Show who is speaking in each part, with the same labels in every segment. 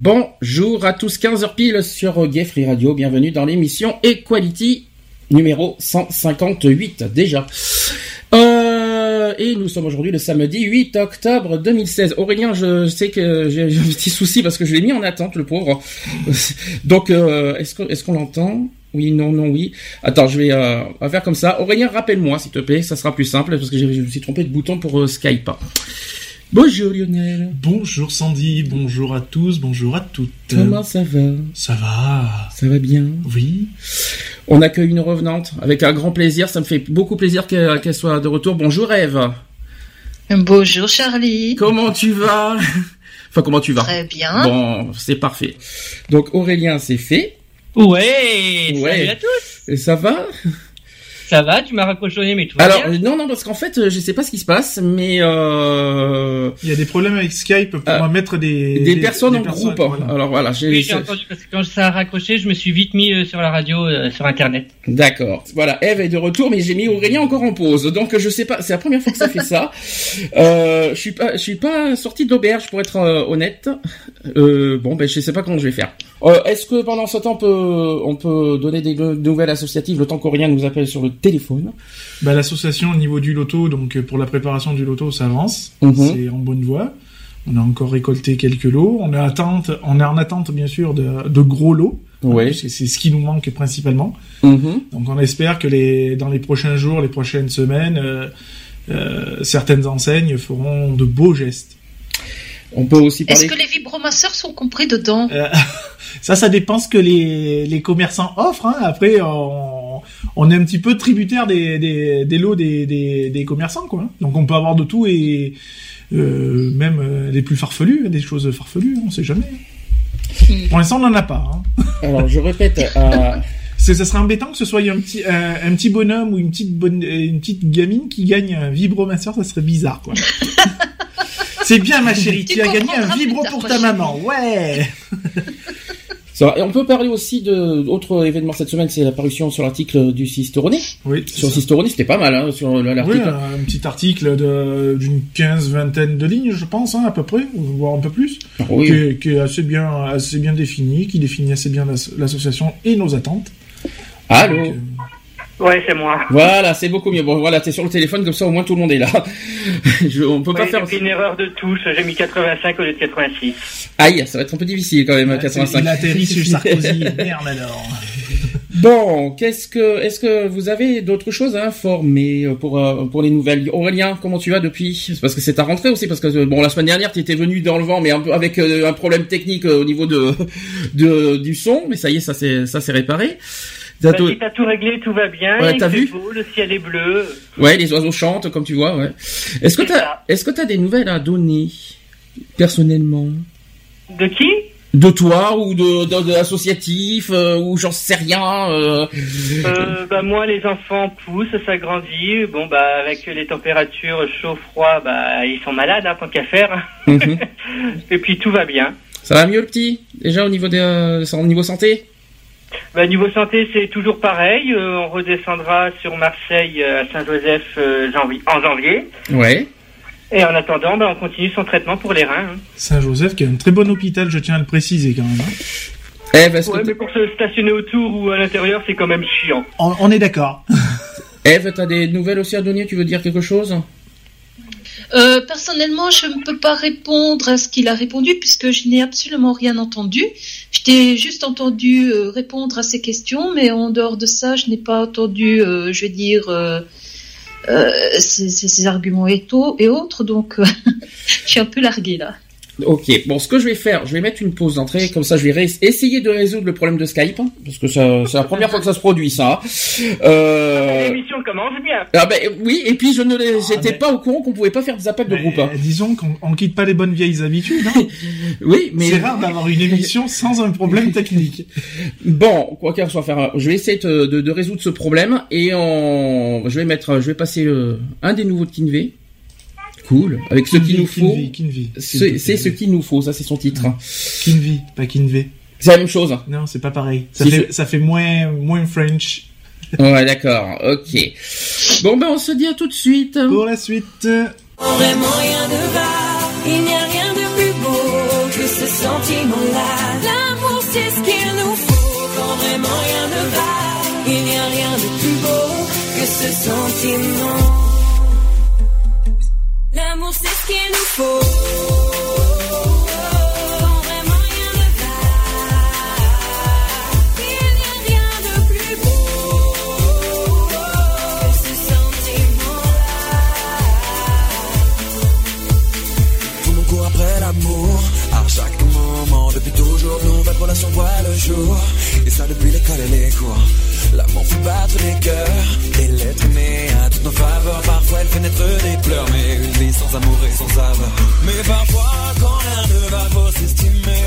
Speaker 1: Bonjour à tous, 15h pile sur Gay Free Radio. Bienvenue dans l'émission Equality numéro 158 déjà. Euh, et nous sommes aujourd'hui le samedi 8 octobre 2016. Aurélien, je sais que j'ai un petit souci parce que je l'ai mis en attente, le pauvre. Donc, euh, est-ce qu'on l'entend? Oui, non, non, oui. Attends, je vais euh, faire comme ça. Aurélien, rappelle-moi, s'il te plaît, ça sera plus simple parce que je me suis trompé de bouton pour Skype. Bonjour Lionel.
Speaker 2: Bonjour Sandy, bonjour à tous, bonjour à toutes.
Speaker 1: Comment ça va?
Speaker 2: Ça va
Speaker 1: Ça va bien?
Speaker 2: Oui.
Speaker 1: On accueille une revenante avec un grand plaisir. Ça me fait beaucoup plaisir qu'elle soit de retour. Bonjour Eve.
Speaker 3: Bonjour Charlie.
Speaker 1: Comment tu vas? Enfin, comment tu vas?
Speaker 3: Très bien.
Speaker 1: Bon, c'est parfait. Donc Aurélien, c'est fait.
Speaker 4: Ouais,
Speaker 1: Ouais.
Speaker 4: salut à tous.
Speaker 1: Et ça va?
Speaker 4: Ça va, tu m'as raccrochonné, mais tout va
Speaker 1: Alors
Speaker 4: bien.
Speaker 1: non, non, parce qu'en fait, je sais pas ce qui se passe, mais euh,
Speaker 2: Il y a des problèmes avec Skype pour
Speaker 1: Euh,
Speaker 2: mettre des...
Speaker 1: des, personnes
Speaker 2: des
Speaker 1: en
Speaker 2: personnes,
Speaker 1: groupe.
Speaker 2: voilà.
Speaker 1: Alors voilà, j'ai.
Speaker 4: Oui, j'ai entendu parce que quand ça a raccroché, je me suis vite mis euh, sur la radio, euh, sur internet.
Speaker 1: D'accord. Voilà, Eve est de retour, mais j'ai mis Aurélien encore en pause. Donc je sais pas, c'est la première fois que ça fait ça. Euh, je suis pas, je suis pas sorti d'auberge pour être euh, honnête. Euh, bon, ben je sais pas comment je vais faire. Euh, Est-ce que pendant ce temps on peut, on peut donner des no- nouvelles associatives le temps qu'Aurélien nous appelle sur le téléphone
Speaker 2: Bah, L'association au niveau du loto, donc euh, pour la préparation du loto, ça avance.
Speaker 1: Mhm.
Speaker 2: C'est en bonne voie. On a encore récolté quelques lots. On est, attente, on est en attente, bien sûr, de, de gros lots. C'est ce qui nous manque principalement.
Speaker 1: Mhm.
Speaker 2: Donc on espère que les, dans les prochains jours, les prochaines semaines, euh, euh, certaines enseignes feront de beaux gestes.
Speaker 1: On peut aussi
Speaker 3: Est-ce
Speaker 1: parler.
Speaker 3: que les vibromasseurs sont compris dedans?
Speaker 2: Euh, ça, ça dépend ce que les, les commerçants offrent. Hein. Après, on, on est un petit peu tributaire des, des, des lots des, des, des commerçants, quoi. Donc, on peut avoir de tout et euh, même euh, des plus farfelus, des choses farfelues, on sait jamais. Pour l'instant, on n'en a pas. Hein.
Speaker 1: Alors je répète. euh,
Speaker 2: Ça serait embêtant que ce soit un petit, un, un petit bonhomme ou une petite, bonne, une petite gamine qui gagne un vibromasseur, ça serait bizarre, quoi. C'est bien, ma chérie, tu,
Speaker 3: Tu
Speaker 2: as gagné un vibro pour ta
Speaker 3: ma
Speaker 2: maman, ouais
Speaker 1: ça va. Et on peut parler aussi de autre événement cette semaine, c'est l'apparition sur l'article du Cisteroné.
Speaker 2: Oui,
Speaker 1: Sur
Speaker 2: ça.
Speaker 1: Cisteroné, c'était pas mal hein, sur
Speaker 2: Oui,
Speaker 1: l'article.
Speaker 2: un petit article d'une quinze, vingtaine de lignes, je pense, hein, à peu près, voire un peu plus,
Speaker 1: Oui.
Speaker 2: qui, est, qui est assez bien, assez bien défini, qui définit assez bien l'as- l'association et nos attentes.
Speaker 1: Allô.
Speaker 2: Donc,
Speaker 4: Ouais, c'est moi.
Speaker 1: Voilà, c'est beaucoup mieux. Bon, voilà, t'es sur le téléphone, comme ça au moins tout le monde est là. Je, on peut pas faire.
Speaker 4: j'ai fait une erreur de touche, j'ai mis 85 au lieu de 86.
Speaker 1: Aïe, ça va être un peu difficile quand même,
Speaker 2: ouais,
Speaker 1: 85.
Speaker 2: Il a atterri sur Sarkozy, merde alors.
Speaker 1: Bon, qu'est-ce que, est-ce que vous avez d'autres choses à informer euh, pour euh, pour les nouvelles? Aurélien, comment tu vas depuis? C'est Parce que c'est ta rentrée aussi, parce que euh, bon, la semaine dernière, tu étais venu dans le vent, mais un peu avec euh, un problème technique euh, au niveau de, de du son, mais ça y est, ça c'est ça c'est réparé. T'as
Speaker 4: Bah,
Speaker 1: tout-
Speaker 4: si t'as tout réglé, tout va bien.
Speaker 1: Ouais, t'as vu
Speaker 4: beau, le ciel est bleu.
Speaker 1: Ouais, les oiseaux chantent, comme tu vois. Ouais. Est-ce que t'as, est-ce que t'as des nouvelles à donner personnellement?
Speaker 4: De qui?
Speaker 1: De toi ou de, de, de l'associatif euh, ou j'en sais rien. euh.
Speaker 4: euh, bah, Moi, les enfants poussent, ça grandit. Bon, bah, avec les températures chaud-froid, bah, ils sont malades, hein, tant qu'à faire.
Speaker 1: Mhm.
Speaker 4: Et puis, tout va bien.
Speaker 1: Ça va mieux le petit déjà au niveau euh, au niveau santé?
Speaker 4: Bah, niveau santé, c'est toujours pareil. Euh, on redescendra sur Marseille euh, à Saint-Joseph euh, janvier- en janvier.
Speaker 1: Ouais.
Speaker 4: Et en attendant, bah, on continue son traitement pour les reins. hein.
Speaker 2: Saint-Joseph, qui est un très bon hôpital, je tiens à le préciser quand même. hein.
Speaker 1: Eve, est-ce
Speaker 4: Ouais,
Speaker 1: que
Speaker 4: mais pour se stationner autour ou à l'intérieur, c'est quand même chiant.
Speaker 2: On, on est d'accord.
Speaker 1: Eve, t'as des nouvelles aussi à donner? Tu veux dire quelque chose?
Speaker 3: Euh, personnellement, je ne peux pas répondre à ce qu'il a répondu puisque je n'ai absolument rien entendu. Je t'ai juste entendu euh, répondre à ses questions, mais en dehors de ça, je n'ai pas entendu, euh, je veux dire, euh, ces, arguments et, et autres. Donc, je suis un peu larguée là.
Speaker 1: Ok, bon, ce que je vais faire, je vais mettre une pause d'entrée, comme ça je vais essayer de résoudre le problème de Skype, hein, parce que c'est la première fois que ça se produit, ça.
Speaker 4: Euh... L'émission commence bien.
Speaker 1: Ah ben oui, et puis je ne j'étais ah, pas au courant qu'on pouvait pas faire des appels de groupe. Hein.
Speaker 2: Disons qu'on quitte pas les bonnes vieilles habitudes. Hein.
Speaker 1: oui, mais
Speaker 2: c'est rare d'avoir une émission sans un problème technique.
Speaker 1: Bon, quoi qu'il soit, faire, je vais essayer de, de, résoudre ce problème et on... je vais mettre, je vais passer euh, un des nouveaux de Kinvey cool. Avec ce qu'il nous faut. C'est ce qu'il nous faut, ça c'est son titre.
Speaker 2: Kinvi, pas Kinve.
Speaker 1: C'est la même chose.
Speaker 2: Non, c'est pas pareil. Ça, fait, ça fait moins, moins French.
Speaker 1: Ouais, d'accord, ok. Bon, ben on se dit à tout de suite.
Speaker 2: Pour la suite.
Speaker 5: Vraiment rien ne va, il n'y a rien de plus beau que ce sentiment-là. L'amour, c'est ce qu'il nous faut. Quand vraiment rien ne va, il n'y a rien de plus beau que ce sentiment. C'est ce qu'il nous faut. Quand vraiment rien ne va, il n'y a rien de plus beau que ce sentiment-là.
Speaker 6: Tout mon cours après l'amour, à chaque moment, depuis toujours, nouvelle relation voit le jour. Et ça depuis l'école et les cours. L'amour fait battre les cœurs et l'être aimé à toutes nos faveurs. Parfois elle fait naître des pleurs, mais une vie sans amour et sans saveur. Mais parfois, quand rien ne va, faut s'estimer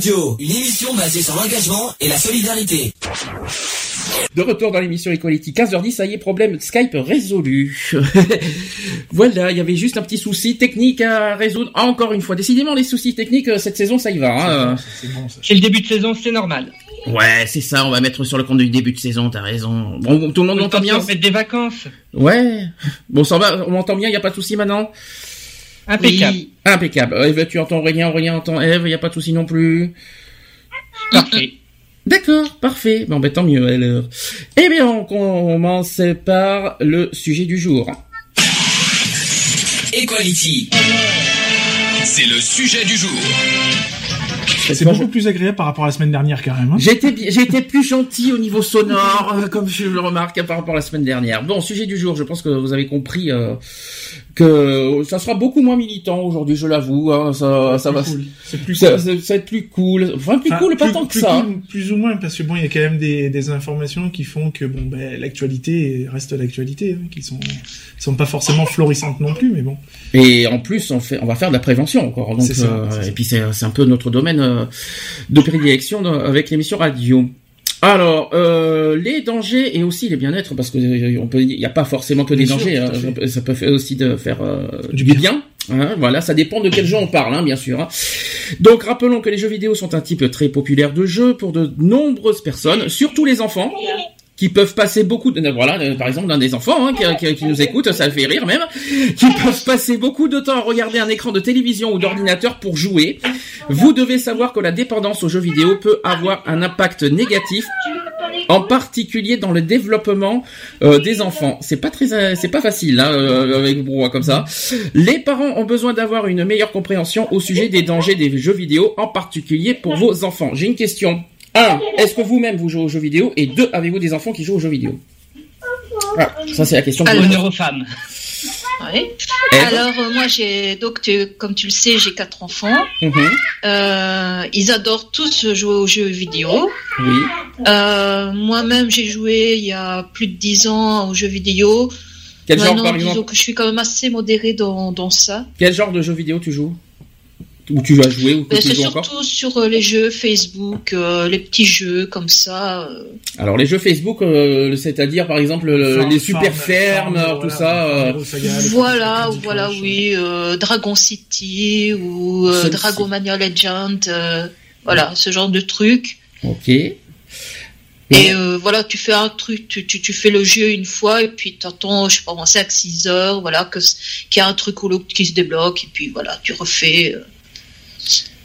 Speaker 5: Radio, une émission basée sur l'engagement et la solidarité.
Speaker 1: De retour dans l'émission Equality, 15h10, ça y est, problème Skype résolu. voilà, il y avait juste un petit souci technique à résoudre. Encore une fois, décidément, les soucis techniques, euh, cette saison, ça y va. Hein.
Speaker 4: C'est le début de saison, c'est normal.
Speaker 1: Ouais, c'est ça, on va mettre sur le compte du début de saison, t'as raison. Bon, tout le monde m'entend bien
Speaker 4: On fait des vacances.
Speaker 1: Ouais. Bon, ça va, on m'entend bien, il n'y a pas de souci maintenant?
Speaker 4: Impeccable.
Speaker 1: Oui. Impeccable. Eve, tu entends rien, rien entend Eve, il n'y a pas de souci non plus
Speaker 4: Parfait.
Speaker 1: D'accord, parfait. Bon, ben tant mieux alors. Eh bien, on commence par le sujet du jour.
Speaker 7: Equality. C'est le sujet du jour.
Speaker 2: C'est beaucoup plus agréable par rapport à la semaine dernière quand même. Hein.
Speaker 1: Été plus gentil au niveau sonore, euh, comme je le remarque par rapport à la semaine dernière. Bon, sujet du jour, je pense que vous avez compris euh, que ça sera beaucoup moins militant aujourd'hui, je l'avoue. hein, ça, ça va,
Speaker 2: cool. C'est plus
Speaker 1: ça,
Speaker 2: cool.
Speaker 1: ça- va être plus cool. Enfin, plus
Speaker 2: Enfin,
Speaker 1: cool, pas
Speaker 2: plus-
Speaker 1: tant que
Speaker 2: plus
Speaker 1: ça.
Speaker 2: cool, plus ou moins, parce que bon, il y a quand même des, des informations qui font que bon, ben, l'actualité reste l'actualité, hein, qui sont, qui sont pas forcément florissantes non plus, mais bon.
Speaker 1: Et en plus, on fait, on va faire de la prévention encore. Donc,
Speaker 2: C'est ça,
Speaker 1: euh, et puis c'est, c'est un peu notre domaine euh, de prédilection avec l'émission radio. Alors, euh, les dangers et aussi les bien-être, parce que euh, on peut, il n'y a pas forcément que des
Speaker 2: Bien
Speaker 1: dangers. hein, ça peut- faire aussi de faire euh,
Speaker 2: Du bien.
Speaker 1: bien. hein, voilà, ça dépend de quel jeu on parle, hein, bien sûr. hein. Donc, rappelons que les jeux vidéo sont un type très populaire de jeu pour de nombreuses personnes, surtout les enfants qui peuvent passer beaucoup de voilà euh, par exemple dans des enfants hein, qui, qui- qui nous écoutent ça fait rire même qui peuvent passer beaucoup de temps à regarder un écran de télévision ou d'ordinateur pour jouer vous devez savoir que la dépendance aux jeux vidéo peut avoir un impact négatif en particulier dans le développement euh, des enfants. C'est pas très, euh, c'est pas facile hein, euh, avec le brouhaha comme ça. Les parents ont besoin d'avoir une meilleure compréhension au sujet des dangers des jeux vidéo, en particulier pour vos enfants. J'ai une question. Un, est-ce que vous-même vous jouez aux jeux vidéo? Et deux, avez-vous des enfants qui jouent aux jeux vidéo? Ah, ça c'est la question.
Speaker 3: Alors.
Speaker 8: Honneur aux femmes.
Speaker 3: Alors euh, moi j'ai donc tu- comme tu le sais j'ai quatre enfants.
Speaker 1: Mhm,
Speaker 3: Euh, ils adorent tous jouer aux jeux vidéo.
Speaker 1: Oui.
Speaker 3: Euh, Moi-même j'ai joué il y a plus de dix ans aux jeux vidéo.
Speaker 1: Quel genre
Speaker 3: Maintenant
Speaker 1: par
Speaker 3: disons
Speaker 1: exemple
Speaker 3: que je suis quand même assez modérée dans, dans ça.
Speaker 1: Quel genre de jeux vidéo tu joues? Ou tu as joué ou que
Speaker 3: Mais
Speaker 1: tu
Speaker 3: C'est
Speaker 1: encore
Speaker 3: surtout sur euh, les jeux Facebook, euh, les petits jeux comme ça. euh.
Speaker 1: Alors les jeux Facebook, euh, c'est-à-dire par exemple le-
Speaker 2: Farm-
Speaker 1: les super fermes,
Speaker 2: Farm,
Speaker 1: tout
Speaker 2: voilà,
Speaker 1: ça. Euh,
Speaker 2: Saga,
Speaker 3: Voilà, voilà,
Speaker 2: Crush.
Speaker 3: oui, euh, Dragon City ou euh,
Speaker 1: Celui-ci.
Speaker 3: Dragon Mania Legend, euh, voilà, ce genre de truc.
Speaker 1: Ok.
Speaker 3: Et euh, voilà, tu fais un truc, tu, tu, tu fais le jeu une fois et puis t'attends, je sais pas, 5 6 heures, voilà, qu'il y a un truc ou l'autre qui se débloque et puis voilà, tu refais. euh.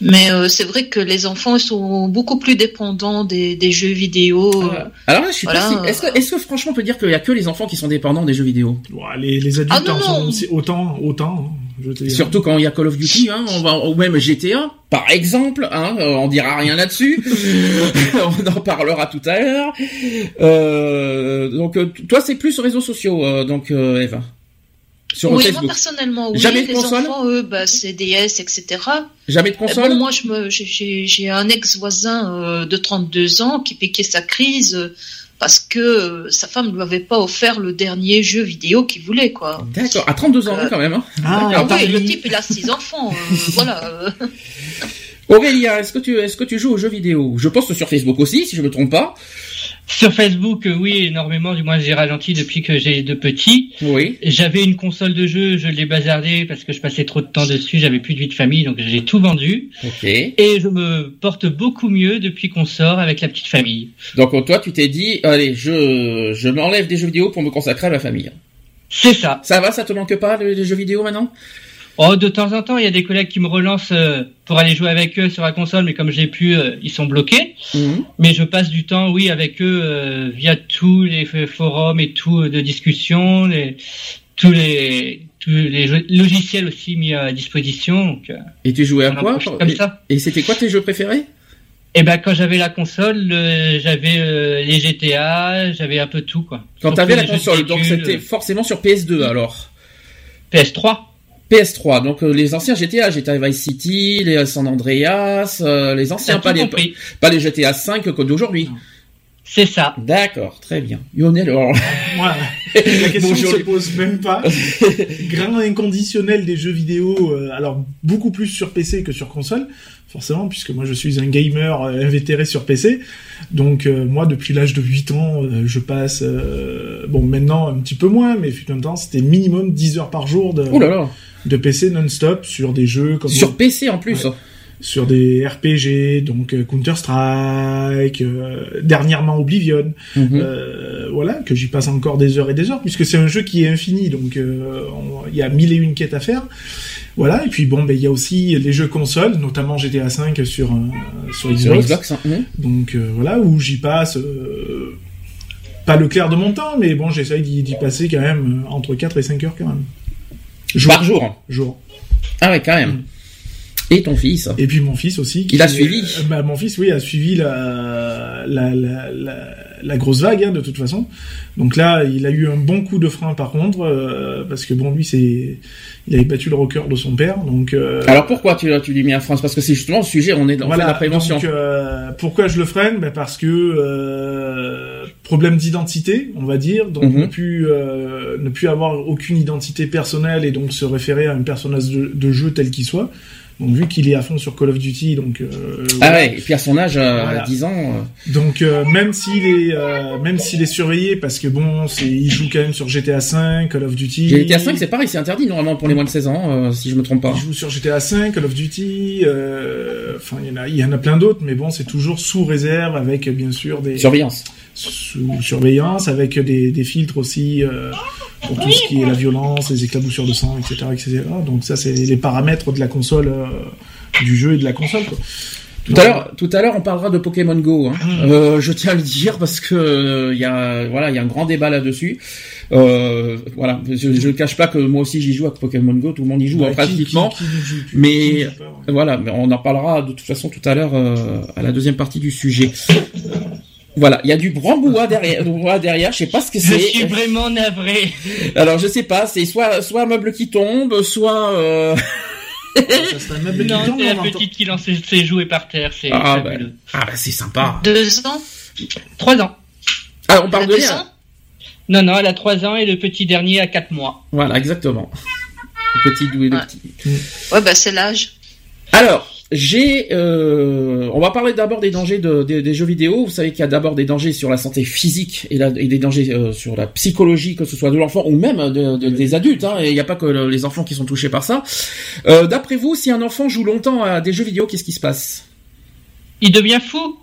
Speaker 3: Mais euh, c'est vrai que les enfants sont beaucoup plus dépendants des, des jeux vidéo. euh.
Speaker 1: Ah. Alors là, je suis
Speaker 3: Voilà,
Speaker 1: pas si- Est-ce que, franchement on peut dire qu'il y a que les enfants qui sont dépendants des jeux vidéo?
Speaker 2: Ouais, les, les adultes
Speaker 3: Ah, non,
Speaker 2: en sont
Speaker 3: non.
Speaker 2: aussi autant, autant. hein, je.
Speaker 1: Surtout quand il y a Call of Duty, hein, on va, ou même GTA, par exemple, hein, euh, on dira rien là-dessus. on en parlera tout à l'heure. Euh, donc euh, toi, c'est plus sur réseaux sociaux, euh, donc euh, Eva. Sur
Speaker 3: oui, moi personnellement, oui.
Speaker 1: Jamais de
Speaker 3: les
Speaker 1: console
Speaker 3: enfants, eux, bah, c'est DS, etc.
Speaker 1: Jamais de
Speaker 3: Eh
Speaker 1: console.
Speaker 3: bon, moi, je me, j'ai- j'ai un ex-voisin euh, de 32 ans qui piquait sa crise euh, parce que euh, sa femme ne lui avait pas offert le dernier jeu vidéo qu'il voulait, quoi.
Speaker 1: D'accord. À 32 ans quand même. Hein.
Speaker 2: Ah,
Speaker 3: Ah oui, le
Speaker 2: il-
Speaker 3: type, il a six enfants, euh, voilà. euh.
Speaker 1: Aurélia, est-ce que tu, est-ce que tu joues aux jeux vidéo? Je poste sur Facebook aussi, si je me trompe pas.
Speaker 8: Sur Facebook, euh, oui, énormément. Du moins, j'ai ralenti depuis que j'ai deux petits.
Speaker 1: Oui.
Speaker 8: J'avais une console de jeu, je l'ai bazardée parce que je passais trop de temps dessus. J'avais plus de vie de famille, donc j'ai tout vendu.
Speaker 1: Ok.
Speaker 8: Et je me porte beaucoup mieux depuis qu'on sort avec la petite famille.
Speaker 1: Donc toi, tu t'es dit, allez, je, je m'enlève des jeux vidéo pour me consacrer à ma famille.
Speaker 8: C'est ça.
Speaker 1: Ça va, ça te manque pas les jeux vidéo maintenant?
Speaker 8: Oh, de temps en temps, il y a des collègues qui me relancent euh, pour aller jouer avec eux sur la console, mais comme j'ai pu, euh, ils sont bloqués.
Speaker 1: Mhm.
Speaker 8: Mais je passe du temps, oui, avec eux euh, via tous les forums et tout euh, de discussion, les, tous les tous les jeux- logiciels aussi mis à disposition. Donc, euh,
Speaker 1: Et tu jouais à quoi
Speaker 8: comme
Speaker 1: Et-
Speaker 8: ça.
Speaker 1: Et c'était quoi tes jeux préférés?
Speaker 8: Et ben quand j'avais la console, euh, j'avais euh, les GTA, j'avais un peu tout quoi.
Speaker 1: Quand t'avais la console, donc c'était forcément sur PS2 alors?
Speaker 8: euh, PS3.
Speaker 1: PS3, donc euh, les anciens GTA, GTA Vice City, les San Andreas, euh, les anciens, pas les, pas les GTA 5 comme d'aujourd'hui.
Speaker 8: C'est ça.
Speaker 1: D'accord, très bien. Lionel, alors,
Speaker 2: Voilà. La question
Speaker 1: Bonjour,
Speaker 2: ne se pose même pas. Grain inconditionnel des jeux vidéo, euh, alors beaucoup plus sur PC que sur console, forcément, puisque moi je suis un gamer euh, invétéré sur PC. Donc euh, moi, depuis l'âge de 8 ans, euh, je passe, euh, bon maintenant un petit peu moins, mais fut un temps, c'était minimum 10 heures par jour de,
Speaker 1: là là,
Speaker 2: de PC non-stop sur des jeux comme...
Speaker 1: sur PC en plus.
Speaker 2: Ouais. Sur des RPG, donc euh, Counter Strike, euh, dernièrement Oblivion,
Speaker 1: Mhm.
Speaker 2: euh, voilà, que j'y passe encore des heures et des heures, puisque c'est un jeu qui est infini, donc on- il y a mille et une quêtes à faire. Voilà, et puis bon, ben il y a aussi les jeux consoles, notamment GTA V sur sur Xbox.
Speaker 1: Hein.
Speaker 2: Donc voilà, où j'y passe pas le clair de mon temps, mais bon, j'essaye d'y passer quand même entre 4 et 5 heures quand même.
Speaker 1: Par jour.
Speaker 2: Jour.
Speaker 1: Ah ouais, quand même. Et ton fils
Speaker 2: Et puis mon fils aussi.
Speaker 1: Il a suivi.
Speaker 2: euh, bah, Mon fils, oui, a suivi la, la, la, la, la grosse vague, hein, de toute façon. Donc là, il a eu un bon coup de frein par contre, euh, parce que bon, lui, c'est, il avait battu le record de son père, donc. euh,
Speaker 1: Alors pourquoi tu, tu lui mets en France? Parce que c'est justement le sujet, on est dans
Speaker 2: voilà,
Speaker 1: la prévention.
Speaker 2: donc, euh, pourquoi je le freine? Ben Parce que euh, problème d'identité, on va dire, donc
Speaker 1: Mhm.
Speaker 2: ne plus euh, ne plus avoir aucune identité personnelle et donc se référer à un personnage de, de jeu tel qu'il soit. Donc vu qu'il est à fond sur Call of Duty, donc euh,
Speaker 1: Ah ouais, et puis à son âge, euh,
Speaker 2: Voilà.
Speaker 1: à 10 ans... euh,
Speaker 2: Donc euh, même s'il est même s'il est surveillé parce que bon, c'est il joue quand même sur GTA 5, Call of Duty.
Speaker 1: GTA 5, c'est pareil, c'est interdit normalement pour les moins de 16 ans, si je me trompe pas.
Speaker 2: Il joue sur GTA 5, Call of Duty, enfin il y en a il y en a plein d'autres mais bon, c'est toujours sous réserve avec bien sûr des
Speaker 1: Surveillance.
Speaker 2: Sous surveillance avec des, des filtres aussi euh, pour tout ce qui est la violence, les éclaboussures de sang, etc., etc. Donc ça c'est les paramètres de la console euh, du jeu et de la console. Quoi.
Speaker 1: Tout à l'heure, tout à l'heure, on parlera de Pokémon Go. Hein.
Speaker 2: Mm.
Speaker 1: Euh, je tiens à le dire parce que euh, il y a, voilà, il y a un grand débat là-dessus. Euh, voilà, je, ne cache pas que moi aussi j'y joue à Pokémon Go. Tout le monde y joue
Speaker 2: Ouais,
Speaker 1: hein,
Speaker 2: qui-
Speaker 1: pratiquement.
Speaker 2: qui- qui
Speaker 1: mais-
Speaker 2: pas, ouais.
Speaker 1: Voilà, mais on en parlera de toute façon tout à l'heure euh, à la deuxième partie du sujet. Voilà, il y a du brambouah derrière, derrière. Je sais pas ce que
Speaker 8: Je suis
Speaker 1: c'est.
Speaker 8: vraiment navré.
Speaker 1: Alors je sais pas, c'est soit soit un meuble qui tombe, soit. euh,
Speaker 2: Ça, c'est un meuble qui
Speaker 8: Non,
Speaker 2: tombe,
Speaker 8: c'est la petite qui lance ses- ses jouets par terre. C'est
Speaker 1: Ah,
Speaker 8: fabuleux.
Speaker 1: Ah bah c'est sympa.
Speaker 3: Deux ans
Speaker 8: Trois ans.
Speaker 1: Ah on parle de
Speaker 3: Deux
Speaker 1: rien.
Speaker 3: ans
Speaker 8: Non, non, elle a trois ans et le petit dernier a quatre mois.
Speaker 1: Voilà, exactement. Le petit doué, le
Speaker 3: Ouais.
Speaker 1: petit.
Speaker 3: Ouais, bah c'est l'âge.
Speaker 1: Alors, j'ai, euh, on va parler d'abord des dangers de- des- des jeux vidéo. Vous savez qu'il y a d'abord des dangers sur la santé physique et, la- et des dangers euh, sur la psychologie, que ce soit de l'enfant ou même de- de- des adultes. hein. Et il n'y a pas que le- les enfants qui sont touchés par ça. Euh, D'après vous, si un enfant joue longtemps à des jeux vidéo, qu'est-ce qui se passe?
Speaker 8: Il devient fou.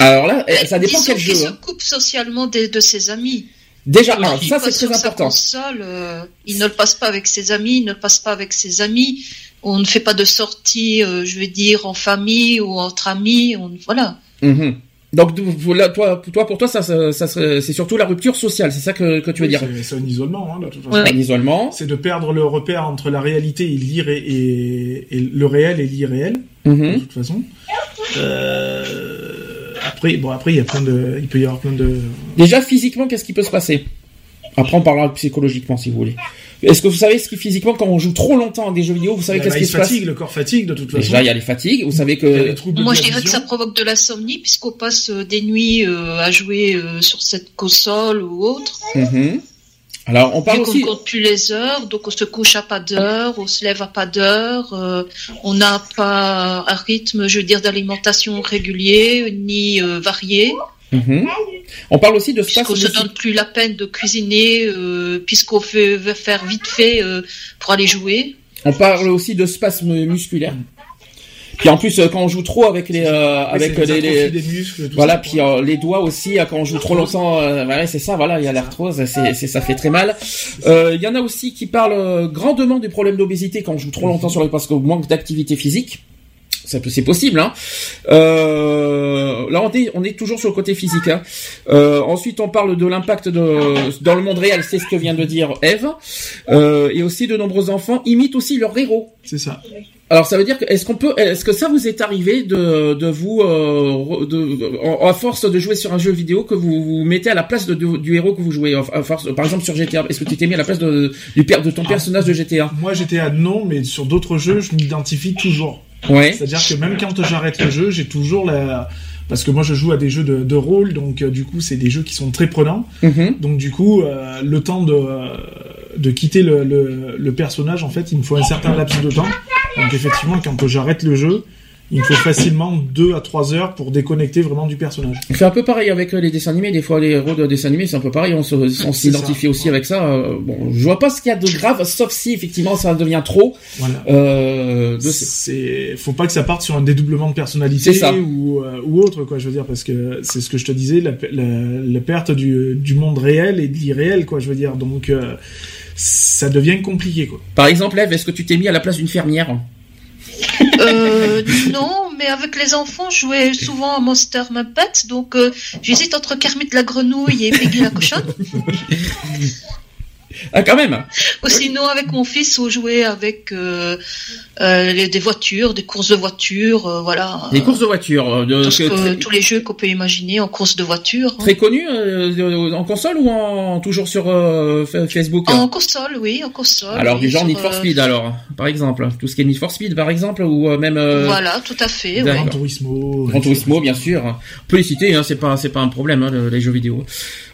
Speaker 1: Alors là, eh, ça dépend
Speaker 3: Disons
Speaker 1: quel jeu.
Speaker 3: qu'il se
Speaker 1: hein.
Speaker 3: coupe socialement de, de ses amis.
Speaker 1: Déjà, alors, ça c'est très important.
Speaker 3: console, euh, il ne le passe pas avec ses amis, il ne le passe pas avec ses amis. On ne fait pas de sortie, euh, je veux dire, en famille ou entre amis. On, voilà.
Speaker 1: Mhm. Donc voilà, toi, toi, pour toi, ça, ça, ça serait- c'est surtout la rupture sociale. C'est ça que, que tu veux
Speaker 2: Oui,
Speaker 1: dire?
Speaker 2: c'est- C'est un isolement, hein, de toute façon.
Speaker 3: Ouais.
Speaker 1: Un isolement.
Speaker 2: C'est de perdre le repère entre la réalité et, l'irré- et, et le réel et l'irréel. de
Speaker 1: Mhm.
Speaker 2: toute façon. Euh, après, bon, après, il y a plein de, il peut y avoir plein de.
Speaker 1: Déjà, physiquement, qu'est-ce qui peut se passer? Après, on parlera psychologiquement, si vous voulez. Est-ce que vous savez ce qui, physiquement, quand on joue trop longtemps à des jeux vidéo, vous savez qu'est-ce qui
Speaker 2: il
Speaker 1: se passe
Speaker 2: fatigue, le corps fatigue de toute façon.
Speaker 1: Déjà, il y a les fatigues. Vous savez que...
Speaker 3: Moi, je dirais que ça provoque de l'insomnie, puisqu'on passe euh, des nuits euh, à jouer euh, sur cette console ou autre.
Speaker 1: Mhm. Alors, on parle
Speaker 3: Vu qu'on
Speaker 1: aussi...
Speaker 3: ne compte plus les heures, donc on se couche à pas d'heure, on se lève à pas d'heure, euh, on n'a pas un rythme, je veux dire, d'alimentation régulier ni euh, varié,
Speaker 1: Mhm. On parle aussi de spasmes
Speaker 3: puisqu'on se
Speaker 1: musculaires.
Speaker 3: donne plus la peine de cuisiner, euh, puisqu'on veut faire vite fait euh, pour aller jouer.
Speaker 1: On parle aussi de spasmes musculaires. Puis en plus, euh, quand on joue trop avec les, euh, avec les,
Speaker 2: les
Speaker 1: les-
Speaker 2: atrophies des muscles, tout
Speaker 1: voilà,
Speaker 2: ça,
Speaker 1: puis euh, les doigts aussi, euh, quand on joue trop longtemps, euh, c'est ça, voilà, il y a l'arthrose, c'est, c'est, ça fait très mal. Euh, Il y en a aussi qui parlent grandement des problèmes d'obésité quand on joue trop longtemps sur les parce qu'on manque d'activité physique. Ça c'est possible. Hein. Euh, là, on est, on est toujours sur le côté physique. Hein. Euh, ensuite, on parle de l'impact dans le monde réel. C'est ce que vient de dire Eve. Euh, et aussi, de nombreux enfants imitent aussi leurs héros.
Speaker 2: C'est ça.
Speaker 1: Alors ça veut dire que est-ce qu'on peut est-ce que ça vous est arrivé de de vous euh, de en- à force de jouer sur un jeu vidéo que vous vous mettez à la place de, du, du héros que vous jouez à force par exemple sur GTA est-ce que tu t'es mis à la place de du père de ton
Speaker 2: Ah.
Speaker 1: personnage de GTA
Speaker 2: Moi, à non, mais sur d'autres jeux, je m'identifie toujours.
Speaker 1: Ouais.
Speaker 2: C'est-à-dire que même quand j'arrête le jeu, j'ai toujours la... Parce que moi, je joue à des jeux de, de rôle, donc euh, du coup, c'est des jeux qui sont très prenants.
Speaker 1: Mhm.
Speaker 2: Donc du coup, euh, le temps de, euh, de quitter le, le, le personnage, en fait, il me faut un certain laps de temps. Donc effectivement, quand j'arrête le jeu, il faut facilement 2 à 3 heures pour déconnecter vraiment du personnage.
Speaker 1: C'est un peu pareil avec euh, les dessins animés. Des fois, les héros de dessins animés, c'est un peu pareil. On s'identifie aussi avec ça. Euh, Bon, je vois pas ce qu'il y a de grave, sauf si effectivement ça devient trop.
Speaker 2: Voilà.
Speaker 1: Euh, de...
Speaker 2: C'est, faut pas que ça parte sur un dédoublement de personnalité
Speaker 1: C'est ça.
Speaker 2: ou, euh, ou autre, quoi, je veux dire, parce que c'est ce que je te disais, la, pe- la, la perte du, du monde réel et de l'irréel, quoi, je veux dire, donc, euh, ça devient compliqué, quoi.
Speaker 1: Par exemple, Eve, est-ce que tu t'es mis à la place d'une fermière?
Speaker 3: Euh, non, mais avec les enfants, je jouais souvent à Monster Muppet, donc euh, j'hésite entre Kermit la grenouille et Peggy la cochonne.
Speaker 1: Ah, quand même.
Speaker 3: Ou sinon, avec mon fils, on jouait avec euh, euh, les- des voitures, des courses de voitures, euh, voilà.
Speaker 1: Les courses de voiture, euh, de, que- très,
Speaker 3: tous les jeux qu'on peut imaginer en course de voiture. hein.
Speaker 1: très connus euh, de- en console ou en toujours sur euh, Fa- Facebook
Speaker 3: En console, oui, en console.
Speaker 1: Alors
Speaker 3: oui,
Speaker 1: du genre
Speaker 3: sur,
Speaker 1: Need for
Speaker 3: euh,
Speaker 1: Speed alors, par exemple, tout ce qui est Need for Speed par exemple ou même euh,
Speaker 3: Voilà, tout à fait.
Speaker 1: D'accord.
Speaker 3: ouais.
Speaker 2: Turismo.
Speaker 1: Gran Turismo bien sûr. On peut les citer, hein, c'est pas c'est pas un problème hein, le- les jeux vidéo.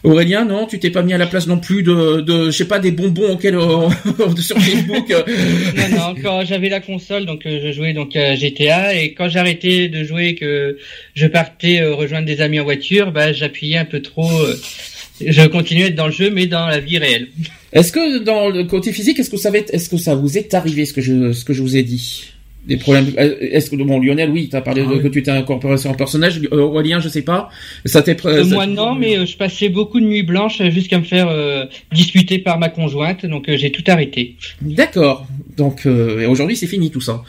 Speaker 1: Aurélien, non, tu t'es pas mis à la place non plus de, de je sais pas des bonbons auxquels on- sur Facebook.
Speaker 8: Non, non, quand j'avais la console, donc euh, je jouais donc à GTA et quand j'arrêtais de jouer, que je partais euh, rejoindre des amis en voiture, bah j'appuyais un peu trop. euh, je continuais à être dans le jeu, mais dans la vie réelle.
Speaker 1: Est-ce que dans le côté physique, est-ce que ça est-ce que ça vous est arrivé ce que je ce que je vous ai dit? Des problèmes euh, Est-ce que bon Lionel, oui, t'as parlé
Speaker 2: Ah
Speaker 1: de,
Speaker 2: oui.
Speaker 1: que tu t'es incorporé sur un personnage. Euh, Aurélien, je sais pas. Ça t'est
Speaker 8: Euh, moi non, mais euh, je passais beaucoup de nuits blanches jusqu'à me faire euh, disputer par ma conjointe, donc euh, j'ai tout arrêté.
Speaker 1: D'accord. Donc euh, et aujourd'hui, c'est fini tout ça.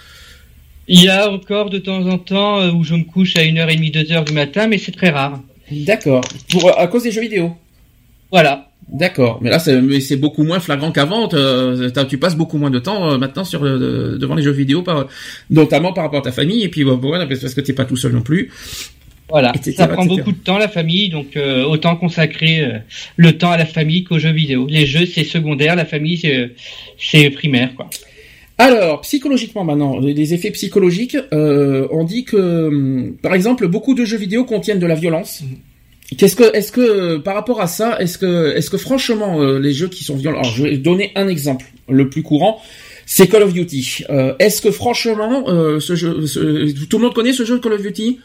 Speaker 8: Il y a encore de temps en temps euh, où je me couche à 1h30, 2h du matin, mais c'est très rare.
Speaker 1: D'accord. Pour à cause des jeux vidéo.
Speaker 8: Voilà.
Speaker 1: D'accord, mais là c'est beaucoup moins flagrant qu'avant. euh, Tu passes beaucoup moins de temps euh, maintenant sur le, devant les jeux vidéo, par, notamment par rapport à ta famille et puis euh, voilà parce que t'es pas tout seul non plus.
Speaker 8: Voilà,
Speaker 1: Etc.,
Speaker 8: ça prend
Speaker 1: etc.
Speaker 8: beaucoup de temps la famille, donc euh, autant consacrer euh, le temps à la famille qu'aux jeux vidéo. Les jeux c'est secondaire, la famille c'est primaire quoi.
Speaker 1: Alors psychologiquement maintenant, les- effets psychologiques, euh, on dit que hum, par exemple beaucoup de jeux vidéo contiennent de la violence. Qu'est-ce que, est-ce que, euh, par rapport à ça, est-ce que, est-ce que franchement, euh, les jeux qui sont violents, alors je vais donner un exemple, le plus courant, c'est Call of Duty. Euh, est-ce que franchement, euh, ce jeu, ce- tout le monde connaît ce jeu Call of Duty,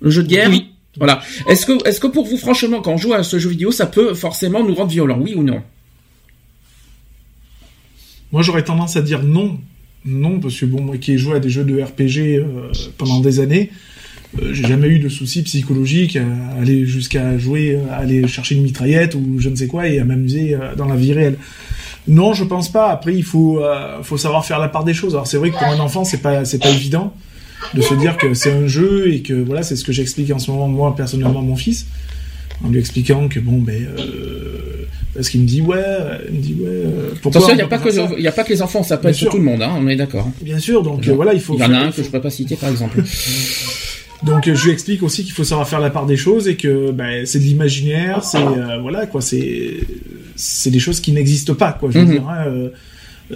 Speaker 1: le jeu de guerre?
Speaker 8: Oui.
Speaker 1: Voilà. Est-ce que, est-ce que pour vous, franchement, quand on joue à ce jeu vidéo, ça peut forcément nous rendre violents, oui ou non?
Speaker 2: Moi, j'aurais tendance à dire non. Non, parce que bon, moi qui ai joué à des jeux de RPG pendant des années, j'ai jamais eu de soucis psychologiques à aller jusqu'à jouer, euh, à aller chercher une mitraillette ou je ne sais quoi et à m'amuser euh, dans la vie réelle. Non, je pense pas. Après, il faut, euh, faut savoir faire la part des choses. Alors c'est vrai que pour un enfant, c'est pas, c'est pas évident de se dire que c'est un jeu et que voilà, c'est ce que j'explique en ce moment moi personnellement à mon fils, en lui expliquant que bon, ben, euh, parce qu'il me dit ouais, euh, il me dit ouais. euh, pourquoi
Speaker 1: Attention, il n'y a pas que, il y a pas que les enfants, ça peut
Speaker 2: Bien
Speaker 1: être
Speaker 2: sûr.
Speaker 1: tout le monde, hein, on est d'accord.
Speaker 2: Bien sûr, donc euh, voilà, il faut.
Speaker 1: Il y en a un que je pourrais pas citer, par exemple.
Speaker 2: Donc euh, je lui explique aussi qu'il faut savoir faire la part des choses et que ben, c'est de l'imaginaire, c'est euh, voilà quoi, c'est c'est des choses qui n'existent pas quoi. Je veux
Speaker 1: Mhm.
Speaker 2: dire, hein, euh,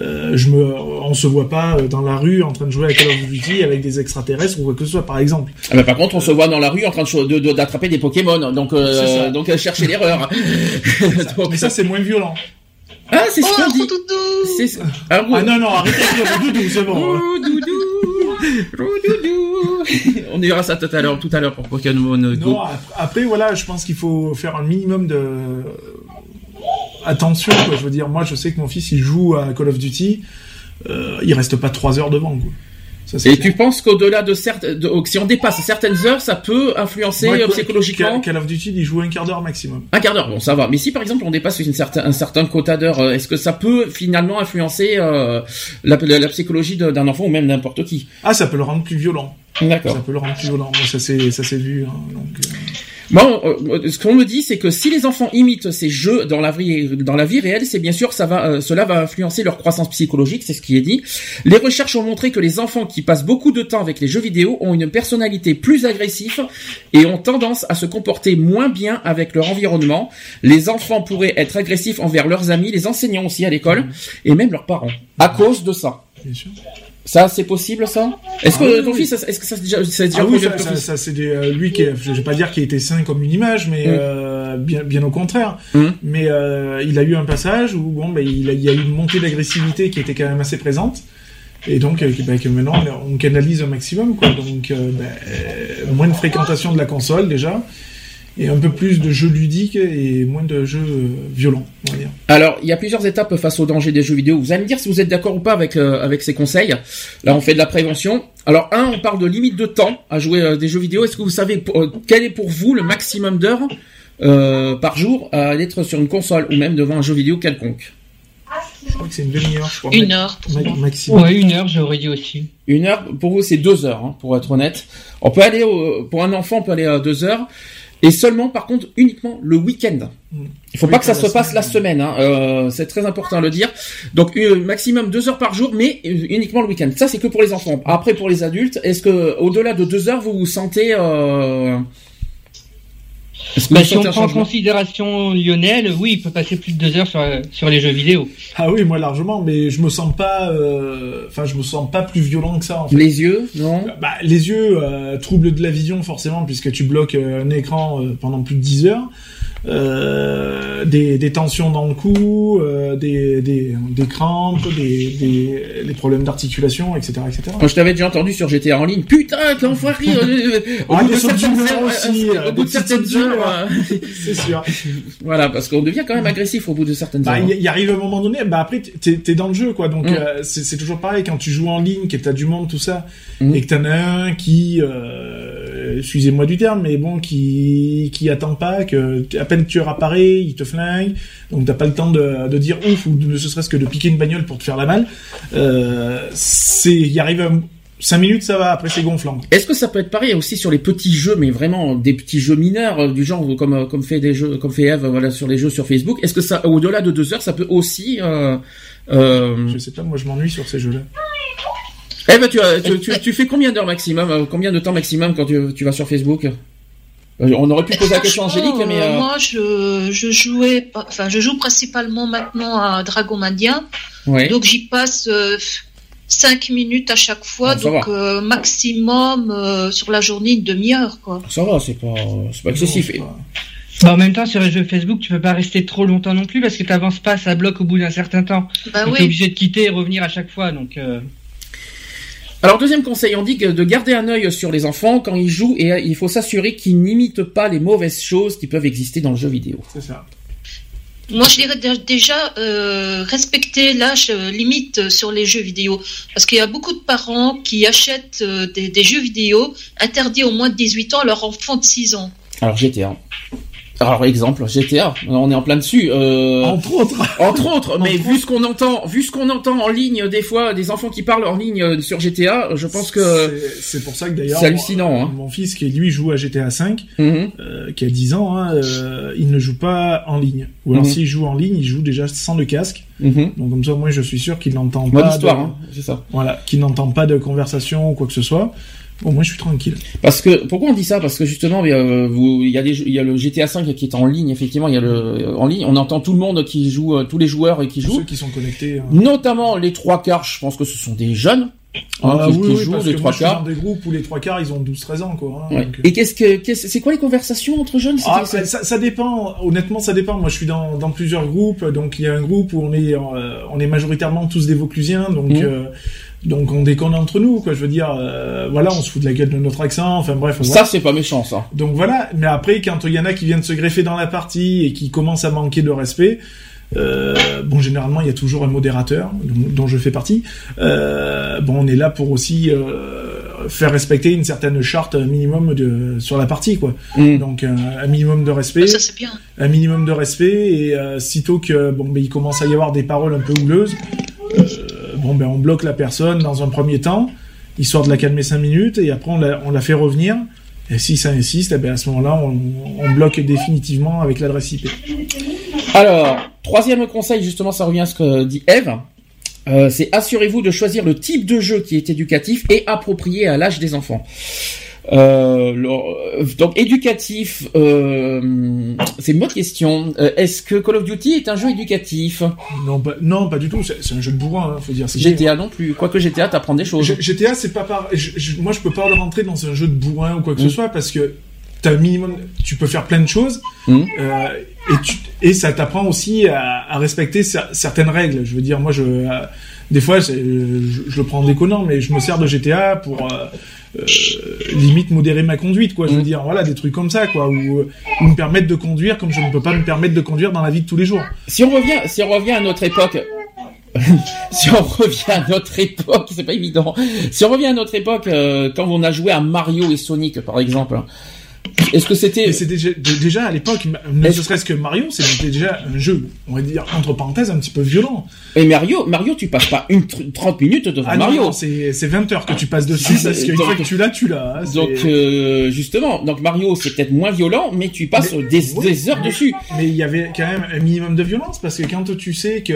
Speaker 2: euh, je me, on se voit pas euh, dans la rue en train de jouer à Call of Duty avec des extraterrestres ou quoi que ce soit par exemple.
Speaker 1: Ah bah, par contre, on se voit dans la rue en train de de- de- d'attraper des Pokémon, donc euh, donc euh, chercher l'erreur.
Speaker 2: Mais ça c'est moins violent.
Speaker 1: ah, c'est ce
Speaker 3: Oh,
Speaker 1: qu'on
Speaker 3: un
Speaker 1: dit.
Speaker 3: doudou
Speaker 1: C'est ah,
Speaker 2: Ah non non, arrêtez avec le doudou, c'est bon. hein.
Speaker 1: On dira ça tout à l'heure, tout à l'heure pour Pokémon Go.
Speaker 2: Après voilà, je pense qu'il faut faire un minimum de attention quoi. Je veux dire, moi je sais que mon fils il joue à Call of Duty, euh, il reste pas trois heures devant quoi. C'est
Speaker 1: Et
Speaker 2: clair.
Speaker 1: tu penses qu'au-delà de certaines, si on dépasse certaines heures, ça peut influencer
Speaker 2: Moi,
Speaker 1: euh, psychologiquement
Speaker 2: Call of Duty, il joue un quart d'heure maximum.
Speaker 1: Un quart d'heure, bon, ça va. Mais si par exemple on dépasse une certain, un certain quota d'heures, euh, est-ce que ça peut finalement influencer euh, la, la, la psychologie d'un enfant ou même n'importe qui?
Speaker 2: Ah, ça peut le rendre plus violent.
Speaker 1: D'accord.
Speaker 2: Ça peut le rendre plus violent. Moi, ça c'est ça s'est vu. hein, donc, euh,
Speaker 1: Bon, euh, ce qu'on me dit, c'est que si les enfants imitent ces jeux dans la vie, dans la vie réelle, c'est bien sûr, ça va, euh, cela va influencer leur croissance psychologique, c'est ce qui est dit. Les recherches ont montré que les enfants qui passent beaucoup de temps avec les jeux vidéo ont une personnalité plus agressive et ont tendance à se comporter moins bien avec leur environnement. Les enfants pourraient être agressifs envers leurs amis, les enseignants aussi à l'école, et même leurs parents, à cause de ça.
Speaker 2: bien sûr.
Speaker 1: Ça, c'est possible, ça? Est-ce que
Speaker 2: Ah
Speaker 1: ton fils, est-ce que ça s'est déjà, ça s'est déjà
Speaker 2: Ah oui, ça, ça, c'est des, euh, lui qui, est, je vais pas dire qu'il était sain comme une image, mais
Speaker 1: Mm.
Speaker 2: euh, bien, bien au contraire.
Speaker 1: Mm.
Speaker 2: Mais euh, il a eu un passage où bon, ben, il, a, il y a eu une montée d'agressivité qui était quand même assez présente. Et donc, euh, bah, que maintenant, on canalise un maximum, quoi. Donc, bah, moins de fréquentation de la console, déjà. Et un peu plus de jeux ludiques et moins de jeux euh, violents, on va dire.
Speaker 1: Alors, il y a plusieurs étapes face au danger des jeux vidéo. Vous allez me dire si vous êtes d'accord ou pas avec euh, avec ces conseils. Là, on fait de la prévention. Alors, un, on parle de limite de temps à jouer euh, des jeux vidéo. Est-ce que vous savez pour- euh, quel est pour vous le maximum d'heures euh, par jour à être sur une console ou même devant un jeu vidéo quelconque?
Speaker 2: Je crois que c'est une demi-heure, je crois.
Speaker 3: Une heure pour
Speaker 2: ma-
Speaker 3: moi.
Speaker 2: maximum.
Speaker 8: Ouais, une heure, j'aurais dit aussi.
Speaker 1: Une heure, pour vous, c'est deux heures, hein, pour être honnête. On peut aller, au- pour un enfant, on peut aller à deux heures. Et seulement, par contre, uniquement le week-end.
Speaker 2: Mm.
Speaker 1: Il faut pas que ça se passe la semaine. Hein. Euh, c'est très important à le dire. Donc, euh, maximum deux heures par jour, mais euh, uniquement le week-end. Ça, c'est que pour les enfants. Après, pour les adultes, est-ce que au-delà de deux heures, vous vous sentez euh...
Speaker 8: Bah, si on prend en considération Lionel, oui, il peut passer plus de deux heures sur, sur les jeux vidéo.
Speaker 2: Ah oui, moi largement, mais je me sens pas, euh, enfin, je me sens pas plus violent que ça. En fait.
Speaker 1: Les yeux, non?
Speaker 2: Bah, les yeux, euh, troubles de la vision forcément, puisque tu bloques euh, un écran euh, pendant plus de 10 heures. Euh, des, des tensions dans le cou, euh, des, des, des crampes, des, des, problèmes d'articulation, etc., etc.
Speaker 1: Moi, je t'avais déjà entendu sur GTA en ligne. Putain, quel enfoiré euh, Au
Speaker 2: Ah,
Speaker 1: bout de certaines heures,
Speaker 2: aussi,
Speaker 1: au bout de certaines heures,
Speaker 2: C'est sûr.
Speaker 1: voilà, parce qu'on devient quand même agressif au bout de certaines
Speaker 2: Bah,
Speaker 1: heures.
Speaker 2: il y, y arrive un moment donné, bah après t'es t'es dans le jeu quoi, donc
Speaker 1: Mm.
Speaker 2: euh, c'est toujours pareil quand tu joues en ligne, que t'as du monde tout ça,
Speaker 1: Mm.
Speaker 2: et que t'en as un qui, excusez-moi du terme, mais bon qui qui attend pas, que peine tu réapparais, il te flingue, donc t'as pas le temps de, de dire ouf ou ne serait-ce que de piquer une bagnole pour te faire la malle. Euh, c'est, il arrive un- cinq minutes ça va, après c'est gonflant.
Speaker 1: Est-ce que ça peut être pareil aussi sur les petits jeux, mais vraiment des petits jeux mineurs euh, du genre comme euh, comme fait des jeux, comme fait Eve, voilà sur les jeux sur Facebook? Est-ce que ça, au-delà de deux heures, ça peut aussi euh, euh...
Speaker 2: Je sais pas, moi je m'ennuie sur ces jeux-là.
Speaker 1: Eve, tu, tu, tu, tu fais combien d'heures maximum, euh, combien de temps maximum quand tu, tu vas sur Facebook? Euh, On aurait pu poser la question à Angélique, mais
Speaker 3: euh,
Speaker 1: euh,
Speaker 3: moi, je, je jouais, enfin, je joue principalement maintenant à Dragomania,
Speaker 1: ouais.
Speaker 3: donc j'y passe 5 minutes à chaque fois,
Speaker 1: Ah,
Speaker 3: donc euh, maximum euh, sur la journée une demi-heure, quoi.
Speaker 1: ça va, c'est pas, c'est pas excessif.
Speaker 2: Pas-
Speaker 8: Bah, en même temps, sur les jeux Facebook, tu peux pas rester trop longtemps non plus parce que t'avances pas, ça bloque au bout d'un certain temps.
Speaker 3: Bah
Speaker 8: t'es
Speaker 3: oui.
Speaker 8: obligé de quitter et revenir à chaque fois. Donc, euh,
Speaker 1: Alors deuxième conseil, on dit que de garder un œil sur les enfants quand ils jouent et euh, il faut s'assurer qu'ils n'imitent pas les mauvaises choses qui peuvent exister dans le jeu vidéo.
Speaker 2: C'est ça.
Speaker 3: Moi, je dirais dé- déjà euh, respecter l'âge euh, limite euh, sur les jeux vidéo. Parce qu'il y a beaucoup de parents qui achètent euh, des, des jeux vidéo interdits au moins de 18 ans à leur enfant de 6 ans.
Speaker 1: Alors GTA. Alors exemple GTA, on est en plein dessus. Euh...
Speaker 2: Entre autres.
Speaker 1: Entre autres, mais
Speaker 2: Entre
Speaker 1: vu ce qu'on entend, vu ce qu'on entend en ligne des fois, des enfants qui parlent en ligne euh, sur GTA, je pense que
Speaker 2: C'est- pour ça que d'ailleurs
Speaker 1: c'est hallucinant,
Speaker 2: mon,
Speaker 1: hein.
Speaker 2: mon fils qui lui joue à GTA 5
Speaker 1: Mhm.
Speaker 2: euh, qui a 10 ans hein, euh, il ne joue pas en ligne ou alors
Speaker 1: Mhm.
Speaker 2: s'il joue en ligne il joue déjà sans le casque
Speaker 1: Mhm.
Speaker 2: donc comme ça moi je suis sûr qu'il n'entend pas
Speaker 1: histoire,
Speaker 2: de,
Speaker 1: hein, c'est ça.
Speaker 2: voilà qu'il n'entend pas de conversation ou quoi que ce soit bon moi je suis tranquille
Speaker 1: Parce que pourquoi on dit ça? Parce que justement, euh, il y a des, jeux- il y a le GTA 5 qui est en ligne. Effectivement, il y a le en ligne. On entend tout le monde qui joue, euh, tous les joueurs et qui
Speaker 2: Tous
Speaker 1: jouent.
Speaker 2: ceux qui sont connectés hein.
Speaker 1: Notamment les trois quarts. Je pense que ce sont des jeunes hein,
Speaker 2: Ah
Speaker 1: qui,
Speaker 2: oui,
Speaker 1: qui jouent
Speaker 2: parce
Speaker 1: les
Speaker 2: que
Speaker 1: trois
Speaker 2: moi, je suis dans
Speaker 1: quarts.
Speaker 2: des groupes où les trois quarts ils ont 12-13 ans quoi hein,
Speaker 1: Ouais.
Speaker 2: donc, euh,
Speaker 1: Et qu'est-ce que, qu'est-ce- c'est quoi les conversations entre jeunes?
Speaker 2: Ah,
Speaker 1: C'était-
Speaker 2: ça, ça- ça dépend. Honnêtement, ça dépend. Moi, je suis dans, dans plusieurs groupes. Donc, il y a un groupe où on est, euh, on est majoritairement tous des Vauclusiens. Donc,
Speaker 1: Mhm.
Speaker 2: euh, donc on déconne entre nous, quoi. Je veux dire, euh, voilà, on se fout de la gueule de notre accent. Enfin, bref.
Speaker 1: Ça,
Speaker 2: voilà.
Speaker 1: c'est pas méchant, ça.
Speaker 2: Donc voilà. Mais après, quand il y en a qui viennent se greffer dans la partie et qui commencent à manquer de respect. Euh, bon, généralement, il y a toujours un modérateur, dont, dont je fais partie. Euh, bon, on est là pour aussi euh, faire respecter une certaine charte minimum de sur la partie, quoi.
Speaker 1: Mm.
Speaker 2: Donc un, un minimum de respect
Speaker 3: Ça, c'est bien.
Speaker 2: un minimum de respect et euh, sitôt que bon ben il commence à y avoir des paroles un peu houleuses euh, bon ben on bloque la personne dans un premier temps histoire de la calmer cinq minutes et après on la, fait revenir et si ça insiste eh ben à ce moment-là on, on bloque définitivement avec l'adresse IP
Speaker 1: Alors, troisième conseil, justement, ça revient à ce que dit Eve. Euh, c'est assurez-vous de choisir le type de jeu qui est éducatif et approprié à l'âge des enfants. Euh, le- euh, donc éducatif, euh, c'est une autre question. Est-ce que Call of Duty est un jeu éducatif?
Speaker 2: Non pas, non pas du tout c'est un jeu de bourrin hein, faut dire
Speaker 1: GTA non plus. Quoique GTA, t'apprends des choses.
Speaker 2: G- GTA c'est pas par... je- je- moi je peux pas rentrer dans un jeu de bourrin ou quoi que ce
Speaker 1: Mm.
Speaker 2: soit parce que t'as un minimum, tu peux faire plein de choses, euh, et tu, et ça t'apprend aussi à, à respecter cer- certaines règles. Je veux dire, moi, je, euh, des fois, je, je le prends en déconnant, mais je me sers de GTA pour euh, limite modérer ma conduite, quoi. Je veux
Speaker 1: Mhm.
Speaker 2: dire, voilà, des trucs comme ça, quoi, ou, ou me permettre de conduire comme je ne peux pas me permettre de conduire dans la vie de tous les jours.
Speaker 1: Si on revient, si on revient à notre époque, si on revient à notre époque, c'est pas évident. Si on revient à notre époque, euh, quand on a joué à Mario et Sonic, par exemple, est-ce que c'était
Speaker 2: c'est déjà, déjà à l'époque, ne serait-ce que Mario, c'était déjà un jeu, on va dire entre parenthèses, un petit peu violent.
Speaker 1: et Mario, Mario, tu passes pas une tr- 30 minutes devant
Speaker 2: Ah
Speaker 1: Mario.
Speaker 2: c'est c'est 20 heures que tu passes dessus parce qu'une
Speaker 1: donc-
Speaker 2: fois que tu l'as, tu l'as. hein,
Speaker 1: Donc euh, justement, donc Mario c'est peut-être moins violent, mais tu passes
Speaker 2: Mais-
Speaker 1: des,
Speaker 2: oui,
Speaker 1: des heures
Speaker 2: mais-
Speaker 1: dessus.
Speaker 2: Mais il y avait quand même un minimum de violence parce que quand tu sais que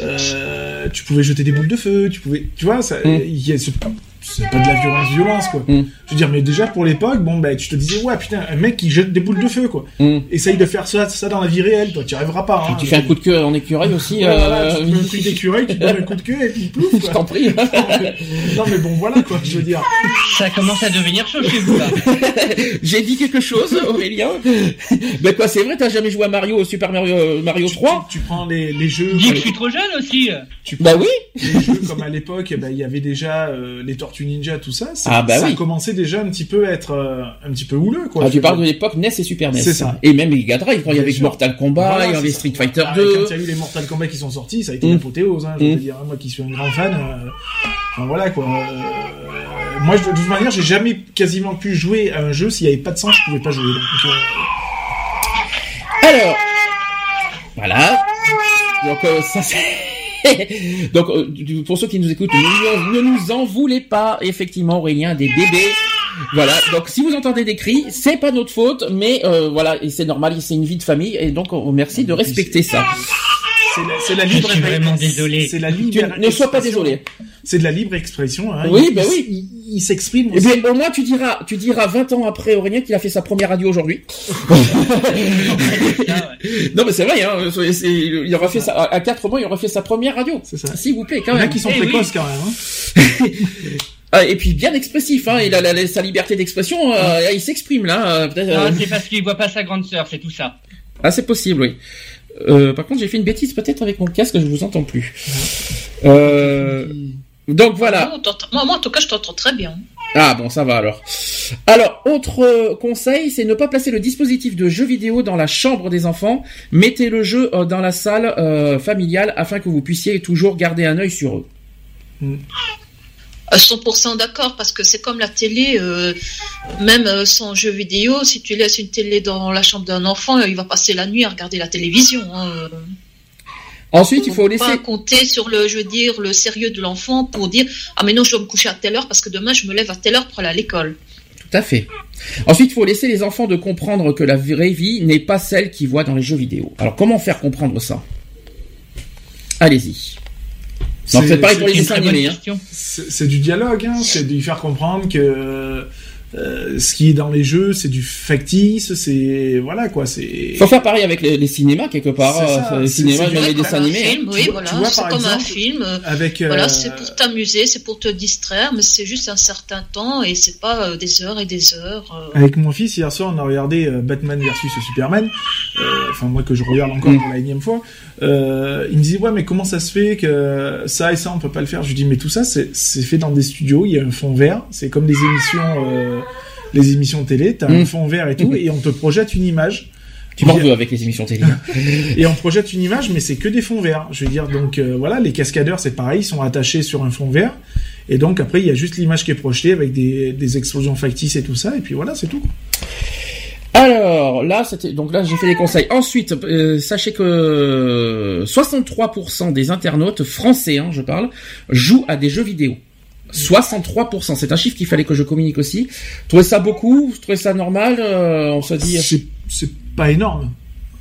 Speaker 2: euh, tu pouvais jeter des boules de feu, tu pouvais, tu vois, ça,
Speaker 1: Mm.
Speaker 2: il y a ce- c'est pas de la violence, violence quoi.
Speaker 1: Mm.
Speaker 2: Je veux dire, mais déjà pour l'époque, bon ben tu te disais ouais putain un mec qui jette des boules de feu quoi.
Speaker 1: Mm.
Speaker 2: Essaye de faire ça, ça dans la vie réelle, toi tu y arriveras pas. Hein.
Speaker 1: Tu fais un coup de queue en écureuil aussi.
Speaker 2: Ouais, voilà,
Speaker 1: euh,
Speaker 2: tu te mets un truc d'écureuil, tu te donnes un coup de queue et puis plouf
Speaker 1: je
Speaker 2: quoi.
Speaker 1: t'en prie.
Speaker 2: non mais bon voilà quoi, je veux dire.
Speaker 8: Ça commence à devenir chaud chez vous là.
Speaker 1: J'ai dit quelque chose, Aurélien. ben quoi, c'est vrai, t'as jamais joué à Mario, au Super Mario, euh, Mario
Speaker 2: Tu-
Speaker 1: 3
Speaker 2: Tu, tu prends les, les jeux.
Speaker 8: Dis que je suis trop jeune aussi.
Speaker 2: Tu
Speaker 1: Bah oui.
Speaker 2: les jeux comme à l'époque, eh ben, il y avait déjà euh, les Tortues Ninja, tout ça. ça
Speaker 1: Ah, bah
Speaker 2: ça
Speaker 1: oui.
Speaker 2: commençait déjà un petit peu à être euh, un petit peu houleux, quoi.
Speaker 1: Ah, tu parles de l'époque NES et Super NES.
Speaker 2: C'est ça.
Speaker 1: Et même Mega Drive, quand il y avait. Mortal Kombat,
Speaker 2: Voilà,
Speaker 1: il y avait Street
Speaker 2: ça.
Speaker 1: Fighter
Speaker 2: Ah,
Speaker 1: 2.
Speaker 2: Quand il y a eu les Mortal Kombat qui sont sortis, ça a été
Speaker 1: Mm.
Speaker 2: l'apothéose, hein, je
Speaker 1: Mm.
Speaker 2: veux dire. hein, Moi qui suis un grand fan. euh, enfin, voilà, quoi. Euh, moi, je- de toute manière, j'ai jamais quasiment pu jouer à un jeu s'il n'y avait pas de sang, je pouvais pas jouer. Donc,
Speaker 1: Alors, voilà. Donc ça c'est. Donc euh, pour ceux qui nous écoutent, ne, ne nous en voulez pas. Effectivement, Aurélien des bébés. Voilà. Donc si vous entendez des cris, c'est pas notre faute, mais euh, voilà, et c'est normal, c'est une vie de famille, et donc on merci de respecter ça.
Speaker 2: C'est la, c'est la
Speaker 8: Je
Speaker 2: libre
Speaker 8: suis vraiment désolé.
Speaker 2: C'est la
Speaker 1: Tu
Speaker 2: libre
Speaker 1: ne sois pas
Speaker 2: expression.
Speaker 1: désolé.
Speaker 2: C'est de la libre expression. Hein.
Speaker 1: Oui,
Speaker 2: il,
Speaker 1: bah
Speaker 2: il-
Speaker 1: oui.
Speaker 2: Il, il s'exprime
Speaker 1: Et
Speaker 2: aussi.
Speaker 1: bien au moins tu diras, tu diras 20 ans après Aurélien qu'il a fait sa première radio aujourd'hui. Non mais c'est vrai, hein, c'est- c'est- il aura fait ça à 4 mois, il aura fait sa première radio.
Speaker 2: C'est ça.
Speaker 1: S'il vous plaît, quand
Speaker 2: Il y en a
Speaker 1: même.
Speaker 2: qui sont
Speaker 8: Eh
Speaker 2: précoces
Speaker 8: oui.
Speaker 2: quand même. Hein.
Speaker 1: Ah, et puis bien expressif, hein. Il a la- la- sa liberté d'expression, euh, il s'exprime là. euh, euh,
Speaker 8: c'est parce qu'il voit pas sa grande sœur, c'est tout ça.
Speaker 1: Ah, c'est possible, oui. Euh, par contre, j'ai fait une bêtise peut-être avec mon casque, je vous entends plus. Euh, donc voilà.
Speaker 3: Moi, moi, moi, en tout cas, je t'entends très bien.
Speaker 1: Ah bon, ça va alors. Alors, autre euh, conseil, c'est ne pas placer le dispositif de jeu vidéo dans la chambre des enfants. Mettez le jeu dans la salle euh, familiale afin que vous puissiez toujours garder un œil sur eux.
Speaker 3: À 100% d'accord, parce que c'est comme la télé, euh, même euh, sans jeu vidéo, si tu laisses une télé dans la chambre d'un enfant, euh, il va passer la nuit à regarder la télévision. hein.
Speaker 1: Ensuite, il faut laisser.
Speaker 3: pas compter sur le, je veux dire, le sérieux de l'enfant pour dire ah mais non je dois me coucher à telle heure parce que demain je me lève à telle heure pour aller à l'école.
Speaker 1: Tout à fait. Ensuite, il faut laisser les enfants de comprendre que la vraie vie n'est pas celle qu'ils voient dans les jeux vidéo. Alors, comment faire comprendre ça? Allez-y.
Speaker 2: C'est-
Speaker 1: pareil pour
Speaker 2: c'est-
Speaker 1: les dessins animés. Hein.
Speaker 2: C'est du dialogue, hein. c'est de lui faire comprendre que euh, ce qui est dans les jeux, c'est du factice, c'est voilà quoi, c'est.
Speaker 1: Il faut faire pareil avec les, les cinémas quelque part.
Speaker 2: C'est ça,
Speaker 1: euh, les cinémas, même les dessins animés. hein.
Speaker 3: film,
Speaker 2: Tu
Speaker 3: oui, voilà, c'est comme un film. euh,
Speaker 2: Avec euh,
Speaker 3: Voilà, c'est pour t'amuser, c'est pour te distraire, mais c'est juste un certain temps et c'est pas euh, des heures et des heures. euh.
Speaker 2: Avec mon fils, hier soir, on a regardé euh, Batman versus Superman. Euh, Enfin, moi que je regarde encore
Speaker 1: Mm.
Speaker 2: pour la énième fois. Euh, il me dit, ouais, mais comment ça se fait que ça et ça, on peut pas le faire? Je lui dis, mais tout ça, c'est fait dans des studios, il y a un fond vert. C'est comme des émissions, euh, les émissions télé. T'as un
Speaker 1: Mm.
Speaker 2: fond vert et tout, et on te projette une image.
Speaker 1: Tu m'en veux avec les émissions télé.
Speaker 2: Et on projette une image, mais c'est que des fonds verts. Je veux dire, donc euh, voilà, les cascadeurs, c'est pareil, ils sont attachés sur un fond vert. Et donc après, il y a juste l'image qui est projetée avec des, des explosions factices et tout ça. Et puis voilà, c'est tout.
Speaker 1: Alors là, c'était donc là j'ai fait les conseils. Ensuite, euh, sachez que 63% des internautes français, hein, je parle, jouent à des jeux vidéo. 63%, c'est un chiffre qu'il fallait que je communique aussi. Vous trouvez ça beaucoup? Vous trouvez ça normal? Euh, On se dit.
Speaker 2: C'est c'est pas énorme.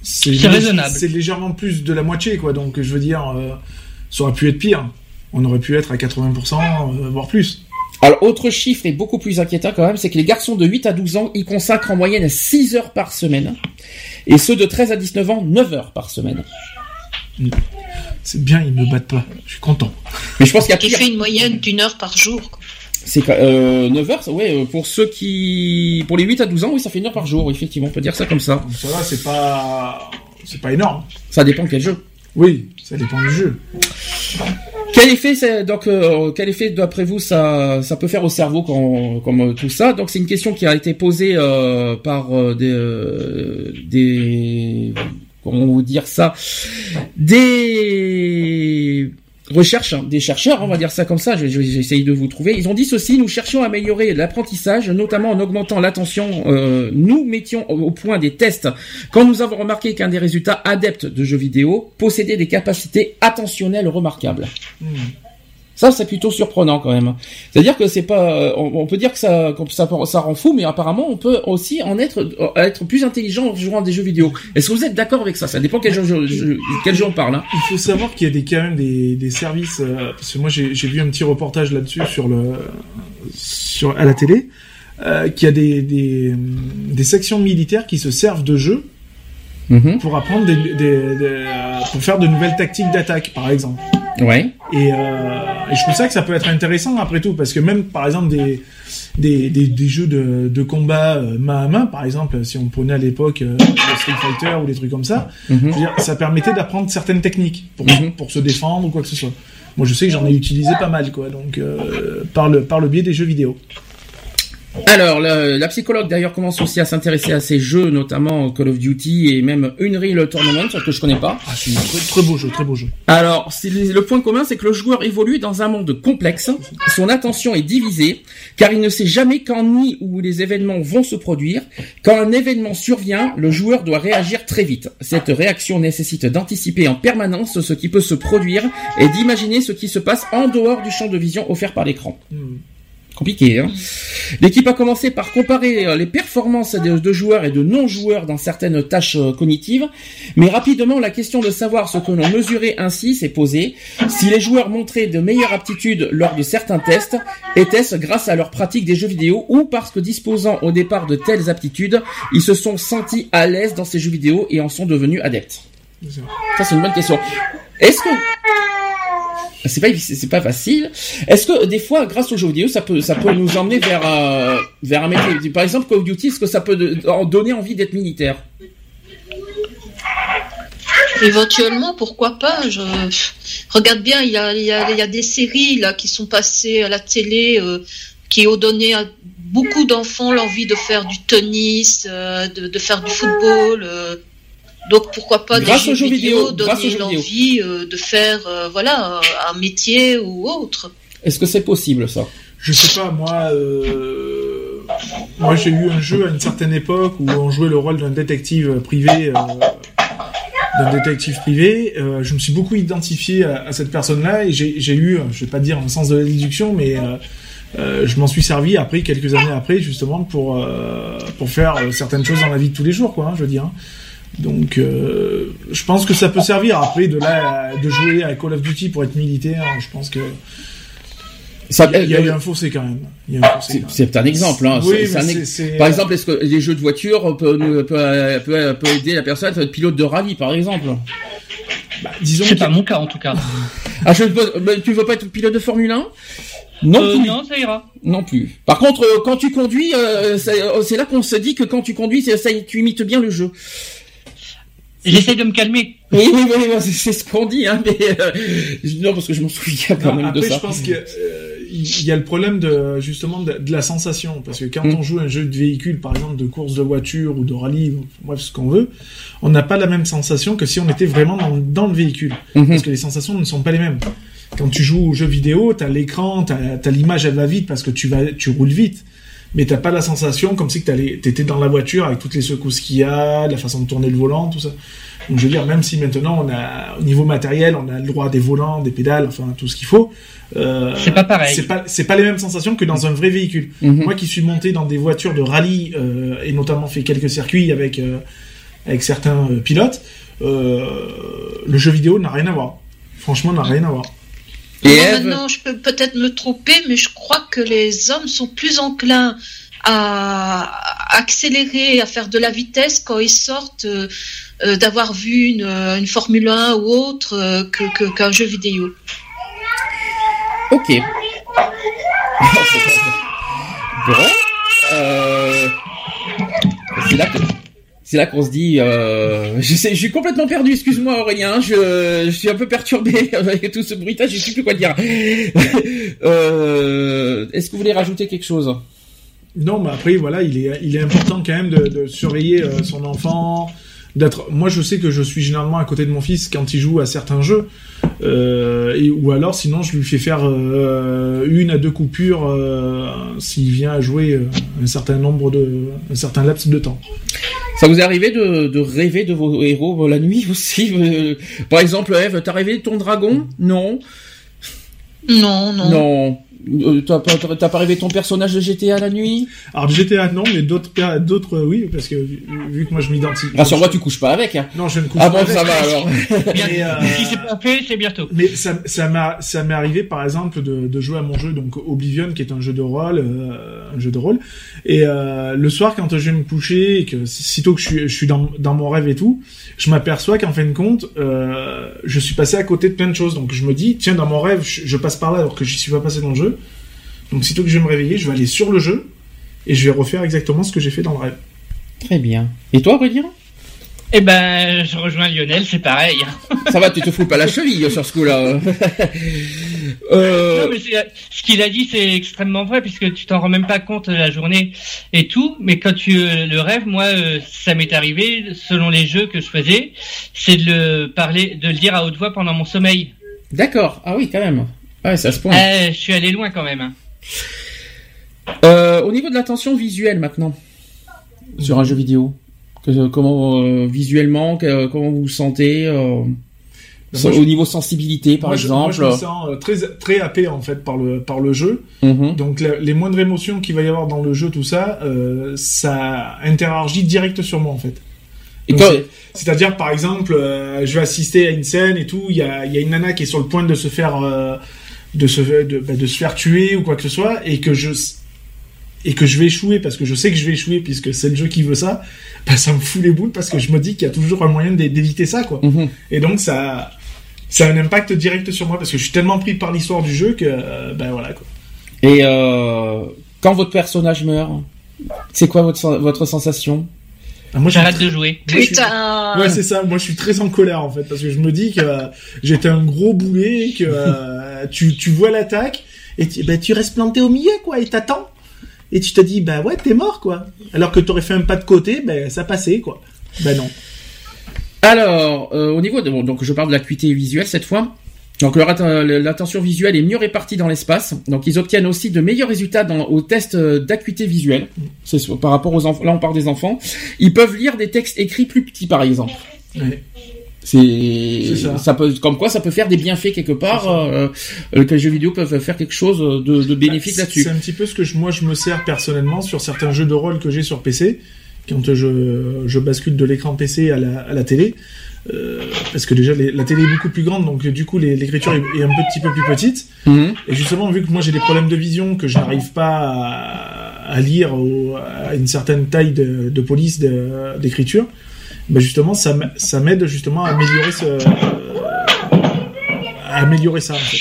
Speaker 8: C'est
Speaker 2: lég-
Speaker 8: raisonnable.
Speaker 2: C'est légèrement plus de la moitié, quoi. Donc je veux dire, euh, ça aurait pu être pire. On aurait pu être à 80%, euh, voire plus.
Speaker 1: Alors, autre chiffre et beaucoup plus inquiétant quand même, c'est que les garçons de 8 à 12 ans, ils consacrent en moyenne 6 heures par semaine. Et ceux de 13 à 19 ans, 9 heures par semaine.
Speaker 2: C'est bien, ils me battent pas. Je suis content.
Speaker 1: Mais je pense qu'il y a
Speaker 3: Qui
Speaker 1: pire.
Speaker 3: fait une moyenne d'une heure par jour.
Speaker 1: C'est euh, 9 heures, ouais, euh, pour ceux qui, pour les 8 à 12 ans, oui, ça fait une heure par jour, effectivement, on peut dire ça comme ça.
Speaker 2: Ça va, c'est pas, c'est pas énorme.
Speaker 1: Ça dépend de quel jeu.
Speaker 2: Oui, ça dépend du jeu.
Speaker 1: Quel effet, donc, euh, quel effet d'après vous ça, ça peut faire au cerveau quand, comme euh, tout ça? Donc c'est une question qui a été posée euh, par euh, des, des, comment vous dire ça, des recherches, hein, des chercheurs, on va dire ça comme ça. je- je- J'essaye de vous trouver. Ils ont dit ceci nous cherchions à améliorer l'apprentissage, notamment en augmentant l'attention. Euh, nous mettions au au point des tests quand nous avons remarqué qu'un des résultats adeptes de jeux vidéo possédait des capacités attentionnelles remarquables.
Speaker 2: Hmm.
Speaker 1: Ça, c'est plutôt surprenant quand même. C'est-à-dire que c'est pas, euh, on, on peut dire que ça, que ça, ça rend fou, mais apparemment, on peut aussi en être, euh, être plus intelligent en jouant à des jeux vidéo. Est-ce que vous êtes d'accord avec ça? Ça dépend quel jeu, jeu- jeu- quel jeu on parle. Hein.
Speaker 2: Il faut savoir qu'il y a des, quand même des, des services, euh, parce que moi j'ai vu un petit reportage là-dessus sur le, sur, à la télé, euh, qu'il y a des, des, des sections militaires qui se servent de jeux
Speaker 1: Mhm.
Speaker 2: pour apprendre des, des- des- pour faire de nouvelles tactiques d'attaque, par exemple.
Speaker 1: Ouais.
Speaker 2: Et, euh, et je trouve ça que ça peut être intéressant après tout, parce que même par exemple des des, des, des jeux de, de combat euh, main à main, par exemple, si on prenait à l'époque euh, Street Fighter ou des trucs comme ça,
Speaker 1: Mhm.
Speaker 2: je veux dire, ça permettait d'apprendre certaines techniques pour,
Speaker 1: Mhm.
Speaker 2: pour se défendre ou quoi que ce soit. Moi, je sais que j'en ai utilisé pas mal, quoi, donc par le par le biais des jeux vidéo.
Speaker 1: Alors, la, la psychologue d'ailleurs commence aussi à s'intéresser à ces jeux, notamment Call of Duty et même Unreal Tournament, que je connais pas.
Speaker 2: Ah, c'est un très, très beau jeu, très beau jeu.
Speaker 1: Alors, le point commun, c'est que le joueur évolue dans un monde complexe. Son attention est divisée, car il ne sait jamais quand ni où les événements vont se produire. Quand un événement survient, le joueur doit réagir très vite. Cette réaction nécessite d'anticiper en permanence ce qui peut se produire et d'imaginer ce qui se passe en dehors du champ de vision offert par l'écran.
Speaker 2: Hmm.
Speaker 1: Compliqué, hein L'équipe a commencé par comparer euh, les performances de, joueurs et de non-joueurs dans certaines tâches euh, cognitives, mais rapidement la question de savoir ce que l'on mesurait ainsi s'est posée. Si les joueurs montraient de meilleures aptitudes lors de certains tests, était-ce grâce à leur pratique des jeux vidéo ou parce que disposant au départ de telles aptitudes, ils se sont sentis à l'aise dans ces jeux vidéo et en sont devenus adeptes?
Speaker 2: Ça,
Speaker 1: c'est une bonne question. Est-ce que c'est pas c'est pas facile. Est-ce que des fois, grâce aux jeux vidéo, ça peut ça peut nous emmener vers euh, vers un métier? Par exemple, Call of Duty, est-ce que ça peut donner envie d'être militaire?
Speaker 3: Éventuellement, pourquoi pas. Regarde bien, il y a, il y, a, il y a des séries là qui sont passées à la télé euh, qui ont donné à beaucoup d'enfants l'envie de faire du tennis, euh, de faire du football. Donc pourquoi pas
Speaker 1: Grâce
Speaker 3: des
Speaker 1: aux
Speaker 3: jeux
Speaker 1: jeux
Speaker 3: vidéo,
Speaker 1: vidéo, grâce aux
Speaker 3: donner
Speaker 1: jeux
Speaker 3: l'envie euh, de faire euh, voilà un métier ou autre.
Speaker 1: Est-ce que c'est possible ça?
Speaker 2: Je sais pas, moi, euh, moi j'ai eu un jeu à une certaine époque où on jouait le rôle d'un détective privé, euh, d'un détective privé. Euh, je me suis beaucoup identifié à, à cette personne-là et j'ai j'ai eu, je vais pas dire un sens de la déduction, mais euh, euh, je m'en suis servi après quelques années après justement pour euh, pour faire euh, certaines choses dans la vie de tous les jours, quoi. hein, je veux dire. Donc, euh, je pense que ça peut servir après de là à- de jouer à Call of Duty pour être militaire. Je pense que
Speaker 1: Ça,
Speaker 2: il y a- a eu un fossé quand même. Il y a eu un fossé,
Speaker 1: c'est
Speaker 2: quand même.
Speaker 1: c'est un exemple. Hein.
Speaker 2: Oui,
Speaker 1: un Par exemple, est-ce que les jeux de voiture peuvent peut, peut, peut, aider la personne à être pilote de rallye, par exemple?
Speaker 2: Bah, disons
Speaker 8: C'est pas mon cas en tout cas.
Speaker 1: Ah, je, ben, tu veux pas être pilote de Formule 1 Non
Speaker 8: Euh,
Speaker 1: plus.
Speaker 8: non, ça ira.
Speaker 1: Non plus. Par contre, euh, quand tu conduis, euh, c'est euh, là qu'on se dit que quand tu conduis, ça, tu imites bien le jeu.
Speaker 8: J'essaye de me calmer.
Speaker 1: Oui, oui, oui, oui, c'est ce qu'on dit, hein, mais euh, non parce que je m'en souviens quand
Speaker 2: Non,
Speaker 1: même
Speaker 2: après,
Speaker 1: de ça.
Speaker 2: je pense que euh, il y a le problème de justement de, de la sensation parce que quand
Speaker 1: Mm.
Speaker 2: on joue un jeu de véhicule, par exemple de course de voiture ou de rallye, bref ce qu'on veut, on n'a pas la même sensation que si on était vraiment dans, dans le véhicule,
Speaker 1: Mhm.
Speaker 2: parce que les sensations ne sont pas les mêmes. Quand tu joues aux jeux vidéo, t'as l'écran, t'as as, l'image, elle va vite parce que tu vas, tu roules vite. Mais t'as pas la sensation comme si t'étais dans la voiture avec toutes les secousses qu'il y a, la façon de tourner le volant, tout ça. Donc je veux dire, même si maintenant on a, au niveau matériel, on a le droit à des volants, des pédales, enfin tout ce qu'il faut, euh,
Speaker 8: C'est pas pareil.
Speaker 2: C'est pas, c'est pas les mêmes sensations que dans un vrai véhicule.
Speaker 1: Mhm.
Speaker 2: Moi qui suis monté dans des voitures de rallye euh, et notamment fait quelques circuits avec euh, avec certains euh, pilotes, euh, le jeu vidéo n'a rien à voir. Franchement, n'a rien à voir.
Speaker 1: Et Ève,
Speaker 3: maintenant, je peux peut-être me tromper, mais je crois que les hommes sont plus enclins à accélérer, à faire de la vitesse quand ils sortent euh, euh, d'avoir vu une, euh, une Formule 1 ou autre euh, que que- qu'un jeu vidéo.
Speaker 1: ok. bon. C'est là que c'est là qu'on se dit, euh, je sais, suis complètement perdu. Excuse-moi Aurélien, je, je, suis un peu perturbé avec tout ce bruitage. Je sais plus quoi dire. euh, Est-ce que vous voulez rajouter quelque chose?
Speaker 2: Non, mais après voilà, il est, important quand même de, de surveiller euh, son enfant, d'être. Moi, je sais que je suis généralement à côté de mon fils quand il joue à certains jeux, et, ou alors sinon je lui fais faire euh, une à deux coupures euh, s'il vient à jouer euh, un certain nombre de, un certain laps de temps.
Speaker 1: Ça vous est arrivé de, de rêver de vos héros la nuit aussi euh, Par exemple, Eve, t'as rêvé de ton dragon? Non?
Speaker 3: Non, non.
Speaker 1: Non. Euh, T'as pas, t'as pas rêvé ton personnage de GTA la nuit?
Speaker 2: Alors GTA non, mais d'autres, d'autres euh, oui, parce que vu, vu que moi je m'identifie.
Speaker 1: Rassure-moi, tu couches pas avec. Hein?
Speaker 2: Non, je ne couche
Speaker 1: Ah
Speaker 2: pas
Speaker 1: bon,
Speaker 2: avec.
Speaker 1: ça va alors.
Speaker 2: Mais, euh,
Speaker 8: Si c'est pas fait, c'est bientôt.
Speaker 2: Mais ça, ça m'a, ça m'est arrivé par exemple de, de jouer à mon jeu donc Oblivion qui est un jeu de rôle, euh, un jeu de rôle. Et euh, le soir quand je vais me coucher et que sitôt que je suis, je suis dans, dans mon rêve et tout, je m'aperçois qu'en fin de compte, euh, je suis passé à côté de plein de choses. Donc je me dis tiens dans mon rêve je, je passe par là alors que j'y suis pas passé dans le jeu. Donc sitôt que je vais me réveiller, je vais aller sur le jeu et je vais refaire exactement ce que j'ai fait dans le rêve.
Speaker 1: Très bien. Et toi, Aurélien?
Speaker 8: Eh ben, je rejoins Lionel, c'est pareil.
Speaker 1: Ça va, tu te fous pas la cheville sur ce coup-là. euh,
Speaker 8: Non, mais c'est- ce qu'il a dit, c'est extrêmement vrai, puisque tu t'en rends même pas compte de la journée et tout. Mais quand tu euh, le rêves, moi, euh, ça m'est arrivé, selon les jeux que je faisais, c'est de le parler, de le dire à haute voix pendant mon sommeil.
Speaker 1: D'accord. Ah oui, quand même. Ouais, c'est à ce point.
Speaker 8: Eh, je suis allé loin quand même.
Speaker 1: Euh, au niveau de l'attention visuelle maintenant, sur un jeu vidéo, que- comment euh, visuellement, que- comment vous vous sentez euh,
Speaker 2: Ben, moi,
Speaker 1: au niveau sensibilité, par
Speaker 2: moi, je-
Speaker 1: exemple.
Speaker 2: moi, je me sens euh, très très happé en fait par le par le jeu.
Speaker 1: Mhm.
Speaker 2: Donc la- les moindres émotions qu'il va y avoir dans le jeu, tout ça, euh, ça interagit direct sur moi en fait.
Speaker 1: Quand-
Speaker 2: C'est-à-dire par exemple, euh, je vais assister à une scène et tout, il y a, il y a une nana qui est sur le point de se faire euh, de se de, bah, de se faire tuer ou quoi que ce soit et que je et que je vais échouer parce que je sais que je vais échouer puisque c'est le jeu qui veut ça, bah, ça me fout les boules parce que je me dis qu'il y a toujours un moyen d'é- d'éviter ça quoi.
Speaker 1: Mhm.
Speaker 2: Et donc ça ça a un impact direct sur moi parce que je suis tellement pris par l'histoire du jeu que euh, ben voilà quoi.
Speaker 1: Et euh, quand votre personnage meurt, c'est quoi votre, votre sensation?
Speaker 2: Ah, moi,
Speaker 8: J'arrête
Speaker 2: très-
Speaker 8: de jouer.
Speaker 2: Moi, je suis-
Speaker 3: Putain
Speaker 2: Ouais, c'est ça. Moi, je suis très en colère en fait parce que je me dis que euh, j'étais un gros boulet, que tu, tu vois l'attaque et tu, ben, tu restes planté au milieu quoi et t'attends et tu te dis bah ouais t'es mort quoi. Alors que t'aurais fait un pas de côté, ben ça passait quoi. Ben non.
Speaker 1: Alors, euh, au niveau de, bon, donc je parle de l'acuité visuelle cette fois. Donc leur l'attention visuelle est mieux répartie dans l'espace. Donc ils obtiennent aussi de meilleurs résultats dans, au test euh, d'acuité visuelle. C'est par rapport aux enfants. Là on parle des enfants. Ils peuvent lire des textes écrits plus petits par exemple.
Speaker 2: Ouais.
Speaker 1: C'est
Speaker 2: ça.
Speaker 1: peut comme quoi ça peut faire des bienfaits quelque part. Euh, euh, que les jeux vidéo peuvent faire quelque chose de, de bénéfique
Speaker 2: Bah,
Speaker 1: là-dessus.
Speaker 2: C'est un petit peu ce que je, moi je me sers personnellement sur certains jeux de rôle que j'ai sur PC quand je, je bascule de l'écran PC à la, à la télé. Euh, parce que déjà les- la télé est beaucoup plus grande donc du coup l'écriture est, est un petit peu plus petite
Speaker 1: Mhm.
Speaker 2: Et justement, vu que moi j'ai des problèmes de vision, que je n'arrive pas à, à lire au- à une certaine taille de, de police d'écriture, ben justement, ça, m'aide justement à améliorer ce, à améliorer ça. En fait.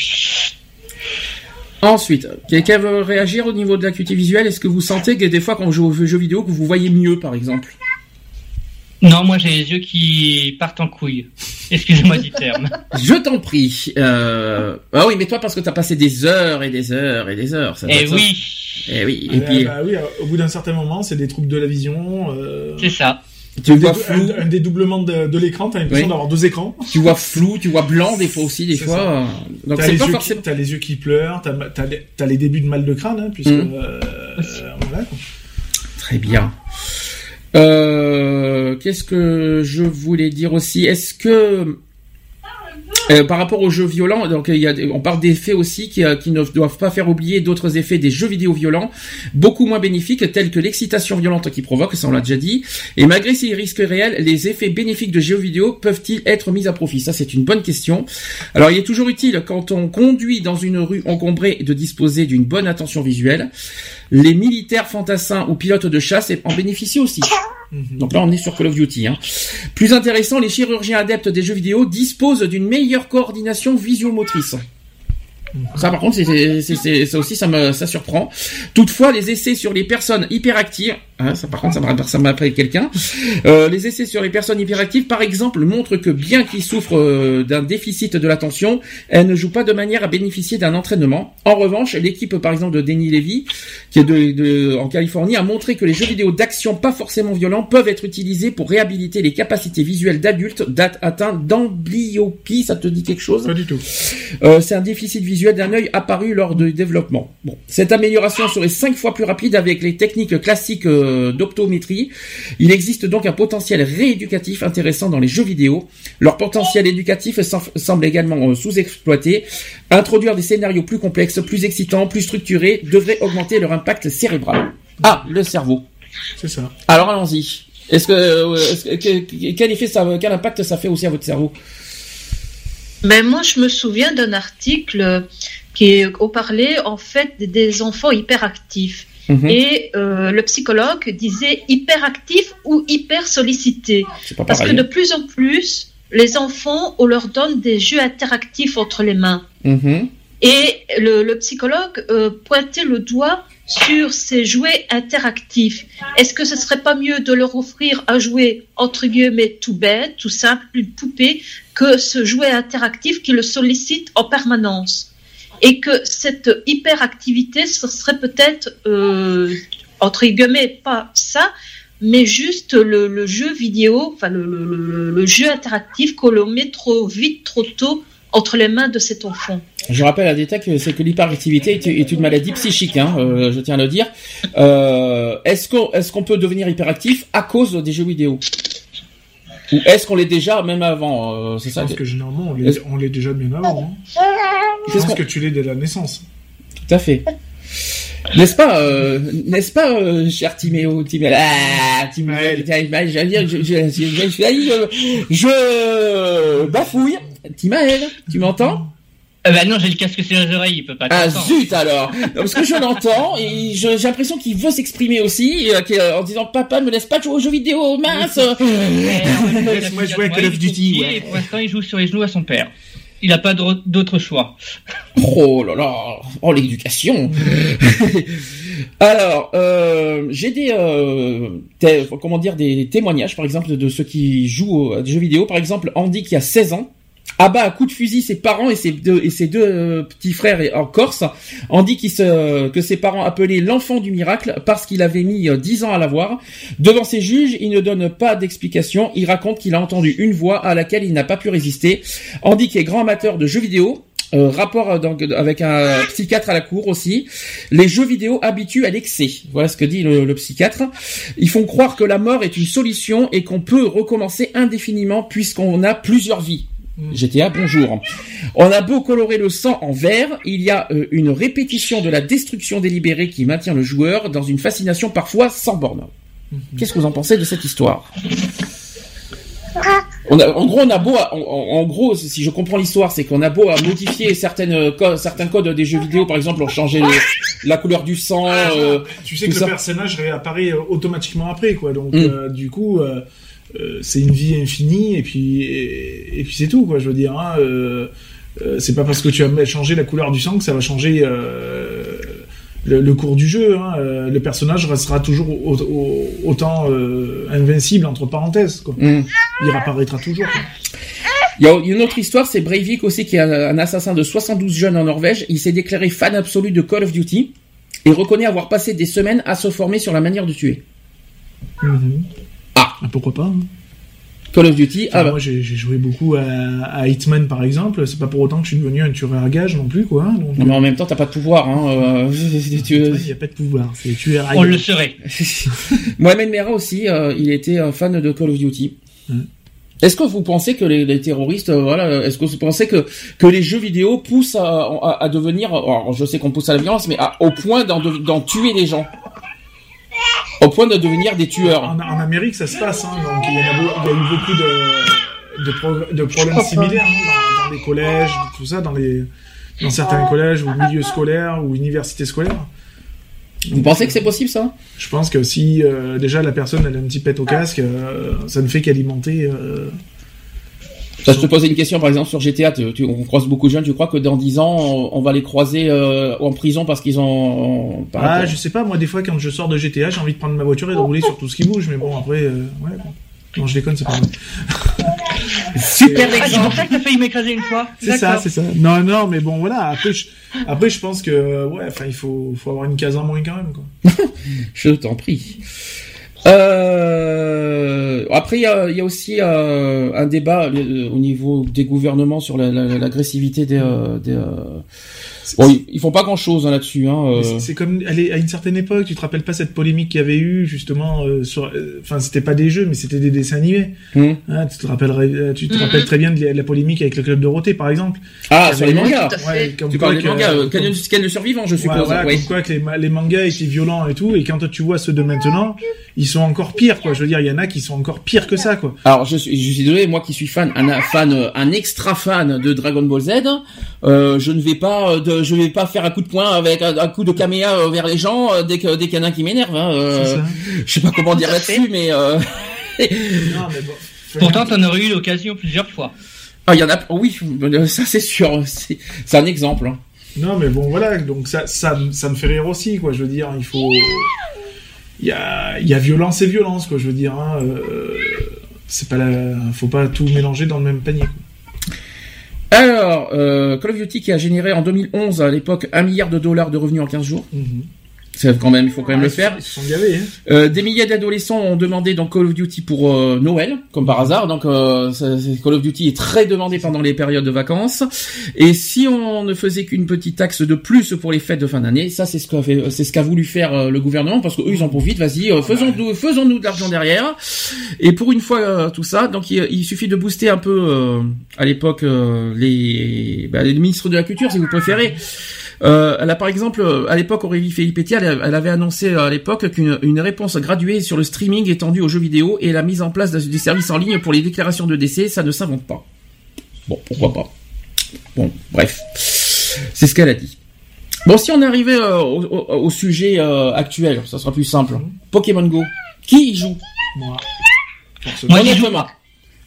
Speaker 1: Ensuite, quelqu'un veut réagir au niveau de l'acuité visuelle? Est-ce que vous sentez que des fois quand vous jouez aux jeux vidéo que vous voyez mieux par exemple?
Speaker 8: Non, moi j'ai les yeux qui partent en couille. Excusez-moi du terme.
Speaker 1: Je t'en prie. Euh... Ah oui, mais toi parce que t'as passé des heures et des heures et des heures. Ça
Speaker 8: Eh
Speaker 1: ça.
Speaker 8: oui,
Speaker 1: Eh oui. Et
Speaker 2: Euh,
Speaker 1: puis
Speaker 2: bah oui, au bout d'un certain moment, c'est des troubles de la vision. Euh,
Speaker 8: c'est ça.
Speaker 1: Tu
Speaker 2: un,
Speaker 1: vois flou,
Speaker 2: un- un dédoublement de, de l'écran, t'as l'impression
Speaker 1: Oui.
Speaker 2: d'avoir deux écrans.
Speaker 1: tu vois flou, tu vois blanc des fois aussi des fois. Donc
Speaker 2: T'as les,
Speaker 1: pas
Speaker 2: yeux
Speaker 1: forcément.
Speaker 2: qui- les yeux qui pleurent, t'as les, débuts de mal de crâne, hein, puisque
Speaker 1: Mm.
Speaker 2: euh, voilà. quoi.
Speaker 1: Très bien. Euh, Qu'est-ce que je voulais dire aussi? Est-ce que euh, par rapport aux jeux violents, donc il y a, on parle d'effets aussi qui, euh, qui ne doivent pas faire oublier d'autres effets des jeux vidéo violents, beaucoup moins bénéfiques, tels que l'excitation violente qu'ils provoquent, ça on l'a déjà dit. Et malgré ces risques réels, les effets bénéfiques de jeux vidéo peuvent-ils être mis à profit? Ça c'est une bonne question. Alors il est toujours utile quand on conduit dans une rue encombrée de disposer d'une bonne attention visuelle. Les militaires fantassins ou pilotes de chasse en bénéficient aussi.
Speaker 2: Mhm.
Speaker 1: Donc là, on est sur Call of Duty. Hein. Plus intéressant, les chirurgiens adeptes des jeux vidéo disposent d'une meilleure coordination visio-motrice. Ça, par contre, c'est, ça aussi, ça me, ça surprend. Toutefois, les essais sur les personnes hyperactives, hein, ça, par contre, ça rappelle, ça quelqu'un. Euh, les essais sur les personnes hyperactives, par exemple, montrent que bien qu'ils souffrent euh, d'un déficit de l'attention, elles ne jouent pas de manière à bénéficier d'un entraînement. En revanche, l'équipe, par exemple, de Denis Levy, qui est de, de- en Californie, a montré que les jeux vidéo d'action pas forcément violents peuvent être utilisés pour réhabiliter les capacités visuelles d'adultes atteints d'amblyopie. Ça te dit quelque chose?
Speaker 2: Pas du tout.
Speaker 1: euh, c'est un déficit visuel d'un œil apparu lors du développement. Bon, cette amélioration serait cinq fois plus rapide avec les techniques classiques euh, d'optométrie. Il existe donc un potentiel rééducatif intéressant dans les jeux vidéo. Leur potentiel éducatif sem- semble également euh, sous-exploité. Introduire des scénarios plus complexes, plus excitants, plus structurés devrait augmenter leur impact cérébral. Ah, le cerveau.
Speaker 2: C'est ça.
Speaker 1: Alors allons-y. Est-ce que, euh, est-ce que- que- quel effet ça, quel impact ça fait aussi à votre cerveau?
Speaker 3: Mais moi, je me souviens d'un article qui au parlait en fait des- enfants hyperactifs.
Speaker 1: Mhm.
Speaker 3: Et euh, le psychologue disait hyperactif ou hyper sollicité. Parce que de plus en plus, les enfants, on leur donne des jeux interactifs entre les mains.
Speaker 1: Mhm.
Speaker 3: Et le, le psychologue euh, pointait le doigt sur ces jouets interactifs. Est-ce que ce serait pas mieux de leur offrir un jouet entre guillemets tout bête, tout simple, une poupée, que ce jouet interactif qui le sollicite en permanence Et que cette hyperactivité, ce serait peut-être euh, entre guillemets pas ça, mais juste le, jeu vidéo, enfin le, jeu interactif qu'on le met trop vite, trop tôt entre les mains de cet enfant.
Speaker 1: Je rappelle un détail que c'est que l'hyperactivité est, est une maladie psychique, hein, euh, je tiens à le dire. Euh, est-ce qu'on est-ce qu'on peut devenir hyperactif à cause des jeux vidéo? Ou est-ce qu'on l'est déjà même avant euh, C'est ça.
Speaker 2: pense
Speaker 1: que-
Speaker 2: généralement, on l'est déjà bien avant. hein. Je pense que tu l'es dès la naissance.
Speaker 1: Tout à fait. N'est-ce pas, euh, n'est-ce pas, euh, cher Timéo, Timéo, ah, Timéo, Timéo, j'allais dire, je, je, je, je, je, je, je bafouille. Timaël, tu m'entends?
Speaker 8: Euh, bah non, j'ai le casque sur les oreilles, il peut pas
Speaker 1: Ah zut alors Non, Parce que je l'entends et j'ai l'impression qu'il veut s'exprimer aussi euh, qu'il- en disant papa ne me laisse pas jouer aux jeux vidéo mince
Speaker 2: Laisse-moi jouer à Call of Duty, ouais.
Speaker 8: Et pour l'instant, il joue sur les genoux à son père. Il n'a pas d'au- d'autre choix.
Speaker 1: Oh là là Oh l'éducation Alors euh, j'ai des euh, comment dire des témoignages par exemple de ceux qui jouent à des jeux vidéo par exemple Andy qui a 16 ans abat à coup de fusil ses parents et ses deux et ses deux euh, petits frères en Corse. Andy qui se que ses parents appelaient l'enfant du miracle parce qu'il avait mis euh, 10 ans à l'avoir. Devant ses juges, il ne donne pas d'explication. Il raconte qu'il a entendu une voix à laquelle il n'a pas pu résister. Andy qui est grand amateur de jeux vidéo. euh, rapport avec un psychiatre à la cour aussi. Les jeux vidéo habituent à l'excès. Voilà ce que dit le, le psychiatre. Ils font croire que la mort est une solution et qu'on peut recommencer indéfiniment puisqu'on a plusieurs vies. GTA, bonjour. On a beau colorer le sang en vert, il y a euh, une répétition de la destruction délibérée qui maintient le joueur dans une fascination parfois sans borne. Qu'est-ce que vous en pensez de cette histoire? On a, en gros, on a beau, à- en, gros, si je comprends l'histoire, c'est qu'on a beau à modifier certaines euh, co- certains codes des jeux vidéo, par exemple, on changer le- la couleur du sang. euh,
Speaker 2: tu sais que
Speaker 1: ça.
Speaker 2: le personnage réapparaît automatiquement après, quoi. Donc,
Speaker 1: Mm.
Speaker 2: euh, du coup, c'est une vie infinie, et puis, et, et puis c'est tout, quoi. Je veux dire, hein, euh, euh, c'est pas parce que tu as changé la couleur du sang que ça va changer euh, le, le cours du jeu. Hein. Euh, Le personnage restera toujours au- au- autant euh, invincible entre parenthèses, quoi.
Speaker 1: hmm.
Speaker 2: Il réapparaîtra toujours. quoi.
Speaker 1: Il y a une autre histoire, c'est Breivik aussi, qui est un, un assassin de 72 jeunes en Norvège. Il s'est déclaré fan absolu de Call of Duty et reconnaît avoir passé des semaines à se former sur la manière de tuer.
Speaker 2: Mhm.
Speaker 1: Ah.
Speaker 2: Pourquoi pas hein.
Speaker 1: Call of Duty, ah bah,
Speaker 2: Moi, j'ai joué beaucoup à, à Hitman, par exemple. C'est pas pour autant que je suis devenu un tueur à gage non plus, quoi. hein. Donc,
Speaker 1: non, mais en même temps, t'as pas de pouvoir. Hein, euh,
Speaker 2: Il n'y a pas de pouvoir, c'est tueur à
Speaker 8: On le serait.
Speaker 1: Mohamed Merah aussi, euh, il était un fan de Call of Duty.
Speaker 2: Mm.
Speaker 1: Est-ce que vous pensez que les, les terroristes, euh, voilà, est-ce que vous pensez que que les jeux vidéo poussent à, à, à devenir, alors, je sais qu'on pousse à la violence, mais à- au point d'en de- d'en tuer les gens, au point de devenir des tueurs.
Speaker 2: En, en Amérique, ça se passe, hein, donc il y, en a, beau- il y a eu beaucoup de, de, pro- de problèmes similaires hein, dans, dans les collèges, tout ça, dans, les, dans certains collèges ou milieux scolaires ou universités scolaires.
Speaker 1: Vous pensez que c'est possible ça?
Speaker 2: Je pense que si euh, déjà la personne elle a un petit pet au casque, euh, ça ne fait qu'alimenter. euh,
Speaker 1: Ça, je te posais une question, par exemple, sur GTA, tu, tu- on croise beaucoup de jeunes, tu crois que dans 10 ans, on, on va les croiser euh, en prison parce qu'ils ont... par
Speaker 2: Ah,
Speaker 1: rapport-
Speaker 2: je sais pas, moi, des fois, quand je sors de GTA, j'ai envie de prendre ma voiture et de rouler sur tout ce qui bouge, mais bon, après, euh, ouais. Non, je déconne, c'est pas vrai.
Speaker 1: Super
Speaker 8: Ah, c'est pour ça que t'as failli m'écraser une fois.
Speaker 2: C'est ça, c'est ça. Non, non, mais bon, voilà. Après, je, après, je pense que, ouais, enfin, il faut, faut avoir une case en moins quand même, quoi.
Speaker 1: Je t'en prie. Euh, après, il y a, y a aussi euh, un débat euh, au niveau des gouvernements sur la- la- l'agressivité des... euh, des euh, Bon, ils, ils font pas grand-chose hein, là-dessus. Hein, euh.
Speaker 2: c'est- comme est- à une certaine époque, tu te rappelles pas cette polémique qu'il y avait eu justement euh, sur, euh, enfin c'était pas des jeux, mais c'était des dessins animés.
Speaker 1: Hmm.
Speaker 2: Hein, tu te rappellerais, euh, tu te
Speaker 3: Mhm.
Speaker 2: rappelles très bien de la, la polémique avec le club Dorothée par exemple.
Speaker 1: Ah, sur les mangas.
Speaker 2: Ouais, comme
Speaker 1: Tu parles des mangas, euh,
Speaker 2: comme-
Speaker 1: Canyon Scan le survivant, je
Speaker 2: Ouais,
Speaker 1: suppose.
Speaker 2: voilà,
Speaker 1: oui.
Speaker 2: comme quoi que les, ma- les mangas étaient violents et tout, et quand tu vois ceux de maintenant, ils sont encore pires, quoi. Je veux dire, il y en a qui sont encore pires que ça, quoi.
Speaker 1: Alors je suis, je suis désolé, moi qui suis fan, un, fan, euh, un extra fan de Dragon Ball Z, euh, je ne vais pas, euh, je vais pas faire un coup de poing avec un, un coup de caméa euh, vers les gens euh, dès que dès qu'il y en a un qui m'énerve. Hein, euh, je sais pas comment dire là-dessus, mais euh,
Speaker 2: Non, mais bon.
Speaker 8: Pourtant, t'en aurais eu l'occasion plusieurs fois.
Speaker 1: ah, il y en a, oui, ça c'est sûr, c'est un exemple. hein.
Speaker 2: Non, mais bon, voilà. Donc ça, ça, ça me fait rire aussi, quoi. Je veux dire, il faut, il y a, il y a violence et violence, quoi. Je veux dire, hein, euh, c'est pas la, faut pas tout mélanger dans le même panier. Quoi.
Speaker 1: Alors, euh, Call of Duty qui a généré en 2011 à l'époque un milliard de dollars de revenus en 15 jours. C'est quand même, il faut quand même le faire.
Speaker 2: Ils sont gavés, hein.
Speaker 1: Euh, des milliers d'adolescents ont demandé dans Call of Duty pour euh, Noël, comme par hasard. Donc euh, ça- Call of Duty est très demandé pendant les périodes de vacances. Et si on ne faisait qu'une petite taxe de plus pour les fêtes de fin d'année, ça c'est ce qu'a c'est ce qu'a voulu faire euh, le gouvernement parce que eux ils en profitent. Vas-y, euh, faisons-nous, faisons-nous de l'argent derrière. Et pour une fois euh, tout ça, donc il, il suffit de booster un peu euh, à l'époque euh, les, bah, les ministres de la culture si vous préférez. Euh, elle a par exemple, euh, à l'époque, Aurélie Felipetti, elle, elle avait annoncé euh, à l'époque qu'une une réponse graduée sur le streaming étendu aux jeux vidéo et la mise en place des services en ligne pour les déclarations de décès, ça ne s'invente pas. Bon, pourquoi pas. Bon, bref, c'est ce qu'elle a dit. Bon, si on est arrivé euh, au, au- au sujet euh, actuel, ça sera plus simple. Pokémon Go. Qui y joue?
Speaker 2: Moi.
Speaker 8: Moi, pas.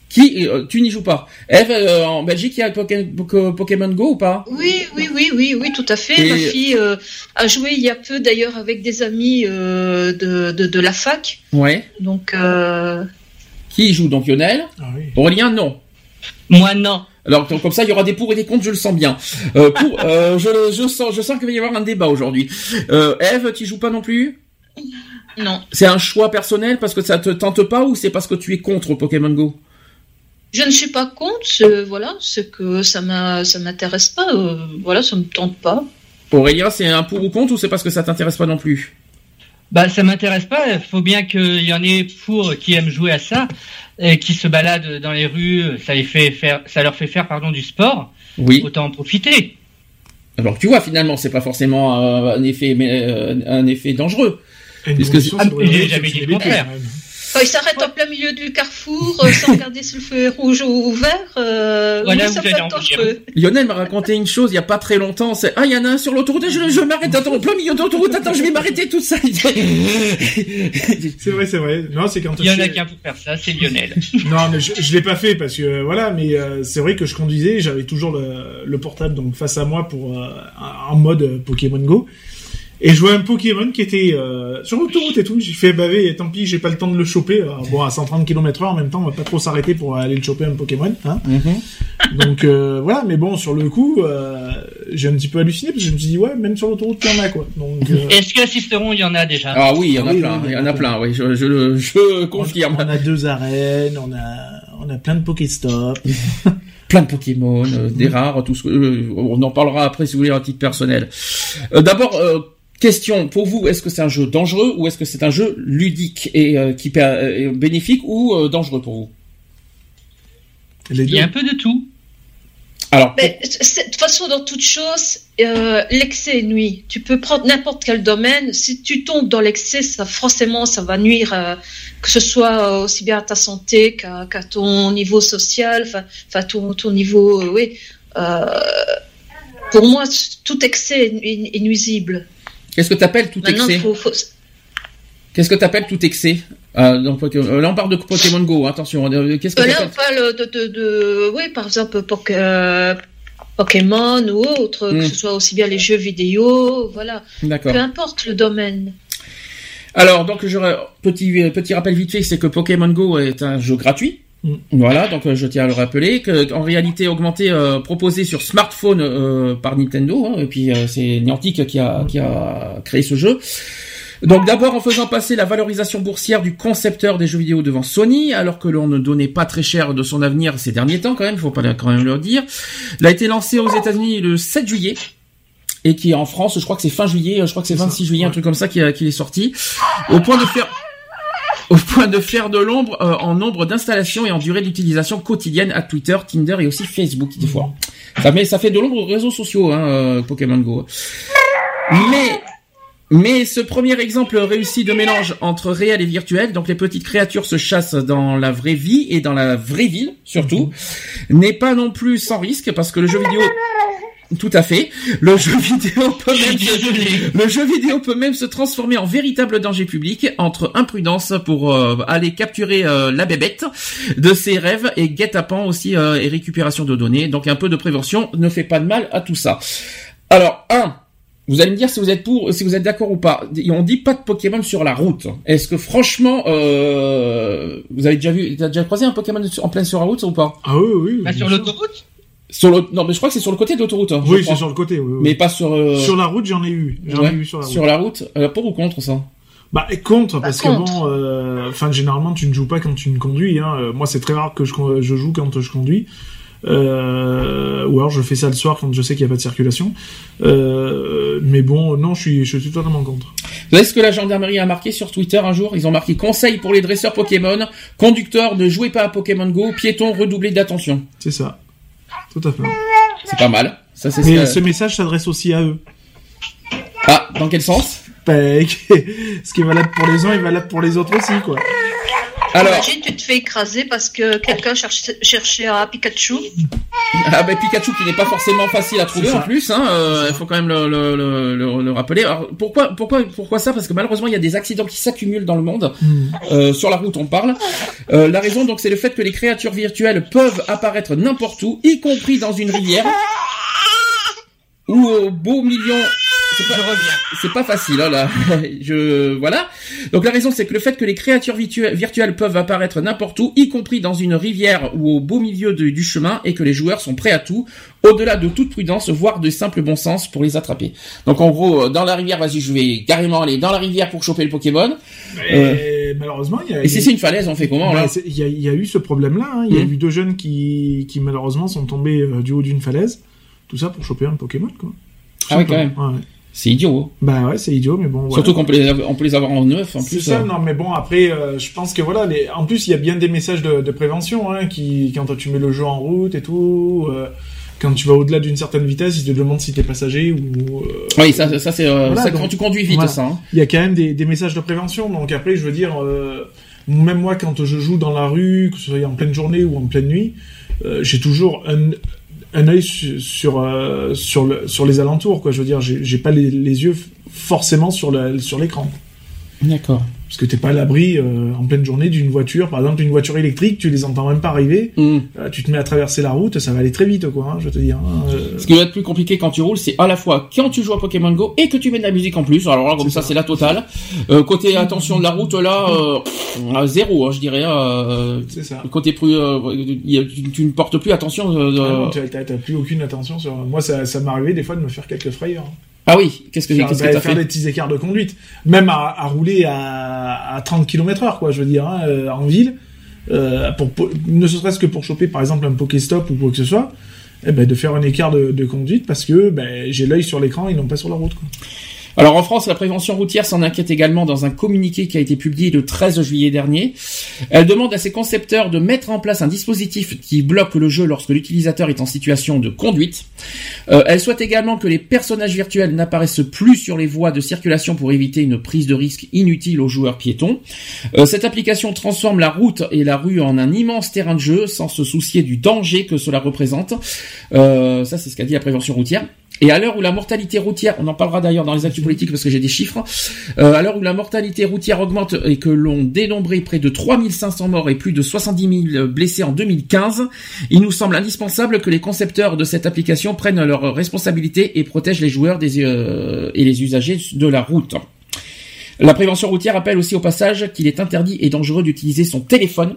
Speaker 1: Qui euh, Tu n'y joues pas. Eve, euh, en Belgique, il y a Poké- Poké- Pokémon Go ou pas?
Speaker 3: Oui, oui, oui, oui, oui, tout à fait.
Speaker 1: Et-
Speaker 3: Ma fille euh, a joué il y a peu d'ailleurs avec des amis euh, de, de, de la fac.
Speaker 1: Ouais.
Speaker 3: Donc, euh,
Speaker 1: Qui y joue? Donc Lionel?
Speaker 2: Ah oui.
Speaker 1: Aurélien, non.
Speaker 8: Moi, non.
Speaker 1: Alors donc, comme ça, il y aura des pour et des contre, je le sens bien. Euh, pour, euh, je, sens, je sens qu'il va y avoir un débat aujourd'hui. Euh, Eve, tu joues pas non plus?
Speaker 3: Non.
Speaker 1: C'est un choix personnel parce que ça te tente pas ou c'est parce que tu es contre Pokémon Go?
Speaker 3: Je ne suis pas contre, c'est- voilà, c'est que ça m'a, ça m'intéresse pas, euh, voilà, ça me tente pas.
Speaker 1: Aurélien, c'est un pour ou contre ou c'est parce que ça t'intéresse pas non plus?
Speaker 8: Bah, ça m'intéresse pas. Il faut bien qu'il y en ait pour qui aiment jouer à ça, et qui se baladent dans les rues. Ça les fait faire, ça leur fait faire, pardon, du sport.
Speaker 1: Oui.
Speaker 8: Autant en profiter.
Speaker 1: Alors tu vois, finalement, c'est pas forcément euh, un effet, mais, euh, un effet dangereux.
Speaker 2: Et une
Speaker 1: Parce que-
Speaker 2: condition,
Speaker 8: Ah, j'ai jamais dit le contraire.
Speaker 3: Il s'arrête en plein milieu du carrefour, euh, sans regarder si le feu est rouge ou vert, euh,
Speaker 8: Voilà
Speaker 3: ça dangereux.
Speaker 1: Lionel m'a raconté une chose il y a pas très longtemps. C'est ah il y en a un sur l'autoroute. Je, je m'arrête. Attends, en plein milieu de l'autoroute. Attends, je vais m'arrêter tout ça.
Speaker 2: C'est vrai, c'est vrai. Non, c'est quand
Speaker 8: Il y en a qu'un pour faire ça, c'est Lionel.
Speaker 2: Non, mais je, je l'ai pas fait parce que euh, voilà, mais euh, c'est vrai que je conduisais, j'avais toujours le, le portable donc face à moi pour euh, en mode Pokémon Go. Et je vois un Pokémon qui était euh, sur l'autoroute et tout. J'ai fait baver, et tant pis, j'ai pas le temps de le choper. Alors, bon, à 130 km heure en même temps, on va pas trop s'arrêter pour aller le choper un Pokémon. Hein
Speaker 1: Mhm.
Speaker 2: donc euh, voilà, mais bon, sur le coup, euh, j'ai un petit peu halluciné parce que je me suis dit ouais, même sur l'autoroute, il y en a quoi. Donc euh,
Speaker 8: Est-ce qu'assisteront Il y en a déjà?
Speaker 1: Ah oui, il y en a
Speaker 2: Ah oui,
Speaker 1: plein.
Speaker 2: oui,
Speaker 1: Il y en a plein. Oui, je, je, le- je confirme.
Speaker 2: on a deux arènes, on a on a plein de Pokéstop.
Speaker 1: plein de Pokémon, euh, des rares, tout ce que, euh, on en parlera après si vous voulez à titre personnel. Euh, D'abord, euh, question pour vous, est-ce que c'est un jeu dangereux ou est-ce que c'est un jeu ludique et euh, qui per- euh, bénéfique ou euh, dangereux pour vous?
Speaker 8: Il y a un peu de tout.
Speaker 1: Alors,
Speaker 3: Mais de toute façon, dans toute chose, euh, l'excès nuit. Tu peux prendre n'importe quel domaine. Si tu tombes dans l'excès, ça forcément, ça va nuire, euh, que ce soit aussi bien à ta santé qu'à ton niveau social, enfin, ton, ton niveau, euh, oui. Euh, pour moi, tout excès est, est- est nuisible.
Speaker 1: Qu'est-ce que tu appelles tout
Speaker 3: Maintenant,
Speaker 1: excès
Speaker 3: faut, faut-
Speaker 1: Qu'est-ce que t'appelles tout excès euh, dans euh, Là, on parle de Pokémon Go. Attention. euh, Qu'est-ce que
Speaker 3: Euh, là, on parle de, de, de- oui, par exemple, Poké- euh, Pokémon ou autre,
Speaker 1: Hmm.
Speaker 3: que ce soit aussi bien les jeux vidéo, voilà.
Speaker 1: D'accord.
Speaker 3: Peu importe le domaine.
Speaker 1: Alors, donc, je, petit, petit rappel vite fait, c'est que Pokémon Go est un jeu gratuit. Voilà, donc euh, je tiens à le rappeler que en réalité augmenté euh, proposé sur smartphone euh, par Nintendo, hein, et puis euh, c'est Niantic qui a qui a créé ce jeu. Donc d'abord en faisant passer la valorisation boursière du concepteur des jeux vidéo devant Sony, alors que l'on ne donnait pas très cher de son avenir ces derniers temps quand même, faut pas quand même le dire. Il a été lancé aux États-Unis le 7 juillet et qui est en France, je crois que c'est fin juillet, je crois que c'est 26 juillet, un truc comme ça qui, qui est sorti, au point de faire au point de faire de l'ombre euh, en nombre d'installations et en durée d'utilisation quotidienne à Twitter, Tinder et aussi Facebook des fois. Ça met ça fait de l'ombre aux réseaux sociaux, hein, euh, Pokémon Go. Mais mais ce premier exemple réussi de mélange entre réel et virtuel, donc les petites créatures se chassent dans la vraie vie et dans la vraie ville surtout, n'est pas non plus sans risque parce que le jeu vidéo tout à fait. Le jeu vidéo peut même se, le jeu vidéo peut même se transformer en véritable danger public entre imprudence pour euh, aller capturer euh, la bébête de ses rêves et guet-apens aussi euh, et récupération de données. Donc un peu de prévention ne fait pas de mal à tout ça. Alors un, vous allez me dire si vous êtes pour, si vous êtes d'accord ou pas. On dit pas de Pokémon sur la route. Est-ce que franchement, euh, vous avez déjà vu, t'as déjà croisé un Pokémon en pleine sur la route ou pas?
Speaker 2: Ah oui, oui.
Speaker 8: Bah,
Speaker 2: bien
Speaker 8: sur l'autoroute?
Speaker 1: Sur le, non, mais je crois que c'est sur le côté de l'autoroute. hein,
Speaker 2: Oui, c'est sur le côté. Oui, oui.
Speaker 1: Mais pas sur. euh,
Speaker 2: Sur la route, j'en ai eu. J'en
Speaker 1: ouais,
Speaker 2: ai eu sur la route.
Speaker 1: Sur la route. Euh, pour ou contre ça?
Speaker 2: Bah et contre parce
Speaker 3: contre.
Speaker 2: que bon, euh, enfin généralement tu ne joues pas quand tu ne conduis. Hein. Euh, Moi c'est très rare que je, je joue quand je conduis. Euh, ou alors je fais ça le soir quand je sais qu'il n'y a pas de circulation. Euh, mais bon, non, je suis, je suis totalement contre.
Speaker 1: Vous savez ce que la gendarmerie a marqué sur Twitter un jour? Ils ont marqué conseil pour les dresseurs Pokémon, conducteurs ne jouez pas à Pokémon Go, piétons redoublez d'attention.
Speaker 2: C'est ça. Tout à fait.
Speaker 1: C'est pas mal. Ça c'est
Speaker 2: Mais
Speaker 1: ce-
Speaker 2: ce message s'adresse aussi à eux.
Speaker 1: Ah, dans quel sens?
Speaker 2: Bah, ce qui est valable pour les uns est valable pour les autres aussi, quoi.
Speaker 1: Alors,
Speaker 3: Imagine, tu te fais écraser parce que quelqu'un cherche, cherchait un Pikachu.
Speaker 1: ah ben Pikachu qui n'est pas forcément facile à trouver en plus, hein, euh, il faut quand même le, le, le, le- le rappeler. Alors pourquoi pourquoi pourquoi ça? Parce que malheureusement il y a des accidents qui s'accumulent dans le monde.
Speaker 2: Hmm.
Speaker 1: Euh, sur la route on parle. Euh, la raison donc c'est le fait que les créatures virtuelles peuvent apparaître n'importe où, y compris dans une rivière ou au beau million. C'est pas, c'est pas facile, hein, là. Je, voilà. Donc la raison, c'est que le fait que les créatures virtu- virtuelles peuvent apparaître n'importe où, y compris dans une rivière ou au beau milieu de- du chemin, et que les joueurs sont prêts à tout, au-delà de toute prudence, voire de simple bon sens pour les attraper. Donc en gros, euh, dans la rivière, vas-y, je vais carrément aller dans la rivière pour choper le Pokémon.
Speaker 2: Et malheureusement, il y a.
Speaker 1: Et si c'est une falaise, on fait comment
Speaker 2: Bah,
Speaker 1: là
Speaker 2: Il y, a, il y a eu ce problème-là. hein. Il y a
Speaker 1: Mhm.
Speaker 2: eu deux jeunes qui, qui malheureusement sont tombés euh, du haut d'une falaise. Tout ça pour choper un Pokémon, quoi. Tout
Speaker 1: Ah
Speaker 2: simplement.
Speaker 1: quand
Speaker 2: Ouais.
Speaker 1: C'est idiot.
Speaker 2: Bah ouais, c'est idiot, mais bon.
Speaker 1: Surtout qu'on peut peut les avoir en neuf, en
Speaker 2: C'est
Speaker 1: plus.
Speaker 2: ça,
Speaker 1: euh.
Speaker 2: non, mais bon, après, euh, je pense que voilà, les... en plus, il y a bien des messages de, de prévention, hein, qui, quand tu mets le jeu en route et tout, euh, quand tu vas au-delà d'une certaine vitesse, ils te demandent si t'es passager ou.
Speaker 1: Oui, ça, ça c'est
Speaker 2: Voilà,
Speaker 1: ça
Speaker 2: donc-
Speaker 1: quand tu conduis vite,
Speaker 2: voilà.
Speaker 1: ça. hein.
Speaker 2: il y a quand même des, des messages de prévention. Donc après, je veux dire, même moi, quand je joue dans la rue, que ce soit en pleine journée ou en pleine nuit, j'ai toujours un, un œil su- sur euh, sur le, sur les alentours. Quoi, je veux dire, j'ai pas les, yeux forcément sur sur l'écran.
Speaker 1: D'accord.
Speaker 2: Parce que t'es pas à l'abri euh, en pleine journée d'une voiture, par exemple une voiture électrique, tu les entends même pas arriver.
Speaker 1: Hmm.
Speaker 2: Euh, tu te mets à traverser la route, ça va aller très vite, quoi. hein, je te dire. hein, euh,
Speaker 1: Ce qui va être plus compliqué quand tu roules, c'est à la fois quand tu joues à Pokémon Go et que tu mets de la musique en plus. Alors là, comme ça,
Speaker 2: ça.
Speaker 1: c'est la totale. Euh, côté attention de la route, là, euh, à zéro, hein, je dirais. Euh,
Speaker 2: c'est ça.
Speaker 1: côté plus, euh, tu, tu ne portes plus attention. de-
Speaker 2: Ah t'as- plus aucune attention sur. Moi, ça, ça m'est arrivé des fois de me faire quelques frayeurs.
Speaker 1: Ah oui, qu'est-ce que
Speaker 2: faire,
Speaker 1: qu'est-ce que t'as
Speaker 2: faire
Speaker 1: fait
Speaker 2: des petits écarts de conduite, même à, à rouler à, à 30 km heure, quoi, je veux dire, hein, euh, en ville, euh, pour, pour- ne serait-ce que pour choper, par exemple, un Pokéstop ou quoi que ce soit, eh ben, de faire un écart de, de conduite parce que ben, j'ai l'œil sur l'écran et non pas sur la route. Quoi.
Speaker 1: Alors en France, la prévention routière s'en inquiète également dans un communiqué qui a été publié le 13 juillet dernier. Elle demande à ses concepteurs de mettre en place un dispositif qui bloque le jeu lorsque l'utilisateur est en situation de conduite. Euh, elle souhaite également que les personnages virtuels n'apparaissent plus sur les voies de circulation pour éviter une prise de risque inutile aux joueurs piétons. Euh, cette application transforme la route et la rue en un immense terrain de jeu sans se soucier du danger que cela représente. Euh, ça, c'est ce qu'a dit la prévention routière. Et à l'heure où la mortalité routière, on en parlera d'ailleurs dans les actus politiques parce que j'ai des chiffres, euh, à l'heure où la mortalité routière augmente et que l'on dénombré près de 3500 morts et plus de 70 000 blessés en 2015, il nous semble indispensable que les concepteurs de cette application prennent leurs responsabilités et protègent les joueurs euh, et les usagers de la route. La prévention routière rappelle aussi au passage qu'il est interdit et dangereux d'utiliser son téléphone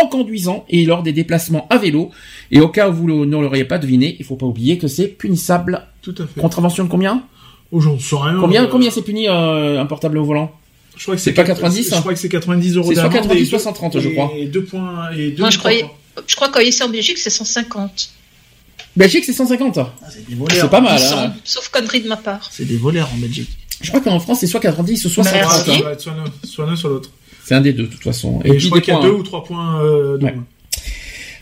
Speaker 1: en conduisant et lors des déplacements à vélo. Et au cas où vous ne l'auriez pas deviné, il faut pas oublier que c'est punissable.
Speaker 2: Tout à fait.
Speaker 1: Contravention de combien?
Speaker 2: Oh, j'en sais rien.
Speaker 1: Combien,
Speaker 2: euh,
Speaker 1: combien c'est puni euh, un portable au volant?
Speaker 2: Je crois que
Speaker 1: c'est pas
Speaker 2: quatre-
Speaker 1: 90,
Speaker 2: Je
Speaker 1: hein
Speaker 2: crois que c'est 90 euros
Speaker 1: C'est soit
Speaker 2: d'amende
Speaker 1: 90,
Speaker 2: et
Speaker 1: soit
Speaker 2: deux-
Speaker 1: 130, je crois.
Speaker 2: Et deux points, et deux
Speaker 3: Moi,
Speaker 2: ou
Speaker 3: je croyais, je crois qu'en ici en Belgique, c'est 150.
Speaker 1: Belgique c'est 150.
Speaker 2: Ah, c'est des voleurs.
Speaker 1: C'est pas mal. Hein.
Speaker 3: Sauf connerie de ma part.
Speaker 2: C'est des voleurs en Belgique.
Speaker 1: Je crois qu'en France c'est soit 90 soit
Speaker 3: Merci.
Speaker 1: 130.
Speaker 2: Ah, ça va être soit l'un, soit l'un, soit l'autre.
Speaker 1: C'est un des deux de toute façon.
Speaker 2: Et, je crois qu'il y a deux
Speaker 1: hein.
Speaker 2: ou trois points euh, de
Speaker 1: Ouais.
Speaker 2: moins.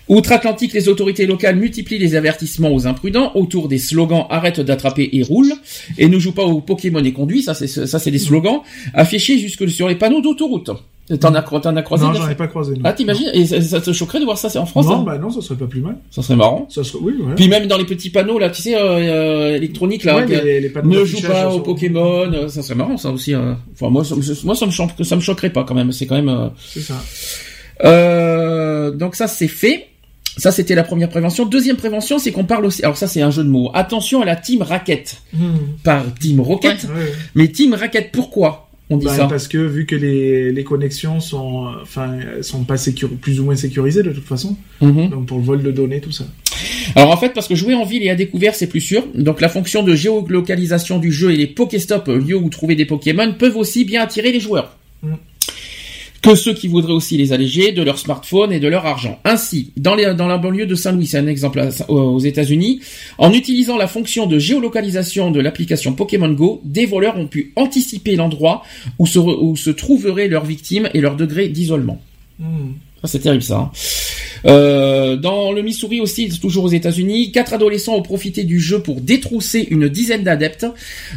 Speaker 1: Outre-Atlantique, les autorités locales multiplient les avertissements aux imprudents autour des slogans arrête d'attraper et roule et ne joue pas au Pokémon et conduit, ça c'est ça c'est des slogans affichés jusque sur les panneaux d'autoroute. T'en as, t'en as croisé
Speaker 2: Non, j'en ai pas croisé. non.
Speaker 1: Ah t'imagines Et ça, ça te choquerait de voir ça c'est en France
Speaker 2: Non,
Speaker 1: hein
Speaker 2: bah non, ça serait pas plus mal.
Speaker 1: Ça serait marrant.
Speaker 2: Ça serait, oui, ouais.
Speaker 1: Puis même dans les petits panneaux là, tu sais, euh, euh, électroniques là,
Speaker 2: Ouais, les- les
Speaker 1: ne joue pas au Pokémon, euh, ça serait marrant ça aussi. euh. Enfin moi, ça, moi ça me choque- ça me choquerait pas quand même. C'est quand même. euh,
Speaker 2: C'est ça.
Speaker 1: Euh, donc ça c'est fait. Ça c'était la première prévention. Deuxième prévention, c'est qu'on parle aussi. Alors ça c'est un jeu de mots. Attention à la team raquette,
Speaker 2: Hmm.
Speaker 1: par team rocket,
Speaker 2: Ouais.
Speaker 1: mais team raquette. Pourquoi? On dit
Speaker 2: Bah,
Speaker 1: ça
Speaker 2: parce que vu que les, les connexions sont, euh, enfin, sont pas plus ou moins sécurisées de toute façon,
Speaker 1: Mhm.
Speaker 2: donc pour le vol de données, tout ça.
Speaker 1: Alors en fait, parce que jouer en ville et à découvert, c'est plus sûr. Donc la fonction de géolocalisation du jeu et les Pokéstop, lieu où trouver des Pokémon, peuvent aussi bien attirer les joueurs.
Speaker 2: Mm.
Speaker 1: Que ceux qui voudraient aussi les alléger de leur smartphone et de leur argent. Ainsi, dans, la banlieue de Saint-Louis, c'est un exemple aux États-Unis, en utilisant la fonction de géolocalisation de l'application Pokémon Go, des voleurs ont pu anticiper l'endroit où se, re- où se trouveraient leurs victimes et leur degré d'isolement.
Speaker 2: Hmm.
Speaker 1: Ça, c'est terrible, ça. hein. Euh, dans le Missouri aussi, toujours aux États-Unis, quatre adolescents ont profité du jeu pour détrousser une dizaine d'adeptes.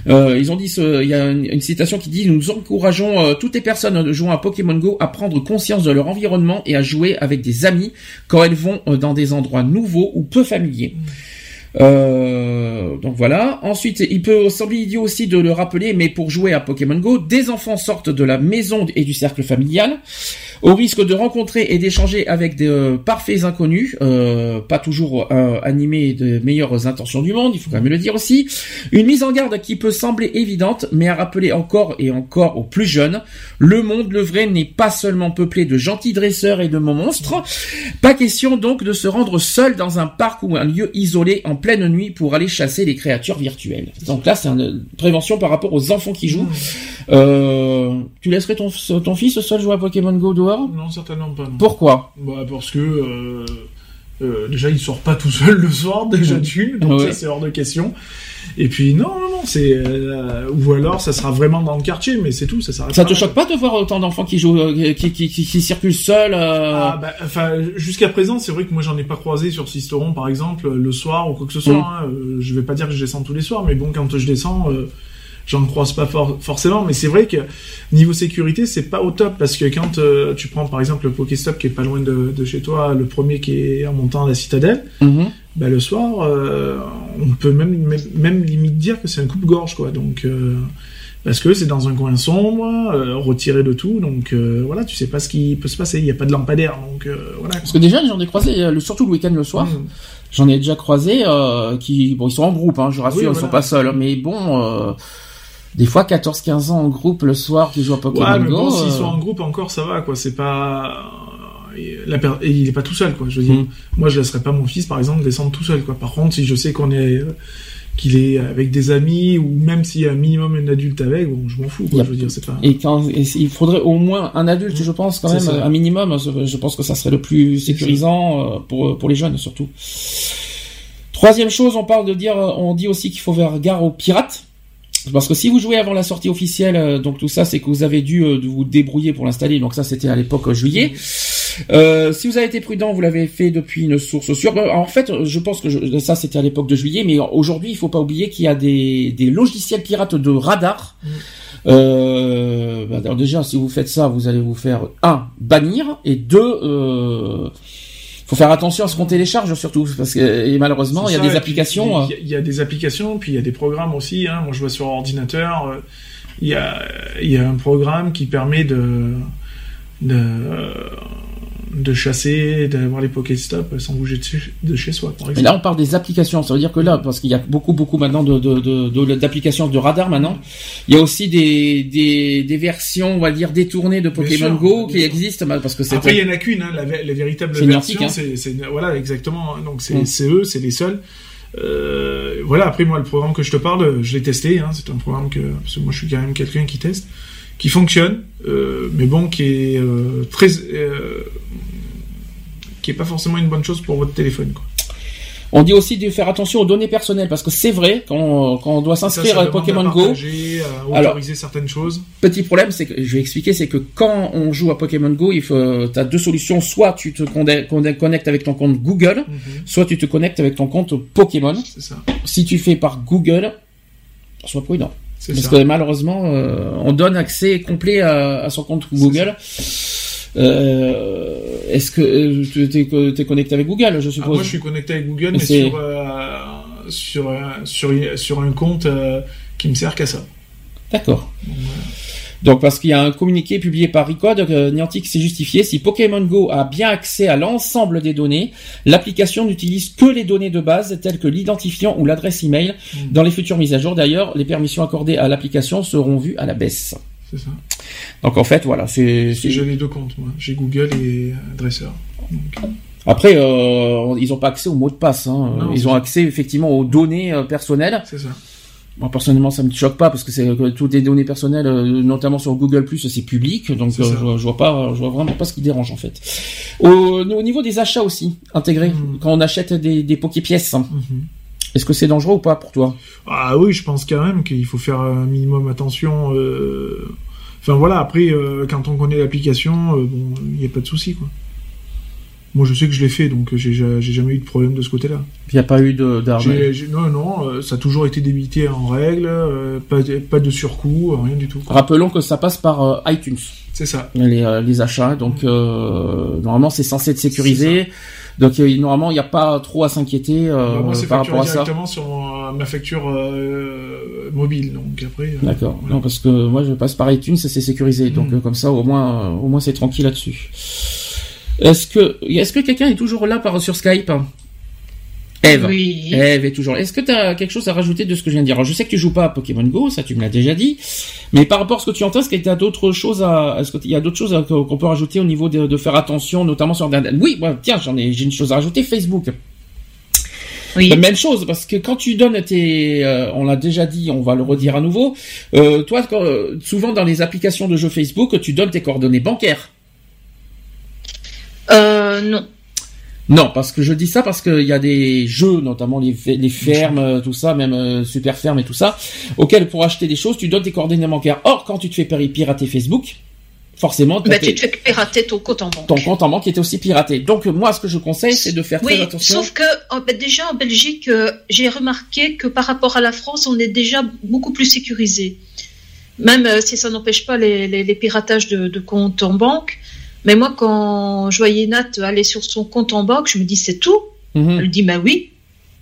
Speaker 1: Euh, ils ont dit, il y a une, une citation qui dit "Nous encourageons euh, toutes les personnes jouant à Pokémon Go à prendre conscience de leur environnement et à jouer avec des amis quand elles vont euh, dans des endroits nouveaux ou peu familiers." Euh, donc voilà. Ensuite, il peut sembler idiot aussi de le rappeler, mais pour jouer à Pokémon Go, des enfants sortent de la maison et du cercle familial, au risque de rencontrer et d'échanger avec des euh, parfaits inconnus, euh, pas toujours euh, animés de meilleures intentions du monde, il faut quand même le dire aussi. Une mise en garde qui peut sembler évidente, mais à rappeler encore et encore aux plus jeunes, le monde, le vrai, n'est pas seulement peuplé de gentils dresseurs et de monstres. Pas question donc de se rendre seul dans un parc ou un lieu isolé en pleine nuit pour aller chasser les créatures virtuelles. Donc là, c'est une prévention par rapport aux enfants qui jouent. Euh, tu laisserais ton, ton fils seul jouer à Pokémon Go
Speaker 2: Non, certainement pas. non.
Speaker 1: Pourquoi
Speaker 2: Bah, parce que euh, euh, déjà il sort pas tout seul le soir déjà d'une, donc
Speaker 1: Ouais.
Speaker 2: ça c'est hors de question. Et puis non non non c'est euh, ou alors ça sera vraiment dans le quartier, mais c'est tout, ça s'arrête.
Speaker 1: Ça te choque pas de voir autant d'enfants qui jouent, euh, qui, qui, qui, qui circulent seuls euh,
Speaker 2: Ah, bah, enfin, jusqu'à présent, c'est vrai que moi j'en ai pas croisé sur Sisteron par exemple le soir ou quoi que ce soit.
Speaker 1: Mm.
Speaker 2: hein. Je vais pas dire que je descends tous les soirs, mais bon, quand je descends, j'en croise pas for- forcément. Mais c'est vrai que niveau sécurité, c'est pas au top parce que quand euh, tu prends par exemple le Pokéstop qui est pas loin de, de chez toi, le premier qui est en montant à la citadelle,
Speaker 1: mhm.
Speaker 2: bah, le soir, euh, on peut même, même, même limite dire que c'est un coupe-gorge, quoi. Donc, euh, parce que c'est dans un coin sombre, retiré de tout, donc voilà, tu sais pas ce qui peut se passer. Il y a pas de lampadaire, donc voilà.
Speaker 1: Parce que déjà, j'en ai croisé, le- surtout le week-end le soir.
Speaker 2: Mm.
Speaker 1: J'en ai déjà croisé qui, bon, ils sont en groupe, hein, je rassure,
Speaker 2: Oui,
Speaker 1: ils
Speaker 2: voilà.
Speaker 1: sont pas seuls. Mais bon, des fois 14-15 ans en groupe le soir qui jouent à Pokémon
Speaker 2: Ouais, mais
Speaker 1: Go.
Speaker 2: bon, s'ils
Speaker 1: euh,
Speaker 2: sont en groupe encore, ça va, quoi. C'est pas. et La per- et il est pas tout seul, quoi. Je veux dire,
Speaker 1: Mm.
Speaker 2: moi, je laisserais pas mon fils, par exemple, descendre tout seul, quoi. Par contre, si je sais qu'on est, euh, qu'il est avec des amis, ou même s'il y a un minimum un adulte avec, bon, je m'en fous, quoi. Je veux dire, c'est pas.
Speaker 1: Et quand et il faudrait au moins un adulte, je pense quand même un minimum. Je pense que ça serait le plus sécurisant euh, pour pour les jeunes surtout. Troisième chose, on parle de dire, euh, on dit aussi qu'il faut faire gare aux pirates. Parce que si vous jouez avant la sortie officielle, euh, donc tout ça, c'est que vous avez dû euh, vous débrouiller pour l'installer. Donc ça, c'était à l'époque euh, juillet. Euh, si vous avez été prudent, vous l'avez fait depuis une source sûre. En fait, je pense que je- ça, c'était à l'époque de juillet, mais aujourd'hui, il faut pas oublier qu'il y a des, des logiciels pirates de radar. Euh, bah, déjà, si vous faites ça, vous allez vous faire un bannir et deux, euh, faut faire attention à ce qu'on télécharge surtout parce que et malheureusement il y a des applications.
Speaker 2: puis, Il y, a- il y a des applications, puis il y a des programmes aussi. Hein. Moi, je vois sur ordinateur. euh, Il y a, il y a un programme qui permet de de, de chasser, d'avoir les Pokéstop sans bouger de chez, de chez soi, par
Speaker 1: Et
Speaker 2: exemple.
Speaker 1: là, on parle des applications. Ça veut dire que là, parce qu'il y a beaucoup, beaucoup maintenant de, de, de, de- d'applications de radar maintenant, il y a aussi des, des, des versions, on va dire, détournées de Pokémon
Speaker 2: sûr,
Speaker 1: Go qui
Speaker 2: sûr.
Speaker 1: existent, bah, parce que
Speaker 2: Après, il y en a qu'une, hein, la, la véritable version,
Speaker 1: hein.
Speaker 2: c'est, voilà, exactement. Donc c'est,
Speaker 1: Mm.
Speaker 2: c'est eux, c'est les seuls. Euh, voilà. Après, moi, le programme que je te parle, je l'ai testé. Hein, c'est un programme que, parce que moi, je suis quand même quelqu'un qui teste, qui fonctionne, euh, mais bon, qui est euh, très, euh, qui est pas forcément une bonne chose pour votre téléphone. Quoi.
Speaker 1: On dit aussi de faire attention aux données personnelles parce que c'est vrai quand on, quand on doit s'inscrire à Pokémon
Speaker 2: à
Speaker 1: Go.
Speaker 2: à
Speaker 1: Alors-
Speaker 2: autoriser certaines choses.
Speaker 1: Petit problème, c'est que je vais expliquer, c'est que quand on joue à Pokémon Go, il faut, t'as deux solutions. Soit tu te connectes avec ton compte Google,
Speaker 2: Mhm,
Speaker 1: soit tu te connectes avec ton compte Pokémon.
Speaker 2: ça.
Speaker 1: Si tu fais par Google, sois prudent. Parce
Speaker 2: ça.
Speaker 1: que malheureusement, euh, on donne accès complet à, à son compte Google. Euh, Est-ce que euh, tu t'es connecté avec Google, je
Speaker 2: Ah,
Speaker 1: suppose
Speaker 2: moi, je suis connecté avec Google,
Speaker 1: Mais
Speaker 2: sur, euh, sur, un- sur, sur un compte qui me sert qu'à ça.
Speaker 1: D'accord.
Speaker 2: Voilà.
Speaker 1: Donc parce qu'il y a un communiqué publié par Recode, euh, Niantic s'est justifié. Si Pokémon Go a bien accès à l'ensemble des données, l'application n'utilise que les données de base telles que l'identifiant ou l'adresse email.
Speaker 2: Mm.
Speaker 1: Dans les futures mises à jour, d'ailleurs, les permissions accordées à l'application seront vues à la baisse.
Speaker 2: C'est ça.
Speaker 1: Donc en fait, voilà, c'est.
Speaker 2: J'ai les deux comptes, moi. J'ai Google et Dresseur. Donc,
Speaker 1: Après, euh, ils n'ont pas accès aux mots de passe. Hein.
Speaker 2: Non,
Speaker 1: ils ont accès effectivement aux données euh, personnelles.
Speaker 2: c'est ça.
Speaker 1: Moi personnellement, ça me choque pas parce que c'est que toutes les données personnelles, euh, notamment sur Google c'est public, donc euh, je, vois- je vois pas, je vois vraiment pas ce qui dérange en fait. Au, au niveau des achats aussi intégrés,
Speaker 2: Mhm.
Speaker 1: quand on achète des, des pièces,
Speaker 2: Mhm.
Speaker 1: est-ce que c'est dangereux ou pas pour toi?
Speaker 2: Ah oui, je pense quand même qu'il faut faire un minimum attention. euh, Enfin voilà, après, euh, quand on connaît l'application, bon, il n'y a pas de souci, quoi. Moi, je sais que je l'ai fait, donc j'ai ja- j'ai jamais eu de problème de ce côté-là.
Speaker 1: Il n'y a pas eu de
Speaker 2: j'ai- Non, non, euh, ça a toujours été débité en règle, euh, pas, de- pas de surcoût, rien du tout.
Speaker 1: Rappelons que ça passe par euh, iTunes,
Speaker 2: C'est ça.
Speaker 1: les, euh, les achats, donc euh, normalement c'est censé être sécurisé. Donc normalement il n'y a pas trop à s'inquiéter euh,
Speaker 2: Bah,
Speaker 1: par rapport à ça.
Speaker 2: directement sur mon- ma facture euh, mobile, donc après. euh,
Speaker 1: D'accord.
Speaker 2: voilà.
Speaker 1: Non, parce que moi je passe par iTunes, ça c'est sécurisé, donc
Speaker 2: Mm.
Speaker 1: euh, comme ça au moins, au moins c'est tranquille là-dessus. Est-ce que, est-ce que quelqu'un est toujours là par sur Skype? Eve.
Speaker 3: Oui.
Speaker 1: Eve est toujours. Est-ce que tu as quelque chose à rajouter de ce que je viens de dire? Alors, Je sais que tu joues pas à Pokémon Go, ça tu me l'as déjà dit, mais par rapport à ce que tu entends, est-ce qu'il y a d'autres choses à, est-ce qu'il y a d'autres choses qu'on peut rajouter au niveau de, de faire attention, notamment sur Oui, tiens, j'en ai, j'ai une chose à rajouter. Facebook.
Speaker 3: Oui.
Speaker 1: La Même chose, parce que quand tu donnes tes, euh, on l'a déjà dit, on va le redire à nouveau. euh, toi, quand, euh, souvent dans les applications de jeux Facebook, tu donnes tes coordonnées bancaires.
Speaker 3: Euh, non.
Speaker 1: Non, parce que je dis ça parce qu'il y a des jeux, notamment les, les fermes, euh, tout ça, même euh, super ferme et tout ça, auxquels pour acheter des choses, tu donnes tes coordonnées bancaires. Or, quand tu te fais pirater Facebook, forcément,
Speaker 3: Bah, tu te fais pirater ton compte en banque.
Speaker 1: ton compte en banque était aussi piraté. Donc moi, ce que je conseille, c'est de faire
Speaker 3: Oui,
Speaker 1: très attention.
Speaker 3: sauf que bah, déjà en Belgique, euh, j'ai remarqué que par rapport à la France, on est déjà beaucoup plus sécurisé. Même euh, si ça n'empêche pas les, les- les piratages de, de comptes en banque. Mais moi, quand je voyais Nat aller sur son compte en banque, je me dis c'est tout.
Speaker 1: Mhm.
Speaker 3: Elle dit bah oui.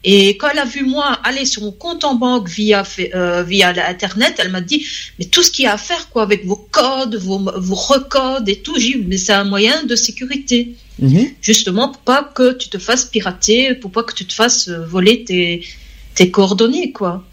Speaker 3: Et quand elle a vu moi aller sur mon compte en banque via euh, via internet, elle m'a dit mais tout ce qu'il y a à faire quoi avec vos codes, vos, vos recodes et tout, j'ai mais c'est un moyen de sécurité
Speaker 1: Mhm.
Speaker 3: justement pour pas que tu te fasses pirater, pour pas que tu te fasses voler tes, tes coordonnées, quoi.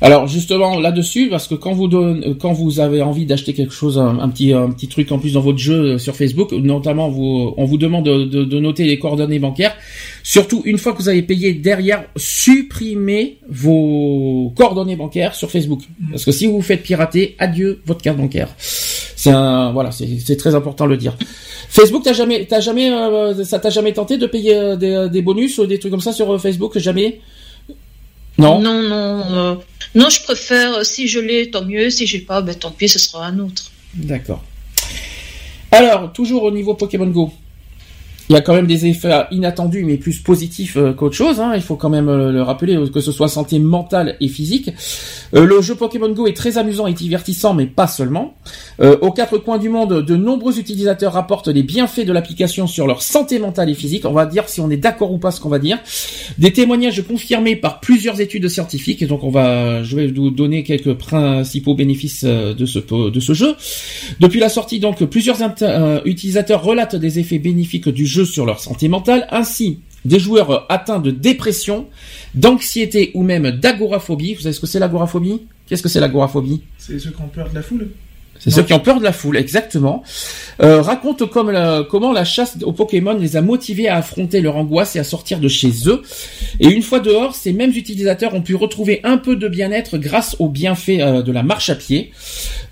Speaker 1: Alors justement là-dessus, parce que quand vous donne, quand vous avez envie d'acheter quelque chose, un, un petit un petit truc en plus dans votre jeu euh, sur Facebook, notamment vous, on vous demande de, de- de noter les coordonnées bancaires. Surtout une fois que vous avez payé derrière, supprimez vos coordonnées bancaires sur Facebook, parce que si vous vous faites pirater, adieu votre carte bancaire. C'est un voilà, c'est très important de le dire. Facebook, t'as jamais, t'as jamais, euh, ça t'a jamais tenté de payer euh, des, des bonus ou des trucs comme ça sur euh, Facebook, jamais? Non?
Speaker 3: Non, non, euh, non, je préfère, euh, si je l'ai, tant mieux, si j'ai pas, ben tant pis, ce sera un autre.
Speaker 1: D'accord. Alors, toujours au niveau Pokémon Go, il y a quand même des effets inattendus, mais plus positifs euh, qu'autre chose. hein. Il faut quand même euh, le rappeler, que ce soit santé mentale et physique. Euh, le jeu Pokémon Go est très amusant et divertissant, mais pas seulement. Aux quatre coins du monde, de nombreux utilisateurs rapportent les bienfaits de l'application sur leur santé mentale et physique. On va dire si on est d'accord ou pas ce qu'on va dire. Des témoignages confirmés par plusieurs études scientifiques. Donc on va, je vais vous donner quelques principaux bénéfices de ce de ce jeu. Depuis la sortie, donc plusieurs utilisateurs relatent des effets bénéfiques du jeu sur leur santé mentale. Ainsi, des joueurs atteints de dépression, d'anxiété ou même d'agoraphobie. Vous savez ce que c'est l'agoraphobie? Qu'est-ce que c'est l'agoraphobie?
Speaker 2: C'est ceux qui ont peur de la foule.
Speaker 1: C'est ceux qui ont peur de la foule, exactement. Euh, raconte comme comment la chasse aux Pokémon les a motivés à affronter leur angoisse et à sortir de chez eux. Et une fois dehors, ces mêmes utilisateurs ont pu retrouver un peu de bien-être grâce aux bienfaits euh, de la marche à pied.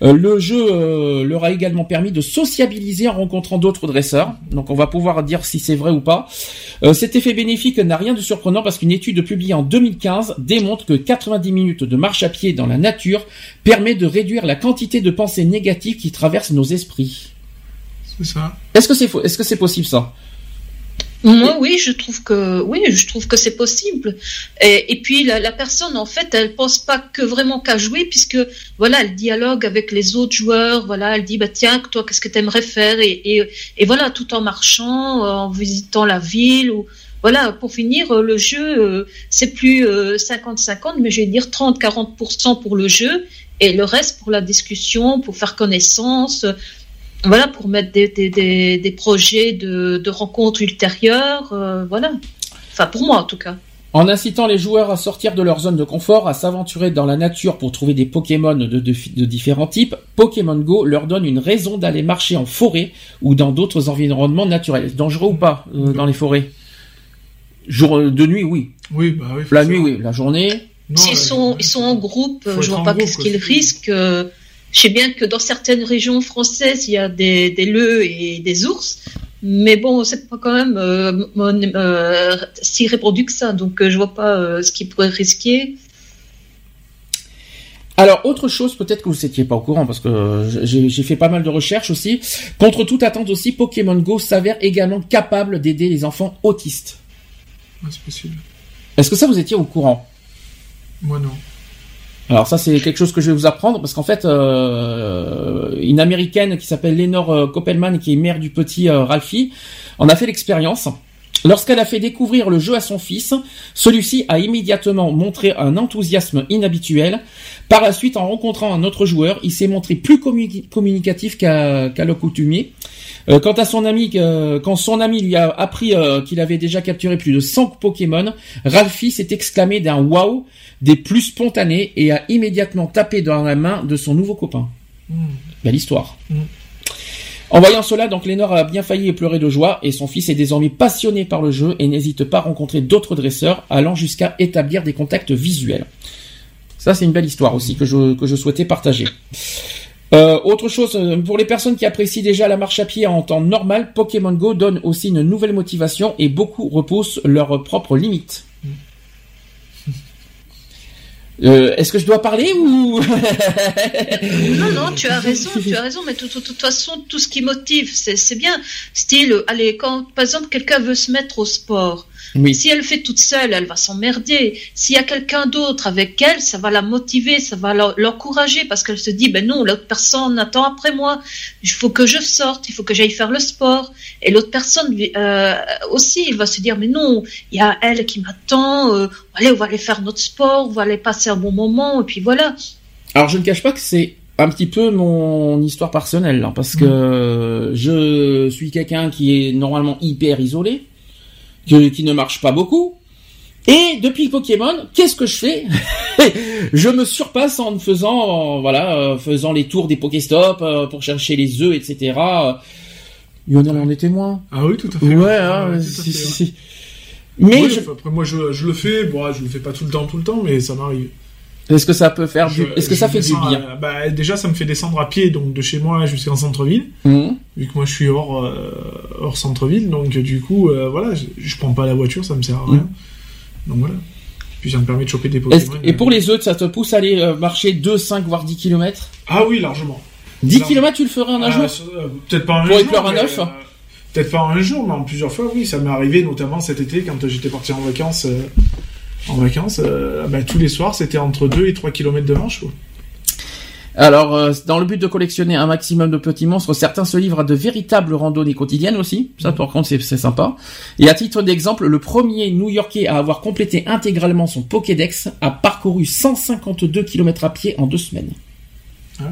Speaker 1: Euh, le jeu euh, leur a également permis de sociabiliser en rencontrant d'autres dresseurs. Donc on va pouvoir dire si c'est vrai ou pas. cet effet bénéfique n'a rien de surprenant parce qu'une étude publiée en 2015 démontre que 90 minutes de marche à pied dans la nature permet de réduire la quantité de pensées négatives qui traversent nos esprits.
Speaker 2: C'est ça.
Speaker 1: Est-ce que c'est est-ce que c'est possible ça?
Speaker 3: Moi, oui, je trouve que oui, je trouve que c'est possible. Et, et puis la, la, personne, en fait, elle pense pas que vraiment qu'à jouer, puisque voilà, elle dialogue avec les autres joueurs. Voilà, elle dit bah tiens, toi, qu'est-ce que tu aimerais faire? Et, et, et, voilà, tout en marchant, en visitant la ville ou voilà, pour finir, le jeu, euh, c'est plus 50-50, euh, mais je vais dire 30-40% pour le jeu et le reste pour la discussion, pour faire connaissance, voilà, pour mettre des, des, des, projets de, de, rencontres ultérieures, euh, voilà. Enfin, pour moi en tout cas.
Speaker 1: En incitant les joueurs à sortir de leur zone de confort, à s'aventurer dans la nature pour trouver des Pokémon de, de, de, différents types, Pokémon Go leur donne une raison d'aller marcher en forêt ou dans d'autres environnements naturels. Dangereux ou pas euh, dans les forêts? Jour euh, de nuit, oui.
Speaker 2: Oui, bah oui.
Speaker 1: La nuit, oui. La journée.
Speaker 3: S'ils sont, ils sont en groupe, je vois pas qu'est-ce qu'ils risquent. Je sais bien que dans certaines régions françaises, il y a des, des leux et des ours, mais bon, c'est pas quand même euh, euh, si répandu que ça, donc euh, je vois pas ce qu'ils pourraient risquer.
Speaker 1: Alors, autre chose, peut-être que vous n'étiez pas au courant, parce que j'ai fait pas mal de recherches aussi. Contre toute attente aussi, Pokémon Go s'avère également capable d'aider les enfants autistes.
Speaker 2: c'est possible.
Speaker 1: Est-ce que ça, vous étiez au courant?
Speaker 2: Moi, non.
Speaker 1: Alors ça c'est quelque chose que je vais vous apprendre parce qu'en fait euh, une américaine qui s'appelle Lenore euh, Koppelman qui est mère du petit euh, Ralphie en a fait l'expérience. Lorsqu'elle a fait découvrir le jeu à son fils, celui-ci a immédiatement montré un enthousiasme inhabituel. Par la suite, en rencontrant un autre joueur, il s'est montré plus communicatif qu'à l'accoutumée. Euh, quant à son ami, quand son ami lui a appris qu'il avait déjà capturé plus de 100 Pokémon, Ralphie s'est exclamé d'un wow des plus spontanés et a immédiatement tapé dans la main de son nouveau copain. Hmm. Belle histoire. Hmm. En voyant cela, donc Lénore a bien failli pleurer de joie et son fils est désormais passionné par le jeu et n'hésite pas à rencontrer d'autres dresseurs allant jusqu'à établir des contacts visuels. Ça, c'est une belle histoire aussi que je, que je souhaitais partager. Euh, autre chose, euh, pour les personnes qui apprécient déjà la marche à pied en temps normal, Pokémon Go donne aussi une nouvelle motivation et beaucoup repoussent leurs propres limites. Euh, Est-ce que je dois parler ou
Speaker 3: Non, non, tu as raison, tu as raison, mais de toute façon, tout ce qui motive, c'est bien. Style, allez, quand par exemple quelqu'un veut se mettre au sport, si elle fait toute seule, elle va s'emmerder. S'il y a quelqu'un d'autre avec elle, ça va la motiver, ça va l'encourager parce qu'elle se dit, ben non, l'autre personne attend après moi. Il faut que je sorte, il faut que j'aille faire le sport. Et l'autre personne euh, aussi, il va se dire, mais non, il y a elle qui m'attend. Euh, allez, on va aller faire notre sport, on va aller passer un bon moment, et puis voilà.
Speaker 1: Alors je ne cache pas que c'est un petit peu mon histoire personnelle, hein, parce que mm. je suis quelqu'un qui est normalement hyper isolé qui, ne marche pas beaucoup. Et depuis Pokémon, qu'est-ce que je fais Je me surpasse en faisant, voilà, euh, faisant les tours des Pokéstop euh, pour chercher les œufs, etc. Y en est témoin.
Speaker 2: Ah oui, tout à fait.
Speaker 1: Ouais, hein, si, si,
Speaker 2: Mais après moi, je, je, le fais. Bon, je le fais pas tout le temps, tout le temps, mais ça m'arrive.
Speaker 1: Est-ce que ça peut faire du... Est-ce que ça fait du bien
Speaker 2: bah, Déjà, ça me fait descendre à pied, donc de chez moi jusqu'en centre-ville. Mmh. Vu que moi, je suis hors, euh, hors centre-ville, donc du coup, euh, voilà, je, je, prends pas la voiture, ça me sert à rien. Mmh. Donc voilà. Puis ça me permet de choper des Pokémon.
Speaker 1: Et pour les autres, ça te pousse à aller euh, marcher 2, 5, voire 10 km
Speaker 2: Ah oui, largement.
Speaker 1: 10 km, tu le ferais en un jour?
Speaker 2: Peut-être pas un
Speaker 1: jour.
Speaker 2: Pour
Speaker 1: un œuf
Speaker 2: Peut-être pas un jour, mais en plusieurs fois, oui. Ça m'est arrivé, notamment cet été, quand j'étais parti en vacances en vacances, euh, bah, tous les soirs, c'était entre 2 et 3 km de marche.
Speaker 1: Alors, euh, dans le but de collectionner un maximum de petits monstres, certains se livrent à de véritables randonnées quotidiennes aussi. Ça, par contre, c'est sympa. Et à titre d'exemple, le premier New-Yorkais à avoir complété intégralement son Pokédex a parcouru 152 km à pied en deux semaines.
Speaker 2: Ah ouais.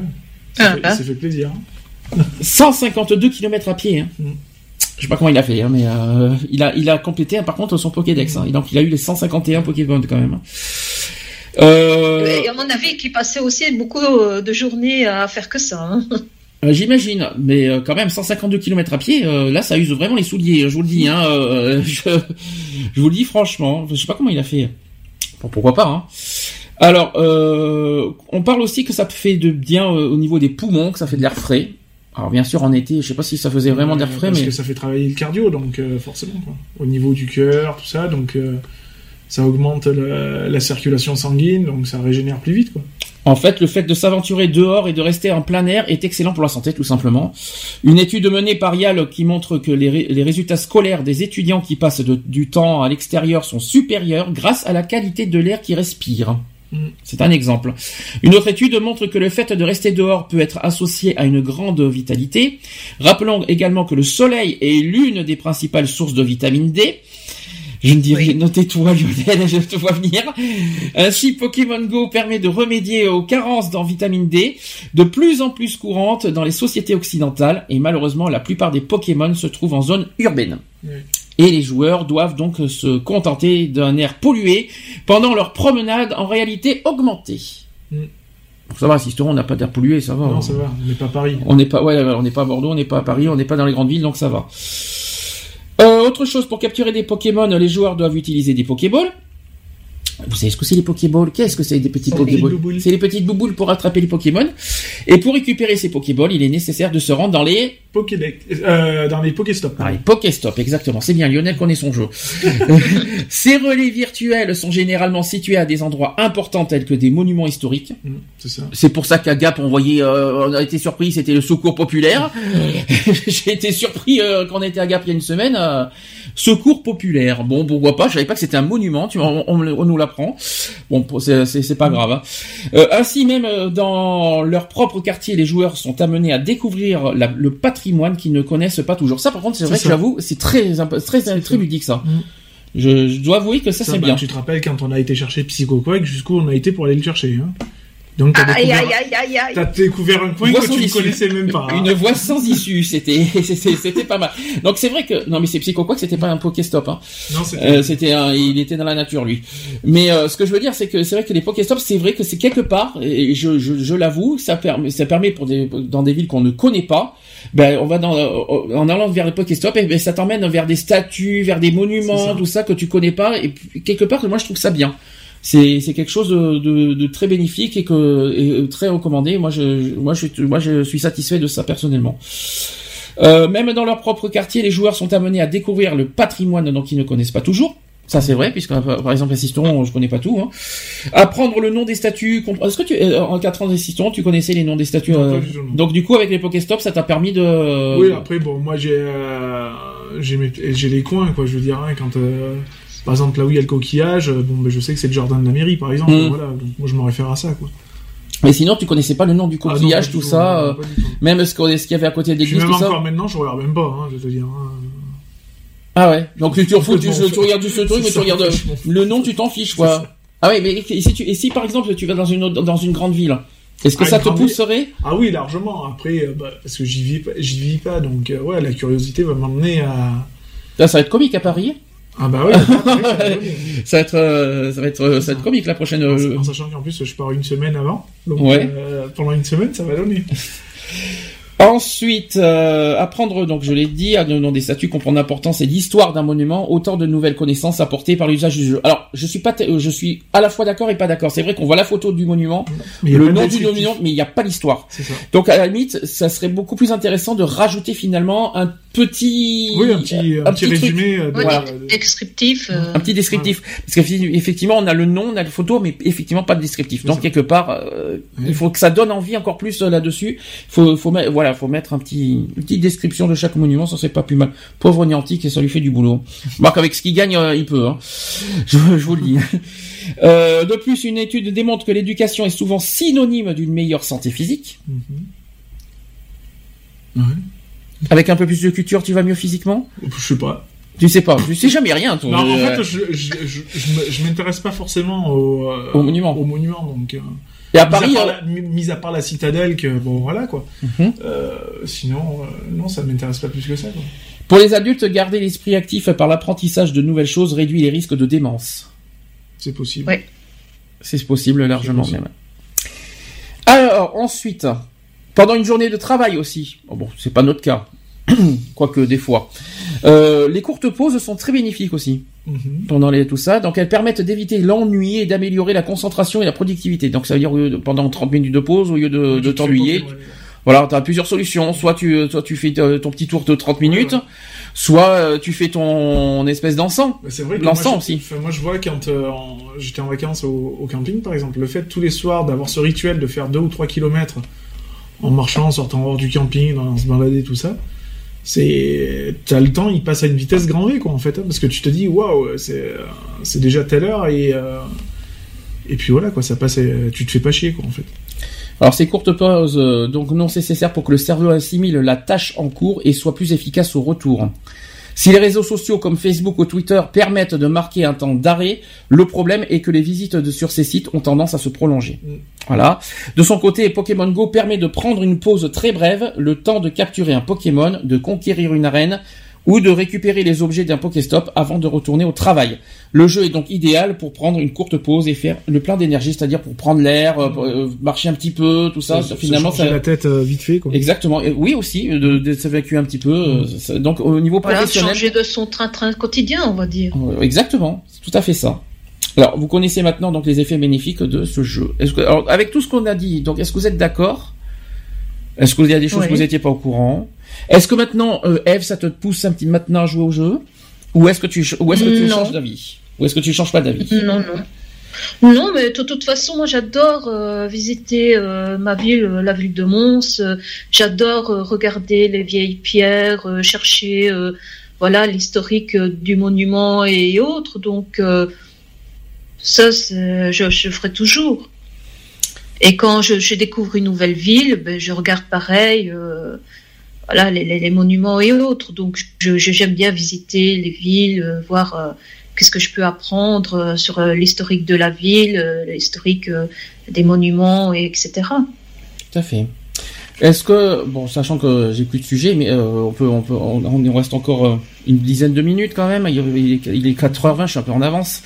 Speaker 2: Ça,
Speaker 3: Ah,
Speaker 2: fait,
Speaker 3: ah.
Speaker 2: ça fait plaisir. hein.
Speaker 1: 152 km à pied. Hein.
Speaker 2: Mm.
Speaker 1: Je sais pas comment il a fait, hein, mais euh, il a il a complété par contre son Pokédex. Hein. Donc il a eu les 151 Pokémon quand même. Euh,
Speaker 3: Et à mon avis, qui passait aussi beaucoup euh, de journées à faire que ça. hein.
Speaker 1: Euh, J'imagine, mais quand même 152 km à pied, là ça use vraiment les souliers, je vous le dis. Hein, je, je vous le dis franchement, je sais pas comment il a fait. Bon, pourquoi pas. Hein. Alors, euh, on parle aussi que ça fait de bien au niveau des poumons, que ça fait de l'air frais. Alors bien sûr en été, je sais pas si ça faisait vraiment
Speaker 2: Euh,
Speaker 1: frais,
Speaker 2: Parce
Speaker 1: mais
Speaker 2: que ça fait travailler le cardio, donc euh, forcément, quoi. Au niveau du cœur, tout ça, donc euh, ça augmente la, la circulation sanguine, donc ça régénère plus vite, quoi.
Speaker 1: En fait, le fait de s'aventurer dehors et de rester en plein air est excellent pour la santé, tout simplement. Une étude menée par YAL qui montre que les, ré- les résultats scolaires des étudiants qui passent de- du temps à l'extérieur sont supérieurs grâce à la qualité de l'air qu'ils respirent.
Speaker 2: Mm.
Speaker 1: C'est un exemple. Une autre étude montre que le fait de rester dehors peut être associé à une grande vitalité. Rappelons également que le soleil est l'une des principales sources de vitamine D. Je ne rien, notez-toi Lionel, je te vois venir. Ainsi, Pokémon Go permet de remédier aux carences en vitamine D, de plus en plus courantes dans les sociétés occidentales, et malheureusement, la plupart des Pokémon se trouvent en zone urbaine.
Speaker 2: Oui.
Speaker 1: Et les joueurs doivent donc se contenter d'un air pollué pendant leur promenade en réalité augmentée.
Speaker 2: Mm.
Speaker 1: Ça va, Sisteron, on n'a pas d'air pollué, ça va.
Speaker 2: Non, ça va, on n'est pas Paris.
Speaker 1: On n'est pas, ouais, on n'est pas à Bordeaux, on n'est pas à Paris, on n'est pas dans les grandes villes, donc ça va. Euh, autre chose, pour capturer des Pokémon, les joueurs doivent utiliser des Pokéballs. Vous savez ce que c'est les Pokéballs? Qu'est-ce que c'est des petits Pokéballs. C'est les petites bouboules pour attraper les Pokémon. Et pour récupérer ces Pokéballs, il est nécessaire de se rendre dans les
Speaker 2: Pokédex, euh, dans les Pokéstop.
Speaker 1: ah, les Pokéstop, exactement. C'est bien, Lionel connaît son jeu. Ces relais virtuels sont généralement situés à des endroits importants tels que des monuments historiques.
Speaker 2: Mm, c'est ça.
Speaker 1: C'est pour ça qu'à Gap, on voyait, euh, on a été surpris, c'était le secours populaire. J'ai été surpris euh, quand on était à Gap il y a une semaine. euh, secours populaire. Bon, pourquoi pas Je savais pas que c'était un monument. Tu vois, on, on, on nous l'apprend. Bon, c'est pas grave. hein. Euh, ainsi même, euh, dans leur propre quartier, les joueurs sont amenés à découvrir la- le patrimoine qu'ils ne connaissent pas toujours. Ça, par contre, c'est vrai que j'avoue, c'est très, très, très, ludique ça.
Speaker 2: Mm.
Speaker 1: Je, je dois avouer que ça,
Speaker 2: Ça,
Speaker 1: c'est
Speaker 2: bah,
Speaker 1: bien.
Speaker 2: Tu te rappelles quand on a été chercher Psycho jusqu'où on a été pour aller le chercher. Hein Donc t'as
Speaker 3: Aïe,
Speaker 2: découvert,
Speaker 3: aïe, aïe, aïe, aïe.
Speaker 2: t'as découvert un coin
Speaker 1: Voie
Speaker 2: que tu ne connaissais même pas. hein.
Speaker 1: Une voie sans issue, c'était c'était pas mal. Donc c'est vrai que non mais c'est Psycho quoi que c'était pas un Pokéstop hein.
Speaker 2: Non, c'était
Speaker 1: Euh, c'était un, il était dans la nature lui. Mais euh, ce que je veux dire c'est que c'est vrai que les Pokéstops c'est vrai que c'est quelque part et je je, je l'avoue ça permet ça permet pour des dans des villes qu'on ne connaît pas ben on va dans euh, en allant vers les Pokéstops et ben ça t'emmène vers des statues, vers des monuments,
Speaker 2: ça.
Speaker 1: tout ça que tu connais pas et puis, quelque part moi je trouve ça bien. C'est c'est quelque chose de, de, de très bénéfique et que et très recommandé. Moi je moi je moi je suis satisfait de ça personnellement. Euh, même dans leur propre quartier, les joueurs sont amenés à découvrir le patrimoine dont ils ne connaissent pas toujours. Ça c'est vrai, puisque par par exemple Assiston, je connais pas tout. Hein. Apprendre le nom des statues. Est-ce que tu, euh, en 4 ans d'Assiston, tu connaissais les noms des statues
Speaker 2: Non,
Speaker 1: euh. Donc du coup, avec les Pokéstop, ça t'a permis de.
Speaker 2: Oui, après, bon, moi j'ai euh, j'ai mes- j'ai les coins, quoi, je veux dire, hein, quand. Par exemple, là où il y a le coquillage, euh, bon, ben, je sais que c'est le jardin de la mairie, par exemple.
Speaker 1: Mm.
Speaker 2: Voilà, donc moi je me réfère à ça, quoi.
Speaker 1: Mais sinon, tu connaissais pas le nom du
Speaker 2: Ah, non,
Speaker 1: coquillage, tout ça. euh, même ce ce qu'il y avait à côté de l'église,
Speaker 2: même
Speaker 1: tout ça.
Speaker 2: encore maintenant, je regarde même pas, hein, je vais te dire. hein.
Speaker 1: Ah ouais. Donc tu, tu, tu,
Speaker 2: m'en
Speaker 1: regardes le truc, mais tu regardes
Speaker 2: m'en
Speaker 1: le nom, tu t'en fiches, quoi. Ah ouais, mais et si, tu, et si par exemple tu vas dans une autre- dans une grande ville, est-ce que
Speaker 2: Ah,
Speaker 1: ça te pousserait?
Speaker 2: Ah oui, largement. Après, euh, bah, parce que j'y vis, j'y vis pas, donc euh, ouais, la curiosité va m'emmener à.
Speaker 1: Ça va être comique à Paris.
Speaker 2: Ah bah après, ça va
Speaker 1: être, euh, ça va être, euh, ça va être comique la prochaine. euh,
Speaker 2: En, en sachant qu'en plus, je pars une semaine avant. Donc,
Speaker 1: Ouais.
Speaker 2: euh, pendant une semaine, ça va donner.
Speaker 1: Ensuite, euh, apprendre, donc je l'ai dit, à nom des statuts, comprendre l'importance et l'histoire d'un monument, autant de nouvelles connaissances apportées par l'usage du jeu. Alors, je suis pas, je suis à la fois d'accord et pas d'accord. C'est vrai qu'on voit la photo du monument,
Speaker 2: Mais
Speaker 1: le nom du monument, mais il n'y a pas l'histoire. Donc à la limite, ça serait beaucoup plus intéressant de rajouter finalement un petit,
Speaker 2: Oui, un petit, un petit
Speaker 1: truc.
Speaker 2: résumé. euh, de-
Speaker 1: Voilà.
Speaker 3: descriptif. euh,
Speaker 1: un petit descriptif parce qu'effectivement on a le nom on a la photo mais effectivement pas de descriptif donc
Speaker 2: ça.
Speaker 1: quelque part euh,
Speaker 2: Oui.
Speaker 1: il faut que ça donne envie encore plus euh, là-dessus faut faut mettre voilà faut mettre un petit une petite description de chaque monument ça c'est pas plus mal pauvre Niantic et ça lui fait du boulot Marc avec ce qu'il gagne euh, il peut hein. je, je vous le dis Euh, de plus, une étude démontre que l'éducation est souvent synonyme d'une meilleure santé physique.
Speaker 2: Ouais.
Speaker 1: Avec un peu plus de culture, tu vas mieux physiquement?
Speaker 2: Je sais pas.
Speaker 1: Tu sais pas, tu sais jamais rien. Toi.
Speaker 2: Non, en
Speaker 1: Euh,
Speaker 2: fait, je, je, je, je m'intéresse pas forcément au, euh,
Speaker 1: Au monument.
Speaker 2: Au monument, donc. euh,
Speaker 1: et à
Speaker 2: mis,
Speaker 1: Paris,
Speaker 2: à part
Speaker 1: euh,
Speaker 2: la, mis à part la citadelle, que bon, voilà quoi.
Speaker 1: Mhm.
Speaker 2: Euh, sinon, euh, non, ça m'intéresse pas plus que ça. Quoi.
Speaker 1: pour les adultes, garder l'esprit actif par l'apprentissage de nouvelles choses réduit les risques de démence.
Speaker 2: C'est possible.
Speaker 3: Ouais.
Speaker 1: C'est possible largement
Speaker 2: possible.
Speaker 1: même. Alors ensuite, pendant une journée de travail aussi. Oh bon, c'est pas notre cas, quoique des fois. Euh, les courtes pauses sont très bénéfiques aussi
Speaker 2: Mhm.
Speaker 1: pendant les, tout ça. Donc elles permettent d'éviter l'ennui et d'améliorer la concentration et la productivité. Donc ça veut dire de- pendant 30 minutes de pause, au lieu de, de t'ennuyer, voilà, tu as plusieurs solutions. Soit tu, soit tu fais euh, ton petit tour de 30 minutes,
Speaker 2: ouais.
Speaker 1: soit euh, tu fais ton espèce d'encens.
Speaker 2: C'est vrai que
Speaker 1: L'encens
Speaker 2: moi,
Speaker 1: aussi.
Speaker 2: moi, je vois quand euh, j'étais en vacances au, au camping, par exemple, le fait tous les soirs d'avoir ce rituel de faire deux ou trois kilomètres en marchant, en sortant hors du camping, en se balader, tout ça, c'est t'as le temps, il passe à une vitesse grand V, quoi, en fait, hein, parce que tu te dis, waouh, c'est euh, déjà telle heure et euh, et puis voilà, quoi, ça passe, euh, tu te fais pas chier, quoi, en fait.
Speaker 1: Alors ces courtes pauses, donc non nécessaires pour que le cerveau assimile la tâche en cours et soit plus efficace au retour. Si les réseaux sociaux comme Facebook ou Twitter permettent de marquer un temps d'arrêt, le problème est que les visites de, sur ces sites ont tendance à se prolonger.
Speaker 2: Mm.
Speaker 1: Voilà. De son côté, Pokémon Go permet de prendre une pause très brève, le temps de capturer un Pokémon, de conquérir une arène ou de récupérer les objets d'un Pokéstop avant de retourner au travail. Le jeu est donc idéal pour prendre une courte pause et faire le plein d'énergie, c'est-à-dire pour prendre l'air, euh, euh, marcher un petit peu, tout ça. ça,
Speaker 2: Se
Speaker 1: finalement, ça,
Speaker 2: la tête euh, vite fait, quoi.
Speaker 1: Exactement. Et oui aussi, euh, de, de s'évacuer un petit peu. euh, ça- donc au niveau
Speaker 3: Voilà,
Speaker 1: professionnel.
Speaker 3: changer de son train-train quotidien, on va dire.
Speaker 1: Euh, Exactement, c'est tout à fait ça. Alors, vous connaissez maintenant donc les effets bénéfiques de ce jeu. Est-ce que, alors, avec tout ce qu'on a dit, donc est-ce que vous êtes d'accord? Est-ce qu'il y a des choses
Speaker 3: Oui.
Speaker 1: que vous n'étiez pas au courant? Est-ce que maintenant, euh, Eve, ça te pousse un petit maintenant à jouer au jeu Ou est-ce que tu, ou est-ce que tu
Speaker 3: Non.
Speaker 1: changes d'avis Ou est-ce que tu changes pas d'avis
Speaker 3: Non, non. Non, mais de toute façon, moi j'adore euh, visiter euh, ma ville, euh, la ville de Mons. J'adore regarder les vieilles pierres, chercher voilà l'historique du monument et autres. Donc ça, je, je ferai toujours. Et quand je, je découvre une nouvelle ville, ben, je regarde pareil. Voilà les, les- monuments et autres. Donc je- je- j'aime bien visiter les villes, euh, voir euh, qu'est-ce que je peux apprendre euh, sur l'historique de la ville, l'historique des monuments, et etc.
Speaker 1: Tout à fait. Est-ce que, bon, sachant que j'ai plus de sujet, mais on peut, on peut, on, reste encore une dizaine de minutes quand même. Il, il est 4h20, je suis un peu en avance.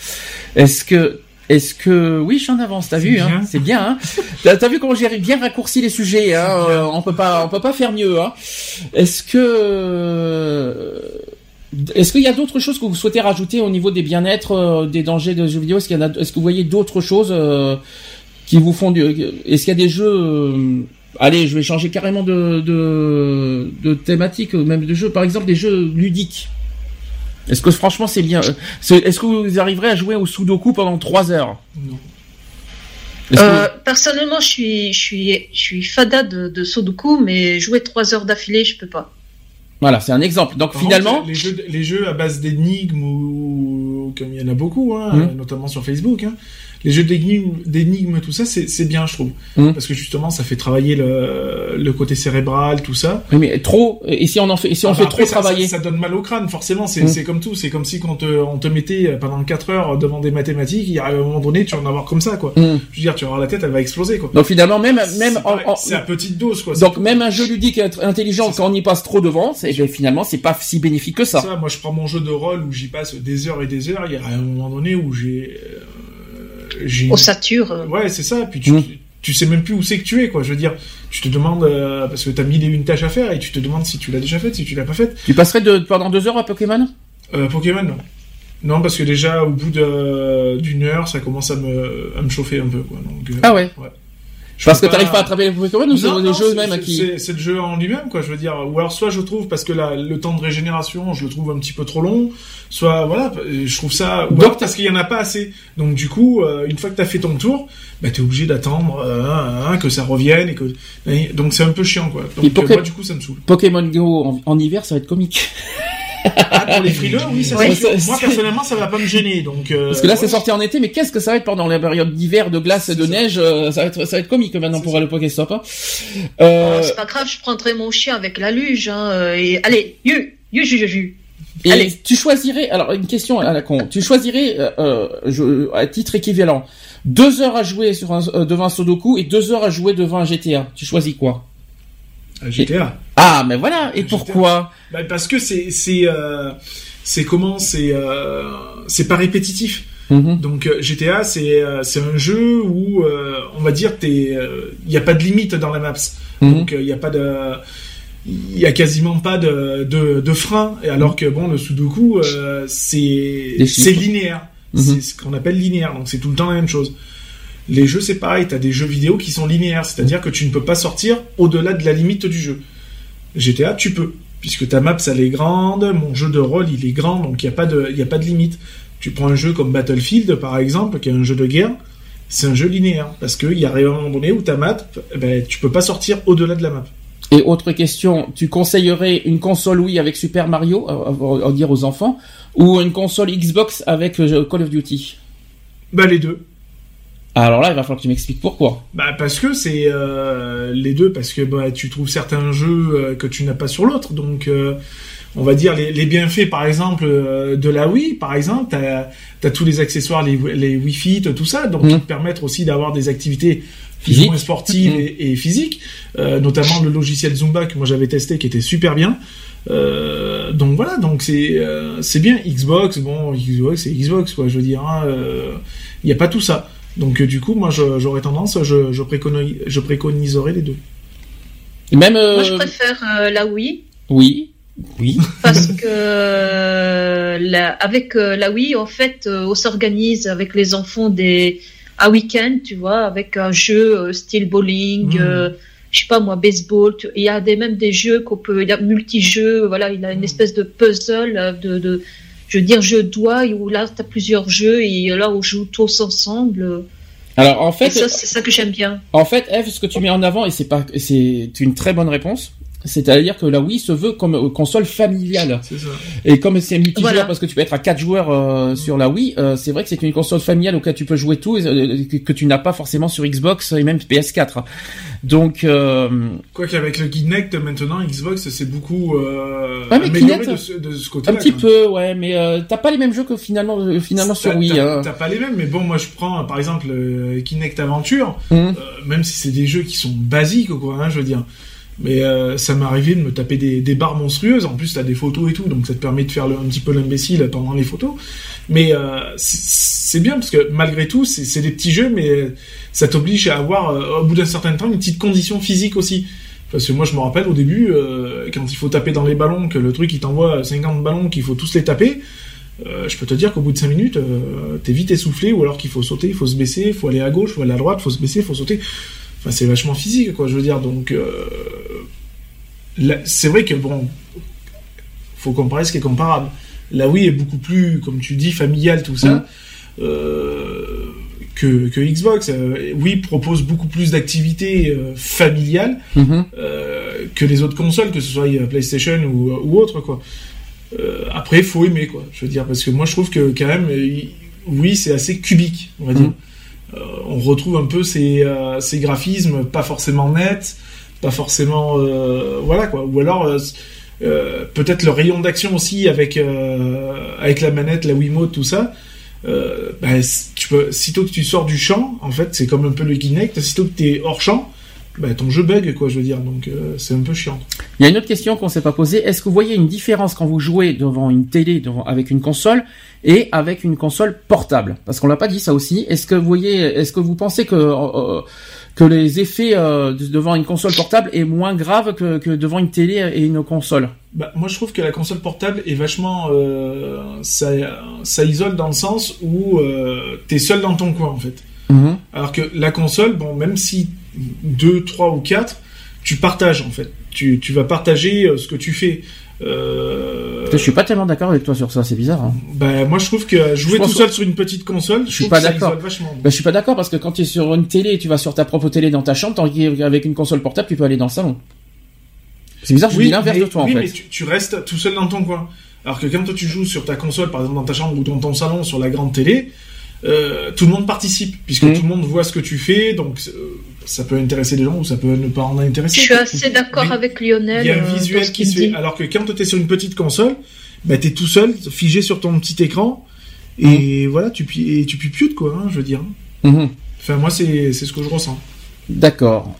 Speaker 1: Est-ce que, est-ce que, oui, je suis en avance. T'as vu, hein. C'est bien. Hein t'as, vu comment j'ai bien raccourci les sujets. Hein euh, on peut pas, on peut pas faire mieux. Hein est-ce que, euh, est-ce qu'il y a d'autres choses que vous souhaitez rajouter au niveau des bien-être, euh, des dangers de jeux vidéo? Est-ce qu'il y a, est-ce que vous voyez d'autres choses euh, qui vous font du, est-ce qu'il y a des jeux Allez, je vais changer carrément de, de, de thématique, même de jeux. Par exemple, des jeux ludiques. Est-ce que franchement c'est bien euh, c'est- Est-ce que vous arriverez à jouer au Sudoku pendant 3 heures?
Speaker 2: Non.
Speaker 1: Que-
Speaker 3: Euh, personnellement, je suis, je suis, je suis fada de, de Sudoku, mais jouer trois heures d'affilée, je peux pas.
Speaker 1: Voilà, c'est un exemple. Donc
Speaker 2: Par
Speaker 1: finalement,
Speaker 2: contre, les jeux, les jeux à base d'énigmes ou comme il y en a beaucoup, hein, euh, notamment sur Facebook, hein, les jeux d'énigmes, tout ça, c'est bien, je trouve,
Speaker 1: Mhm.
Speaker 2: parce que justement, ça fait travailler le, le côté cérébral, tout ça.
Speaker 1: oui, mais trop. Et si on en fait, et si on
Speaker 2: Ah,
Speaker 1: fait
Speaker 2: bah, après,
Speaker 1: trop
Speaker 2: ça-
Speaker 1: travailler,
Speaker 2: ça, ça donne mal au crâne, forcément. C'est c'est comme tout. C'est comme si quand te- on te mettait pendant 4 heures devant des mathématiques, il y a un moment donné, tu vas en avoir comme ça, quoi.
Speaker 1: Hmm.
Speaker 2: Je veux dire, tu vas avoir la tête, elle va exploser, quoi.
Speaker 1: Donc finalement, même même
Speaker 2: C'est à petite dose, quoi.
Speaker 1: donc même un jeu ludique intelligent quand on y passe trop devant, c'est ben, finalement c'est pas si bénéfique que ça.
Speaker 2: ça, moi je prends mon jeu de rôle où j'y passe des heures et des heures, il y a un moment donné où j'ai j'ai
Speaker 3: Au Sature, euh,
Speaker 2: Ouais, c'est ça, puis tu
Speaker 1: Mm.
Speaker 2: tu sais même plus où c'est que tu es quoi, je veux dire, tu te demandes euh, parce que t'as mille et une tâches à faire et tu te demandes si tu l'as déjà faite, si tu l'as pas faite.
Speaker 1: Tu passerais de, pendant deux heures à Pokémon?
Speaker 2: Euh, Pokémon non. Non, parce que déjà au bout de- d'une heure, ça commence à me à me chauffer un peu quoi. Donc euh,
Speaker 1: Ah ouais.
Speaker 2: Je
Speaker 1: Parce que t'arrives pas à attraper les Pokémon ou c'est le jeu même qui
Speaker 2: c'est- le jeu en lui-même, quoi, je veux dire. Ou alors, soit je trouve, parce que la, le temps de régénération, je le trouve un petit peu trop long, soit, voilà, je trouve ça... Ou
Speaker 1: Donc,
Speaker 2: alors parce qu'il y en a pas assez. Donc, du coup, euh, une fois que t'as fait ton tour, bah, t'es obligé d'attendre euh, hein, hein, que ça revienne et que... Donc, c'est un peu chiant, quoi.
Speaker 1: Et
Speaker 2: Donc,
Speaker 1: Poké-
Speaker 2: euh, moi, du coup, ça me saoule.
Speaker 1: Pokémon Go en, en hiver, ça va être comique.
Speaker 2: Ah, pour les frileux, oui, ça
Speaker 1: Ouais,
Speaker 2: c'est- Moi personnellement, ça va pas me gêner, donc. euh,
Speaker 1: Parce que là,
Speaker 2: ouais.
Speaker 1: c'est sorti en été, mais qu'est-ce que ça va être pendant la période d'hiver, de glace et de
Speaker 2: ça.
Speaker 1: neige euh, Ça va être, ça va être comique maintenant pour
Speaker 2: ça.
Speaker 1: le Pokéstop. Hein. Euh,
Speaker 3: Oh, c'est pas grave, je prendrai mon chien avec la luge. Hein, euh, et allez, yu, yu, yu, yu, yu.
Speaker 1: et
Speaker 3: allez.
Speaker 1: tu choisirais, alors une question à la con, tu choisirais euh, euh, je- à titre équivalent deux heures à jouer sur un, euh, devant un Sudoku et deux heures à jouer devant un GTA. Tu choisis quoi?
Speaker 2: GTA.
Speaker 1: Ah, mais voilà. Et
Speaker 2: GTA.
Speaker 1: pourquoi
Speaker 2: Bah, parce que c'est c'est euh, c'est comment c'est euh, c'est pas répétitif.
Speaker 1: Mhm.
Speaker 2: Donc euh, GTA c'est c'est un jeu où euh, on va dire t'es il y a pas de limite dans la maps.
Speaker 1: Mhm.
Speaker 2: Donc il y a pas de il y a quasiment pas de de, de frein et alors que bon le Sudoku c'est c'est linéaire.
Speaker 1: Mhm.
Speaker 2: C'est ce qu'on appelle linéaire donc c'est tout le temps la même chose. Les jeux c'est pareil, t'as des jeux vidéo qui sont linéaires, c'est-à-dire que tu ne peux pas sortir au-delà de la limite du jeu. GTA, tu peux, puisque ta map, elle est grande, mon jeu de rôle, il est grand, donc il n'y a, pas de- y a pas de limite. Tu prends un jeu comme Battlefield, par exemple, qui est un jeu de guerre, c'est un jeu linéaire, parce qu'il y a un moment donné où ta map, eh ben, tu peux pas sortir au-delà de la map.
Speaker 1: Et autre question, tu conseillerais une console Wii avec Super Mario, à, dire aux enfants, ou une console Xbox avec euh, Call of Duty?
Speaker 2: Bah les deux.
Speaker 1: Alors là, il va falloir que tu m'expliques pourquoi.
Speaker 2: Bah parce que c'est euh, les deux, parce que bah, tu trouves certains jeux euh, que tu n'as pas sur l'autre, donc euh, on va dire les, les bienfaits par exemple euh, de la Wii, par exemple, t'as as tous les accessoires, les, les Wii Fit, tout ça, donc
Speaker 1: Mhm.
Speaker 2: qui te permettent aussi d'avoir des activités
Speaker 1: Physique.
Speaker 2: moins sportives
Speaker 1: Mhm.
Speaker 2: et, et physiques, euh, notamment le logiciel Zumba que moi j'avais testé qui était super bien. Euh, donc voilà, donc c'est euh, c'est bien Xbox, bon Xbox c'est Xbox quoi, je veux dire, il n'y a pas tout ça. Donc euh, du coup, moi j'aurais tendance, je, je, préconise, je préconiserais les deux.
Speaker 1: Et même, euh,
Speaker 3: Moi, je préfère euh, la Wii
Speaker 1: oui, oui,
Speaker 3: parce que euh, la, avec euh, la Wii, en fait, euh, on s'organise avec les enfants des un week-end, tu vois, avec un jeu style bowling. Euh, je sais pas moi, baseball. tu- Il y a des, même des jeux qu'on peut, il y a multi-jeux. Voilà, il a une espèce de puzzle de, de je veux dire, jeu de doigts où là, tu as plusieurs jeux et là, on joue tous ensemble.
Speaker 1: Alors en fait,
Speaker 3: ça, c'est ça que j'aime bien.
Speaker 1: en fait, Eve, ce que tu mets en avant et c'est pas, c'est une très bonne réponse. C'est-à-dire que la Wii se veut comme euh, console familiale.
Speaker 2: C'est ça.
Speaker 1: Et comme c'est multijoueur,
Speaker 3: Voilà.
Speaker 1: parce que tu peux être à quatre joueurs euh, sur la Wii, euh, c'est vrai que c'est une console familiale auquel tu peux jouer tout, euh, que, que tu n'as pas forcément sur Xbox et même PS4. Donc, euh,
Speaker 2: Quoi qu'avec le Kinect maintenant, Xbox c'est beaucoup euh,
Speaker 1: Ouais, mais
Speaker 2: amélioré
Speaker 1: Kinect,
Speaker 2: de ce, de ce côté-là.
Speaker 1: un petit peu, ouais, mais euh, t'as pas les mêmes jeux que finalement, euh, finalement sur Wii.
Speaker 2: T'as
Speaker 1: hein.
Speaker 2: t'as pas les mêmes, mais bon, moi je prends par exemple euh, Kinect Aventure, euh, même si c'est des jeux qui sont basiques, quoi, hein, je veux dire. Mais euh, ça m'est arrivé de me taper des, des barres monstrueuses. En plus, t'as des photos et tout, donc ça te permet de faire le- un petit peu l'imbécile pendant les photos. Mais euh, c'est bien parce que malgré tout, c'est c'est des petits jeux, mais ça t'oblige à avoir, euh, au bout d'un certain temps, une petite condition physique aussi. Parce que moi, je me rappelle au début, euh, quand il faut taper dans les ballons, que le truc il t'envoie 50 ballons, qu'il faut tous les taper. euh, je peux te dire qu'au bout de 5 minutes, euh, t'es vite essoufflé, ou alors qu'il faut sauter, il faut se baisser, il faut aller à gauche, il faut aller à droite, il faut se baisser, il faut sauter. Enfin, c'est vachement physique, quoi, je veux dire. Donc, euh, c'est vrai que bon, faut comparer ce qui est comparable. La Wii est beaucoup plus, comme tu dis, familiale, tout ça,
Speaker 1: Mhm.
Speaker 2: euh, que, que Xbox. Euh, Wii propose beaucoup plus d'activités familiales
Speaker 1: Mhm.
Speaker 2: euh, que les autres consoles, que ce soit PlayStation ou, ou autre, quoi. Après, faut aimer, quoi. Je veux dire, parce que moi, je trouve que quand même, oui, c'est assez cubique, on va dire.
Speaker 1: Mhm.
Speaker 2: Euh, on retrouve un peu ces, euh, ces graphismes pas forcément nets, pas forcément, euh, voilà, quoi. Ou alors, peut-être le rayon d'action aussi avec avec la manette, la Wiimote, tout ça. Bah, tu peux, sitôt que tu sors du champ, en fait, c'est comme un peu le Kinect. Sitôt que t'es hors champ, bah, ton jeu bug, quoi, je veux dire. Donc, euh, c'est un peu chiant.
Speaker 1: Il y a une autre question qu'on s'est pas posée. Est-ce que vous voyez une différence quand vous jouez devant une télé, devant, avec une console et avec une console portable? Parce qu'on l'a pas dit ça aussi. Est-ce que vous voyez, est-ce que vous pensez que euh, que les effets euh, de- devant une console portable est moins grave que, que devant une télé et une console?
Speaker 2: Bah, moi, je trouve que la console portable est vachement, ça, ça isole dans le sens où euh, t'es seul dans ton coin, en fait.
Speaker 1: Mhm.
Speaker 2: Alors que la console, bon, même si deux, trois ou quatre, tu partages en fait. Tu, tu vas partager euh, ce que tu fais. Euh,
Speaker 1: Je suis pas tellement d'accord avec toi sur ça. C'est bizarre. Hein.
Speaker 2: bah, moi, je trouve que jouer tout seul sur une petite console, je,
Speaker 1: suis pas d'accord. Bah, je suis pas d'accord parce que quand tu es sur une télé et tu vas sur ta propre télé dans ta chambre, qu'avec une console portable, tu peux aller dans le salon. C'est bizarre, je
Speaker 2: oui,
Speaker 1: dis l'inverse de toi
Speaker 2: oui,
Speaker 1: en
Speaker 2: mais
Speaker 1: fait.
Speaker 2: tu, tu restes tout seul dans ton coin. Alors que quand toi tu joues sur ta console, par exemple dans ta chambre ou dans ton salon sur la grande télé, euh, tout le monde participe puisque
Speaker 1: Mhm.
Speaker 2: tout le monde voit ce que tu fais, donc euh, ça peut intéresser les gens ou ça peut ne pas en
Speaker 3: Je
Speaker 2: intéresser.
Speaker 3: suis assez d'accord avec Lionel.
Speaker 2: Il y a
Speaker 3: euh,
Speaker 2: un
Speaker 3: dans
Speaker 2: visuel qui se fait. Alors que quand tu es sur une petite console, bah, tu es tout seul, figé sur ton petit écran, et voilà, tu, et tu pupiotes, quoi, hein, je veux dire.
Speaker 1: Mhm.
Speaker 2: Enfin, moi, c'est c'est ce que je ressens.
Speaker 1: D'accord.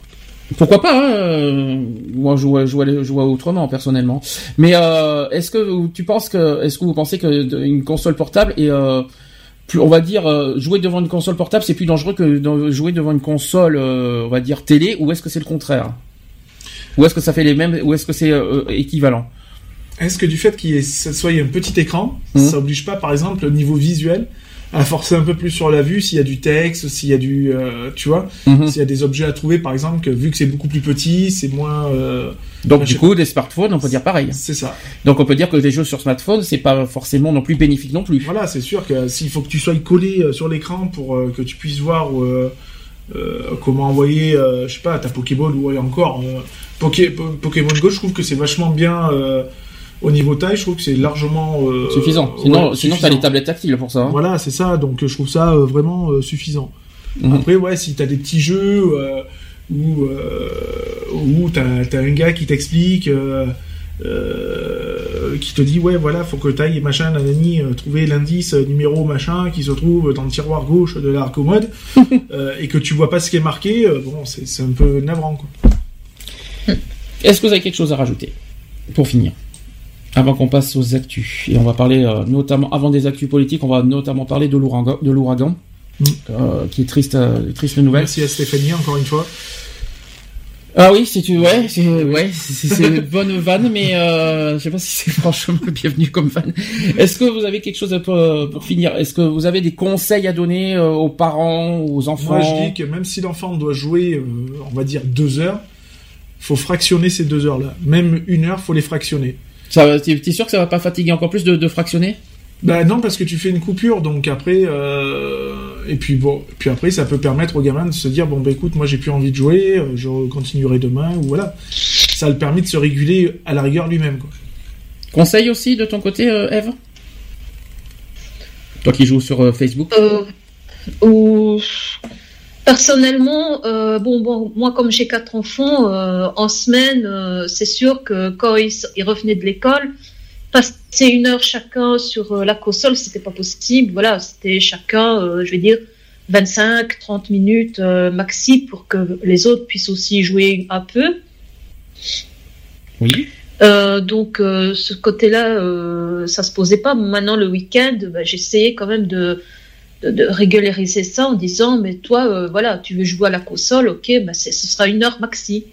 Speaker 1: Pourquoi pas hein, euh, Moi, je vois, je vois, je vois autrement personnellement. Mais euh, est-ce que tu penses que, est-ce que vous pensez que une console portable est euh, plus, on va dire, euh, jouer devant une console portable, c'est plus dangereux que de jouer devant une console, euh, on va dire télé, ou est-ce que c'est le contraire? Ou est-ce que ça fait les mêmes, ou est-ce que c'est euh, équivalent?
Speaker 2: Est-ce que du fait qu'il y ait, ça soit un petit écran,
Speaker 1: Mhm.
Speaker 2: ça oblige pas, par exemple, au niveau visuel, à forcer un peu plus sur la vue s'il y a du texte, s'il y a du, euh, tu vois,
Speaker 1: Mhm.
Speaker 2: s'il y a des objets à trouver, par exemple, que vu que c'est beaucoup plus petit, c'est moins. euh,
Speaker 1: Donc du coup, des smartphones, on peut dire pareil.
Speaker 2: C'est ça.
Speaker 1: Donc on peut dire que les jeux sur smartphone, c'est pas forcément non plus bénéfique non plus.
Speaker 2: Voilà, c'est sûr que s'il faut que tu sois collé euh, sur l'écran pour euh, que tu puisses voir euh, comment envoyer, euh, je sais pas, ta Pokéball ou encore euh, Poké- Po- Pokémon Go, je trouve que c'est vachement bien au niveau taille, je trouve que c'est largement euh,
Speaker 1: Suffisant. Sinon,
Speaker 2: ouais,
Speaker 1: sinon t'as les tablettes tactiles pour ça. hein.
Speaker 2: Voilà, c'est ça, donc euh, je trouve ça euh, vraiment euh, suffisant.
Speaker 1: Mhm.
Speaker 2: Après, ouais, si t'as des petits jeux où, où t'as as un gars qui t'explique, qui te dit, ouais, voilà, faut que t'ailles, machin, nanani, trouver l'indice numéro machin qui se trouve dans le tiroir gauche de la commode, et que tu vois pas ce qui est marqué, bon, c'est c'est un peu navrant, quoi.
Speaker 1: Est-ce que vous avez quelque chose à rajouter pour finir? Avant qu'on passe aux actus et on va parler euh, notamment avant des actus politiques on va notamment parler de l'ouragan de l'ouragan
Speaker 2: Mm.
Speaker 1: euh, qui est triste euh, triste nouvelle
Speaker 2: Merci à Stéphanie, encore une fois.
Speaker 1: ah oui c'est tu ouais c'est ouais c'est une bonne vanne mais euh, je sais pas si c'est franchement bienvenu comme vanne est-ce que vous avez quelque chose à, pour, pour finir? Est-ce que vous avez des conseils à donner euh, aux parents aux enfants
Speaker 2: Moi, je dis que même si l'enfant doit jouer, euh, on va dire deux heures, faut fractionner ces deux heures-là. Même une heure, faut les fractionner.
Speaker 1: Ça t'es t'es sûr que ça va pas fatiguer encore plus de, de fractionner?
Speaker 2: Bah non, parce que tu fais une coupure, donc après, euh, et puis bon, puis après, ça peut permettre au gamin de se dire bon bah écoute, moi j'ai plus envie de jouer, je continuerai demain ou voilà. Ça le permet de se réguler à la rigueur lui-même. quoi.
Speaker 1: conseil aussi de ton côté euh, Eve? Toi qui joues sur euh, Facebook?
Speaker 3: Euh, ou personnellement, euh, bon, bon, moi comme j'ai quatre enfants, euh, en semaine, euh, c'est sûr que quand ils, ils revenaient de l'école, passer une heure chacun sur la console, c'était pas possible. Voilà, c'était chacun, je vais dire, 25, 30 minutes maxi pour que les autres puissent aussi jouer un peu.
Speaker 1: oui
Speaker 3: Euh, donc euh, ce côté-là, euh, ça se posait pas. Maintenant le week-end, bah, j'essayais quand même de, de, de régulariser ça en disant mais toi, euh, voilà, tu veux jouer à la console, ok, bah, ce sera une heure maxi.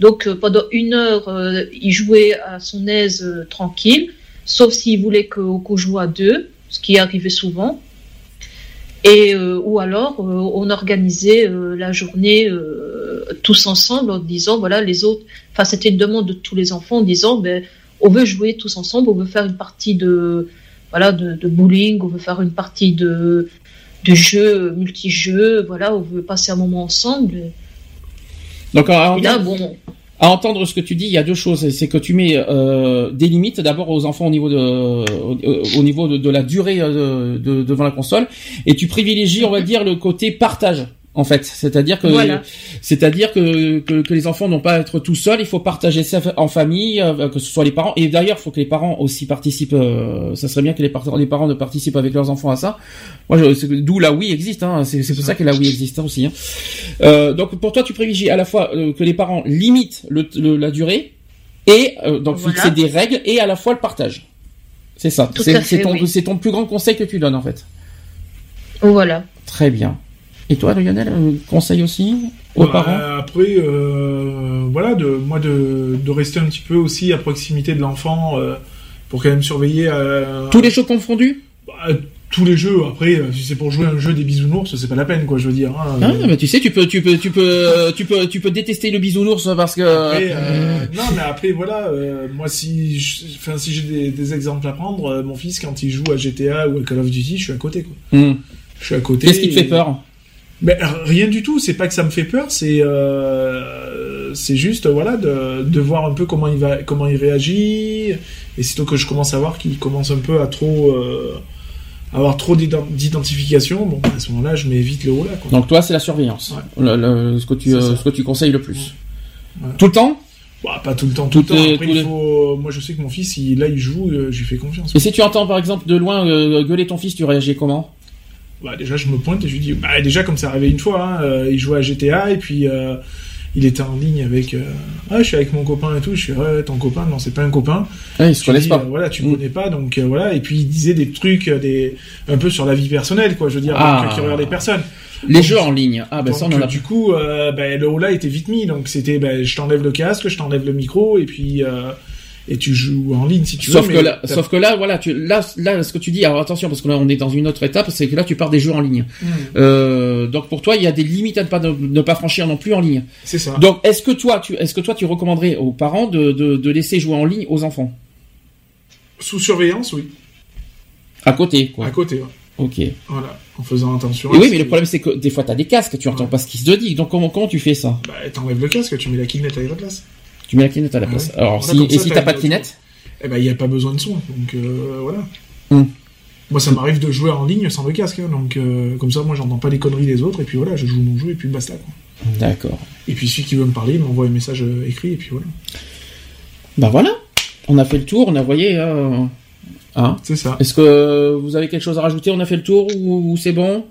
Speaker 3: Donc euh, pendant une heure, euh, il jouait à son aise tranquille, sauf s'il voulait qu'on joue à deux, ce qui arrivait souvent. Et ou alors on organisait la journée tous ensemble en disant voilà les autres enfin c'était une demande de tous les enfants en disant ben on veut jouer tous ensemble on veut faire une partie de voilà de, de bowling on veut faire une partie de de jeux multi-jeux voilà on veut passer un moment ensemble.
Speaker 1: Donc à,
Speaker 3: et là bon.
Speaker 1: à entendre ce que tu dis il y a deux choses. C'est que tu mets euh, des limites d'abord aux enfants au niveau de au, au niveau de, de la durée euh, de, de- devant la console et tu privilégies on va dire le côté partage en fait, c'est-à-dire que,
Speaker 3: Voilà.
Speaker 1: c'est-à-dire que, que, que les enfants n'ont pas à être tout seuls, il faut partager ça en famille, euh, que ce soit les parents. Et d'ailleurs, il faut que les parents aussi participent. euh, ça serait bien que les, par- les parents ne participent avec leurs enfants à ça. Moi, d'où la Wii existe. Hein, c'est pour ça que la Wii existe hein, aussi. Hein. Euh, donc, pour toi, tu privilégies à la fois euh, que les parents limitent le, le- la durée et euh, donc
Speaker 3: Voilà.
Speaker 1: fixer des règles et à la fois le partage. C'est ça. C'est ton,
Speaker 3: oui.
Speaker 1: c'est ton plus grand conseil que tu donnes en fait.
Speaker 3: voilà
Speaker 1: Très bien. Et toi, Lionel, conseil aussi aux
Speaker 2: Ouais,
Speaker 1: parents
Speaker 2: Après, euh, voilà, de moi de, de rester un petit peu aussi à proximité de l'enfant euh, pour quand même surveiller euh,
Speaker 1: Tous les jeux confondus
Speaker 2: bah, tous les jeux. Après, si c'est pour jouer un jeu des bisounours, c'est pas la peine, quoi. Je veux dire. hein.
Speaker 1: Ah, mais tu sais, tu peux, tu peux, tu peux, tu peux, tu peux détester le bisounours parce que.
Speaker 2: Après, non, mais après, voilà, moi, si, enfin, si j'ai des, des exemples à prendre, mon fils, quand il joue à GTA ou à Call of Duty, je suis à côté, quoi.
Speaker 1: Hmm.
Speaker 2: Je suis à côté.
Speaker 1: Qu'est-ce qui te fait
Speaker 2: et-
Speaker 1: peur
Speaker 2: Mais euh, rien du tout. C'est pas que ça me fait peur, c'est, euh, c'est juste voilà de, de voir un peu comment il va comment il réagit et sitôt que je commence à voir qu'il commence un peu à trop euh, avoir trop d'ident- d'identification bon à ce moment-là je mets vite le haut là quoi.
Speaker 1: Donc toi, c'est la surveillance. Le- le- ce que tu euh, ce que tu conseilles le plus.
Speaker 2: Ouais.
Speaker 1: Tout le temps?
Speaker 2: Bah, pas tout le temps tout le temps
Speaker 1: est-
Speaker 2: après il
Speaker 1: les-
Speaker 2: faut moi je sais que mon fils il, là il joue euh, je lui fais confiance
Speaker 1: Et si tu entends par exemple de loin euh, gueuler ton fils, tu réagis comment?
Speaker 2: Bah, déjà je me pointe et je lui dis bah déjà comme ça arrivé une fois hein, euh, il jouait à GTA et puis euh, il était en ligne avec euh, ah je suis avec mon copain et tout je suis ouais ton copain non c'est pas un copain
Speaker 1: Ouais, Ils se connaissent
Speaker 2: dis,
Speaker 1: pas.
Speaker 2: voilà, tu
Speaker 1: Mm.
Speaker 2: connais pas, donc voilà. Et puis il disait des trucs, des un peu sur la vie personnelle, quoi. Je veux dire,
Speaker 1: Ah.
Speaker 2: donc, qui regarde les personnes.
Speaker 1: Les jeux en ligne. Ah ben ça on en a
Speaker 2: du coup, ben, le haut là était vite mis, donc c'était, ben, je t'enlève le casque, je t'enlève le micro, et puis et tu joues en ligne si tu
Speaker 1: Sauf
Speaker 2: veux.
Speaker 1: que
Speaker 2: mais
Speaker 1: là,
Speaker 2: t'as-
Speaker 1: sauf que là, voilà, tu, là, là, ce que tu dis, alors attention, parce que là, on est dans une autre étape, c'est que là, tu pars des jeux en ligne.
Speaker 2: Mm.
Speaker 1: Euh, donc pour toi, il y a des limites à ne pas, ne pas franchir non plus en ligne.
Speaker 2: c'est ça.
Speaker 1: Donc, est-ce que toi, tu, est-ce que toi, tu recommanderais aux parents de, de, de laisser jouer en ligne aux enfants?
Speaker 2: Sous surveillance, oui.
Speaker 1: à côté, quoi.
Speaker 2: À côté, ouais.
Speaker 1: Ok. Et
Speaker 2: voilà, en faisant attention.
Speaker 1: oui,
Speaker 2: à
Speaker 1: mais le problème, c'est que des fois, t'as des casques, tu entends
Speaker 2: Ouais.
Speaker 1: pas ce qui se dit. Donc comment, comment tu fais ça?
Speaker 2: Bah, t'enlèves le casque, tu mets la clinette à la place.
Speaker 1: Tu mets la clinette à la
Speaker 2: Ouais.
Speaker 1: place. Alors, si, et si
Speaker 2: t'as
Speaker 1: pas de clinette
Speaker 2: Eh ben, il n'y a pas besoin de son, donc euh, voilà.
Speaker 1: Hmm.
Speaker 2: Moi, ça m'arrive de jouer en ligne sans le casque, hein, donc euh, comme ça, moi, j'entends pas les conneries des autres, et puis voilà, je joue mon jeu, et puis basta, quoi.
Speaker 1: D'accord.
Speaker 2: Et puis celui qui veut me parler, il m'envoie un message euh, écrit, et puis voilà.
Speaker 1: Bah voilà. On a fait le tour, on a voyé. Euh... Hein
Speaker 2: C'est ça.
Speaker 1: Est-ce que vous avez quelque chose à rajouter? On a fait le tour ou, ou c'est bon?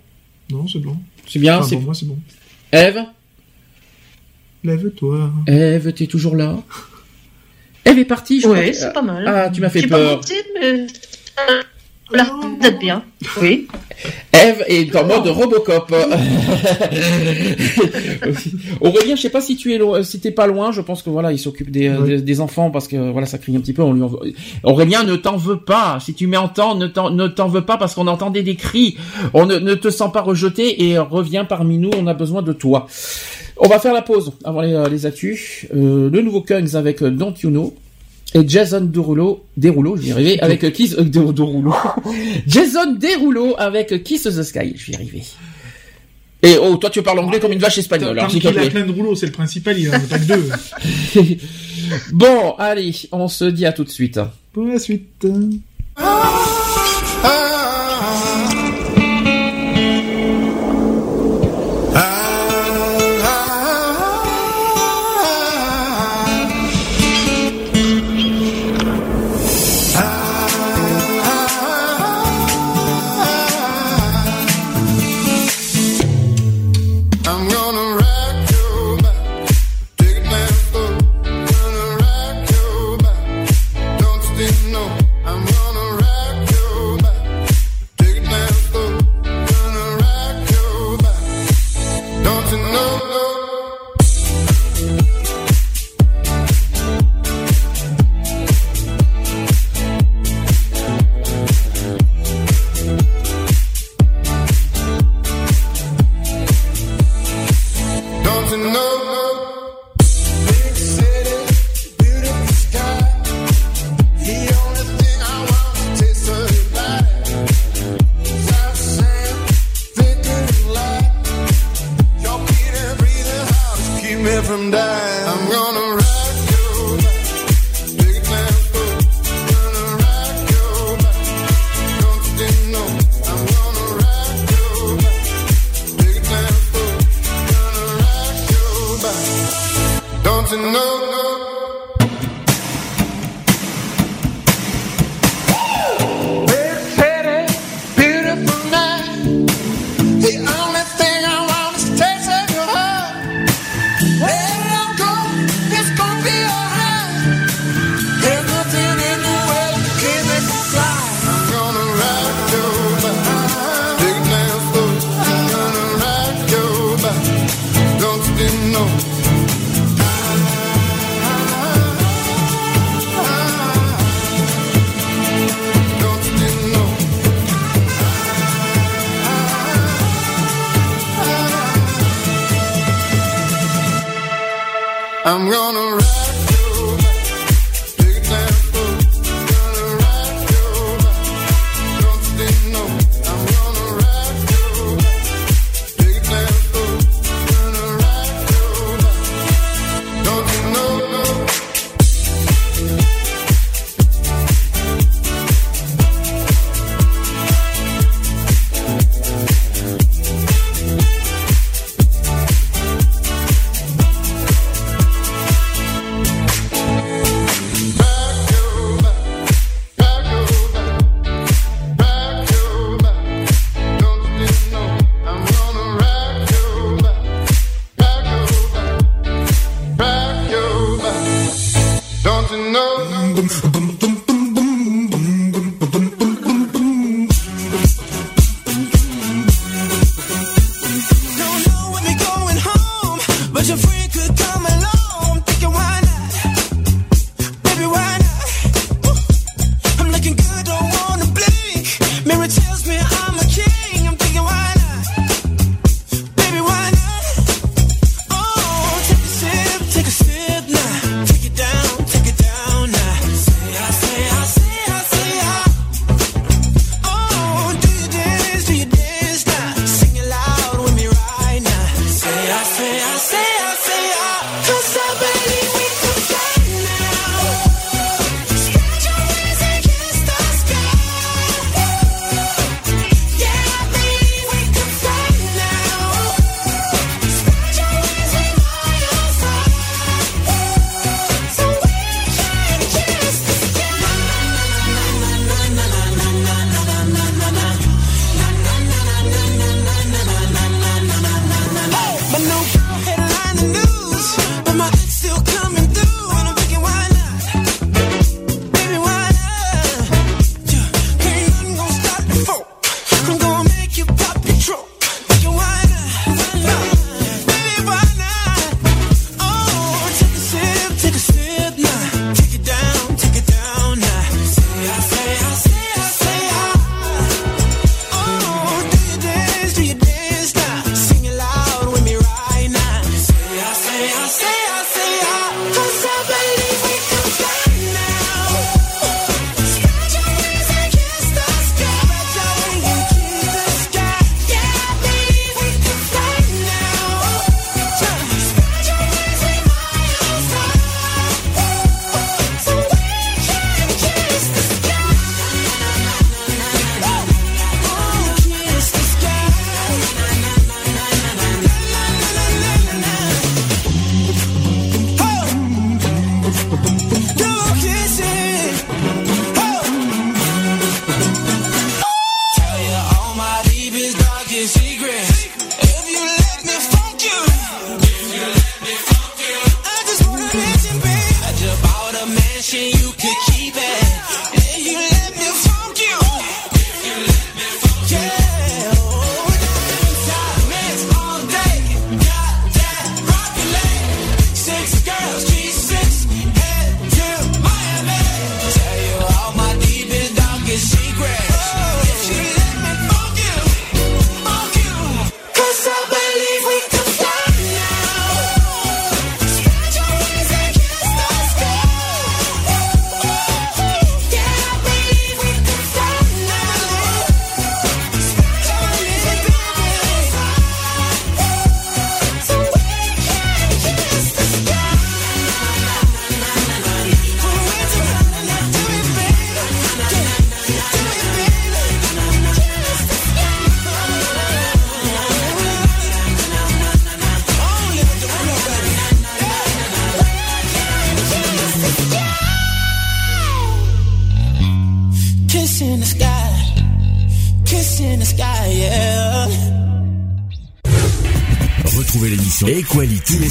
Speaker 2: Non, c'est bon.
Speaker 1: C'est bien
Speaker 2: Enfin,
Speaker 1: c'est...
Speaker 2: pour moi, c'est bon.
Speaker 1: Eve?
Speaker 2: Lève-toi.
Speaker 1: Eve, t'es toujours là Eve est partie, je crois
Speaker 3: Oui,
Speaker 1: que-
Speaker 3: c'est pas mal.
Speaker 1: Ah, tu m'as fait peur.
Speaker 3: pas monté, mais l'air d'être bien. Oui.
Speaker 1: Eve est en mode Robocop. Aurélien, je sais pas si tu es lo- si t'es pas loin. Je pense que voilà, il s'occupe des,
Speaker 2: Ouais.
Speaker 1: des, des enfants parce que voilà, ça crie un petit peu. On lui en veut- Aurélien, ne t'en veux pas. Si tu m'entends, ne t'en ne t'en veux pas parce qu'on entendait des cris. On ne, ne te sent pas rejeté et reviens parmi nous. On a besoin de toi. On va faire la pause avant les, euh, les actus. Euh, le nouveau Kungs avec euh, Don't You Know. Et Jason Derulo, Derulo, je vais y arriver, avec Kiss, euh, De- Derulo. Jason Derulo avec Kiss the Sky, je vais y arriver. Et oh, toi tu parles anglais comme une vache espagnole,
Speaker 2: Tant qu'il a plein de rouleaux, c'est le principal, il en a pas que deux.
Speaker 1: bon, allez, on se dit à tout de suite.
Speaker 2: Pour la suite.
Speaker 9: I'm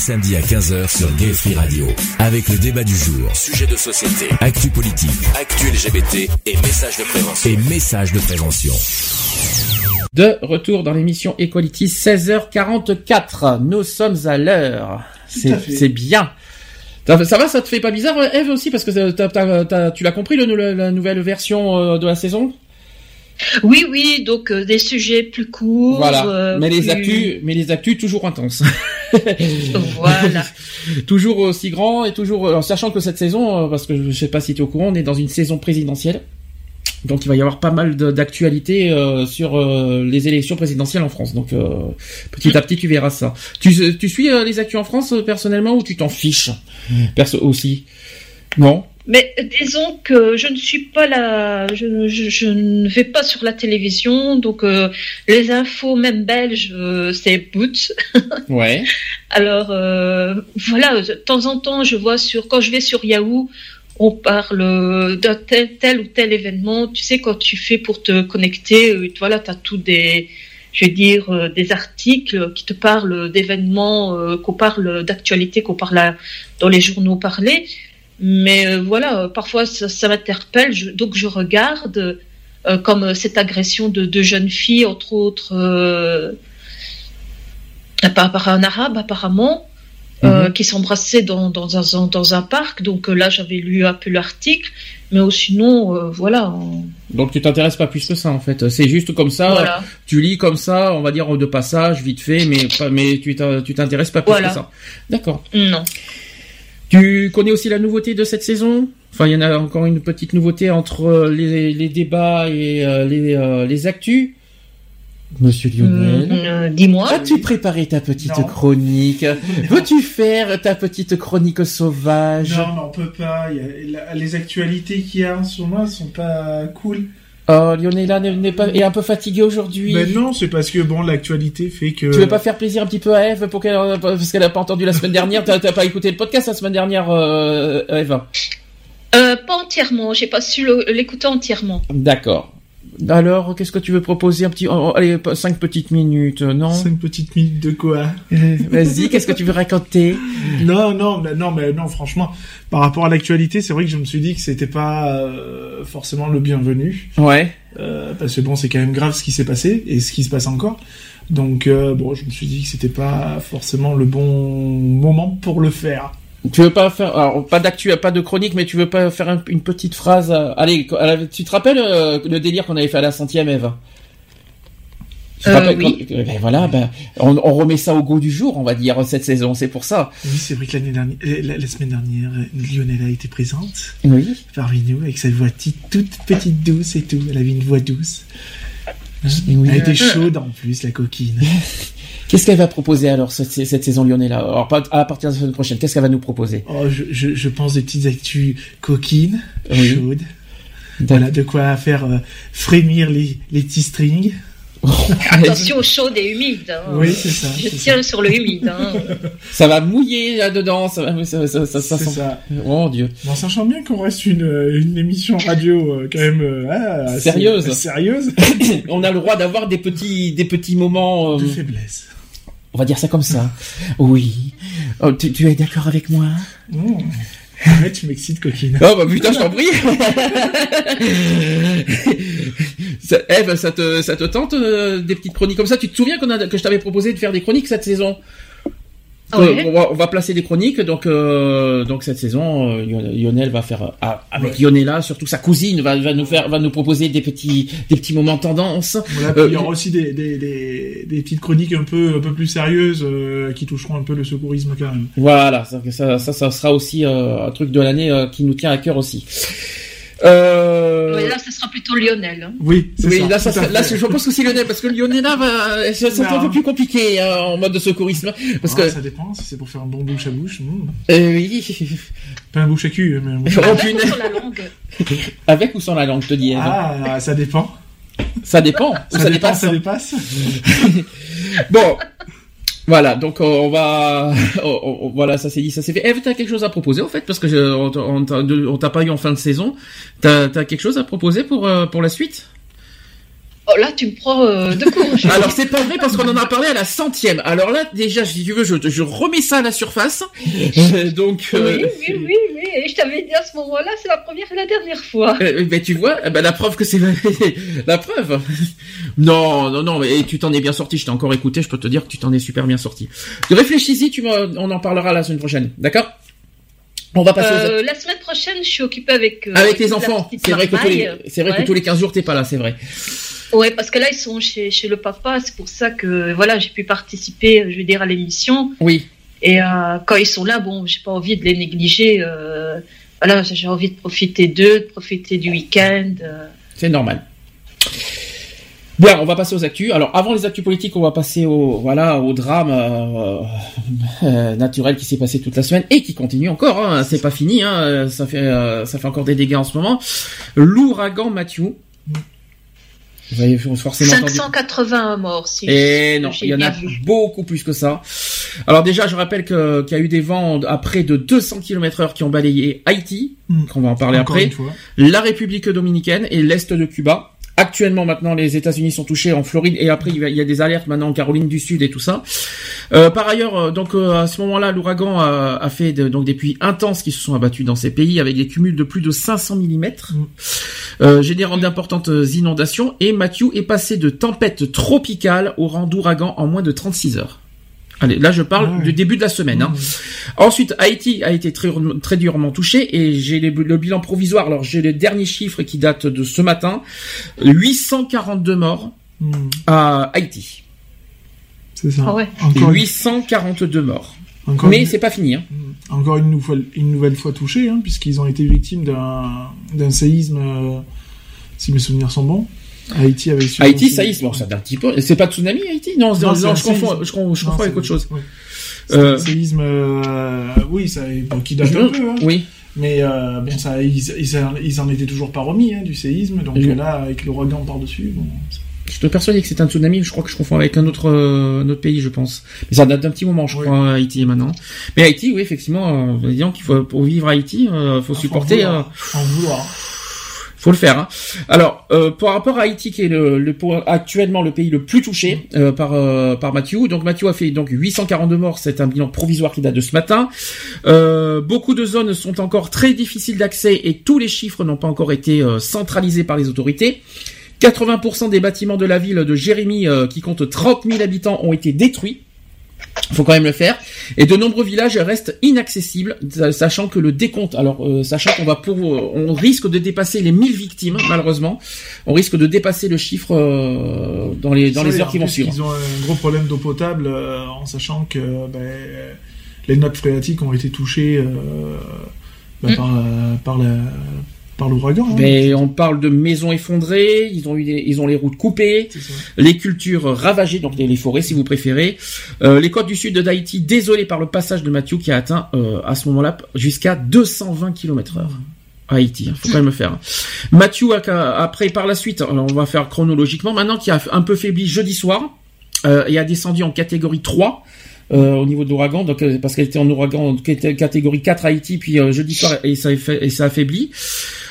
Speaker 10: samedis à 15h sur Gay Free Radio. Avec le débat du jour, sujet de société, actu politique, actu LGBT et messages de prévention. Et messages de prévention.
Speaker 1: De retour dans l'émission Equality 16h44. Nous sommes à l'heure. C'est bien. Ça ça va, ça te fait pas bizarre, Eve aussi, parce que t'as- t'as- t'as- tu l'as compris le, la, la nouvelle version euh, de la saison?
Speaker 3: Oui, oui, donc euh, des sujets plus courts.
Speaker 1: Voilà.
Speaker 3: euh,
Speaker 1: mais les
Speaker 3: plus-
Speaker 1: actus, mais les actus toujours intenses.
Speaker 3: Voilà.
Speaker 1: toujours aussi grand et toujours, en sachant que cette saison, euh, parce que je sais pas si tu es au courant, on est dans une saison présidentielle. Donc il va y avoir pas mal d'actualités euh, sur euh, les élections présidentielles en France. Donc euh, petit à petit tu verras ça. Tu, tu suis euh, les actus en France personnellement ou tu t'en fiches? Perso aussi Non?
Speaker 3: Mais euh, disons que je ne suis pas là, je, je- je ne vais pas sur la télévision, donc euh, les infos même belges, euh, c'est boot.
Speaker 1: Ouais.
Speaker 3: Alors euh, voilà, de temps en temps, je vois sur quand je vais sur Yahoo, on parle d'un tel, tel ou tel événement. Tu sais, quand tu fais pour te connecter, euh, voilà, tu as tout des, je veux dire, euh, des articles qui te parlent d'événements, euh, qu'on parle d'actualité, qu'on parle à- dans les journaux parlés. Mais euh, voilà, parfois ça, ça m'interpelle, donc je regarde euh, comme cette agression de deux jeunes filles, entre autres, euh, par, un arabe apparemment, euh,
Speaker 1: Mhm.
Speaker 3: qui s'embrassaient dans, dans, un, dans un parc. Donc là, j'avais lu un peu l'article, mais oh, sinon, euh, voilà. on-
Speaker 1: Donc tu t'intéresses pas plus que ça en fait. C'est juste comme ça.
Speaker 3: Voilà.
Speaker 1: Tu lis comme ça, on va dire de passage, vite fait, mais mais tu t'in- tu t'intéresses pas plus
Speaker 3: Voilà.
Speaker 1: que ça. D'accord.
Speaker 3: Non.
Speaker 1: Tu connais aussi la nouveauté de cette saison? Enfin, il y en a encore une petite nouveauté entre euh, les, les débats et euh, les, euh, les actus. Monsieur Lionel.
Speaker 3: Euh, Dis-moi.
Speaker 1: As-tu préparé ta petite
Speaker 2: Non.
Speaker 1: chronique? Veux-tu faire ta petite chronique sauvage?
Speaker 2: Non, mais on peut pas. il y a- la- les actualités qu'il y a en ce moment sont pas cool.
Speaker 1: Oh, Lionela n'est pas est un peu fatiguée aujourd'hui.
Speaker 2: Mais non, c'est parce que bon, l'actualité fait que.
Speaker 1: Tu veux pas faire plaisir un petit peu à Eve pour qu'elle parce qu'elle a pas entendu la semaine dernière. T'as pas écouté le podcast la semaine dernière, euh, Eve?
Speaker 3: Euh, pas entièrement, j'ai pas su l'écouter entièrement.
Speaker 1: D'accord. Alors, qu'est-ce que tu veux proposer? Un petit, oh, allez, cinq petites minutes, non?
Speaker 2: Cinq petites minutes de quoi?
Speaker 1: Euh, Vas-y, qu'est-ce que tu veux raconter?
Speaker 2: Non, non, non, mais non, franchement, par rapport à l'actualité, c'est vrai que je me suis dit que c'était pas euh, forcément le bienvenu,
Speaker 1: Ouais.
Speaker 2: euh, parce que bon, c'est quand même grave ce qui s'est passé et ce qui se passe encore. Donc euh, bon, je me suis dit que c'était pas forcément le bon moment pour le faire.
Speaker 1: Tu veux pas faire, alors pas d'actu, pas de chronique, mais tu veux pas faire un- une petite phrase euh, Allez, tu te rappelles euh, le délire qu'on avait fait à la centième, Eve Tu te
Speaker 3: Euh,
Speaker 1: rappelles
Speaker 3: oui.
Speaker 1: quand- ben voilà, ben on, on remet ça au goût du jour, on va dire cette saison. C'est pour ça.
Speaker 2: Oui, c'est vrai que l'année dernière, la, la semaine dernière, Lionel a été présente
Speaker 1: Oui.
Speaker 2: parmi nous avec sa voix toute petite douce et tout. Elle avait une voix douce. Hein
Speaker 1: Oui.
Speaker 2: Elle était chaude en plus, la coquine.
Speaker 1: Qu'est-ce qu'elle va proposer alors cette, cette saison Lionel Alors à partir de la semaine prochaine, qu'est-ce qu'elle va nous proposer?
Speaker 2: Oh, je, je, je pense des petites actus coquines,
Speaker 1: Oui.
Speaker 2: chaudes. Voilà, de quoi faire euh, frémir les, les petits strings.
Speaker 3: Attention chaude et humide. hein.
Speaker 2: Oui, c'est ça.
Speaker 3: Je tiens sur le humide. hein.
Speaker 1: Ça va mouiller là-dedans, ça va, ça, ça, ça, ça
Speaker 2: C'est
Speaker 1: sent-
Speaker 2: ça.
Speaker 1: Oh Dieu.
Speaker 2: Bon, sachant bien qu'on reste une, une émission radio euh, quand même euh, ah, assez-
Speaker 1: Sérieuse.
Speaker 2: euh, sérieuse
Speaker 1: On a le droit d'avoir des petits, des petits moments. euh,
Speaker 2: de faiblesse.
Speaker 1: On va dire ça comme ça. Oui. Oh, tu, tu es d'accord avec moi?
Speaker 2: Arrête, tu m'excites, coquine.
Speaker 1: Oh bah putain, je t'en prie. ça, Eve, ça te, ça te tente euh, des petites chroniques comme ça? Tu te souviens qu'on a, que je t'avais proposé de faire des chroniques cette saison?
Speaker 3: Ouais.
Speaker 1: Euh, on, va, on va placer des chroniques, donc euh, donc cette saison, euh, Lionel va faire euh, ah, avec Lionela, surtout sa cousine, va, va nous faire, va nous proposer des petits des petits moments tendance.
Speaker 2: Voilà, puis
Speaker 1: Euh,
Speaker 2: il y aura aussi des, des, des, des petites chroniques un peu, un peu plus sérieuses euh, qui toucheront un peu le secourisme quand même.
Speaker 1: Voilà, ça, ça, ça, sera aussi euh, un truc de l'année euh, qui nous tient à cœur aussi. Euh...
Speaker 3: Ouais, là, ça sera plutôt Lionel. hein.
Speaker 2: Oui, c'est
Speaker 1: Oui,
Speaker 2: ça.
Speaker 1: là, ça, là, je pense que c'est Lionel, parce que Lionela va, ça, ça serait un peu plus compliqué hein, en mode de secourisme, parce
Speaker 2: Ah,
Speaker 1: que,
Speaker 2: Ça dépend, si c'est pour faire un bon bouche à bouche. hmm.
Speaker 1: euh, oui,
Speaker 2: Pas un bouche à cul, mais un bouche à-
Speaker 1: Oh,
Speaker 3: Avec ou sur la langue.
Speaker 1: avec ou sans la langue, je te dis.
Speaker 2: Ah, ça dépend.
Speaker 1: Ça dépend,
Speaker 2: Ça,
Speaker 1: ça,
Speaker 2: dépend,
Speaker 1: dépasse.
Speaker 2: ça dépasse.
Speaker 1: Bon, voilà, donc euh, on va, on- on- voilà, ça c'est dit, ça c'est fait. Eve, t'as quelque chose à proposer en fait, parce que je, on t'a- on t'a pas eu en fin de saison. T'as, t'as quelque chose à proposer pour euh, pour la suite?
Speaker 3: Oh, là, tu me prends euh, de court.
Speaker 1: Alors c'est pas vrai parce qu'on en a parlé à la centième. Alors là déjà, si tu veux, je, je remets ça à la surface. Euh, donc, euh,
Speaker 3: Oui, oui, oui, oui. Et je t'avais dit à ce moment-là, c'est la première et la dernière fois.
Speaker 1: euh, ben tu vois, ben, la preuve que c'est la preuve. Non, non, non, mais tu t'en es bien sorti. Je t'ai encore écouté. Je peux te dire que tu t'en es super bien sorti. Réfléchis-y, tu m'en- on en parlera la semaine prochaine, d'accord? On va passer aux
Speaker 3: Euh, la semaine prochaine, je suis occupée avec. euh,
Speaker 1: avec les enfants. C'est vrai que tous les, vrai
Speaker 3: Ouais.
Speaker 1: que tous les 15 jours t'es pas là, c'est vrai.
Speaker 3: Ouais, parce que là, ils sont chez, chez le papa. C'est pour ça que voilà, j'ai pu participer, je veux dire, à l'émission.
Speaker 1: Oui.
Speaker 3: Et euh, quand ils sont là, bon, j'ai pas envie de les négliger. euh, voilà, j'ai envie de profiter d'eux, de profiter du week-end. euh.
Speaker 1: C'est normal. Bien, on va passer aux actus. Alors, avant les actus politiques, on va passer au voilà au drame naturel qui s'est passé toute la semaine et qui continue encore. Hein, c'est pas fini. Hein, ça fait ça fait encore des dégâts en ce moment. L'ouragan Matthew. Vous avez forcément entendu.
Speaker 3: 581 morts, si
Speaker 1: Et
Speaker 3: si
Speaker 1: non, il y en a
Speaker 3: vu.
Speaker 1: beaucoup plus que ça. Alors déjà, je rappelle que- qu'il y a eu des vents à près de 200 km heure qui ont balayé Haïti,
Speaker 2: Hmm.
Speaker 1: qu'on va en parler
Speaker 2: Encore
Speaker 1: après, la République dominicaine et l'Est de Cuba, actuellement maintenant les États-Unis sont touchés en Floride et après il y a- des alertes maintenant en Caroline du Sud et tout ça. Euh, par ailleurs, euh, donc euh, à ce moment-là, l'ouragan a, a fait de- donc des pluies intenses qui se sont abattues dans ces pays avec des cumuls de plus de 500 mm, euh, générant d'importantes inondations. Et Matthew est passé de tempête tropicale au rang d'ouragan en moins de 36 heures. Allez, là je parle
Speaker 2: Ah ouais.
Speaker 1: du début de la semaine. hein. Ensuite, Haïti a été très, très durement touché et j'ai le bilan provisoire. Alors j'ai les derniers chiffres qui datent de ce matin. 842 morts
Speaker 2: Hmm,
Speaker 1: à Haïti.
Speaker 2: C'est ça.
Speaker 3: Ah ouais.
Speaker 2: Encore,
Speaker 1: 842 morts.
Speaker 2: encore
Speaker 1: Mais
Speaker 2: une,
Speaker 1: c'est pas fini. Hein.
Speaker 2: encore une, nouvelle, une nouvelle fois touchés, hein, puisqu'ils ont été victimes d'un d'un séisme, euh, si mes souvenirs sont bons. Haïti avait subi
Speaker 1: Haïti, ça y est, bon, ça date un petit peu. C'est pas tsunami, Haïti? Non, non,
Speaker 2: c'est
Speaker 1: non,
Speaker 2: un
Speaker 1: je confonds, je confonds, je confonds avec
Speaker 2: c'est-
Speaker 1: autre chose.
Speaker 2: C'est
Speaker 1: Euh,
Speaker 2: un séisme, euh, oui, ça, qui date un peu, hein.
Speaker 1: Oui.
Speaker 2: mais euh, bon, ça, ils, ils, ils en étaient toujours pas remis hein, du séisme, donc
Speaker 1: Oui.
Speaker 2: là, avec l'ouragan par-dessus, bon,
Speaker 1: Je te persuadé que c'est un tsunami, je crois que je confonds avec un autre, euh, un autre pays, je pense. Mais ça date d'un petit moment, je
Speaker 2: Oui.
Speaker 1: crois, Haïti maintenant. Mais Haïti, oui, effectivement, euh, disons qu'il faut, pour vivre à Haïti, euh, faut
Speaker 2: Ah,
Speaker 1: supporter,
Speaker 2: en
Speaker 1: euh,
Speaker 2: vouloir. En vouloir.
Speaker 1: Faut le faire. Hein. Alors, euh, par rapport à Haïti, qui est actuellement le pays le plus touché euh, par euh, par Mathieu, donc Mathieu a fait donc 842 morts, c'est un bilan provisoire qui date de ce matin. Euh, beaucoup de zones sont encore très difficiles d'accès et tous les chiffres n'ont pas encore été centralisés par les autorités. 80% des bâtiments de la ville de Jérémy, qui compte 30 000 habitants, ont été détruits. Faut quand même le faire. Et de nombreux villages restent inaccessibles, sachant que le décompte, alors euh, sachant qu'on va pour, on risque de dépasser les 1000 victimes, malheureusement, on risque de dépasser le chiffre euh, dans les dans
Speaker 2: Ça,
Speaker 1: les heures qui vont suivre.
Speaker 2: Ils ont un gros problème d'eau potable, euh, en sachant que ben, les nappes phréatiques ont été touchées euh, ben,
Speaker 3: Mm.
Speaker 2: par, euh, par la par l'ouragan. hein.
Speaker 1: Mais on parle de maisons effondrées, ils ont eu des- ils ont les routes coupées, les cultures ravagées, donc les, les forêts si vous préférez, Euh, les côtes du sud d'Haïti désolées par le passage de Mathieu qui a atteint euh, à ce moment-là jusqu'à 220 km heure. à Haïti, hein, faut quand même le faire. Mathieu a, après par la suite, alors on va faire chronologiquement maintenant, qui a un peu faibli jeudi soir euh, et a descendu en catégorie 3 euh, au niveau de l'ouragan, donc euh, parce qu'elle était en ouragan catégorie 4 à Haïti, puis euh, jeudi soir et ça, et ça affaiblit.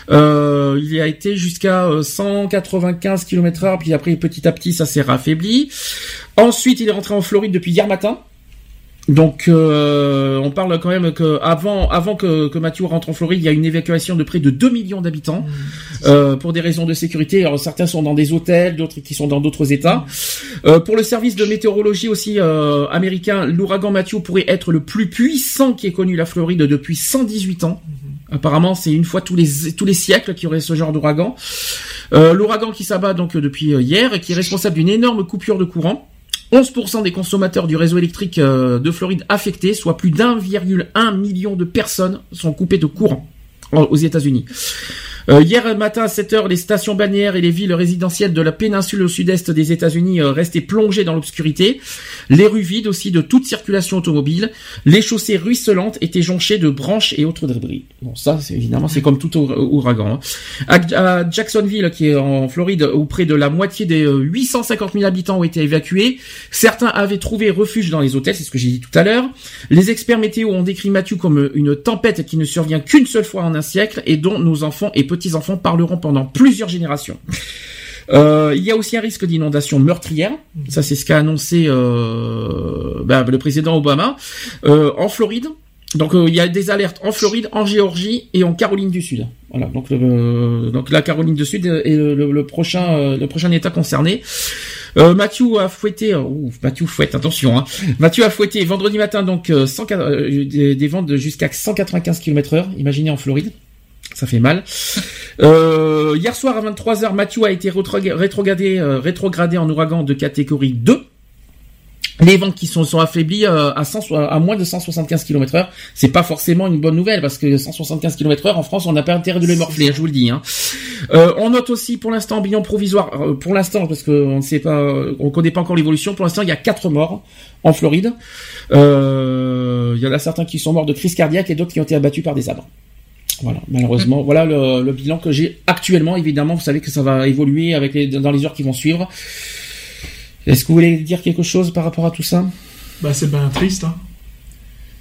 Speaker 1: Il a été jusqu'à euh, 195 km heure, puis après petit à petit ça s'est raffaibli. Ensuite il est rentré en Floride depuis hier matin. Donc euh, on parle quand même que avant avant que, que Mathieu rentre en Floride, il y a une évacuation de près de 2 millions d'habitants euh, pour des raisons de sécurité. Alors certains sont dans des hôtels, d'autres qui sont dans d'autres États. Euh, pour le service de météorologie aussi euh, américain, l'ouragan Matthew pourrait être le plus puissant qui ait connu la Floride depuis 118 ans. Apparemment, c'est une fois tous les tous les siècles qu'il y aurait ce genre d'ouragan. Euh, l'ouragan qui s'abat donc depuis hier et qui est responsable d'une énorme coupure de courant. 11% des consommateurs du réseau électrique euh, de Floride affectés, soit plus d'1,1 million de personnes, sont coupées de courant en- aux États-Unis. Euh, hier matin à 7 heures, les stations balnéaires et les villes résidentielles de la péninsule au sud-est des États-Unis euh, restaient plongées dans l'obscurité. Les rues vides aussi de toute circulation automobile. Les chaussées ruisselantes étaient jonchées de branches et autres débris. Bon, ça, c'est évidemment, c'est comme tout our- ouragan. hein. À, Jacksonville, qui est en Floride, où près de la moitié des euh, 850 000 habitants ont été évacués, certains avaient trouvé refuge dans les hôtels, c'est ce que j'ai dit tout à l'heure. Les experts météo ont décrit Matthew comme une tempête qui ne survient qu'une seule fois en un siècle et dont nos enfants et petits-enfants parleront pendant plusieurs générations. Euh, il y a aussi un risque d'inondation meurtrière. Ça, c'est ce qu'a annoncé euh, bah, le président Obama euh, en Floride. Donc, il y a des alertes en Floride, en Géorgie et en Caroline du Sud. Voilà. Donc, donc la Caroline du Sud est le, prochain, le prochain État concerné. Euh, Mathieu a fouetté, ouf, Mathieu fouette, attention. Hein. Mathieu a fouetté vendredi matin donc 100 des, des ventes de jusqu'à 195 km heure. Imaginez en Floride. Ça fait mal. Euh, hier soir à 23h, Mathieu a été euh, rétrogradé en ouragan de catégorie 2. Les vents qui sont, sont affaiblis euh, à, 100 à moins de 175 km heure, c'est pas forcément une bonne nouvelle parce que 175 km heure en France, on n'a pas intérêt de les morfler, je vous le dis. Hein. On note aussi pour l'instant bilan provisoire, pour l'instant parce qu'on ne sait pas, on connaît pas encore l'évolution. Pour l'instant, il y a quatre morts en Floride. Il y en a certains qui sont morts de crise cardiaque et d'autres qui ont été abattus par des sabres. Voilà, malheureusement, voilà le, le bilan que j'ai actuellement. Évidemment, vous savez que ça va évoluer avec les, dans les heures qui vont suivre. Est-ce que vous voulez dire quelque chose par rapport à tout ça?
Speaker 2: Bah c'est bien triste. Hein.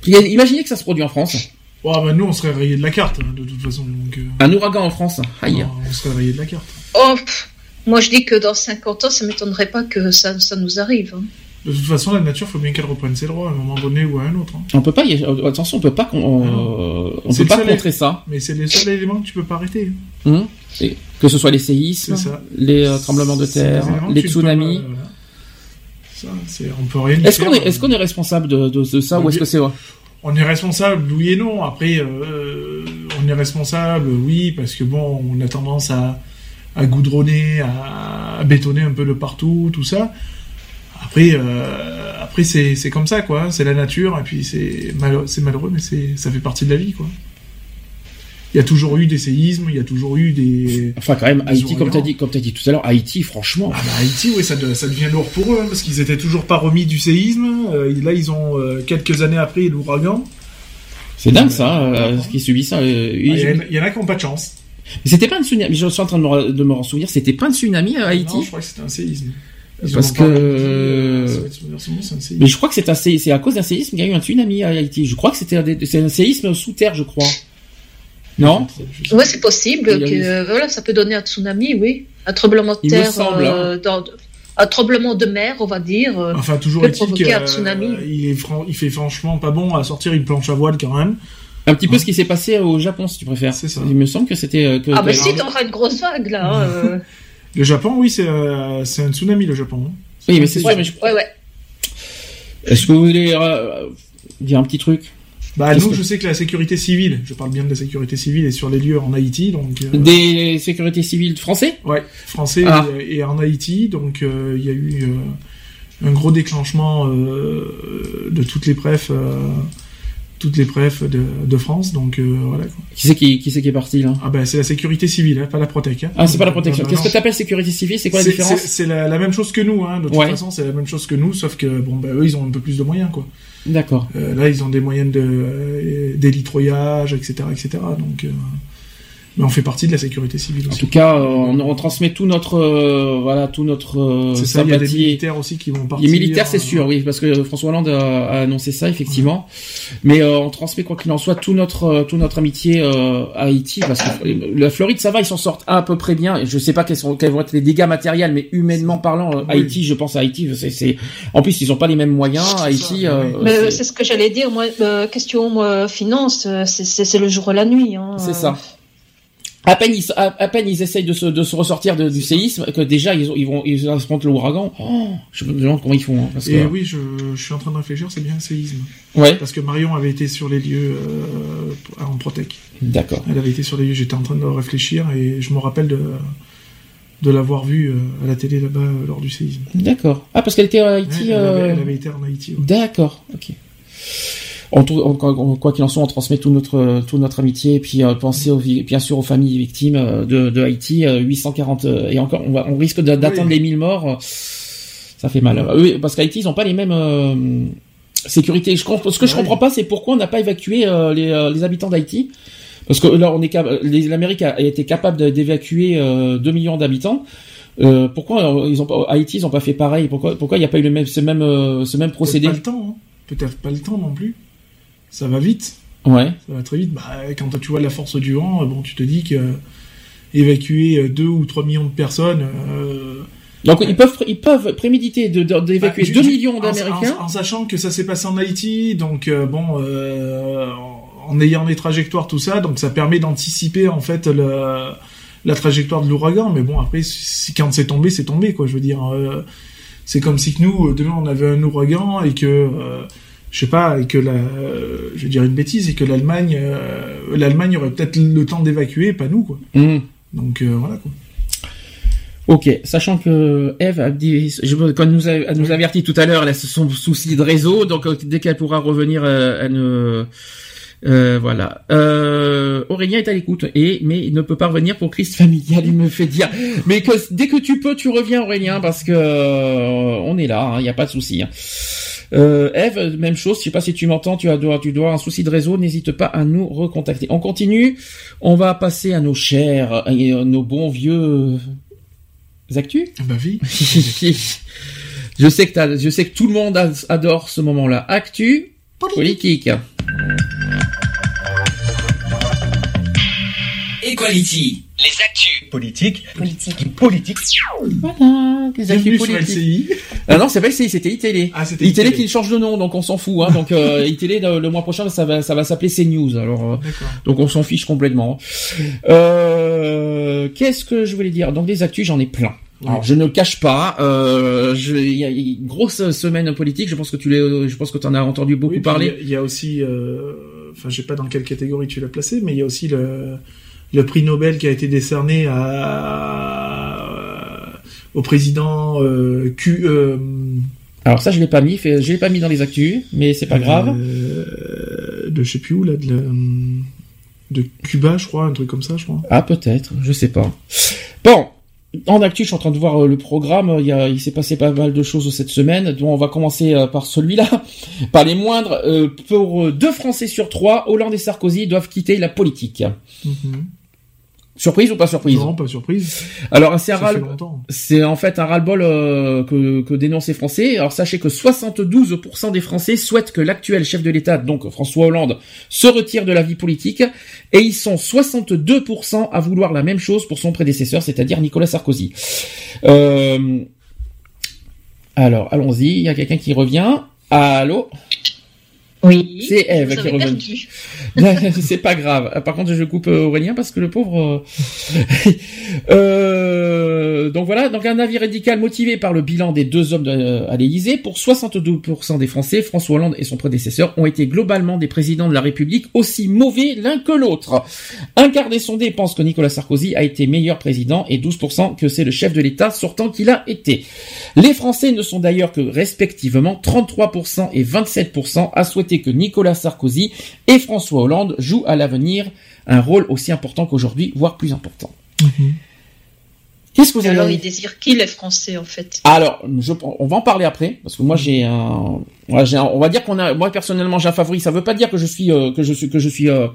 Speaker 1: Imaginez que ça se produit en France.
Speaker 2: Ouais, bah nous on serait rayé de la carte hein, de toute façon. Donc, euh,
Speaker 1: Un ouragan en France. Aïe.
Speaker 2: on serait rayé de la carte.
Speaker 3: Oh, pff, Moi, je dis que dans 50 ans, ça m'étonnerait pas que ça, ça nous arrive. hein.
Speaker 2: De toute façon, la nature, faut bien qu'elle reprenne ses droits à un moment donné ou à un autre. hein.
Speaker 1: On peut pas, y- euh, attention, on peut pas, con- on, on
Speaker 2: C'est
Speaker 1: peut
Speaker 2: le
Speaker 1: pas
Speaker 2: seul
Speaker 1: contrer
Speaker 2: é-
Speaker 1: ça.
Speaker 2: Mais c'est les seuls éléments que tu peux pas arrêter.
Speaker 1: Et que ce soit les séismes, les euh, tremblements de terre, les tsunamis.
Speaker 2: pas, c'est, on peut rien
Speaker 1: Est-ce
Speaker 2: faire.
Speaker 1: qu'on est, responsable de, de, de ça ou est-ce que c'est
Speaker 2: On est responsable, oui et non. Après, euh, on est responsable, oui, parce que bon, on a tendance à, à goudronner, à, à bétonner un peu le partout, tout ça. Après, euh, après c'est, comme ça, quoi. C'est la nature, et puis c'est, mal, malheureux, mais c'est, ça fait partie de la vie, quoi. Il y a toujours eu des séismes, il y a toujours eu des.
Speaker 1: Enfin, quand même, Haïti, comme t'as
Speaker 2: ouragans.
Speaker 1: dit, comme dit tout à l'heure, Haïti, franchement.
Speaker 2: Ah bah, Haïti, oui, ça, de- ça devient lourd pour eux, hein, parce qu'ils étaient toujours pas remis du séisme. Euh, là, ils ont euh, quelques années après l'ouragan.
Speaker 1: C'est dingue ça, ce qui subit ça.
Speaker 2: Ah, Il y, en a- il y en a qui n'ont pas de chance.
Speaker 1: Mais C'était pas un tsunami. Je suis en train de me, de me en souvenir. C'était pas un tsunami à Haïti.
Speaker 2: Non, je crois que c'était un séisme. Ils
Speaker 1: Parce que-
Speaker 2: euh.
Speaker 1: Mais je crois que c'est un sé- c'est à cause d'un séisme qu'il y a eu un tsunami à Haïti. Je crois que c'était un, des- c'est un séisme sous terre, je crois. Non?
Speaker 3: Ouais, c'est possible que voilà, ça peut donner un tsunami, oui, un tremblement de terre,
Speaker 1: semble, hein.
Speaker 3: euh, dans- un tremblement de mer, on va dire. euh,
Speaker 2: Enfin, toujours
Speaker 3: peut
Speaker 2: est-il
Speaker 3: provoquer un tsunami.
Speaker 2: qu'il il, est fran- il fait franchement pas bon à sortir une planche à voile quand même.
Speaker 1: Un petit peu ce qui s'est passé au Japon, si tu préfères.
Speaker 2: C'est ça.
Speaker 1: Il me semble que c'était.
Speaker 3: Ah bah
Speaker 1: que-
Speaker 3: si, t'auras une grosse vague là. hein.
Speaker 2: Le Japon, oui, c'est euh, c'est un tsunami, le Japon. hein.
Speaker 1: Oui, mais c'est sûr.
Speaker 3: ouais,
Speaker 1: mais je-
Speaker 3: ouais, ouais.
Speaker 1: Est-ce que vous voulez euh, dire un petit truc?
Speaker 2: Bah, nous,
Speaker 1: que-
Speaker 2: je sais que la sécurité civile, je parle bien de la sécurité civile, est sur les lieux en Haïti, donc. euh,
Speaker 1: Des sécurités civiles français?
Speaker 2: Ouais, français
Speaker 1: Ah.
Speaker 2: et, et en Haïti, donc euh, il y a eu euh, un gros déclenchement euh, de toutes les prefs, euh, toutes les prefs de, de France, donc euh, voilà. Quoi.
Speaker 1: Qui c'est qui, qui qui est parti là?
Speaker 2: Ah ben c'est la sécurité civile, hein, pas la protec. Hein.
Speaker 1: Ah, c'est pas la protection.
Speaker 2: Non,
Speaker 1: Qu'est-ce que t'appelles sécurité civile? C'est quoi la différence?
Speaker 2: C'est c'est la, la même chose que nous, hein. de toute
Speaker 1: Ouais.
Speaker 2: façon c'est la même chose que nous, sauf que bon ben eux ils ont un peu plus de moyens quoi.
Speaker 1: D'accord.
Speaker 2: Euh, là ils ont des moyens de euh, d'élitroyage, etc., etc. Donc, euh, mais on fait partie de la sécurité civile
Speaker 1: En tout cas, euh, on, on transmet tout notre, euh, voilà, tout notre euh,
Speaker 2: C'est ça, il y a des
Speaker 1: sympathie.
Speaker 2: militaires aussi qui vont partir.
Speaker 1: Les militaires, c'est
Speaker 2: euh,
Speaker 1: sûr, oui, parce que François Hollande a, a annoncé ça, effectivement. Mais euh, on transmet quoi qu'il en soit tout notre, euh, tout notre amitié euh, à Haïti, parce que la Floride, ça va, ils s'en sortent à peu près bien. Et Je sais pas quels, sont, quels vont être les dégâts matériels, mais humainement parlant,
Speaker 2: Oui.
Speaker 1: Haïti, je pense à Haïti, c'est, c'est... en plus ils ont pas les mêmes moyens.
Speaker 2: C'est
Speaker 1: Haïti,
Speaker 2: ça, oui.
Speaker 3: Mais
Speaker 1: c'est-
Speaker 3: c'est ce que j'allais dire, moi, euh, question euh, finance, c'est- le jour et la nuit. Hein,
Speaker 1: C'est
Speaker 3: euh.
Speaker 1: ça. À peine ils, à, à peine ils essayent de se, de se ressortir de- du séisme que déjà ils, ont, ils vont ils l'ouragan. Oh, je me demande comment ils font. hein, parce que...
Speaker 2: Et oui, je, je suis en train de réfléchir, c'est bien un séisme.
Speaker 1: Ouais.
Speaker 2: Parce que Marion avait été sur les lieux euh, en Protec.
Speaker 1: D'accord.
Speaker 2: Elle avait été sur les lieux, j'étais en train de réfléchir et je me rappelle de, de l'avoir vue euh, à la télé là-bas euh, lors du séisme.
Speaker 1: D'accord. Ah parce qu'elle était à Haïti.
Speaker 2: Ouais, elle, avait,
Speaker 1: euh,
Speaker 2: elle avait été en Haïti. ouais.
Speaker 1: D'accord. Ok. Tout- quoi qu'il en soit, on transmet tout notre toute notre amitié et puis euh, penser aux, bien sûr aux familles victimes euh, de, de Haïti. euh, 840 euh, et encore, on, va, on risque d'atteindre
Speaker 2: Oui.
Speaker 1: les 1000 morts. Ça fait mal. Oui, parce qu'Haïti, ils ont pas les mêmes euh, sécurités. Je ce que je comprends pas, c'est pourquoi on n'a pas évacué euh, les, les habitants d'Haïti. Parce que là, on est l'Amérique a, été capable d'évacuer euh, 2 millions d'habitants. Euh, pourquoi ils ont pas, Haïti, ils ont pas fait pareil? Pourquoi pourquoi il n'y a pas eu le même ce même ce même
Speaker 2: Peut-être
Speaker 1: procédé?
Speaker 2: pas le temps, hein. Peut-être pas le temps non plus. Ça va vite.
Speaker 1: Ouais.
Speaker 2: Ça va très vite. Bah, quand tu vois la force du vent, euh, bon, tu te dis que euh, évacuer 2 ou 3 millions de personnes. euh,
Speaker 1: Donc ils peuvent ils peuvent préméditer de- de- d'évacuer
Speaker 2: bah,
Speaker 1: 2
Speaker 2: ju-
Speaker 1: millions
Speaker 2: en-
Speaker 1: d'Américains.
Speaker 2: En, en sachant que ça s'est passé en Haïti, donc euh, bon, euh, en, ayant les trajectoires, tout ça, donc ça permet d'anticiper en fait le, la trajectoire de l'ouragan. Mais bon, après, si, quand c'est tombé, c'est tombé, quoi. Je veux dire, euh, c'est comme si que nous, euh, demain, on avait un ouragan et que, euh, je sais pas, et que la, euh, je vais dire une bêtise, et que l'Allemagne, euh, l'Allemagne aurait peut-être le temps d'évacuer, pas nous, quoi.
Speaker 1: Hmm.
Speaker 2: Donc euh, voilà, quoi.
Speaker 1: Ok, sachant que Eve a dit, je, quand elle nous a, elle nous a averti tout à l'heure, elle a son souci de réseau, donc euh, dès qu'elle pourra revenir, elle ne, euh, voilà. Euh, Aurélien est à l'écoute et mais il ne peut pas revenir pour crise familiale. Il me fait dire, mais que dès que tu peux, tu reviens Aurélien parce que euh, on est là, il n'y a pas de souci. Hein. Euh, Eve, même chose. Je sais pas si tu m'entends, tu as dois, tu dois un souci de réseau. N'hésite pas à nous recontacter. On continue. On va passer à nos chers, euh, nos bons vieux actus.
Speaker 2: Bah oui.
Speaker 1: je sais que t'as- je sais que tout le monde adore ce moment-là. Actu politique.
Speaker 7: Equality.
Speaker 11: Les actus.
Speaker 12: Politique. Politique. Politique.
Speaker 1: Voilà, les actus politiques.
Speaker 2: LCI.
Speaker 1: Ah non, c'est pas LCI, c'était iTélé.
Speaker 2: Ah, c'était
Speaker 1: iTélé qui change de nom, donc on s'en fout. Hein. Donc euh, iTélé le, le mois prochain, ça va, ça va s'appeler CNews. Alors, euh, donc on s'en fiche complètement. Euh, Qu'est-ce que je voulais dire? Donc des actus, j'en ai plein. Alors je ne le cache pas, euh, je- y a une grosse semaine politique. Je pense que tu l'as, je pense que tu en as entendu beaucoup
Speaker 2: Oui,
Speaker 1: parler.
Speaker 2: Il y a- il y, a aussi, euh, enfin, je sais pas dans quelle catégorie tu l'as placé, mais il y a aussi le, le prix Nobel qui a été décerné à, au président euh, Q. euh,
Speaker 1: Alors ça, je l'ai pas mis, fait- je l'ai pas mis dans les actus, mais c'est pas grave.
Speaker 2: euh, de je sais plus où là, de, la- de Cuba, je crois, un truc comme ça, je crois.
Speaker 1: Ah peut-être, je sais pas. Bon, en actu, je suis en train de voir euh, le programme. Il, y a, il s'est passé pas mal de choses cette semaine. Donc on va commencer euh, par celui-là, par les moindres. Euh, pour euh, deux Français sur trois, Hollande et Sarkozy doivent quitter la politique. Surprise ou pas surprise
Speaker 2: Non, pas surprise.
Speaker 1: Alors c'est un ras- c'est en fait un ras-le-bol euh, que, que dénoncent les Français. Alors sachez que 72% des Français souhaitent que l'actuel chef de l'État, donc François Hollande, se retire de la vie politique, et ils sont 62% à vouloir la même chose pour son prédécesseur, c'est-à-dire Nicolas Sarkozy. Euh, Alors allons-y, il y a quelqu'un qui revient. Allô?
Speaker 3: Oui.
Speaker 1: C'est Eve qui revient. c'est pas grave. Par contre, je coupe euh, Aurélien parce que le pauvre. euh, euh, donc voilà, donc un avis radical motivé par le bilan des deux hommes de- euh, à l'Élysée. Pour 62% des Français, François Hollande et son prédécesseur ont été globalement des présidents de la République aussi mauvais l'un que l'autre. Un quart des sondés pensent que Nicolas Sarkozy a été meilleur président et 12% que c'est le chef de l'État sortant qu'il a été. Les Français ne sont d'ailleurs que respectivement 33% et 27% à souhaiter que Nicolas Sarkozy et François Hollande jouent à l'avenir un rôle aussi important qu'aujourd'hui, voire plus important. Qu'est-ce que vous
Speaker 3: Alors,
Speaker 1: avez
Speaker 3: ils désirent qui les Français, en fait?
Speaker 1: Alors, je, on va en parler après parce que moi j'ai un, moi, j'ai un- on va dire qu'on a, moi personnellement j'ai un favori. Ça veut pas dire que je suis, euh, que je suis, que je suis, euh,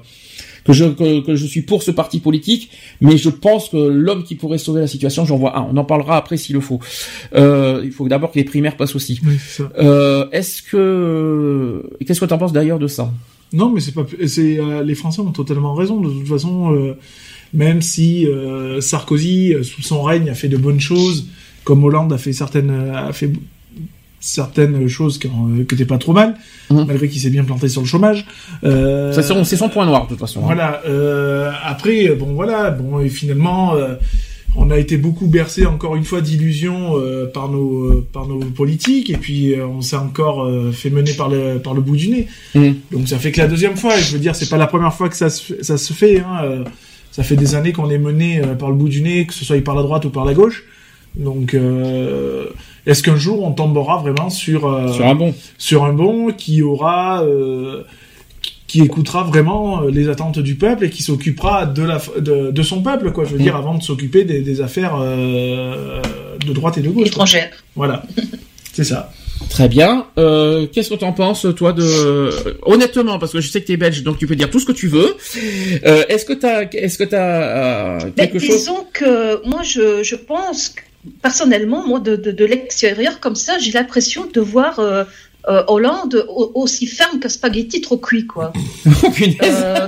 Speaker 1: que je, que, que je suis pour ce parti politique, mais je pense que l'homme qui pourrait sauver la situation, j'en vois un. On en parlera après s'il le faut. Euh, il faut d'abord que les primaires passent aussi.
Speaker 2: Oui.
Speaker 1: Euh, est-ce que, qu'est-ce que tu en penses d'ailleurs de ça?
Speaker 2: Non, mais c'est pas, c'est euh, les Français ont totalement raison. De toute façon, euh, même si euh, Sarkozy, sous son règne, a fait de bonnes choses, comme Hollande a fait certaines, a fait certaines choses qui ont- qui étaient pas trop mal, malgré qu'il s'est bien planté sur le chômage. Euh,
Speaker 1: Ça, c'est son- point noir de toute façon. hein.
Speaker 2: Voilà. euh, après, bon, voilà, bon, et finalement. euh, on a été beaucoup bercé encore une fois d'illusions par nos par nos politiques et puis on s'est encore fait mener par le par le bout du nez. Donc ça fait que la deuxième fois. Et je veux dire, c'est pas la première fois que ça se fait, ça se fait. Hein, ça fait des années qu'on est mené par le bout du nez, que ce soit par la droite ou par la gauche. Donc euh, est-ce qu'un jour on tombera vraiment sur euh,
Speaker 1: Sur un bon.
Speaker 2: sur un bon qui aura euh, qui écoutera vraiment les attentes du peuple et qui s'occupera de la de, de son peuple quoi je veux
Speaker 1: Mm.
Speaker 2: dire avant de s'occuper des, des affaires euh, de droite et de gauche.
Speaker 3: Étrangères.
Speaker 2: voilà c'est ça
Speaker 1: Très bien. Euh, Qu'est-ce que tu en penses, toi, de honnêtement, parce que je sais que tu es belge, donc tu peux dire tout ce que tu veux. Euh, est-ce que t'as, est-ce que t'as euh,
Speaker 3: Mais
Speaker 1: quelque chose?
Speaker 3: disons que moi, je, je pense, que, personnellement, moi, de, de, de l'extérieur, comme ça, j'ai l'impression de voir euh, euh, Hollande au- aussi ferme que spaghetti trop cuit, quoi.
Speaker 1: Oh.
Speaker 3: Euh,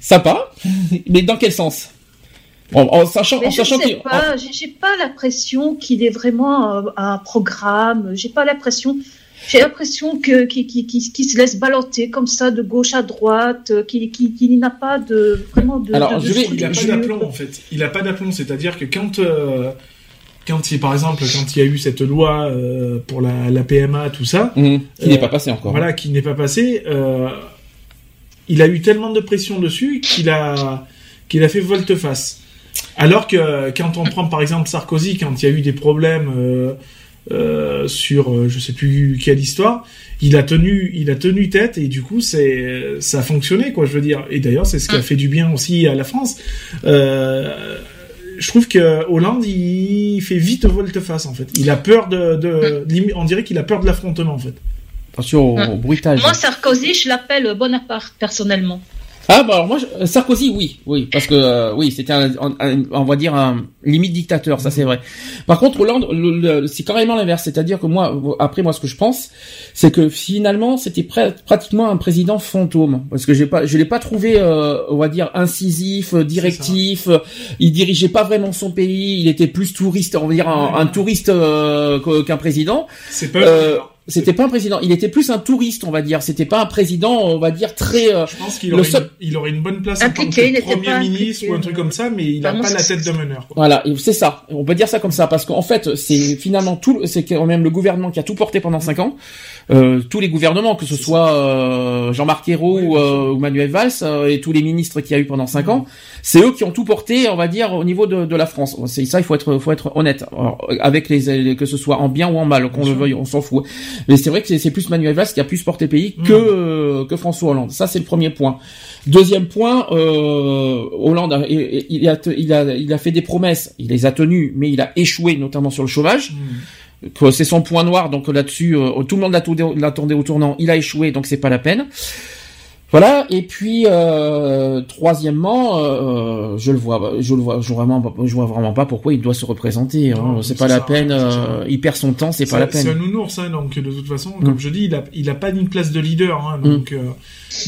Speaker 1: Sympa, mais dans quel sens? En sachant,
Speaker 3: mais
Speaker 1: en
Speaker 3: je
Speaker 1: sachant
Speaker 3: sais
Speaker 1: qu'il-
Speaker 3: pas, j'ai j'ai pas l'impression qu'il est vraiment euh, un programme. J'ai pas l'impression. J'ai l'impression que qu'il qu'il- qu'il- qu'il se laisse balloter comme ça de gauche à droite, euh, qu'il qu'il- qu'il n'a pas de vraiment de.
Speaker 2: Alors,
Speaker 3: de-
Speaker 2: je
Speaker 3: de
Speaker 2: vais, il a pas d'aplomb en fait. Il a pas d'aplomb, c'est-à-dire que quand, euh, quand il, par exemple, quand il y a eu cette loi euh, pour la, la PMA, tout ça,
Speaker 1: Mhm, qui
Speaker 2: euh,
Speaker 1: n'est pas passé encore.
Speaker 2: Voilà, qui n'est pas passé. euh, il a eu tellement de pression dessus qu'il a qu'il a fait volte-face. Alors que quand on prend par exemple Sarkozy, quand il y a eu des problèmes euh, sur euh, je sais plus quelle histoire, il a tenu il a tenu tête et du coup c'est ça a fonctionné quoi je veux dire. Et d'ailleurs c'est ce qui a fait du bien aussi à la France. Euh, je trouve que Hollande il fait vite volte-face en fait. Il a peur de, de limi- on dirait qu'il a peur de l'affrontement en fait.
Speaker 1: Attention au, au bruitage.
Speaker 3: Moi, Sarkozy, je l'appelle Bonaparte personnellement.
Speaker 1: Ah bah alors moi je- Sarkozy oui oui parce que euh, oui c'était un, un- un- on va dire un limite dictateur ça c'est vrai. Par contre Hollande le- le- c'est carrément l'inverse c'est-à-dire que moi après moi ce que je pense c'est que finalement c'était pr- pratiquement un président fantôme parce que j'ai pas je l'ai pas trouvé euh, on va dire incisif euh, directif euh, il dirigeait pas vraiment son pays il était plus touriste on va dire un, un touriste euh, qu'un qu'un président.
Speaker 2: C'est pas.
Speaker 1: C'était pas un président, il était plus un touriste, on va dire. C'était pas un président, on va dire très. euh,
Speaker 2: Je pense qu'il
Speaker 1: le
Speaker 2: aurait,
Speaker 1: seul-
Speaker 2: une, il aurait une bonne place en tant
Speaker 3: Impliqué, il
Speaker 2: que premier ministre
Speaker 3: impliqué,
Speaker 2: ou un truc comme ça, mais il a
Speaker 3: Vraiment,
Speaker 2: pas la tête de meneur. Quoi.
Speaker 1: Voilà, c'est ça. On peut dire ça comme ça parce qu'en fait, c'est finalement tout, le- c'est quand même le gouvernement qui a tout porté pendant cinq ans. Euh, tous les gouvernements, que ce soit euh, Jean-Marc Ayrault ou, euh, ou Manuel Valls euh, et tous les ministres qu'il y a eu pendant cinq ans, c'est eux qui ont tout porté, on va dire, au niveau de, de la France. C'est ça, il faut être, faut être honnête. Alors, avec les, les- que ce soit en bien ou en mal, qu'on le veuille, on s'en fout. Mais c'est vrai que c'est- plus Manuel Valls qui a plus porté le pays que euh, que François Hollande. Ça, c'est le premier point. Deuxième point, euh, Hollande, a, il, il a, il a, il a fait des promesses, il les a tenues, mais il a échoué, notamment sur le chômage. Que c'est son point noir, donc là-dessus, euh, tout le monde l'attendait l'attendait au tournant. Il a échoué, donc c'est pas la peine. Voilà. Et puis euh, troisièmement, euh, je le vois, je le vois, je vois vraiment, je vois vraiment pas pourquoi il doit se représenter. hein. C'est pas la
Speaker 2: ça,
Speaker 1: peine. euh, il perd son temps, c'est pas la
Speaker 2: C'est un
Speaker 1: peine.
Speaker 2: nounours, hein, donc de toute façon,
Speaker 1: Mm.
Speaker 2: comme je dis, il a, il a pas une place de leader. Hein, donc, euh,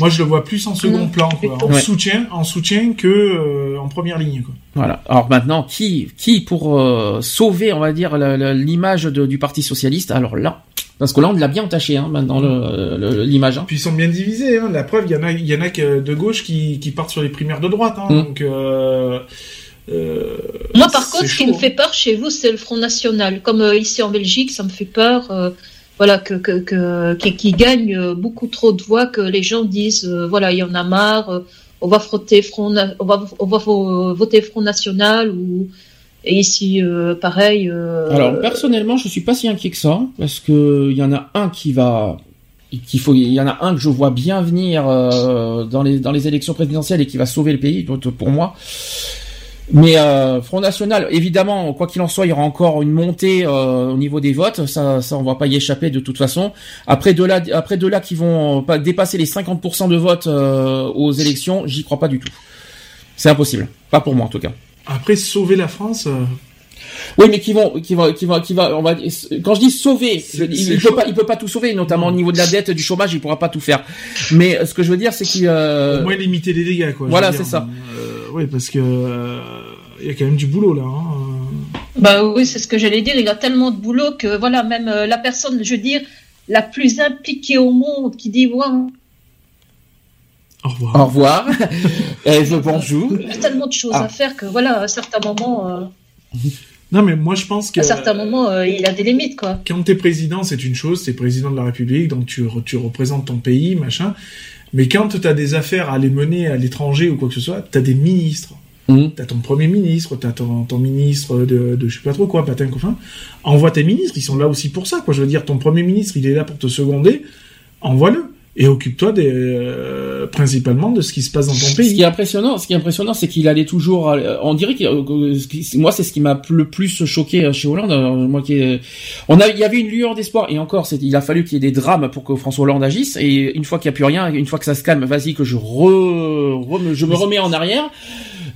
Speaker 2: moi, je le vois plus en second
Speaker 3: Non,
Speaker 2: plan, quoi, en
Speaker 1: Ouais.
Speaker 2: soutien, en soutien que euh, en première ligne. Quoi.
Speaker 1: Voilà. Alors maintenant, qui, qui pour euh, sauver, on va dire, l'image de- du Parti socialiste? Alors là, parce que là, on l'a bien entaché, hein, le- l'image. Hein.
Speaker 2: Puis ils sont bien divisés. Hein. La preuve, il y en a, il y en a que de gauche qui, qui partent sur les primaires de droite. Hein,
Speaker 1: Mm.
Speaker 2: Donc, euh, euh,
Speaker 3: Moi, par contre, ce qui me fait peur chez vous, c'est le Front National. Comme euh, ici en Belgique, ça me fait peur. euh, voilà, que, que, que, qui, qui gagne beaucoup trop de voix, que les gens disent, euh, voilà, il y en a marre, euh, on va frotter Front, on va, on va vo- voter Front National ou et ici, euh, pareil. euh,
Speaker 1: Alors personnellement, je suis pas si inquiet que ça, parce que il y en a un qui va, qu'il faut, il y en a un que je vois bien venir euh, dans les élections présidentielles et qui va sauver le pays, pour moi. Mais euh, Front National, évidemment, quoi qu'il en soit, il y aura encore une montée au niveau des votes. Ça, ça, on va pas y échapper de toute façon. Après de là, après de là, qui vont pas dépasser les 50% de votes aux élections, j'y crois pas du tout. C'est impossible. Pas pour moi en tout cas.
Speaker 2: Après, sauver la France. euh,
Speaker 1: Oui, mais qui vont, qui vont, qui vont, qui va, on va, quand je dis sauver, il, il peut pas, il peut pas tout sauver, notamment au niveau de la dette, du chômage, il pourra pas tout faire. Mais euh, ce que je veux dire, c'est qu'il, euh,
Speaker 2: au moins limiter les dégâts. Quoi,
Speaker 1: voilà, c'est ça.
Speaker 2: Euh, oui, parce que euh, il y a quand même du boulot là. Hein.
Speaker 3: Bah oui, c'est ce que j'allais dire. Il a tellement de boulot que voilà, même euh, la personne, je veux dire, la plus impliquée au monde, qui dit ouais,
Speaker 2: Au revoir.
Speaker 1: au revoir, Eve, bonjour.
Speaker 3: il y a tellement de choses
Speaker 1: Ah.
Speaker 3: à faire que voilà, à certains moments, euh,
Speaker 2: Non, mais moi je pense que
Speaker 3: à certains moments, euh, il a des limites quoi.
Speaker 2: quand t'es président, c'est une chose, t'es président de la République, donc tu, re- tu représentes ton pays, machin. Mais quand t'as des affaires à les mener à l'étranger ou quoi que ce soit, t'as des ministres.
Speaker 1: Mhm.
Speaker 2: T'as ton premier ministre, t'as ton, ton ministre de, de je sais pas trop quoi, patin coffin. Envoie tes ministres, ils sont là aussi pour ça, quoi. Je veux dire, ton premier ministre, il est là pour te seconder. Envoie-le. Et occupe-toi des, euh, principalement de ce qui se passe dans ton
Speaker 1: Ce
Speaker 2: pays.
Speaker 1: qui est impressionnant, ce qui est impressionnant, c'est qu'il allait toujours. euh, On dirait que euh, ce moi, c'est ce qui m'a le plus choqué euh, chez Hollande. Moi, qui, on a, il y avait une lueur d'espoir. Et encore, il a fallu qu'il y ait des drames pour que François Hollande agisse. Et une fois qu'il n'y a plus rien, une fois que ça se calme, vas-y que je re, re- je me remets en arrière.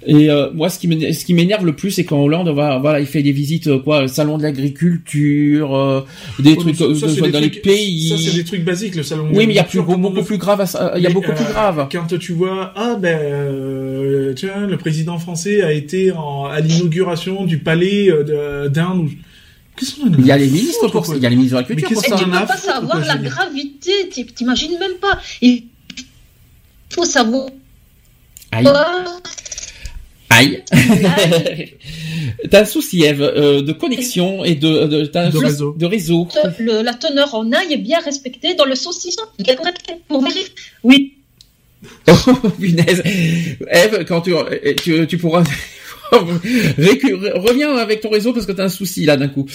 Speaker 1: Et euh, moi, ce qui m'énerve, le plus, c'est quand Hollande va, voilà, il fait des visites, euh, quoi, salon de l'agriculture, euh, des trucs euh,
Speaker 2: ça,
Speaker 1: de- dans les
Speaker 2: trucs-
Speaker 1: pays.
Speaker 2: Ça, c'est des trucs basiques, le salon. de
Speaker 1: oui, mais il y a plus, beaucoup plus grave. Il y a beaucoup plus
Speaker 2: euh,
Speaker 1: grave.
Speaker 2: Quand tu vois, ah ben, euh, tiens, le président français a été en- à l'inauguration du palais euh, de- d'Inde.
Speaker 1: Il y a les ministres pour ça. Il y a les ministres de la
Speaker 2: Mais
Speaker 1: culture pour ça.
Speaker 3: tu peux pas savoir la gravité, t'imagines même pas. Il faut savoir.
Speaker 1: Aïe. Aïe. t'as un souci, Eve, euh, de connexion et de, souci
Speaker 2: réseau.
Speaker 1: de réseau.
Speaker 3: Le- la teneur en ail est bien respectée dans le saucisson. Pour vérifier. Oui.
Speaker 1: Oh, punaise. Eve, quand tu, euh, tu, tu pourras, reviens avec ton réseau parce que t'as un souci là d'un coup.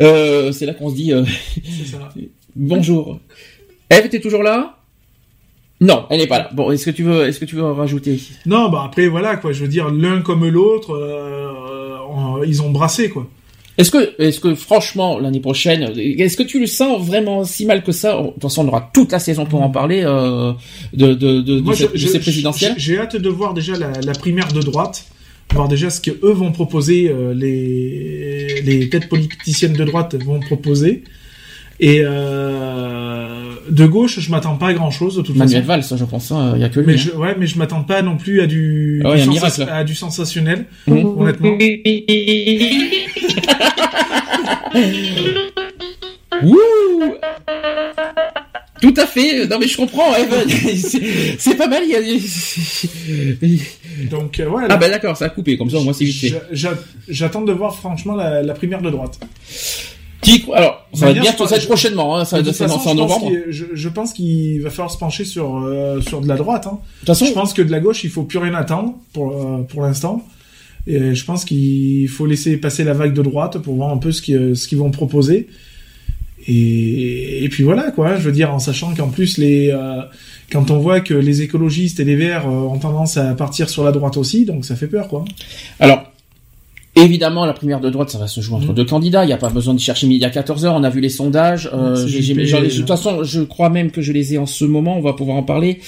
Speaker 1: Euh, c'est là qu'on se dit, euh,
Speaker 2: C'est ça.
Speaker 1: bonjour. Eve, t'es toujours là? Non, elle n'est pas là. Bon, est-ce que tu veux, est-ce que tu veux rajouter?
Speaker 2: Non, bah après voilà quoi. Je veux dire, l'un comme l'autre, euh, on- ils ont brassé quoi.
Speaker 1: Est-ce que, est-ce que franchement l'année prochaine, est-ce que tu le sens vraiment si mal que ça? De toute façon, on aura toute la saison pour en parler euh, de, de, de,
Speaker 2: Moi, je-
Speaker 1: de ces
Speaker 2: je-
Speaker 1: présidentielles.
Speaker 2: J'ai j'ai hâte de voir déjà la, la primaire de droite, voir déjà ce que eux vont proposer, euh, les les têtes politiciennes de droite vont proposer. Et euh, de gauche, je m'attends pas à grand chose de toute
Speaker 1: Manuel
Speaker 2: façon.
Speaker 1: Valls, je pense, il y a que lui.
Speaker 2: Mais
Speaker 1: hein.
Speaker 2: je, ouais, mais je m'attends pas non plus à du,
Speaker 1: Ah
Speaker 2: du à du sensationnel,
Speaker 1: Mhm.
Speaker 2: honnêtement.
Speaker 1: Wouh Tout à fait. Non mais je comprends. c'est pas mal. A...
Speaker 2: Donc euh, ouais.
Speaker 1: Ah bah d'accord, ça a coupé. Comme ça, au moins c'est vite fait.
Speaker 2: j'a- j'a- J'attends de voir franchement la, la primaire de droite.
Speaker 1: Qui- Alors, ça va
Speaker 2: Manière,
Speaker 1: bientôt,
Speaker 2: je
Speaker 1: ça va être
Speaker 2: pense-
Speaker 1: prochainement. Hein, ça va c'est en novembre.
Speaker 2: Je, je pense qu'il va falloir se pencher sur euh, sur de la droite. Hein.
Speaker 1: De toute façon,
Speaker 2: je pense que de la gauche, il faut plus rien attendre pour euh, pour l'instant. Et je pense qu'il faut laisser passer la vague de droite pour voir un peu ce qu'ils ce qu'ils vont proposer. Et, et puis voilà quoi. Je veux dire en sachant qu'en plus les euh, quand on voit que les écologistes et les verts euh, ont tendance à partir sur la droite aussi, donc ça fait peur quoi.
Speaker 1: Alors, évidemment, la primaire de droite, ça va se jouer entre deux candidats. Il n'y a pas besoin de chercher midi à 14 heures. On a vu les sondages. Euh, ai- de
Speaker 2: euh,
Speaker 1: toute façon, je crois même que je les ai en ce moment. On va pouvoir en parler.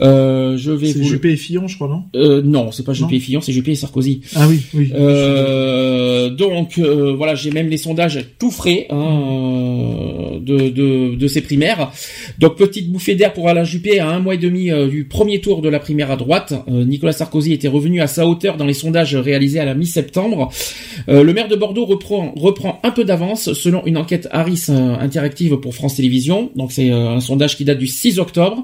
Speaker 1: Euh, je vais
Speaker 2: C'est. Juppé et Fillon, je crois non?
Speaker 1: Euh, non, c'est pas Juppé et Fillon, c'est Juppé et Sarkozy.
Speaker 2: Ah oui oui.
Speaker 1: Euh, donc euh, voilà, j'ai même les sondages tout frais hein, euh, de, de, de ces primaires. Donc petite bouffée d'air pour Alain Juppé à un mois et demi du premier tour de la primaire à droite. Nicolas Sarkozy était revenu à sa hauteur dans les sondages réalisés à la mi-septembre. Le maire de Bordeaux reprend, reprend un peu d'avance selon une enquête Harris interactive pour France Télévisions. Donc c'est un sondage qui date du 6 octobre.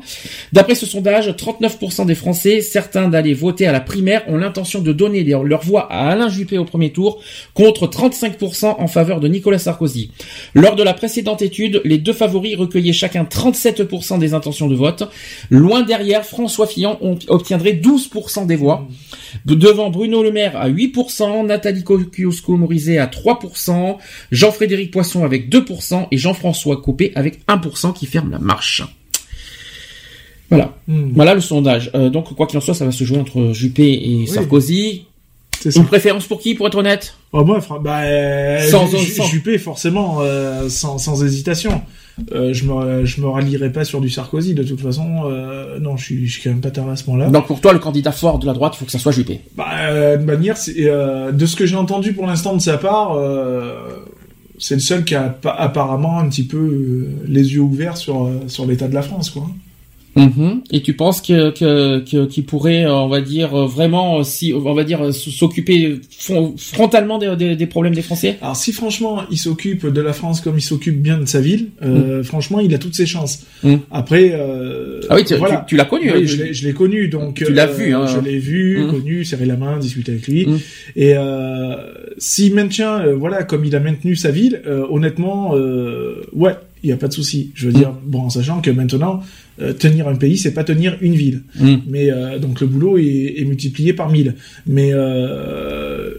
Speaker 1: D'après ce sondage, 39% des Français, certains d'aller voter à la primaire, ont l'intention de donner leur, voix à Alain Juppé au premier tour, contre 35% en faveur de Nicolas Sarkozy. Lors de la précédente étude, les deux favoris recueillaient chacun 37% des intentions de vote. Loin derrière, François Fillon on- obtiendrait 12% des voix. De- Devant Bruno Le Maire à 8%, Nathalie Kosciusko-Morizet à 3%, Jean-Frédéric Poisson avec 2% et Jean-François Copé avec 1% qui ferme la marche. Voilà.
Speaker 2: Hmm.
Speaker 1: Voilà le sondage. Euh, donc, quoi qu'il en soit, ça va se jouer entre Juppé et Sarkozy.
Speaker 2: C'est ça.
Speaker 1: Une préférence pour qui, pour être honnête?
Speaker 2: Oh, moi, bah, euh,
Speaker 1: Sans- sans-
Speaker 2: Juppé, forcément, euh, sans, sans hésitation. Je me, je me rallierai pas sur du Sarkozy, de toute façon. Non, je suis, je suis quand même pas tard à ce moment-là.
Speaker 1: Donc, pour toi, le candidat fort de la droite, il faut que ça soit Juppé.
Speaker 2: Bah, de manière, de ce que j'ai entendu pour l'instant de sa part, c'est le seul qui a pa- apparemment un petit peu les yeux ouverts sur, sur l'état de la France, quoi.
Speaker 1: Mhm. Et tu penses que qu'il pourrait, euh, on va dire euh, vraiment, euh, si on va dire s'occuper fron- frontalement des, des, des problèmes des Français?
Speaker 2: Alors si franchement il s'occupe de la France comme il s'occupe bien de sa ville, euh, franchement il a toutes ses chances.
Speaker 1: Mm.
Speaker 2: Après, euh,
Speaker 1: Ah oui, tu-
Speaker 2: voilà.
Speaker 1: tu- tu l'as connu,
Speaker 2: Oui,
Speaker 1: euh,
Speaker 2: je l'ai- connu, donc
Speaker 1: tu l'as
Speaker 2: euh,
Speaker 1: vu, hein.
Speaker 2: Je l'ai vu, connu, serré la main, discuté avec lui. Et euh, s'il maintient, voilà, comme il a maintenu sa ville, euh, honnêtement, euh, ouais, il y a pas de souci. Je veux dire, bon, en sachant que maintenant, euh, tenir un pays, c'est pas tenir une ville.
Speaker 1: Mm.
Speaker 2: Mais euh, donc le boulot est, est multiplié par mille. Mais euh,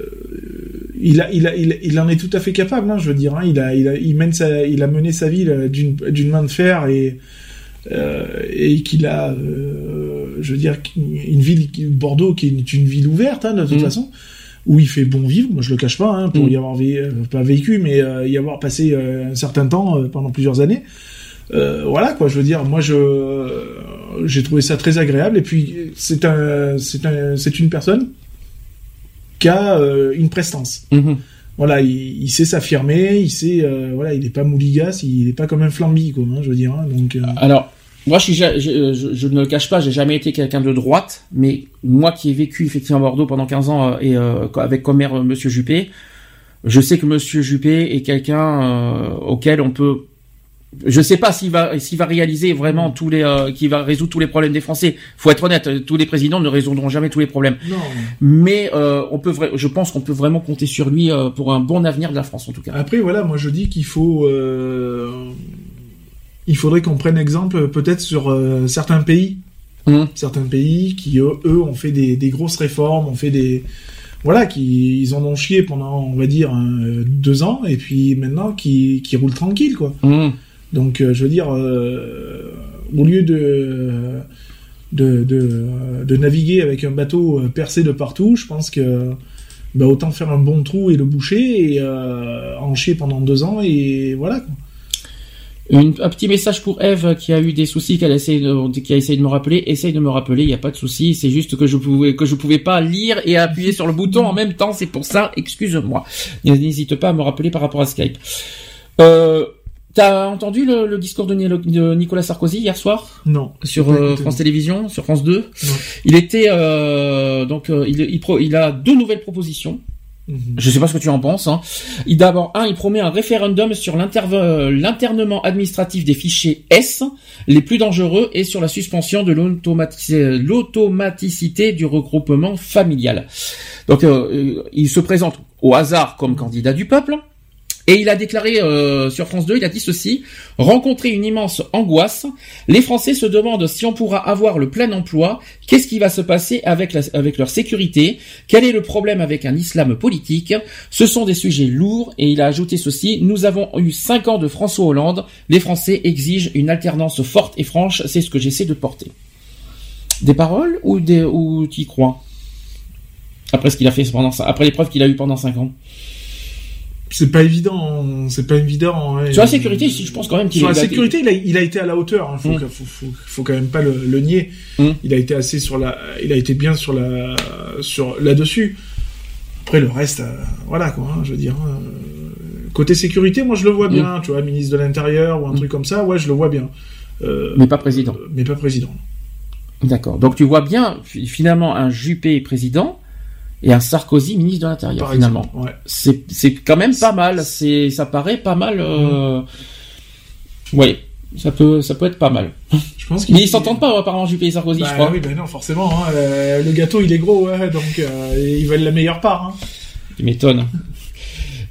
Speaker 2: il, a, il, a, il, il en est tout à fait capable. Hein, je veux dire, hein, il a, il a, il mène sa, il a mené sa ville d'une, d'une main de fer et et qu'il a, je veux dire, une ville, Bordeaux, qui est une ville ouverte hein, de toute
Speaker 1: Mm.
Speaker 2: façon où il fait bon vivre, moi je le cache pas, hein, pour
Speaker 1: Mm.
Speaker 2: y avoir vé- euh, pas vécu, mais euh, y avoir passé euh, un certain temps euh, pendant plusieurs années. Voilà quoi, je veux dire, moi je j'ai trouvé ça très agréable et puis c'est un c'est un c'est une personne qui a une prestance.
Speaker 1: Mhm.
Speaker 2: Voilà, il, il sait s'affirmer, il sait voilà, il est pas mouligasse, il est pas comme un flambi quoi, hein, je veux dire. hein, donc
Speaker 1: Alors, moi, je, suis, ja- je, je- je ne le cache pas, j'ai jamais été quelqu'un de droite, mais moi qui ai vécu effectivement à Bordeaux pendant 15 ans euh, et euh, avec comme maire euh, Monsieur Juppé, je sais que Monsieur Juppé est quelqu'un euh, auquel on peut. Je sais pas s'il va s'il va réaliser vraiment tous les euh, qui va résoudre tous les problèmes des Français. Faut être honnête, tous les présidents ne résoudront jamais tous les problèmes.
Speaker 2: non.
Speaker 1: Mais on peut, je pense qu'on peut vraiment compter sur lui pour un bon avenir de la France en tout cas.
Speaker 2: Après, voilà, moi je dis qu'il faut. Euh, il faudrait qu'on prenne exemple peut-être sur euh, certains pays.
Speaker 1: Mhm.
Speaker 2: Certains pays qui, eux, eux, ont fait des, des grosses réformes, ont fait des. Voilà, qui ils en ont chié pendant, on va dire, un- deux ans, et puis maintenant qui, qui roulent tranquille, quoi.
Speaker 1: Mhm.
Speaker 2: Donc, euh, je veux dire, euh, au lieu de, de, de, de naviguer avec un bateau euh, percé de partout, je pense que bah autant faire un bon trou et le boucher et euh, en chier pendant deux ans et voilà. quoi.
Speaker 1: Une- un petit message pour Eve qui a eu des soucis, qu'elle essaye de, qui a essayé de me rappeler. Essaye de me rappeler, il n'y a pas de souci. C'est juste que je pouvais, que je pouvais pas lire et appuyer sur le bouton en même temps. C'est pour ça. Excuse-moi. N'hésite pas à me rappeler par rapport à Skype. Euh, T'as entendu le, le discours de, de Nicolas Sarkozy hier soir?
Speaker 2: Non.
Speaker 1: sur euh, France. Télévisions, sur France 2
Speaker 2: Non.
Speaker 1: Il était euh, donc euh, il, il, pro- il a deux nouvelles propositions. Je sais pas ce que tu en penses. Hein. Il d'abord un, il promet un référendum sur l'internement administratif des fichiers S les plus dangereux et sur la suspension de l'automatici- l'automaticité du regroupement familial. Donc euh, euh, il se présente au hasard comme candidat du peuple. Et il a déclaré euh, sur France 2, il a dit ceci, rencontrer une immense angoisse, les Français se demandent si on pourra avoir le plein emploi, qu'est-ce qui va se passer avec, avec leur sécurité, quel est le problème avec un islam politique, ce sont des sujets lourds, et il a ajouté ceci, nous avons eu cinq ans de François Hollande, les Français exigent une alternance forte et franche, c'est ce que j'essaie de porter. Des paroles ou des ou tu y crois? Après ce qu'il a fait pendant après l'épreuve qu'il a eu pendant cinq ans.
Speaker 2: C'est pas évident, c'est pas évident. ouais.
Speaker 1: Sur la sécurité, je pense quand même qu'il
Speaker 2: Sur la sécurité, il a, il a été à la hauteur. Hein. Faut,
Speaker 1: Mm.
Speaker 2: faut, faut, faut quand même pas le, le nier.
Speaker 1: Mm.
Speaker 2: Il a été assez sur la, il a été bien sur la, sur là-dessus. Après le reste, euh, voilà quoi. hein, je veux dire. euh, côté sécurité, moi je le vois bien. Tu vois, ministre de l'Intérieur ou un truc comme ça, ouais, je le vois bien. Euh,
Speaker 1: Mais pas président.
Speaker 2: mais pas président.
Speaker 1: D'accord. Donc tu vois bien fi- finalement un Juppé président et un Sarkozy ministre de l'Intérieur finalement.
Speaker 2: ouais.
Speaker 1: C'est c'est quand même pas mal. C'est ça paraît pas mal. Euh... Oui, ça peut ça peut être pas mal.
Speaker 2: Je pense
Speaker 1: Mais ils s'entendent pas apparemment Juppé et Sarkozy,
Speaker 2: Bah
Speaker 1: je crois.
Speaker 2: oui, bah non, forcément. Hein, euh, le gâteau, il est gros, ouais, donc euh, ils veulent la meilleure part. Hein.
Speaker 1: Tu m'étonnes.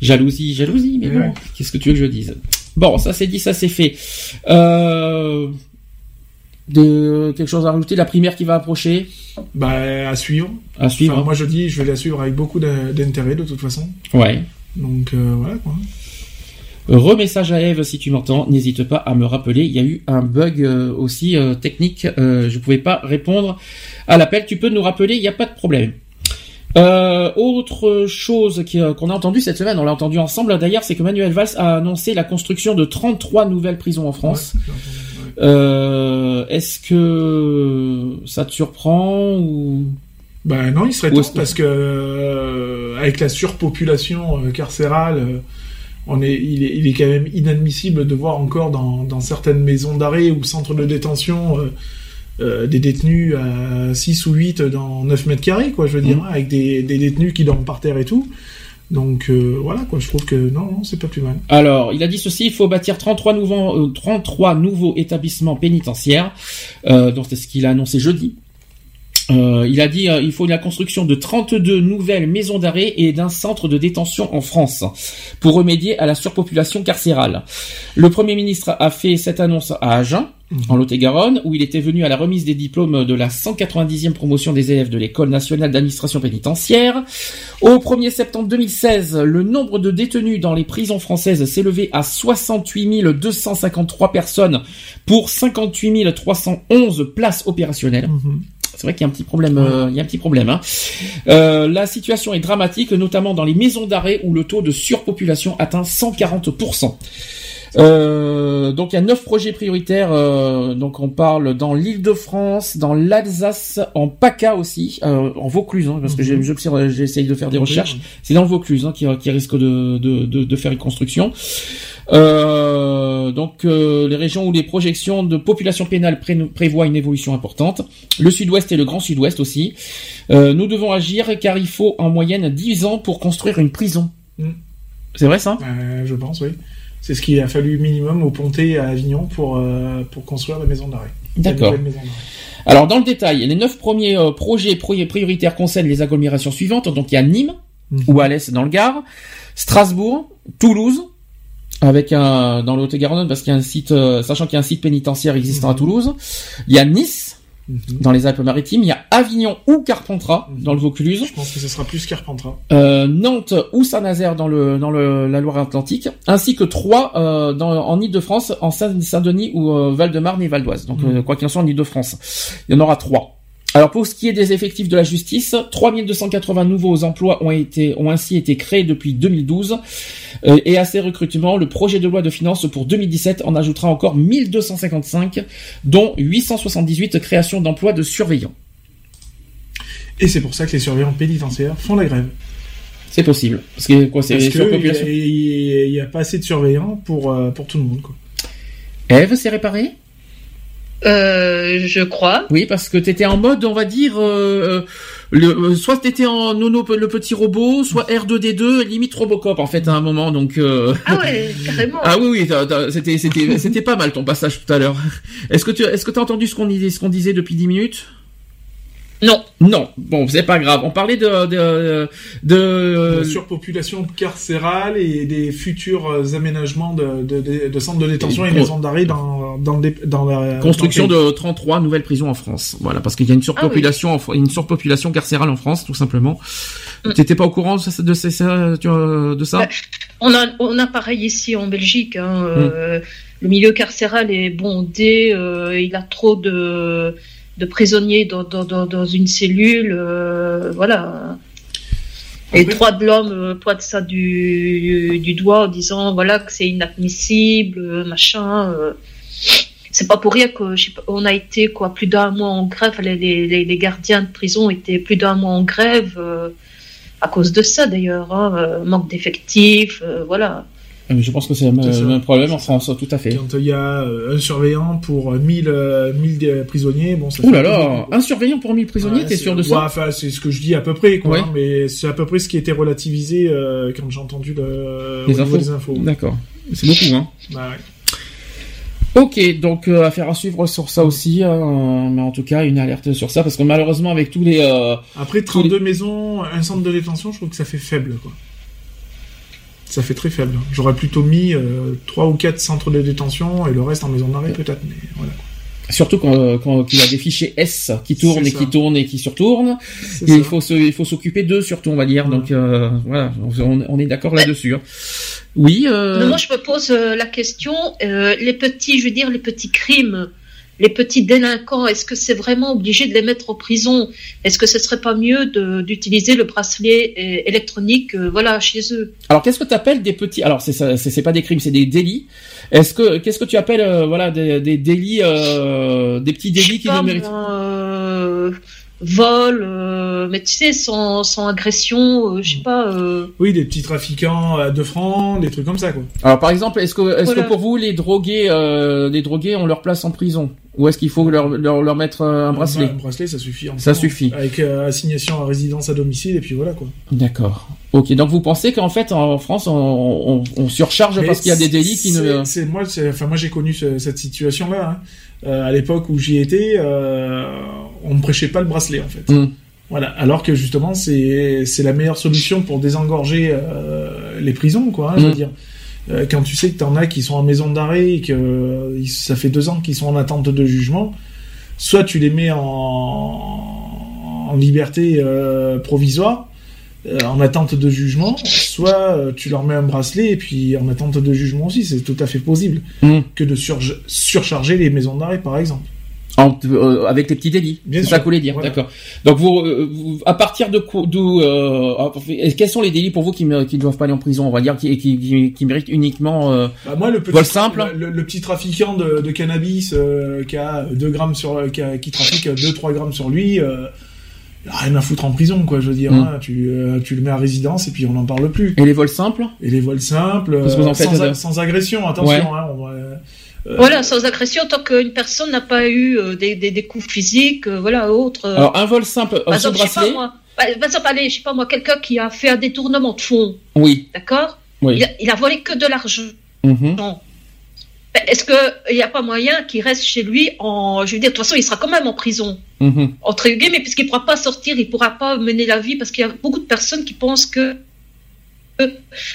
Speaker 1: Jalousie, jalousie, mais
Speaker 2: Ouais.
Speaker 1: bon, qu'est-ce que tu veux que je dise? Bon, ça c'est dit, ça c'est fait. Euh... De quelque chose à rajouter La primaire qui va approcher
Speaker 2: Bah à suivre.
Speaker 1: À suivre.
Speaker 2: Enfin, moi je dis, je vais la suivre avec beaucoup d'in- d'intérêt de toute façon.
Speaker 1: Ouais.
Speaker 2: Donc euh, voilà quoi.
Speaker 1: Remessage à Eve si tu m'entends, n'hésite pas à me rappeler. Il y a eu un bug euh, aussi euh, technique, euh, je pouvais pas répondre à l'appel. Tu peux nous rappeler, il n'y a pas de problème. Autre chose qu'on a entendu cette semaine, on l'a entendu ensemble d'ailleurs, c'est que Manuel Valls a annoncé la construction de 33 nouvelles prisons en France.
Speaker 2: Ouais.
Speaker 1: Euh, est-ce que ça te surprend ou?
Speaker 2: Bah non, il serait temps parce que euh, avec la surpopulation euh, carcérale, on est, il, est, il est quand même inadmissible de voir encore dans, dans certaines maisons d'arrêt ou centres de détention des détenus à 6 ou 8 dans 9 mètres carrés, quoi, je veux dire,
Speaker 1: Mhm.
Speaker 2: hein, avec des, des détenus qui dorment par terre et tout. Donc euh, voilà, quoi, je trouve que non, non, c'est pas plus mal.
Speaker 1: Alors, il a dit ceci, il faut bâtir 33 nouveaux, euh, 33 nouveaux établissements pénitentiaires. Euh, donc, c'est ce qu'il a annoncé jeudi. Euh, il a dit euh, il faut la construction de 32 nouvelles maisons d'arrêt et d'un centre de détention en France pour remédier à la surpopulation carcérale. Le Premier ministre a fait cette annonce à Agen, en Lot-et-Garonne, où il était venu à la remise des diplômes de la 190e promotion des élèves de l'École nationale d'administration pénitentiaire. Au 1er septembre 2016, le nombre de détenus dans les prisons françaises s'est levé à 68 253 personnes pour 58 311 places opérationnelles. C'est vrai qu'il y a un petit problème. euh, il y a un petit problème. hein. Euh, la situation est dramatique, notamment dans les maisons d'arrêt où le taux de surpopulation atteint 140 euh, donc il y a neuf projets prioritaires. euh, donc on parle dans l'Île-de-France, dans l'Alsace, en PACA aussi, euh, en Vaucluse, hein, parce que j'observe- j'essaye de faire des recherches. C'est dans le Vaucluse hein, qui, qui risque de, de, de, de faire une construction. Euh, donc euh, les régions où les projections de population pénale pré- prévoient une évolution importante. Le Sud-Ouest et le Grand Sud-Ouest aussi. Euh, nous devons agir car il faut en moyenne 10 ans pour construire une prison.
Speaker 2: Mm.
Speaker 1: C'est vrai ça?
Speaker 2: Euh, je pense, oui. C'est ce qu'il a fallu minimum au Pontet à Avignon pour, euh, pour construire la maison d'arrêt.
Speaker 1: D'accord. Alors dans le détail, les neuf premiers euh, projets pro- prioritaires concernent les agglomérations suivantes. Donc il y a Nîmes
Speaker 2: Mhm.
Speaker 1: ou Alès dans le Gard, Strasbourg, Toulouse, avec un dans le Haut-et-Garonne parce qu'il y a un site, euh, sachant qu'il y a un site pénitentiaire existant à Toulouse. Il y a Nice
Speaker 2: Mhm.
Speaker 1: dans les Alpes-Maritimes, il y a Avignon ou Carpentras dans le Vaucluse.
Speaker 2: Je pense que ce sera plus Carpentras.
Speaker 1: Euh, Nantes ou Saint-Nazaire dans le dans le, la Loire-Atlantique, ainsi que trois euh, dans, en Île-de-France, en Saint- Saint-Denis ou euh, Val-de-Marne et Val d'Oise. Donc
Speaker 2: Mhm.
Speaker 1: euh, quoi qu'il en soit en Île-de-France, il y en aura trois. Alors pour ce qui est des effectifs de la justice, 3280 nouveaux emplois ont été ont ainsi été créés depuis 2012 Euh, et à ces recrutements, le projet de loi de finances pour 2017 en ajoutera encore 1255 dont 878 créations d'emplois de surveillants.
Speaker 2: Et c'est pour ça que les surveillants pénitentiaires font la grève.
Speaker 1: C'est possible parce que quoi c'est surpopulation.
Speaker 2: n'y a, pas assez de surveillants pour, euh, pour tout le monde. Quoi.
Speaker 1: Eve s'est réparée
Speaker 3: Euh, je crois.
Speaker 1: Oui, parce que t'étais en mode, on va dire, euh, le, euh, soit t'étais en Nono le petit robot, soit R2D2, limite Robocop en fait à un moment. Donc euh,
Speaker 3: Ah ouais, carrément.
Speaker 1: ah oui oui, c'était c'était c'était pas mal ton passage tout à l'heure. Est-ce que tu est-ce que t'as entendu ce qu'on disait ce qu'on disait depuis 10 minutes?
Speaker 3: Non.
Speaker 1: Non. Bon, c'est pas grave. On parlait de de de,
Speaker 2: la surpopulation carcérale et des futurs euh, aménagements de, de, de- de centres de détention et
Speaker 1: Con-
Speaker 2: maisons d'arrêt dans, dans, le dans la
Speaker 1: construction
Speaker 2: dans
Speaker 1: de 33 nouvelles prisons en France. Voilà, parce qu'il y a une surpopulation, en Fr- une surpopulation carcérale en France, tout simplement. T'étais pas au courant de ça, de, ça- tu- euh, de ça
Speaker 3: On a, on a pareil ici en Belgique. hein, euh, Le milieu carcéral est bondé. euh, il a trop de, de prisonniers dans, dans, dans, dans une cellule. euh, voilà. Les droits de l'homme euh, pointent ça du, du doigt en disant voilà que c'est inadmissible, euh, machin. C'est pas pour rien que je sais pas, on a été quoi plus d'un mois en grève. Les, les, les gardiens de prison étaient plus d'un mois en grève. à cause de ça d'ailleurs, hein, manque d'effectifs, voilà.
Speaker 1: Mais Je pense que c'est le même- même problème en France, tout à fait.
Speaker 2: Quand il y a euh, un surveillant pour euh, 1000, euh, 1000 dé- prisonniers, bon, ça
Speaker 1: Ouh là là, un surveillant pour 1000 prisonniers,
Speaker 2: Ouais,
Speaker 1: t'es sûr de
Speaker 2: ouais,
Speaker 1: ça
Speaker 2: Enfin, c'est ce que je dis à peu près, quoi.
Speaker 1: Ouais.
Speaker 2: hein, mais c'est à peu près ce qui était relativisé euh, quand j'ai entendu le,
Speaker 1: Les infos.
Speaker 2: des infos.
Speaker 1: D'accord. C'est beaucoup, hein.
Speaker 2: Bah ouais.
Speaker 1: Ok, donc euh, affaire à suivre sur ça aussi, euh, mais en tout cas une alerte sur ça parce que malheureusement avec tous les euh,
Speaker 2: Après 32 maisons, un centre de détention, je trouve que ça fait faible, quoi. Ça fait très faible. J'aurais plutôt mis euh, 3 ou 4 centres de détention et le reste en maison d'arrêt peut-être, mais voilà.
Speaker 1: surtout quand, euh, quand il y a des fichiers S qui tournent et qui tournent et qui surtournent, et il faut se, il faut s'occuper d'eux surtout on va dire. Donc euh, voilà, on, on est d'accord là-dessus. hein. Oui. Euh...
Speaker 3: Moi, je me pose la question euh, les petits, je veux dire, les petits crimes, les petits délinquants, est-ce que c'est vraiment obligé de les mettre en prison? Est-ce que ce serait pas mieux de- d'utiliser le bracelet euh, électronique, euh, voilà, chez eux?
Speaker 1: Alors qu'est-ce que tu appelles des petits Alors c'est pas des crimes, c'est des délits. Est-ce que qu'est-ce que tu appelles euh, voilà des, des délits, euh, des petits délits qui
Speaker 3: Pas,
Speaker 1: ne méritent
Speaker 3: moi, euh, vol, euh, mais tu sais, sans, sans agression, euh, je sais pas. euh,
Speaker 2: Oui, des petits trafiquants à 2 francs, des trucs comme ça, quoi.
Speaker 1: Alors par exemple, est-ce que est-ce
Speaker 3: Voilà.
Speaker 1: que pour vous les drogués, euh, les drogués ont leur place en prison? Ou est-ce qu'il faut leur, leur leur mettre euh, un bracelet
Speaker 2: Un bracelet, ça suffit. en
Speaker 1: Ça
Speaker 2: moment.
Speaker 1: suffit.
Speaker 2: Avec euh, assignation à résidence à domicile, et puis voilà, quoi.
Speaker 1: D'accord. Ok, donc vous pensez qu'en fait en France on, on, on surcharge
Speaker 2: Mais
Speaker 1: parce qu'il y a des délits qui ne.
Speaker 2: C'est moi, enfin moi j'ai connu ce- cette situation-là. hein. Euh, à l'époque où j'y étais, euh, on ne prêchait pas le bracelet en fait.
Speaker 1: Hmm.
Speaker 2: Voilà. Alors que justement c'est la meilleure solution pour désengorger les prisons, quoi. hein, Je veux
Speaker 1: Hmm.
Speaker 2: dire. Euh, quand tu sais que t'en as qui sont en maison d'arrêt et que euh, ça fait deux ans qu'ils sont en attente de jugement, soit tu les mets en, en liberté euh, provisoire, euh, en attente de jugement, soit tu leur mets un bracelet et puis en attente de jugement aussi, c'est tout à fait possible
Speaker 1: Hmm.
Speaker 2: que de surcharger les maisons d'arrêt par exemple.
Speaker 1: En- euh, avec les petits délits. C'est ça que vous voulez dire,
Speaker 2: Voilà.
Speaker 1: d'accord. Donc vous, euh, vous- à partir de quoi- d'où, euh, quels sont les délits pour vous qui ne qui doivent pas aller en prison, on va dire, qui, qui, qui, qui méritent uniquement euh,
Speaker 2: Bah, moi, le petit,
Speaker 1: vol simple
Speaker 2: le, le petit trafiquant de, de cannabis qui a 2 grammes sur, qui, a- qui trafique 2-3 grammes sur lui, il a rien à foutre en prison, quoi. Je veux dire,
Speaker 1: Mm.
Speaker 2: hein. tu, euh, tu le mets à résidence et puis on n'en parle plus.
Speaker 1: Et les vols simples
Speaker 2: Et les vols simples,
Speaker 1: Qu'est-ce que vous en
Speaker 2: euh,
Speaker 1: faites,
Speaker 2: sans, sans agression, attention.
Speaker 1: Ouais.
Speaker 2: Hein, on va-
Speaker 3: Voilà, sans agression, tant qu'une personne n'a pas eu euh, des, des, des coups physiques, euh, voilà, autres. euh.
Speaker 1: Alors un vol simple euh, sous
Speaker 3: exemple, je sais pas
Speaker 1: bracelet
Speaker 3: moi, par par exemple, allez, je sais pas moi, quelqu'un qui a fait un détournement de fonds,
Speaker 1: Oui.
Speaker 3: d'accord?
Speaker 1: Oui.
Speaker 3: il, a, il a volé que de l'argent.
Speaker 1: Mhm.
Speaker 3: Ben, Est-ce qu'il n'y a pas moyen qu'il reste chez lui en. Je veux dire, de toute façon, il sera quand même en prison,
Speaker 1: Mhm.
Speaker 3: entre guillemets, puisqu'il ne pourra pas sortir, il ne pourra pas mener la vie, parce qu'il y a beaucoup de personnes qui pensent que.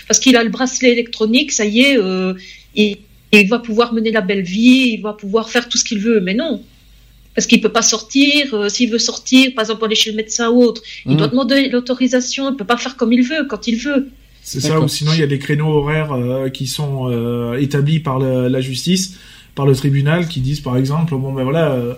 Speaker 3: Parce qu'il a le bracelet électronique, ça y est, euh, il, il va pouvoir mener la belle vie, il va pouvoir faire tout ce qu'il veut, mais non. Parce qu'il ne peut pas sortir, euh, s'il veut sortir, par exemple, aller chez le médecin ou autre, il
Speaker 1: Mhm.
Speaker 3: doit demander l'autorisation, il ne peut pas faire comme il veut, quand il veut.
Speaker 2: C'est ça, ou sinon il y a des créneaux horaires euh, qui sont euh, établis par le- la justice, par le tribunal, qui disent par exemple, bon ben voilà, euh,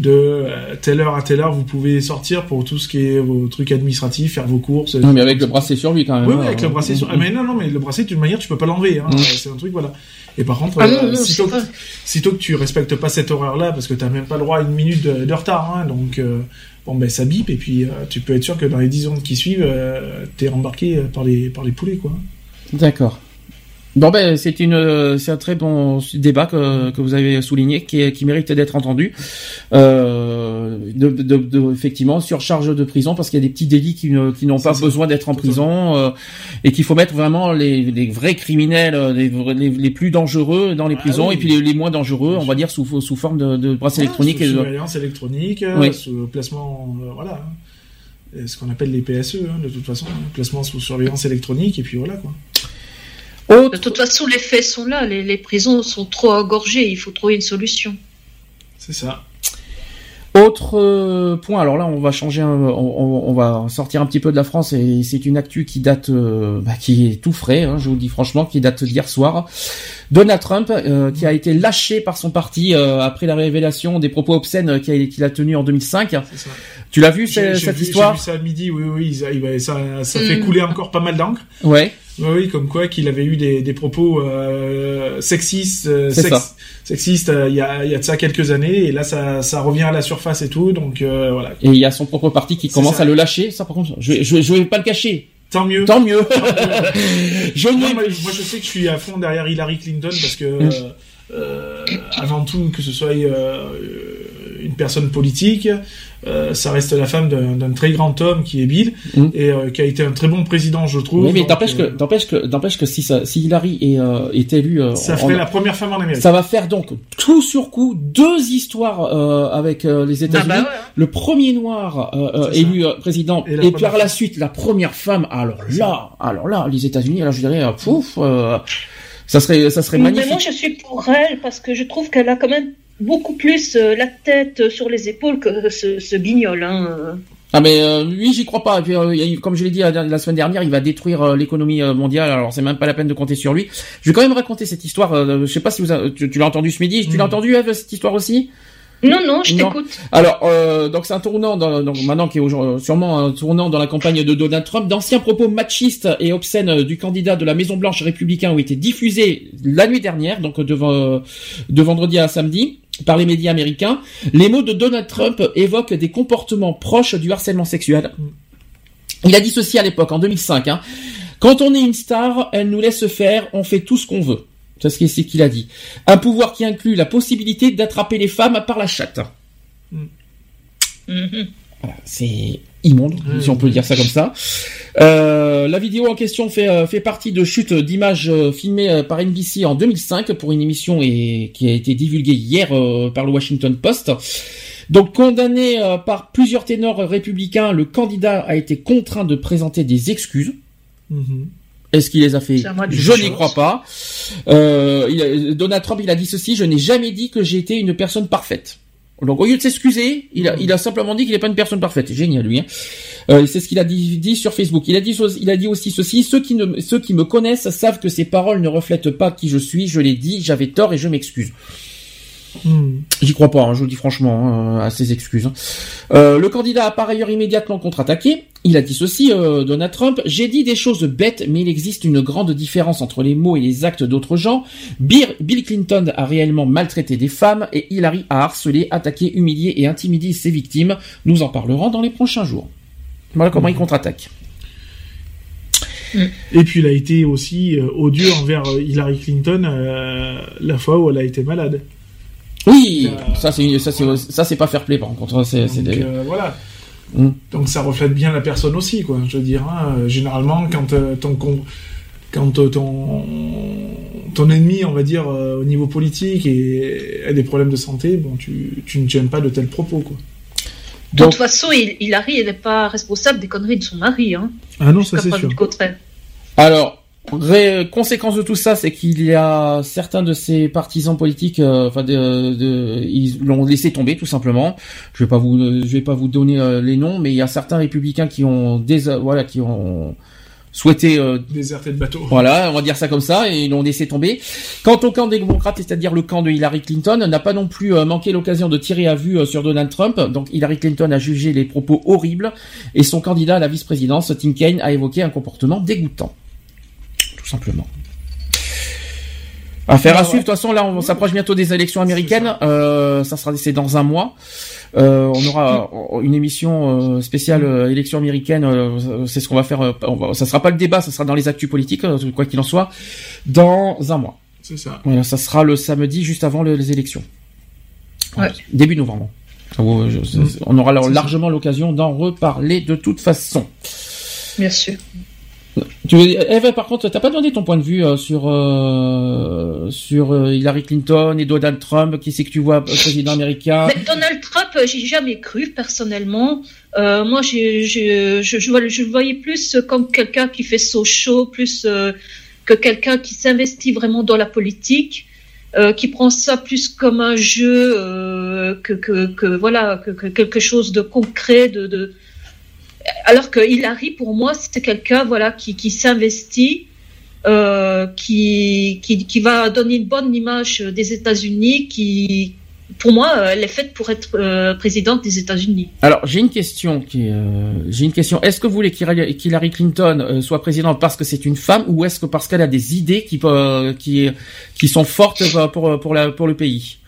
Speaker 2: de euh, telle heure à telle heure vous pouvez sortir pour tout ce qui est vos trucs administratifs, faire vos courses.
Speaker 1: Non, mais avec le bracelet sur lui quand même.
Speaker 2: Oui,
Speaker 1: hein.
Speaker 2: oui, avec le bracelet sur. Ah, mais non, non, mais le bracelet, d'une manière, tu peux pas l'enlever. Hein.
Speaker 1: Mm.
Speaker 2: C'est un truc, voilà. Et par contre,
Speaker 3: Ah
Speaker 2: euh,
Speaker 3: non, non,
Speaker 2: sitôt, que, sitôt que tu respectes pas cette horaire-là, parce que t'as même pas le droit à une minute de, de retard, hein, donc euh, bon ben ça bip et puis euh, tu peux être sûr que dans les 10 secondes qui suivent, euh, t'es embarqué par les par les poulets, quoi.
Speaker 1: D'accord. Bon ben c'est une euh, c'est un très bon débat que, que vous avez souligné qui, est- qui mérite d'être entendu. Euh, de, de, de- effectivement surcharge de prison parce qu'il y a des petits délits qui, ne- qui n'ont pas
Speaker 2: ça.
Speaker 1: besoin d'être en prison euh, et qu'il faut mettre vraiment les, les vrais criminels euh, les, les, les plus dangereux dans les prisons
Speaker 2: oui.
Speaker 1: et puis les, les moins dangereux on va dire sous sous forme de, de bracelet électronique
Speaker 2: Sous
Speaker 1: et de-
Speaker 2: surveillance électronique,
Speaker 1: Oui.
Speaker 2: sous placement, euh, voilà. ce qu'on appelle les PSE, hein, de toute façon, hein, placement sous surveillance électronique, et puis voilà quoi.
Speaker 3: De toute façon, les faits sont là. Les, les prisons sont trop engorgées. Il faut trouver une solution.
Speaker 2: C'est ça.
Speaker 1: Autre euh, point, alors là on va changer, un- on, on- on va sortir un petit peu de la France et c'est une actu qui date, euh, bah, qui est tout frais, hein, je vous le dis franchement, qui date d'hier soir. Donald Trump, euh, qui a été lâché par son parti euh, après la révélation des propos obscènes qu'il a, a tenus en 2005. Tu l'as vu cette
Speaker 2: vu-
Speaker 1: histoire
Speaker 2: J'ai vu ça à midi, oui, oui, ça, ça
Speaker 1: Mm.
Speaker 2: fait couler encore pas mal d'encre.
Speaker 1: Ouais.
Speaker 2: Oui, comme quoi qu'il avait eu des, des propos euh, sexistes, euh, sex- sexistes euh, il y, a, il y a de ça quelques années, et là ça, ça revient à la surface et tout, donc voilà.
Speaker 1: Et il y a son propre parti qui commence
Speaker 2: ça.
Speaker 1: à le lâcher. Ça par contre, je, vais- je, vais- je vais pas le cacher.
Speaker 2: Tant mieux.
Speaker 1: Tant mieux.
Speaker 2: je moi, moi, moi, je sais que je suis à fond derrière Hillary Clinton parce que
Speaker 1: Mm.
Speaker 2: euh, euh, avant tout que ce soit euh, personne politique, euh, ça reste la femme d'un très grand homme qui est Bill et euh, qui a été un très bon président, je trouve.
Speaker 1: Mm. Oui, mais t'empêche
Speaker 2: euh,
Speaker 1: que, t'empêche que, t'empêche que si ça, si Hillary est, euh, est élue, euh,
Speaker 2: ça
Speaker 1: en-
Speaker 2: ferait la première femme en Amérique.
Speaker 1: Ça va faire donc tout sur coup deux histoires euh, avec euh, les États-Unis.
Speaker 2: bah ouais,
Speaker 1: Le premier noir euh, euh, élu euh, président
Speaker 2: Et
Speaker 1: et, par la suite la première femme. Alors là, alors là, les États-Unis, alors je dirais, euh, pouf, euh, ça serait, ça serait
Speaker 3: Mais
Speaker 1: magnifique.
Speaker 3: moi, je suis pour elle parce que je trouve qu'elle a quand même beaucoup plus euh, la tête sur les épaules que ce, ce guignol. Hein.
Speaker 1: Ah mais euh, lui j'y crois pas. Et puis, euh, comme je l'ai dit la, la semaine dernière, il va détruire euh, l'économie euh, mondiale. Alors c'est même pas la peine de compter sur lui. Je vais quand même raconter cette histoire. euh, je sais pas si vous a- tu, tu l'as entendu ce midi. Tu l'as entendu Eve cette histoire aussi?
Speaker 3: Non, non, je t'écoute.
Speaker 1: Alors, euh, donc c'est un tournant, dans, donc maintenant qui est aujourd'hui- sûrement un tournant dans la campagne de Donald Trump. D'anciens propos machistes et obscènes du candidat de la Maison Blanche républicain ont été diffusés la nuit dernière, donc de, de vendredi à samedi, par les médias américains. Les mots de Donald Trump évoquent des comportements proches du harcèlement sexuel. Il a dit ceci à l'époque, en 2005. Hein. Quand on est une star, elle nous laisse faire, on fait tout ce qu'on veut. C'est ce qu'il a dit. Un pouvoir qui inclut la possibilité d'attraper les femmes par la chatte. Voilà, c'est immonde, si on peut dire ça comme ça. Euh, la vidéo en question fait, euh, fait partie de chutes d'images euh, filmées par NBC en 2005 pour une émission et, qui a été divulguée hier euh, par le Washington Post. Donc condamné euh, par plusieurs ténors républicains, le candidat a été contraint de présenter des excuses.
Speaker 2: Mhm.
Speaker 1: Est-ce qu'il les a fait Je n'y crois pas. Euh, il a- Donald Trump, il a dit ceci je n'ai jamais dit que j'ai été une personne parfaite. Donc au lieu de s'excuser, il a, il a simplement dit qu'il n'est pas une personne parfaite. Génial lui. Hein. Euh, c'est ce qu'il a dit, dit sur Facebook. Il a dit, il a dit aussi ceci ceux qui ne, ceux qui me connaissent savent que ces paroles ne reflètent pas qui je suis. Je l'ai dit, j'avais tort et je m'excuse.
Speaker 2: Hmm.
Speaker 1: J'y crois pas, hein, je vous le dis franchement, hein, à ses excuses. hein. Euh, le candidat a par ailleurs immédiatement contre-attaqué. Il a dit ceci, euh, Donald Trump, j'ai dit des choses bêtes, mais il existe une grande différence entre les mots et les actes d'autres gens. Bill, Bill Clinton a réellement maltraité des femmes et Hillary a harcelé, attaqué, humilié et intimidé ses victimes. Nous en parlerons dans les prochains jours. Voilà comment il contre-attaque.
Speaker 2: Et puis il a été aussi euh, odieux envers euh, Hillary Clinton euh, la fois où elle a été malade.
Speaker 1: Oui, ça c'est ça c'est ça c'est pas fair play par contre. C'est c'est
Speaker 2: Donc
Speaker 1: des-
Speaker 2: euh, voilà.
Speaker 1: Mm.
Speaker 2: Donc ça reflète bien la personne aussi, quoi. Je veux dire, hein, euh, généralement quand euh, ton con- quand euh, ton ton ennemi, on va dire euh, au niveau politique et a des problèmes de santé, bon, tu tu ne tiens pas de tels propos, quoi.
Speaker 3: De toute façon, il- Hillary, elle n'est pas responsable des conneries de son mari. Hein.
Speaker 2: Ah non, ça c'est sûr.
Speaker 3: du contraire.
Speaker 1: Alors, ré- conséquence de tout ça, c'est qu'il y a certains de ses partisans politiques, euh, enfin, de, de- ils l'ont laissé tomber tout simplement. Je vais pas vous, je vais pas vous donner euh, les noms, mais il y a certains républicains qui ont, dés- voilà, qui ont souhaité euh,
Speaker 2: Déserté de bateau.
Speaker 1: voilà, on va dire ça comme ça, et ils l'ont laissé tomber. Quant au camp des démocrates, c'est-à-dire le camp de Hillary Clinton, n'a pas non plus euh, manqué l'occasion de tirer à vue euh, sur Donald Trump. Donc Hillary Clinton a jugé les propos horribles, et son candidat à la vice-présidence, Tim Kaine, a évoqué un comportement dégoûtant. Simplement. Affaire à suivre. De toute façon, là, on s'approche bientôt des élections américaines. Euh, ça sera c'est dans un mois. Euh, on aura euh, une émission euh, spéciale euh, élections américaines. euh, c'est ce qu'on va faire. euh, on va, ça sera pas le débat, ça sera dans les actus politiques, euh, quoi qu'il en soit, dans un mois.
Speaker 2: C'est ça.
Speaker 1: Voilà, ça sera le samedi juste avant le- les élections.
Speaker 3: Ouais.
Speaker 1: Début novembre. C'est- on aura alors largement l'occasion d'en reparler de toute façon.
Speaker 3: Bien sûr.
Speaker 1: Tu veux, Eve, par contre, t'as pas donné ton point de vue euh, sur euh, sur euh, Hillary Clinton et Donald Trump, qui c'est que tu vois président américain?
Speaker 3: Donald Trump, euh, j'y ai jamais cru personnellement. Moi, j'ai- j'ai- je, je, je le voyais plus comme quelqu'un qui fait son show, plus que quelqu'un qui s'investit vraiment dans la politique, qui prend ça plus comme un jeu que, que, voilà que, que quelque chose de concret, de... alors que Hillary, pour moi, c'est quelqu'un voilà qui, s'investit. euh, qui, va donner une bonne image des États-Unis, qui, pour moi, euh, elle est faite pour être euh, présidente des États-Unis.
Speaker 1: Alors, j'ai une question qui, j'ai une question. Est-ce que vous voulez qu'Hillary Clinton soit présidente parce que c'est une femme ou est-ce que parce qu'elle a des idées qui, qui, qui sont fortes pour le pays?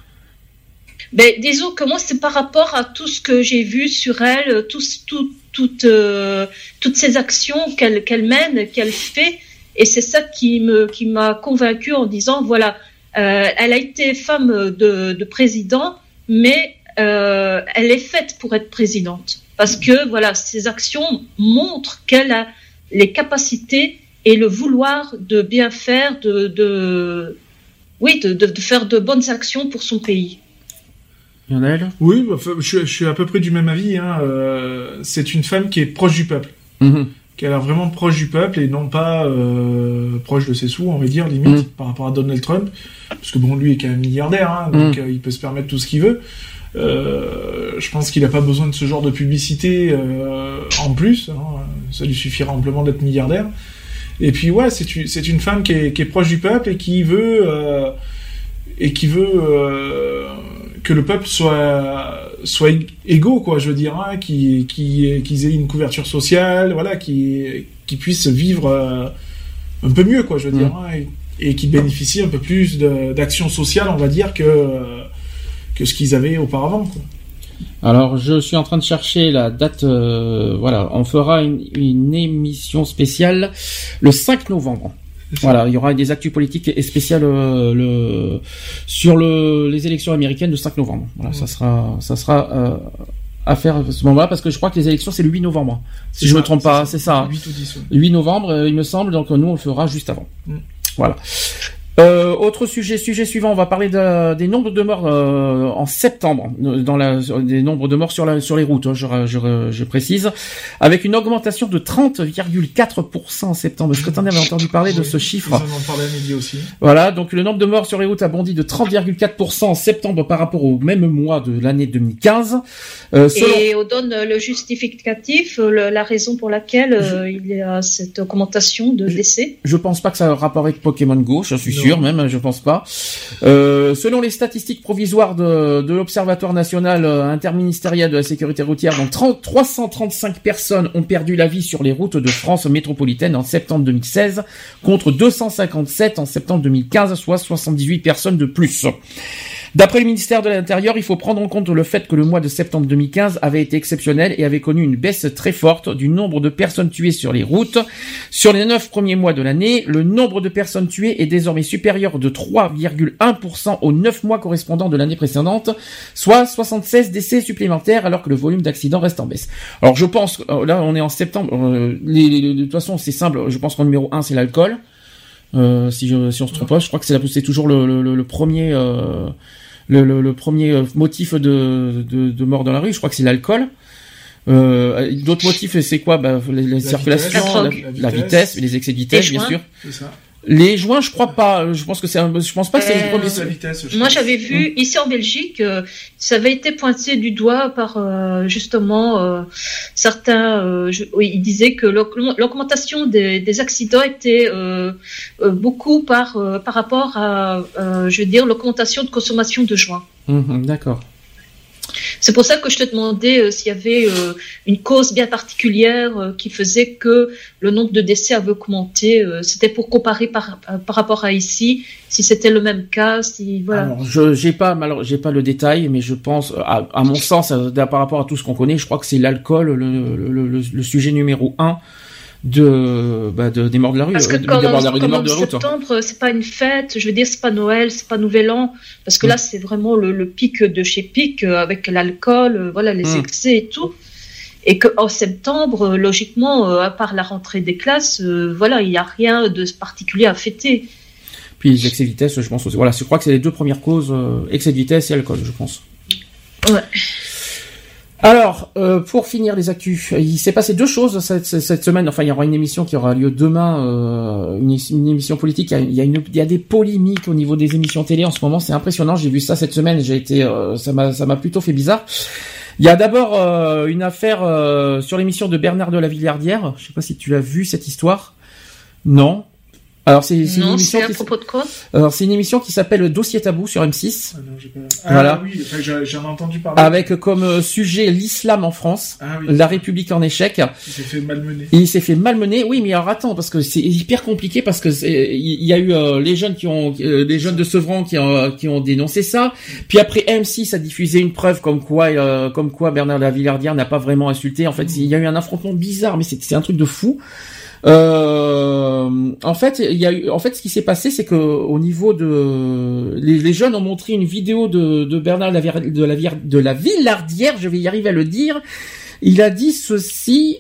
Speaker 3: Ben, disons que moi, c'est par rapport à tout ce que j'ai vu sur elle, euh, tout, tout, tout, euh, toutes ces actions qu'elle mène, qu'elle fait, et c'est ça qui me qui m'a convaincu en disant voilà, euh, elle a été femme de, de président, mais elle est faite pour être présidente parce que voilà, ses actions montrent qu'elle a les capacités et le vouloir de bien faire, de, de oui, de, de, de faire de bonnes actions pour son pays.
Speaker 1: Lionel
Speaker 2: Oui, je, suis à peu près du même avis. Hein. euh, c'est une femme qui est proche du peuple,
Speaker 1: Mhm.
Speaker 2: qui a l'air vraiment proche du peuple et non pas euh, proche de ses sous, on va dire limite,
Speaker 1: Mhm.
Speaker 2: par rapport à Donald Trump, parce que bon, lui est quand même milliardaire, hein, donc
Speaker 1: Mhm.
Speaker 2: euh, il peut se permettre tout ce qu'il veut. Euh, je pense qu'il n'a pas besoin de ce genre de publicité euh, en plus. hein, ça lui suffira amplement d'être milliardaire. Et puis ouais, c'est une, femme qui est, qui est proche du peuple et qui veut et qui veut que le peuple soit soit ég- égaux quoi, je veux dire, hein, qui qui qu'ils aient une couverture sociale, voilà, qui qui puissent vivre euh, un peu mieux quoi, je veux dire, hein, et, et qui bénéficient un peu plus d'actions sociales, on va dire que que ce qu'ils avaient auparavant quoi.
Speaker 1: Alors, je suis en train de chercher la date. euh, voilà, on fera une, une émission spéciale le 5 novembre. Voilà, il y aura des actus politiques et spéciales euh, le, sur le, les élections américaines le 5 novembre. Voilà, ça sera, ça sera euh, à faire à ce moment-là parce que je crois que les élections c'est le 8 novembre. Si je me
Speaker 2: ça,
Speaker 1: trompe pas, c'est ça. hein.
Speaker 2: 8 ou 10, ouais.
Speaker 1: 8 novembre, euh, il me semble. Donc nous, on le fera juste avant.
Speaker 2: Mm.
Speaker 1: Voilà. Euh, autre sujet, sujet suivant, on va parler de- des nombres de morts euh, en septembre, dans la, des nombres de morts sur, la, sur les routes, hein, je, je, je précise, avec une augmentation de 30,4% en septembre. Est-ce que tu en avais entendu parler de ce chiffre
Speaker 2: en parlé à midi aussi.
Speaker 1: Voilà, donc le nombre de morts sur les routes a bondi de 30,4% en septembre par rapport au même mois de l'année 2015. Euh, selon-
Speaker 3: Et on donne le justificatif, le- la raison pour laquelle euh, il y a cette augmentation de décès.
Speaker 1: Je pense pas que ça a un rapport avec Pokémon Go, je suis
Speaker 3: Non.
Speaker 1: Même, je pense pas. Euh, selon les statistiques provisoires de, de l'Observatoire national euh, interministériel de la sécurité routière, donc 30 335 personnes ont perdu la vie sur les routes de France métropolitaine en septembre 2016, contre 257 en septembre 2015, soit 78 personnes de plus. D'après le ministère de l'Intérieur, il faut prendre en compte le fait que le mois de septembre 2015 avait été exceptionnel et avait connu une baisse très forte du nombre de personnes tuées sur les routes. Sur les neuf premiers mois de l'année, le nombre de personnes tuées est désormais supérieur de 3,1% aux neuf mois correspondants de l'année précédente, soit 76 décès supplémentaires alors que le volume d'accidents reste en baisse. Alors je pense, euh, là on est en septembre, euh, les- les- de toute façon c'est simple, je pense qu'en numéro 1 c'est l'alcool. Euh, si, je, si on se trompe pas, je crois que c'est toujours le, le- le premier euh, le, le, le premier euh, motif de, de, de mort dans la rue. Je crois que c'est l'alcool. Euh, D'autres motifs, c'est quoi? Bah, les, les
Speaker 2: La
Speaker 1: circulations,
Speaker 2: vitesse,
Speaker 1: la,
Speaker 2: la
Speaker 1: la
Speaker 2: vitesse,
Speaker 1: les excès de vitesse, bien sûr.
Speaker 2: C'est ça.
Speaker 1: Les joints, je crois pas. Je pense que c'est, un- je pense pas que c'est
Speaker 3: Euh,
Speaker 2: vitesse,
Speaker 3: Moi, j'avais vu
Speaker 1: Mm.
Speaker 3: ici en Belgique, euh, ça avait été pointé du doigt par euh, justement euh, certains. euh, je- oui, ils disaient que l'aug- l'augmentation des, des accidents était euh, euh, beaucoup par euh, par rapport à, euh, je veux dire, l'augmentation de consommation de joints.
Speaker 1: Mhm, D'accord.
Speaker 3: C'est pour ça que je te demandais euh, s'il y avait euh, une cause bien particulière euh, qui faisait que le nombre de décès avait augmenté. c'était pour comparer par, par rapport à ici, si c'était le même cas, si voilà.
Speaker 1: Alors, je j'ai pas j'ai pas le détail, mais je pense, à, mon sens, par rapport à tout ce qu'on connaît, je crois que c'est l'alcool le, le sujet numéro un de, bah, de des morts de la rue,
Speaker 3: Parce que
Speaker 1: euh, morts de la rue, de route.
Speaker 3: septembre, c'est pas une fête, je veux dire, c'est pas Noël, c'est pas Nouvel An, parce que là, c'est vraiment le, le pic de chez pic, euh, avec l'alcool, euh, voilà, les
Speaker 1: Mm.
Speaker 3: excès et tout. Et qu'en septembre, euh, logiquement, euh, à part la rentrée des classes, euh, voilà, il n'y a rien de particulier à fêter.
Speaker 1: Puis les excès de vitesse, je pense aussi. Voilà, je crois que c'est les deux premières causes, euh, excès de vitesse et alcool, je pense.
Speaker 3: Ouais.
Speaker 1: Alors, euh, pour finir les actus, il s'est passé deux choses cette, semaine. Enfin, il y aura une émission qui aura lieu demain, euh, une, émission politique. Il y, a, des polémiques au niveau des émissions télé en ce moment. C'est impressionnant. J'ai vu ça cette semaine. J'ai été, euh, ça m'a, plutôt fait bizarre. Il y a d'abord euh, une affaire euh, sur l'émission de Bernard de la Villardière. Je sais pas si tu l'as vu cette histoire. Non. Alors c'est c'est une
Speaker 3: Non,
Speaker 1: émission
Speaker 3: c'est à
Speaker 1: qui
Speaker 3: propos de quoi?
Speaker 1: Alors c'est une émission qui s'appelle Dossier tabou sur M6.
Speaker 2: Ah, non, j'ai pas- Ah,
Speaker 1: Voilà.
Speaker 2: oui, enfin, j'en ai entendu parler.
Speaker 1: Avec comme euh, sujet l'islam en France,
Speaker 2: Ah oui.
Speaker 1: la République en échec.
Speaker 2: Il s'est fait malmener.
Speaker 1: Et il s'est fait malmener. Oui, mais alors attends, parce que c'est hyper compliqué parce que c'est- il y a eu euh, les jeunes qui ont, euh, les jeunes de Sevran qui ont, qui ont dénoncé ça. Puis après M6 a diffusé une preuve comme quoi, euh, comme quoi Bernard Lavillardière n'a pas vraiment insulté. En fait, il y a eu un affrontement bizarre, mais c'est c'est un truc de fou. Euh, en fait, il y a en fait, ce qui s'est passé, c'est que au niveau de, les, jeunes ont montré une vidéo de, de Bernard de la, Vier- de la Villardière, je vais y arriver à le dire. Il a dit ceci,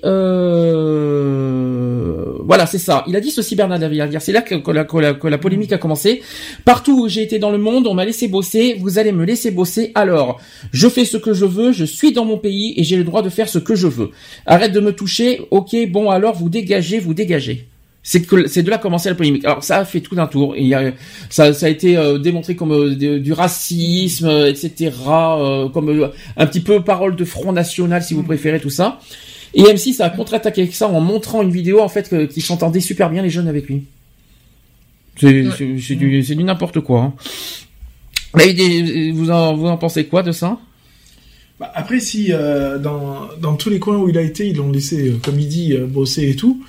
Speaker 1: euh, voilà, c'est ça. Il a dit ceci, Bernard Lavillardière. C'est là que, la- que la polémique a commencé. Partout où j'ai été dans le monde, on m'a laissé bosser. Vous allez me laisser bosser. Alors, je fais ce que je veux. Je suis dans mon pays et j'ai le droit de faire ce que je veux. Arrête de me toucher. Ok, bon, alors vous dégagez, vous dégagez. C'est que c'est de là commencer la polémique. Alors ça a fait tout d'un tour. Il y a, ça, ça a été euh, démontré comme euh, de- du racisme, euh, etc. euh, comme euh, un petit peu parole de Front National, si vous préférez tout ça. Et M6 a contre-attaqué avec ça en montrant une vidéo en fait que- qui s'entendait super bien les jeunes avec lui. C'est c'est du, du n'importe quoi. hein. Mais vous en, vous en pensez quoi de ça?
Speaker 2: Bah, après, si euh, dans, dans tous les coins où il a été, ils l'ont laissé, comme il dit, bosser et tout,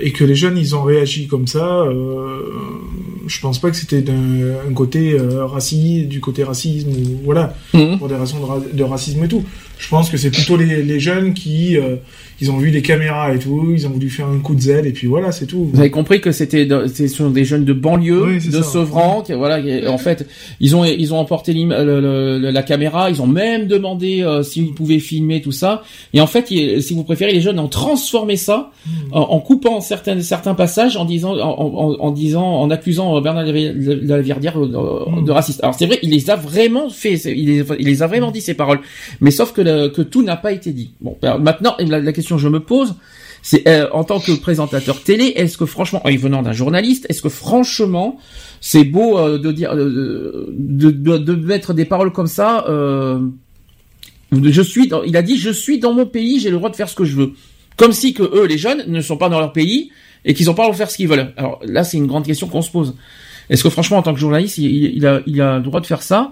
Speaker 2: et que les jeunes, ils ont réagi comme ça, euh, je pense pas que c'était d'un un côté euh, raciste, du côté racisme, voilà,
Speaker 1: Mhm.
Speaker 2: pour des raisons de, ra- de racisme et tout. Je pense que c'est plutôt les, les jeunes qui, euh, ils ont vu les caméras et tout, ils ont voulu faire un coup de zèle, et puis voilà, c'est tout.
Speaker 1: Vous avez compris que c'était ce sont des jeunes de banlieue,
Speaker 2: Oui,
Speaker 1: de
Speaker 2: ça.
Speaker 1: Sevran, qui, voilà. qui- En fait, ils ont ils ont emporté le- le- la caméra, ils ont même demandé euh, s'ils pouvaient filmer tout ça. Et en fait, il- si vous préférez, les jeunes ont transformé ça
Speaker 2: Hmm.
Speaker 1: en, en coupant certains certains passages, en disant en, en, en disant en accusant Bernard Lavi- Lavillardière euh,
Speaker 2: Hmm.
Speaker 1: de raciste. Alors c'est vrai, il les a vraiment fait, il les, il les a vraiment dit ces paroles. Mais sauf que le- que tout n'a pas été dit. Bon, alors, maintenant la, la question que je me pose. C'est euh, en tant que présentateur télé, est-ce que franchement, et venant d'un journaliste, est-ce que franchement, c'est beau euh, de dire, de, de, de mettre des paroles comme ça euh, Je suis, dans, il a dit, je suis dans mon pays, j'ai le droit de faire ce que je veux, comme si que eux, les jeunes, ne sont pas dans leur pays et qu'ils ont pas le droit de faire ce qu'ils veulent. Alors là, c'est une grande question qu'on se pose. Est-ce que franchement, en tant que journaliste, il, il a, il a le droit de faire ça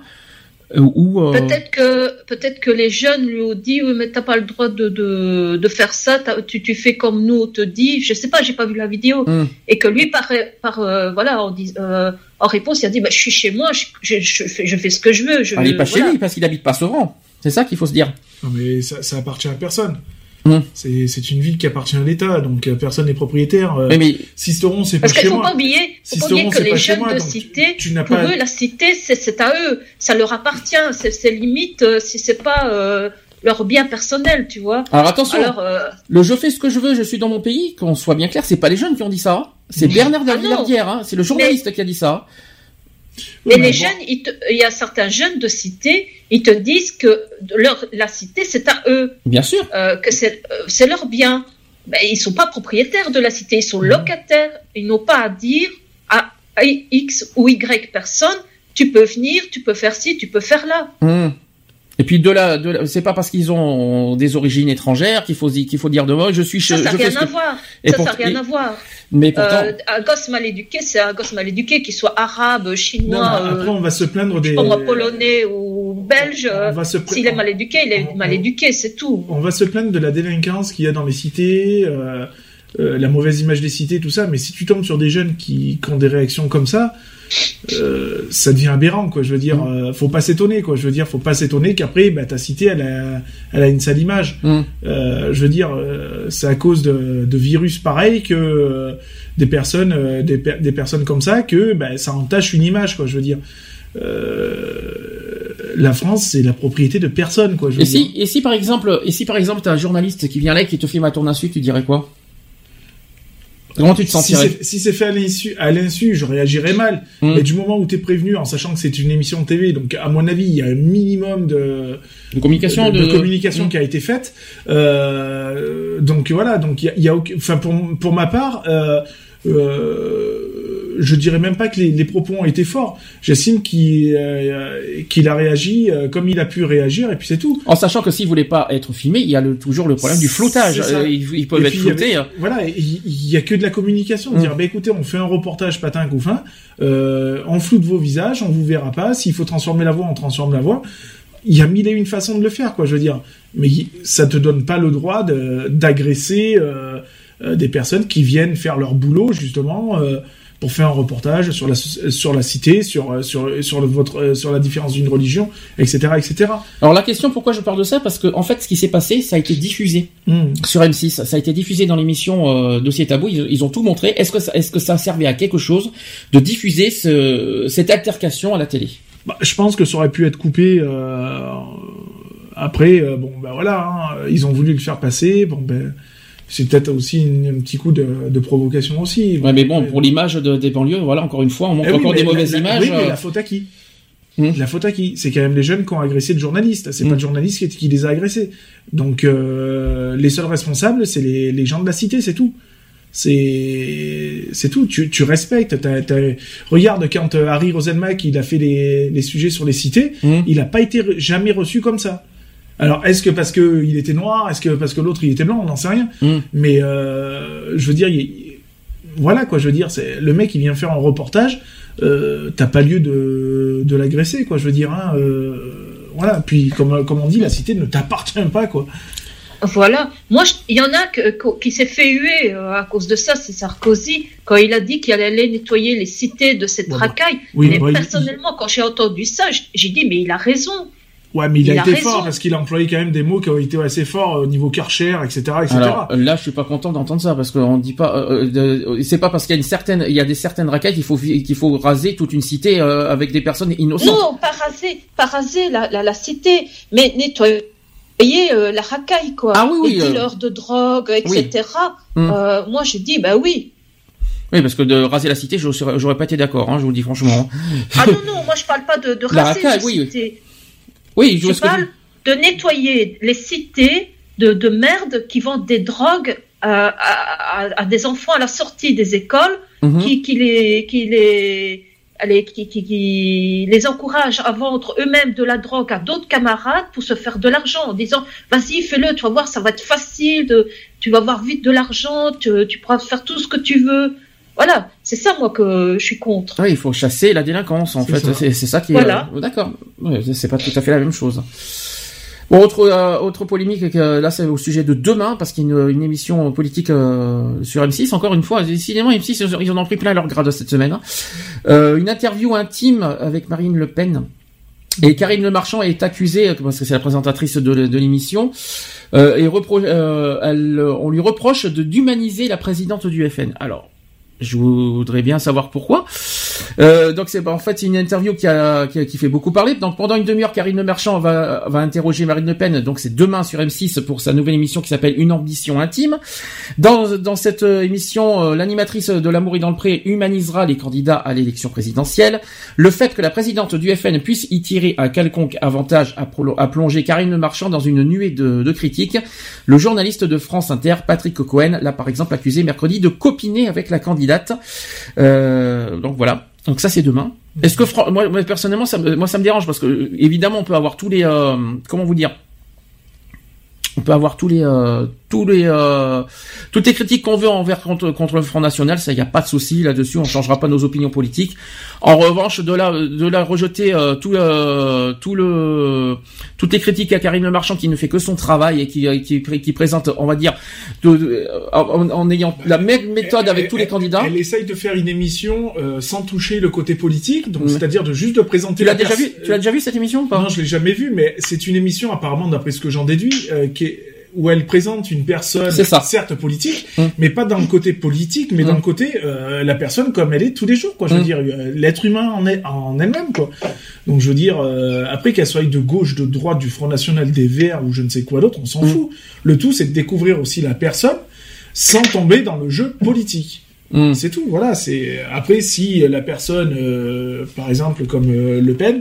Speaker 1: euh, ou euh,
Speaker 3: Peut-être que peut-être que les jeunes lui ont dit oui mais t'as pas le droit de, de, de faire ça t'as- tu, tu fais comme nous on te dit je sais pas j'ai pas vu la vidéo
Speaker 1: Hmm.
Speaker 3: et que lui par par euh, voilà en, dis- euh, en réponse il a dit bah, je suis chez moi je, je, je fais, je fais ce que je veux je
Speaker 1: ah, il est pas
Speaker 3: voilà.
Speaker 1: chez lui parce qu'il habite pas Sevran. C'est ça qu'il faut se dire.
Speaker 2: Non, mais ça, ça appartient à personne.
Speaker 1: Hmm.
Speaker 2: C'est c'est une ville qui appartient à l'État, donc euh, personne n'est propriétaire. Euh,
Speaker 1: mais
Speaker 2: Sisteron, c'est pas
Speaker 3: parce
Speaker 2: chez
Speaker 3: qu'il faut
Speaker 2: moi.
Speaker 3: pas oublier, faut pas
Speaker 2: Sisteron,
Speaker 3: oublier que
Speaker 2: c'est
Speaker 3: les
Speaker 2: pas chez
Speaker 3: jeunes
Speaker 2: moi,
Speaker 3: de cité,
Speaker 2: tu n'as
Speaker 3: pour
Speaker 2: pas-
Speaker 3: eux, la cité, c'est c'est à eux. Ça leur appartient. C'est c'est limite euh, si c'est pas euh, leur bien personnel, tu vois.
Speaker 1: Alors attention,
Speaker 3: Alors, euh,
Speaker 1: le je fais ce que je veux, je suis dans mon pays, qu'on soit bien clair, c'est pas les jeunes qui ont dit ça, hein. c'est Bernard
Speaker 3: Ah non.
Speaker 1: Lavillardière, hein. c'est le journaliste qui a dit ça.
Speaker 3: Mais
Speaker 2: mais
Speaker 3: les
Speaker 2: bon.
Speaker 3: jeunes, ils te- il y a certains jeunes de cité, ils te disent que leur, la cité, c'est à eux,
Speaker 1: Bien sûr.
Speaker 3: euh, que c'est euh, c'est leur bien. ben, ils sont pas propriétaires de la cité, ils sont locataires. Ils n'ont pas à dire à X ou Y personne, tu peux venir, tu peux faire ci, tu peux faire là.
Speaker 1: Hum. Et puis de là, de c'est pas parce qu'ils ont des origines étrangères qu'il faut qu'il faut dire de moi je suis
Speaker 3: Ça, ça
Speaker 1: je
Speaker 3: rien à voir. Ça,
Speaker 1: pour-
Speaker 3: ça n'a rien
Speaker 1: et-
Speaker 3: à voir.
Speaker 1: Mais pourtant,
Speaker 3: Euh, un gosse mal éduqué, c'est un gosse mal éduqué, qu'il soit arabe,
Speaker 2: Non,
Speaker 3: chinois,
Speaker 2: après,
Speaker 3: euh,
Speaker 2: on va se plaindre des.
Speaker 3: pas polonais ou belge. euh,
Speaker 2: pla-
Speaker 3: S'il est mal éduqué, il est mal éduqué, c'est tout.
Speaker 2: On va se plaindre de la délinquance qu'il y a dans les cités, euh, euh, la mauvaise image des cités, tout ça. Mais si tu tombes sur des jeunes qui, qui ont des réactions comme ça, euh, ça devient aberrant, quoi. Je veux dire, euh, faut pas s'étonner, quoi. Je veux dire, faut pas s'étonner qu'après, bah, ta cité, elle a, elle a une sale image.
Speaker 1: Hum.
Speaker 2: Euh, je veux dire, c'est à cause de, de virus pareils que des personnes, des, per- des personnes comme ça, que bah, ça entache une image, quoi. Je veux dire. La France, c'est la propriété de personne, quoi. Je veux
Speaker 1: et
Speaker 2: dire.
Speaker 1: si et si par exemple et si par exemple t'as un journaliste qui vient là et qui te filme à ton insu, tu dirais quoi? Comment tu te
Speaker 2: Si
Speaker 1: sentirais
Speaker 2: c'est si c'est fait à l'insu, à l'insu, je réagirais mal.
Speaker 1: Mm.
Speaker 2: Mais du moment où t'es prévenu, en sachant que c'est une émission de TV, donc à mon avis, il y a un minimum de,
Speaker 1: de communication
Speaker 2: de,
Speaker 1: de,
Speaker 2: de communication
Speaker 1: Mm.
Speaker 2: qui a été faite. Euh, donc voilà, donc il y a, y a enfin pour pour ma part, euh, euh, je dirais même pas que les, les propos ont été forts. J'estime qu'il euh, qu'il a réagi euh, comme il a pu réagir et puis c'est tout.
Speaker 1: En sachant que s'ils voulaient pas être filmés, il y a le, toujours le problème du flottage. Euh, Ils, ils peuvent
Speaker 2: Et
Speaker 1: être floutés. hein.
Speaker 2: Voilà, il y, a que de la communication.
Speaker 1: Mm.
Speaker 2: Dire, bah écoutez, on fait un reportage patin couffin, euh, on floute vos visages, on vous verra pas. S'il faut transformer la voix, on transforme la voix. Il y a mille et une façons de le faire, quoi. Je veux dire, mais ça te donne pas le droit d'agresser euh, des personnes qui viennent faire leur boulot justement. euh, pour faire un reportage sur la sur la cité, sur sur sur le, votre sur la différence d'une religion, etc., etc.
Speaker 1: Alors la question, pourquoi je parle de ça? Parce que en fait, ce qui s'est passé, ça a été diffusé
Speaker 2: Mm.
Speaker 1: sur M6. Ça a été diffusé dans l'émission euh, Dossier Tabou. Ils, ils ont tout montré. Est-ce que ça, est-ce que ça servait à quelque chose de diffuser ce, cette altercation à la télé?
Speaker 2: Bah, je pense que ça aurait pu être coupé euh, après. euh, bon, ben voilà, hein, ils ont voulu le faire passer. Bon, ben c'est peut-être aussi une- un petit coup de, de provocation aussi.
Speaker 1: Ouais, mais bon, pour l'image de- des banlieues, voilà, encore une fois, on montre
Speaker 2: Eh oui,
Speaker 1: encore des
Speaker 2: la-
Speaker 1: mauvaises
Speaker 2: la-
Speaker 1: images.
Speaker 2: Oui, mais
Speaker 1: euh,
Speaker 2: la faute à qui
Speaker 1: Hmm.
Speaker 2: La faute à qui C'est quand même les jeunes qui ont agressé le journaliste. C'est pas le journaliste qui, qui les a agressés. Donc euh, les seuls responsables, c'est les, les gens de la cité, c'est tout. C'est c'est tout. Tu, tu respectes. Regarde quand euh, Harry Roselmack il a fait les, les sujets sur les cités,
Speaker 1: Hmm.
Speaker 2: il a pas été jamais reçu comme ça. Alors est-ce que parce que il était noir, est-ce que parce que l'autre il était blanc, on n'en sait rien.
Speaker 1: Mm.
Speaker 2: Mais euh, je veux dire, il- voilà quoi, je veux dire, c'est le mec il vient faire un reportage, euh, t'as pas lieu de, de l'agresser quoi, je veux dire. Hein, euh, voilà. Puis comme comme on dit, la cité ne t'appartient pas quoi.
Speaker 3: Voilà. Moi, il y en a que- que- qui s'est fait huer à cause de ça, c'est Sarkozy, quand il a dit qu'il allait nettoyer les cités de cette
Speaker 2: Ouais, bah,
Speaker 3: racaille.
Speaker 2: oui,
Speaker 3: mais
Speaker 2: bah, il-
Speaker 3: personnellement, quand j'ai entendu ça, j'ai dit, mais il a raison.
Speaker 2: Ouais, mais il,
Speaker 3: Il
Speaker 2: a,
Speaker 3: a
Speaker 2: été
Speaker 3: raison.
Speaker 2: fort parce qu'il a employé quand même des mots qui ont été assez forts au niveau Karcher, etc., etc.
Speaker 1: Alors là, je suis pas content d'entendre ça parce qu'on dit pas. euh, euh, de- c'est pas parce qu'il y a une certaine, il y a des certaines racailles qu'il faut qu'il faut raser toute une cité euh, avec des personnes innocentes.
Speaker 3: Non, pas raser, pas raser la, la, la cité, mais nettoyer euh, la racaille, quoi.
Speaker 1: Ah oui, oui,
Speaker 3: Les
Speaker 1: euh,
Speaker 3: dealers de drogue, etc.
Speaker 1: Hum.
Speaker 3: Euh, moi, j'ai dit, bah oui.
Speaker 1: Oui, parce que de raser la cité, je j'aurais pas été d'accord. Hein, je vous le dis franchement.
Speaker 3: Ah non, non, moi, je parle pas de, de
Speaker 1: La
Speaker 3: raser
Speaker 1: racaille,
Speaker 3: la
Speaker 1: oui, oui.
Speaker 3: cité.
Speaker 1: Oui, je que
Speaker 3: parle de nettoyer les cités de, de merde qui vendent des drogues à, à- à des enfants à la sortie des écoles,
Speaker 1: Mhm.
Speaker 3: qui, qui les, qui les, allez, qui, qui- qui les encouragent à vendre eux-mêmes de la drogue à d'autres camarades pour se faire de l'argent en disant vas-y fais-le, tu vas voir ça va être facile, de, tu vas avoir vite de l'argent, tu, tu pourras faire tout ce que tu veux. Voilà, c'est ça moi que je suis contre.
Speaker 1: Oui, il faut chasser la délinquance, en fait. C'est ça qui est.
Speaker 3: Voilà.
Speaker 1: euh, D'accord. Ouais, c'est pas tout à fait la même chose. Bon, autre, euh, autre polémique, que, là c'est au sujet de demain, parce qu'il y a une, une émission politique euh, sur M6, encore une fois, décidément M6, ils- ils en ont pris plein leur grade cette semaine. hein. Euh, une interview intime avec Marine Le Pen. Et Karine Le Marchand est accusée, parce que c'est la présentatrice de, de l'émission, euh, et repro- euh, elle, on lui reproche de d'humaniser la présidente du FN. Alors, je voudrais bien savoir pourquoi. Euh, donc c'est en fait une interview qui, a, qui, qui fait beaucoup parler. Donc pendant une demi-heure, Karine Le Marchand va, va interroger Marine Le Pen. Donc c'est demain sur M6 pour sa nouvelle émission qui s'appelle Une ambition intime. Dans, dans cette euh, émission, euh, l'animatrice de L'amour est dans le pré humanisera les candidats à l'élection présidentielle. Le fait que la présidente du FN puisse y tirer un quelconque avantage a, a plongé Karine Le Marchand dans une nuée de, de critiques. Le journaliste de France Inter, Patrick Cohen, l'a par exemple accusé mercredi de copiner avec la candidate. Euh, donc voilà. Donc ça c'est demain. Est-ce que moi, moi, personnellement ça me, moi ça me dérange parce que euh, évidemment on peut avoir tous les euh, comment vous dire? On peut avoir tous les euh, tous les euh, toutes les critiques qu'on veut envers contre, contre le Front National, ça y a pas de souci là-dessus, on changera pas nos opinions politiques. En revanche, de la de la rejeter euh, tout euh, tout le toutes les critiques à Karine Le Marchand qui ne fait que son travail et qui qui, qui présente, on va dire, de- de- en, en ayant la même méthode avec tous les candidats.
Speaker 2: Elle essaye de faire une émission euh, sans toucher le côté politique, donc c'est-à-dire de juste de présenter.
Speaker 1: Tu l'as
Speaker 2: la
Speaker 1: déjà vu Tu l'as déjà vu cette émission ou pas?
Speaker 2: Non, je l'ai jamais vu, mais c'est une émission apparemment, d'après ce que j'en déduis, euh, qui est où elle présente une personne certes politique,
Speaker 1: Mm.
Speaker 2: mais pas dans le côté politique, mais
Speaker 1: Mm.
Speaker 2: dans le côté euh, la personne comme elle est tous les jours, quoi. Je veux
Speaker 1: Mm.
Speaker 2: dire, euh, l'être humain en est en elle-même, quoi. Donc je veux dire, euh, après qu'elle soit de gauche, de droite, du Front National, des Verts ou je ne sais quoi d'autre, on s'en fout. Le tout, c'est de découvrir aussi la personne sans tomber dans le jeu politique. C'est tout, voilà. C'est après si la personne, euh, par exemple comme euh, Le Pen,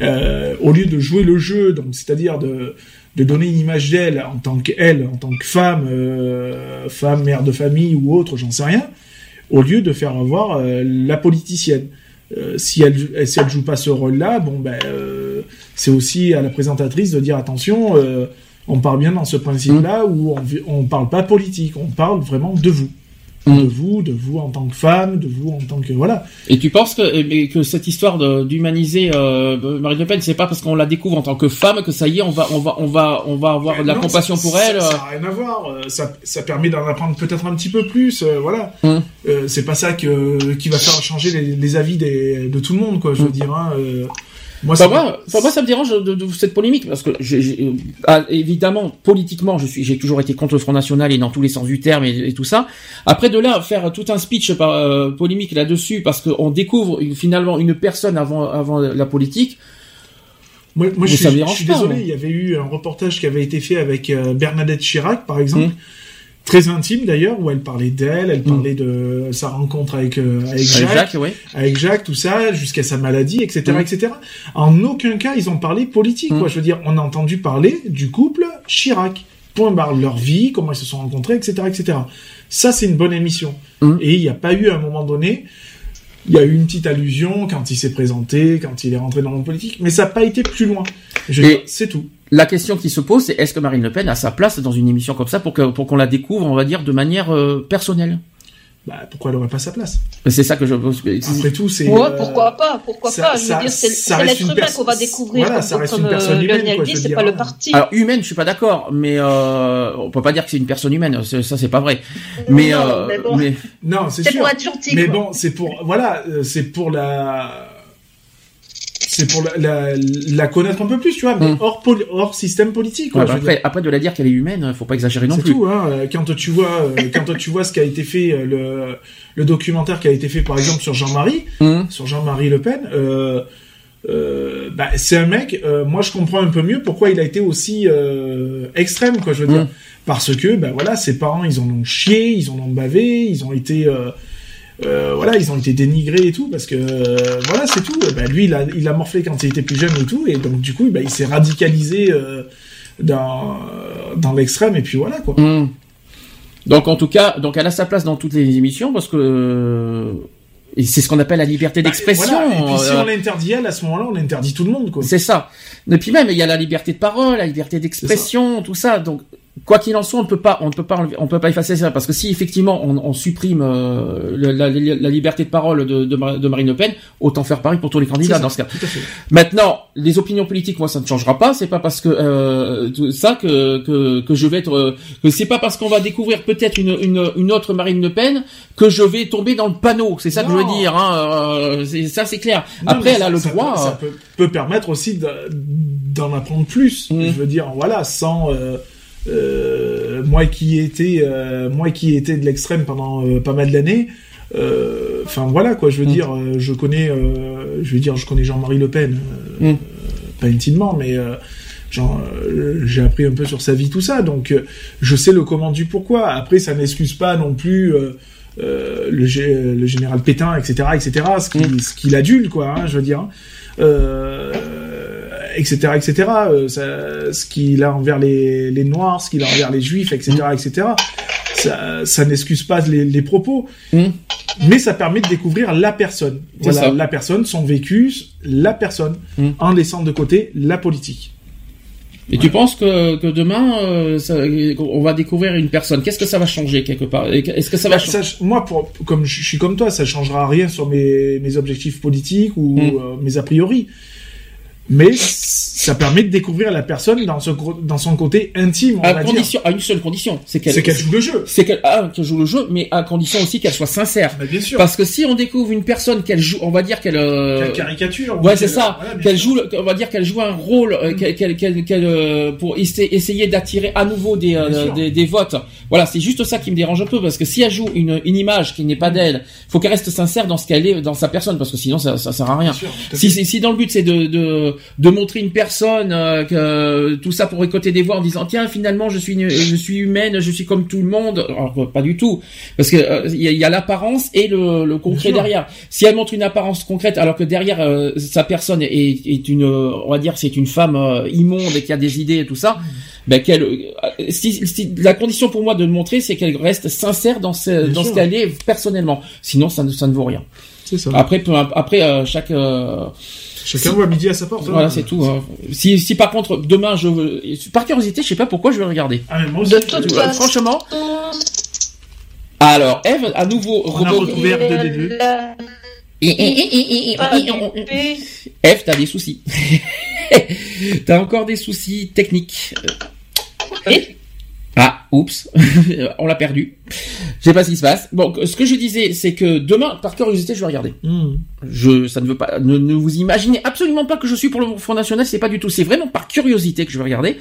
Speaker 2: euh, au lieu de jouer le jeu, donc c'est-à-dire de de donner une image d'elle en tant qu'elle, en tant que femme, euh, femme, mère de famille ou autre, j'en sais rien, au lieu de faire avoir euh, la politicienne. Euh, si elle si elle joue pas ce rôle-là, bon ben euh, c'est aussi à la présentatrice de dire attention, on part bien dans ce principe-là où on on parle pas politique, on parle vraiment de vous. De vous, de vous en tant que femme, de vous en tant que voilà.
Speaker 1: Et tu penses que, eh que cette histoire d'humaniser euh, Marine Le Pen, c'est pas parce qu'on la découvre en tant que femme que ça y est, on va, on va, on va, on va avoir de la
Speaker 2: Non,
Speaker 1: compassion
Speaker 2: ça-
Speaker 1: pour elle.
Speaker 2: Ça
Speaker 1: euh.
Speaker 2: n'a rien à voir. euh, Ça, ça permet d'en apprendre peut-être un petit peu plus. euh, voilà.
Speaker 1: Hum.
Speaker 2: Euh, c'est pas ça que qui va faire changer les, les avis des, de tout le monde, quoi. Je veux
Speaker 1: Hum.
Speaker 2: dire. Hein, euh, moi,
Speaker 1: Enfin,
Speaker 2: ça-
Speaker 1: moi, enfin, moi, ça me dérange de, de cette polémique parce que j'ai- j'ai- euh, ah, évidemment, politiquement, je suis, j'ai toujours été contre le Front National et dans tous les sens du terme et, et tout ça. Après de là, faire tout un speech par, euh, polémique là-dessus parce qu'on découvre finalement une personne avant, avant la politique.
Speaker 2: Moi, moi je, suis, je suis désolé,
Speaker 1: moi.
Speaker 2: il y avait eu un reportage qui avait été fait avec euh, Bernadette Chirac, par exemple,
Speaker 1: Hum.
Speaker 2: Très intime d'ailleurs, où elle parlait d'elle, elle parlait de sa rencontre avec, euh, avec
Speaker 1: Avec
Speaker 2: Jacques,
Speaker 1: Jacques, oui.
Speaker 2: avec Jacques, tout ça, jusqu'à sa maladie, etc.,
Speaker 1: Mm.
Speaker 2: etc. En aucun cas, ils ont parlé politique,
Speaker 1: Mm.
Speaker 2: quoi. Je veux dire, on a entendu parler du couple Chirac. Point barre leur vie, comment ils se sont rencontrés, etc., etc. Ça, c'est une bonne émission.
Speaker 1: Mm.
Speaker 2: Et il n'y a pas eu, à un moment donné, il y a eu une petite allusion quand il s'est présenté, quand il est rentré dans le monde politique, mais ça n'a pas été plus loin. C'est tout.
Speaker 1: La question qui se pose, c'est est-ce que Marine Le Pen a sa place dans une émission comme ça pour qu'on la découvre, on va dire, de manière euh, personnelle?
Speaker 2: Bah, pourquoi elle aurait pas sa place
Speaker 1: C'est ça que je pose.
Speaker 2: Après tout, c'est...
Speaker 3: Ouais,
Speaker 2: euh,
Speaker 3: pourquoi pas, pourquoi
Speaker 2: ça-
Speaker 3: pas. Je
Speaker 2: ça-
Speaker 3: veux dire, c'est l'être
Speaker 2: une
Speaker 3: humain qu'on va découvrir.
Speaker 2: voilà, ça reste
Speaker 3: comme,
Speaker 2: une personne
Speaker 3: euh,
Speaker 2: humaine,
Speaker 3: c'est
Speaker 2: dire,
Speaker 3: pas le parti.
Speaker 1: Alors humaine, je suis pas d'accord, mais euh, on peut pas dire que c'est une personne humaine. c'est- Ça, c'est pas vrai. Mais,
Speaker 3: Non,
Speaker 1: euh,
Speaker 3: mais bon.
Speaker 1: mais-
Speaker 2: Non, c'est
Speaker 3: C'est
Speaker 2: sûr.
Speaker 3: pour être gentil.
Speaker 2: Mais
Speaker 3: quoi.
Speaker 2: bon, c'est pour voilà, euh, c'est pour la c'est pour la, la, la connaître un peu plus, tu vois, mais
Speaker 1: Mm.
Speaker 2: hors poli- hors système politique.
Speaker 1: Ouais, bah après, après de la dire qu'elle est humaine, faut pas exagérer non
Speaker 2: C'est
Speaker 1: plus.
Speaker 2: tout, hein. euh, Quand tu vois, euh, quand tu vois ce qui a été fait, euh, le, le documentaire qui a été fait, par exemple, sur Jean-Marie,
Speaker 1: Hum,
Speaker 2: sur Jean-Marie Le Pen, euh, euh, bah, c'est un mec. euh, moi, je comprends un peu mieux pourquoi il a été aussi euh, extrême, quoi. Je veux dire,
Speaker 1: Mm.
Speaker 2: parce que, bah voilà, ses parents, ils en ont chié, ils en ont bavé, ils ont été, euh, voilà, ils ont été dénigrés et tout, parce que, euh, voilà, c'est tout. Bah, lui, il a, il a morflé quand il était plus jeune et tout, et donc du coup, bah, il s'est radicalisé euh, dans dans l'extrême, et puis voilà, quoi.
Speaker 1: hum. Donc en tout cas, donc elle a sa place dans toutes les émissions parce que c'est ce qu'on appelle la liberté
Speaker 2: Bah,
Speaker 1: d'expression.
Speaker 2: voilà. Et puis si on l'interdit elle, à ce moment-là, on interdit tout le monde, quoi.
Speaker 1: C'est ça. Et puis même, il y a la liberté de parole, la liberté d'expression, tout ça. Donc, quoi qu'il en soit, on ne peut pas, on ne peut pas, on peut pas effacer ça parce que si effectivement on, on supprime euh, la, la- la liberté de parole de, de, Mar- de Marine Le Pen, autant faire pareil pour tous les candidats
Speaker 2: ça,
Speaker 1: dans ce cas. Maintenant, les opinions politiques, moi, ça ne changera pas. C'est pas parce que euh, ça que, que que je vais être, euh, que c'est pas parce qu'on va découvrir peut-être une, une une autre Marine Le Pen que je vais tomber dans le panneau. C'est ça que je veux dire. Hein, euh, ça, c'est clair.
Speaker 2: Non,
Speaker 1: Après, elle a le
Speaker 2: ça
Speaker 1: droit.
Speaker 2: peut- ça peut, peut permettre aussi de- d'en apprendre plus.
Speaker 1: Mhm.
Speaker 2: Je veux dire, voilà, sans euh, moi qui étais euh, moi qui étais de l'extrême pendant euh, pas mal d'années. Euh, enfin voilà quoi, je veux
Speaker 1: Mm.
Speaker 2: dire, je connais, je veux dire, je connais Jean-Marie Le Pen,
Speaker 1: Mm.
Speaker 2: pas intimement, mais j'ai appris un peu sur sa vie tout ça, donc je sais le comment du pourquoi. Après, ça n'excuse pas non plus. le, gé- le général Pétain, etc., etc., ce qu'il ce qu'il adule, quoi, hein, je veux dire, hein. euh, etc., etc., euh, ça- ce qu'il a envers les, les Noirs, ce qu'il a envers les Juifs, etc., etc., ça, ça n'excuse pas les, les propos, mais ça permet de découvrir la personne. Voilà,
Speaker 1: ça.
Speaker 2: la personne, son vécu, la personne, en laissant de côté la politique.
Speaker 1: Et tu penses que, que demain, euh, ça- on va découvrir une personne Qu'est-ce que ça va changer quelque part? Est-ce que ça va
Speaker 2: Bah,
Speaker 1: changer?
Speaker 2: ça, moi, pour, comme je suis comme toi, ça changera rien sur mes, mes objectifs politiques ou
Speaker 1: Mm.
Speaker 2: euh, mes a priori. Mais ça permet de découvrir la personne dans, ce, dans son côté intime, on
Speaker 1: à
Speaker 2: va
Speaker 1: condition, à une seule condition, c'est qu'elle,
Speaker 2: qu'elle joue le jeu.
Speaker 1: C'est qu'elle, ah, qu'elle joue le jeu, mais à condition aussi qu'elle soit sincère.
Speaker 2: bien sûr.
Speaker 1: Parce que si on découvre une personne qu'elle joue, on va dire qu'elle, euh.
Speaker 2: Quelle caricature.
Speaker 1: Ouais,
Speaker 2: ou
Speaker 1: c'est ça.
Speaker 2: voilà,
Speaker 1: qu'elle joue, on va dire qu'elle joue un rôle, euh, qu'elle, qu'elle, euh, pour essa- essayer d'attirer à nouveau des, euh, des, des votes. Voilà, c'est juste ça qui me dérange un peu parce que si elle joue une, une image qui n'est pas d'elle, faut qu'elle reste sincère dans ce qu'elle est, dans sa personne, parce que sinon ça, ça sert à rien.
Speaker 2: sûr,
Speaker 1: Si, si, si dans le but c'est de, de, de montrer une personne, euh, que tout ça pour récolter des voix en disant tiens finalement je suis, je suis humaine, je suis comme tout le monde, alors que pas du tout, parce que euh, il y a, a l'apparence et le, le concret derrière. Si elle montre une apparence concrète, alors que derrière euh, sa personne est, est une, euh, on va dire, c'est une femme euh, immonde et qui a des idées et tout ça, ben qu'elle, euh, si, si- la condition pour moi de le montrer, c'est qu'elle reste sincère dans ce,
Speaker 2: Bien
Speaker 1: dans ce qu'elle est personnellement. Sinon, ça ne, ça ne vaut rien.
Speaker 2: C'est ça.
Speaker 1: Après, peu, après euh, chaque, euh,
Speaker 2: Chacun
Speaker 1: si-
Speaker 2: voit midi à sa porte. hein.
Speaker 1: Voilà, c'est tout. hein. Si, si par contre demain je veux, par curiosité, je sais pas pourquoi je vais regarder.
Speaker 2: Ah, mais moi aussi,
Speaker 3: De
Speaker 2: je-
Speaker 3: toute
Speaker 1: Euh,
Speaker 3: façon,
Speaker 1: franchement. Alors, Eve, à nouveau,
Speaker 2: On a
Speaker 1: robot-
Speaker 2: retrouvé R2D2.
Speaker 1: Eve, t'as des soucis. t'as encore des soucis techniques. Ah, oups, on l'a perdu. Je sais pas ce qui se passe. Donc, ce que je disais, c'est que demain, par curiosité, je vais regarder.
Speaker 2: Hmm.
Speaker 1: Je, ça ne veut pas, ne, ne vous imaginez absolument pas que je suis pour le Front National, c'est pas du tout. C'est vraiment par curiosité que je vais regarder.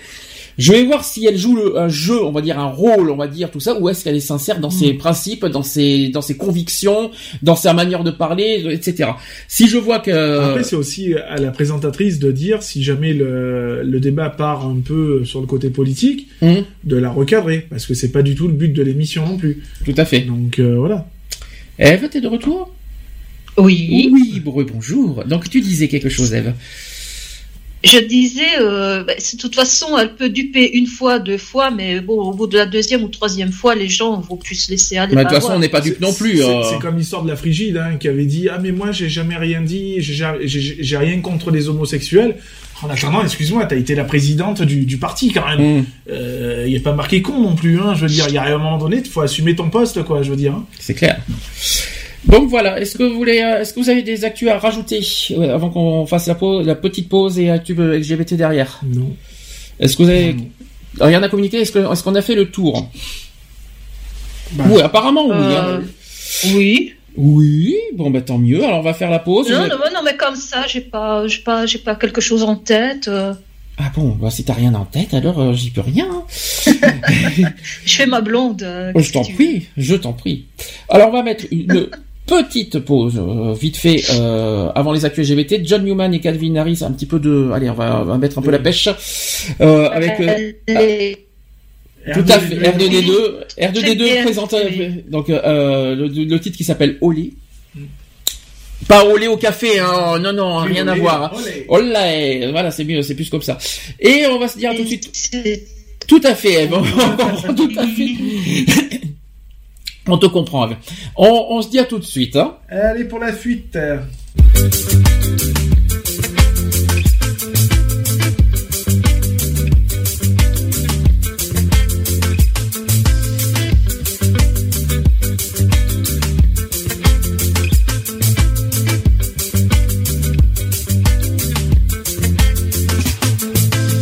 Speaker 1: Je vais voir si elle joue le, un jeu, on va dire un rôle, on va dire tout ça, ou est-ce qu'elle est sincère dans ses principes, dans ses, dans ses convictions, dans sa manière de parler, etc. Si je vois que
Speaker 2: Après, c'est aussi à la présentatrice de dire, si jamais le, le débat part un peu sur le côté politique,
Speaker 1: Hum,
Speaker 2: de la recadrer, parce que c'est pas du tout le but de l'émission non plus.
Speaker 1: tout à fait.
Speaker 2: Donc euh, voilà.
Speaker 1: Eve, t'es de retour?
Speaker 3: Oui.
Speaker 1: Oui, bon- bonjour. Donc tu disais quelque chose, Eve.
Speaker 3: Je disais, euh, bah, c'est- de toute façon, elle peut duper une fois, deux fois, mais bon, au bout de la deuxième ou troisième fois, les gens vont plus se laisser aller.
Speaker 1: Mais de toute
Speaker 3: par
Speaker 1: façon, on n'est pas dupe non plus.
Speaker 2: C'est
Speaker 1: euh.
Speaker 2: c'est comme l'histoire de la frigide, hein, qui avait dit ah mais moi j'ai jamais rien dit, j'ai rien contre les homosexuels. En attendant, excuse-moi, t'as été la présidente du, du parti quand même.
Speaker 1: Hum,
Speaker 2: Euh, il est pas marqué con non plus, hein. Je veux dire, il y a un moment donné, il faut assumer ton poste, quoi. Je veux dire. hein.
Speaker 1: c'est clair. Donc voilà, est-ce que vous voulez, euh, est-ce que vous avez des actus à rajouter euh, avant qu'on fasse la pause, la petite pause et actu euh, LGBT derrière?
Speaker 2: Non.
Speaker 1: Est-ce que vous avez rien à communiquer? Est-ce qu'on a fait le tour?
Speaker 2: Bah,
Speaker 1: Oui, apparemment oui.
Speaker 3: Euh,
Speaker 1: hein.
Speaker 3: oui.
Speaker 1: Oui, bon bah tant mieux. Alors on va faire la pause.
Speaker 3: Non, non, non, mais comme ça, j'ai pas, j'ai pas, j'ai pas quelque chose en tête. euh.
Speaker 1: Ah bon, bah si t'as rien en tête, alors euh, j'y peux rien. hein.
Speaker 3: Je fais ma blonde. euh,
Speaker 1: Oh, je t'en prie, je t'en prie. Alors on va mettre une petite pause, euh, vite fait, euh, avant les actus LGBT. John Newman et Calvin Harris, un petit peu de... Allez, on va, on va mettre un peu la pêche. Euh, avec...
Speaker 3: Les-
Speaker 1: tout à fait, R2D2.
Speaker 3: J'aime
Speaker 1: R2D2
Speaker 3: bien,
Speaker 1: présente donc le, le titre qui s'appelle Olé. Pas Olé au café, hein. non, non, rien à voir. hein.
Speaker 2: olé.
Speaker 1: Olé, voilà, c'est mieux, c'est plus comme ça. Et on va se dire tout de suite, tout à fait, on comprend tout à fait. On te comprend. On, on se dit à tout de suite, hein.
Speaker 2: Allez pour la fuite.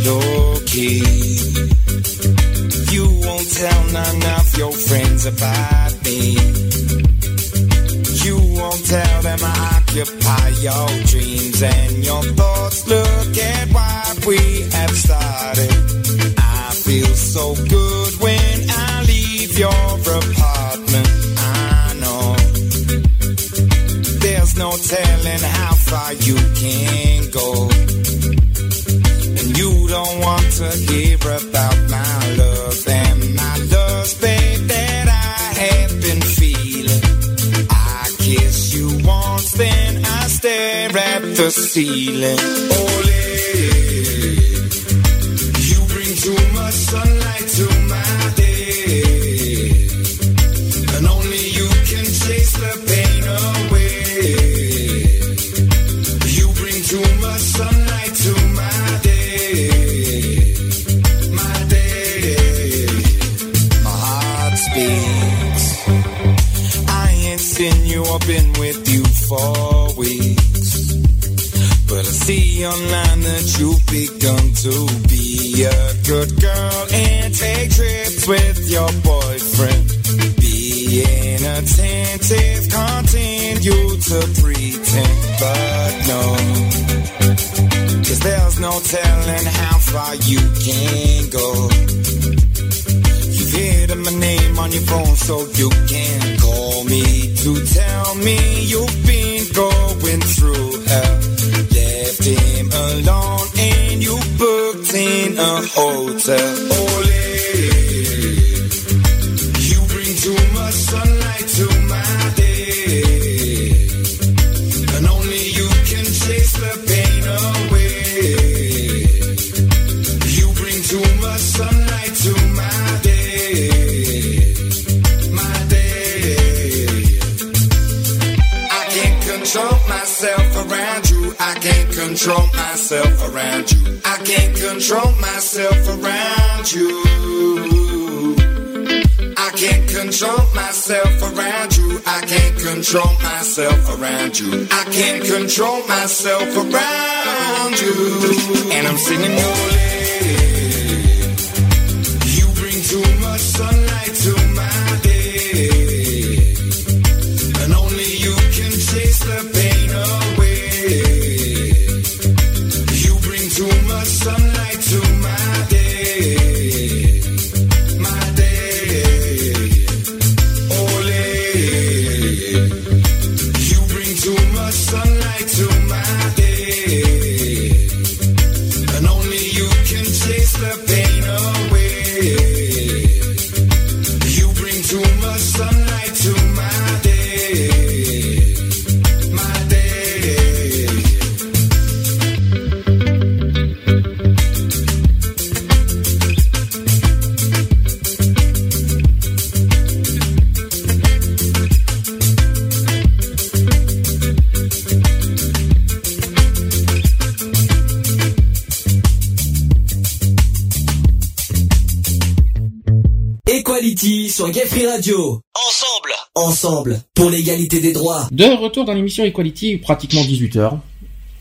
Speaker 11: Low You won't tell them I occupy your dreams and your thoughts. Look at what we have started.
Speaker 1: De retour dans l'émission Equality, pratiquement 18h.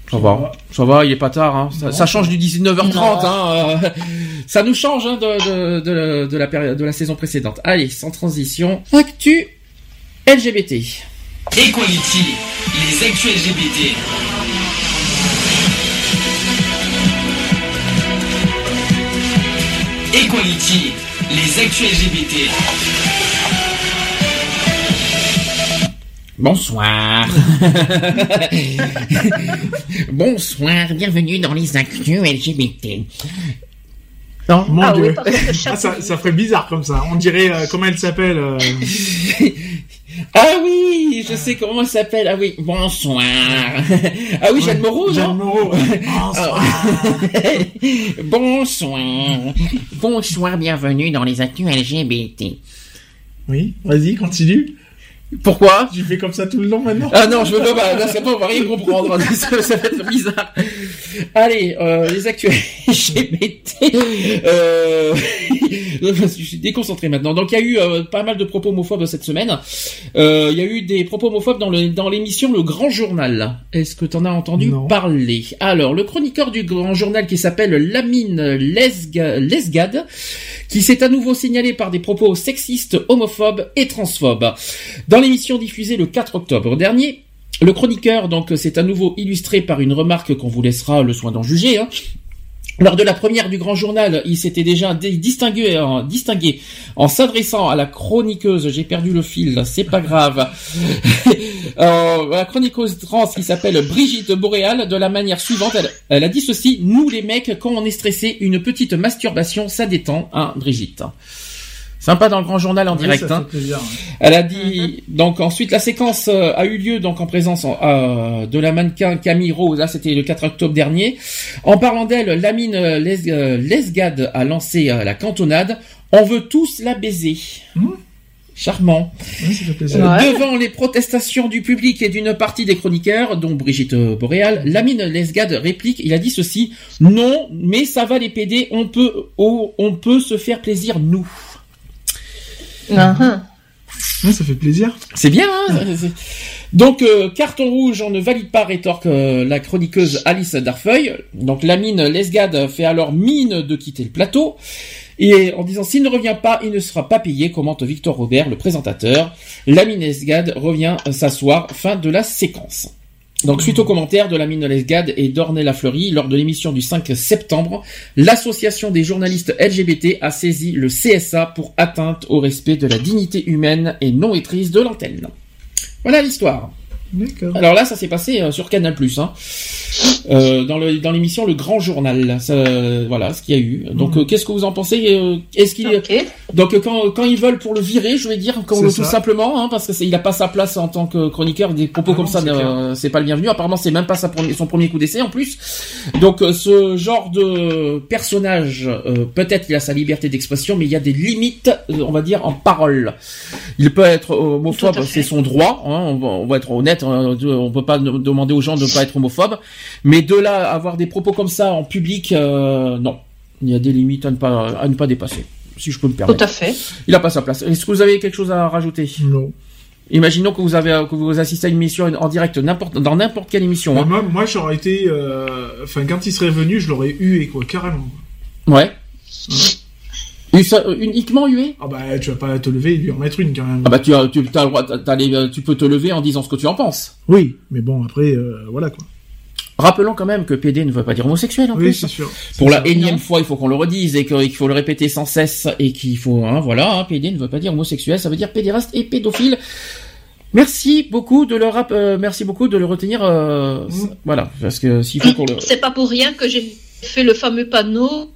Speaker 1: Ça va, ça va, il est pas tard. Hein. Ça, ça change du 19h30. Hein. euh, ça nous change hein, de, de, de, de la période, de la saison précédente. Allez, sans transition. Actu LGBT.
Speaker 7: Equality, les actus LGBT. Equality, les actus LGBT.
Speaker 1: Bonsoir. Bonsoir, bienvenue dans les actus LGBT. Non,
Speaker 2: Mon
Speaker 3: Ah
Speaker 2: dieu. Ah, ça, ça ferait bizarre comme ça. On dirait, euh, comment elle s'appelle euh,
Speaker 1: Ah oui, je sais comment elle s'appelle. Ah oui, bonsoir. Ah oui, Jeanne Moreau,
Speaker 2: Jeanne Moreau. Bonsoir.
Speaker 1: Bonsoir. Bonsoir, bienvenue dans les actus LGBT.
Speaker 2: Oui, vas-y, continue.
Speaker 1: Pourquoi
Speaker 2: Tu fais comme ça tout le long maintenant
Speaker 1: Ah non, je veux pas, bah, là, pas, on va rien comprendre. ça, ça va être bizarre. Allez, euh, les actus LGBT. Euh... je suis déconcentré maintenant. Donc, il y a eu euh, pas mal de propos homophobes cette semaine. Euh, Il y a eu des propos homophobes dans le dans l'émission Le Grand Journal. Est-ce que t'en as entendu
Speaker 2: Non.
Speaker 1: parler? Alors, le chroniqueur du Grand Journal qui s'appelle Lamine Lesga- Lesgade, qui s'est à nouveau signalé par des propos sexistes, homophobes et transphobes. Dans l'émission diffusée le 4 octobre dernier, le chroniqueur donc s'est à nouveau illustré par une remarque qu'on vous laissera le soin d'en juger. hein. Lors de la première du Grand Journal, il s'était déjà en, distingué en s'adressant à la chroniqueuse, j'ai perdu le fil, c'est pas grave, Euh, la chroniqueuse trans qui s'appelle Brigitte Boréal de la manière suivante. Elle, elle a dit ceci, nous les mecs, quand on est stressé, une petite masturbation, ça détend, hein, Brigitte. Sympa dans le Grand Journal en
Speaker 2: Oui,
Speaker 1: direct.
Speaker 2: ça
Speaker 1: hein.
Speaker 2: fait plaisir, ouais.
Speaker 1: Elle a dit donc ensuite la séquence euh, a eu lieu donc en présence euh, de la mannequin Camille Rose. Là c'était le 4 octobre dernier. En parlant d'elle, Lamine euh, Les- Lesgade a lancé euh, la cantonade. On veut tous la baiser. Charmant.
Speaker 2: Plaisir.
Speaker 1: Euh, Devant les protestations du public et d'une partie des chroniqueurs, dont Brigitte Boréal, Lamine Lesgade réplique, il a dit ceci, non, mais ça va les PD, on peut, oh, on peut se faire plaisir, nous.
Speaker 2: Ouais, ça fait plaisir.
Speaker 1: C'est bien, hein Donc, euh, carton rouge, on ne valide pas, rétorque euh, la chroniqueuse Alice Darfeuille. Donc, la mine Lesgade fait alors mine de quitter le plateau. Et en disant, s'il ne revient pas, il ne sera pas payé, commente Victor Robert, le présentateur. La mine Lesgade revient s'asseoir, fin de la séquence. Donc, suite aux commentaires de la mine Lesgade et d'Ornella Fleury, lors de l'émission du 5 septembre, l'association des journalistes LGBT a saisi le CSA pour atteinte au respect de la dignité humaine et non maîtrise de l'antenne. Voilà l'histoire.
Speaker 2: D'accord.
Speaker 1: Alors là, ça s'est passé euh, sur Canal+, hein. Euh, dans le dans l'émission Le Grand Journal. Ça, euh, voilà ce qu'il y a eu. Donc,
Speaker 2: Mhm.
Speaker 1: euh, qu'est-ce que vous en pensez Est-ce qu'il donc euh, quand quand ils veulent pour le virer, je vais dire tout
Speaker 2: ça.
Speaker 1: simplement, hein, parce que c'est- il a pas sa place en tant que chroniqueur. Des propos
Speaker 2: Ah
Speaker 1: comme
Speaker 2: non,
Speaker 1: ça,
Speaker 2: c'est
Speaker 1: euh, c'est pas le bienvenu. Apparemment, c'est même pas sa premier- son premier coup d'essai en plus. Donc, ce genre de personnage, euh, peut-être il a sa liberté d'expression, mais il y a des limites, on va dire, en parole. Il peut être homophobe, c'est son droit. hein, on, va, on va être honnête. Hein, on peut pas de- demander aux gens de ne pas être homophobe, mais de là à avoir des propos comme ça en public, euh, non. Il y a des limites à ne pas à ne pas dépasser, si je peux me permettre.
Speaker 3: Tout à fait.
Speaker 1: Il a pas sa place. Est-ce que vous avez quelque chose à rajouter?
Speaker 2: Non.
Speaker 1: Imaginons que vous avez que vous assistez à une émission en direct n'importe dans n'importe quelle émission.
Speaker 2: Bah,
Speaker 1: hein.
Speaker 2: moi, moi j'aurais été. euh, Enfin, quand il serait venu, je l'aurais hué, quoi, carrément.
Speaker 1: Ouais. Et euh, uniquement hué
Speaker 2: Ah bah, tu vas pas te lever et lui en mettre une, quand même.
Speaker 1: Ah bah tu as, tu, as le droit, les- tu peux te lever en disant ce que tu en penses.
Speaker 2: Oui, mais bon, après, euh, voilà, quoi.
Speaker 1: Rappelons quand même que PD ne veut pas dire homosexuel en
Speaker 2: Oui,
Speaker 1: plus.
Speaker 2: c'est sûr.
Speaker 1: Pour la
Speaker 2: sûr.
Speaker 1: énième fois, il faut qu'on le redise et qu'il faut le répéter sans cesse et qu'il faut, hein, voilà, hein, PD ne veut pas dire homosexuel, ça veut dire pédéraste et pédophile. Merci beaucoup de le rap- euh, merci beaucoup de le retenir, euh,
Speaker 2: Mm.
Speaker 1: voilà, parce que s'il faut qu'on le,
Speaker 3: C'est pas pour rien que j'ai fait le fameux panneau.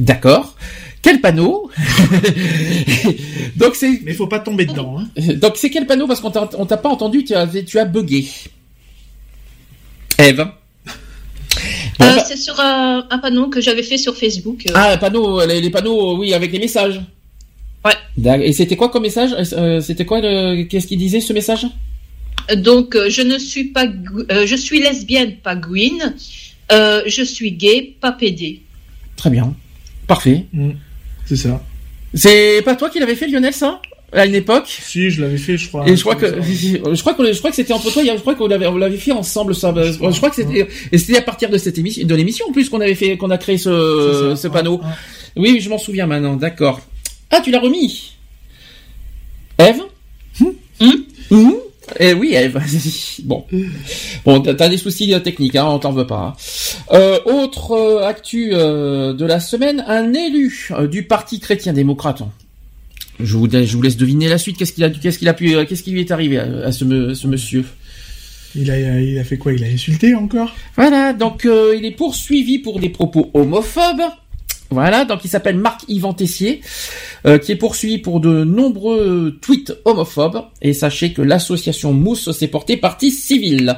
Speaker 1: D'accord. Quel panneau Donc c'est.
Speaker 2: Mais faut pas tomber dedans. Hein.
Speaker 1: Donc c'est quel panneau? Parce qu'on t'a on t'a pas entendu, tu as tu as bugué. Eve. Bon,
Speaker 3: Euh, c'est sur un, un panneau que j'avais fait sur Facebook. euh.
Speaker 1: Ah, panneau, les, les panneaux, oui, avec les messages.
Speaker 3: Ouais.
Speaker 1: Et c'était quoi comme message? Euh, C'était quoi le... Qu'est-ce qu'il disait ce message?
Speaker 3: Donc, euh, je ne suis pas, euh, je suis lesbienne, pas Gwyn. Euh, je suis gay, pas pédé.
Speaker 1: Très bien. Parfait.
Speaker 2: C'est ça.
Speaker 1: C'est pas toi qui l'avais fait, Lionel, ça? À une époque?
Speaker 2: Si, je l'avais fait, je crois.
Speaker 1: Et je crois que je crois que je crois que c'était entre toi. Je crois qu'on l'avait on l'avait fait ensemble. Ça. Je crois, que c'était et c'était à partir de cette émission, de l'émission en plus qu'on avait fait, qu'on a créé ce, ce panneau. Oui, oui, je m'en souviens maintenant. D'accord. Ah, tu l'as remis? Eve? Hum Eh oui, Eve. bon. Bon, t'as des soucis euh, techniques, hein, on t'en veut pas. hein. Euh, autre euh, actu euh, de la semaine, un élu du Parti chrétien-démocrate. Je vous, je vous laisse deviner la suite. Qu'est-ce qu'il a, qu'est-ce qu'il a pu, qu'est-ce qui lui est arrivé à, à ce, me- ce monsieur?
Speaker 2: Il a, il a fait quoi? Il a insulté encore?
Speaker 1: Voilà, donc il est poursuivi pour des propos homophobes. Voilà, donc il s'appelle Marc Yvan Tessier, euh, qui est poursuivi pour de nombreux tweets homophobes. Et sachez que l'association Mousse s'est portée partie civile.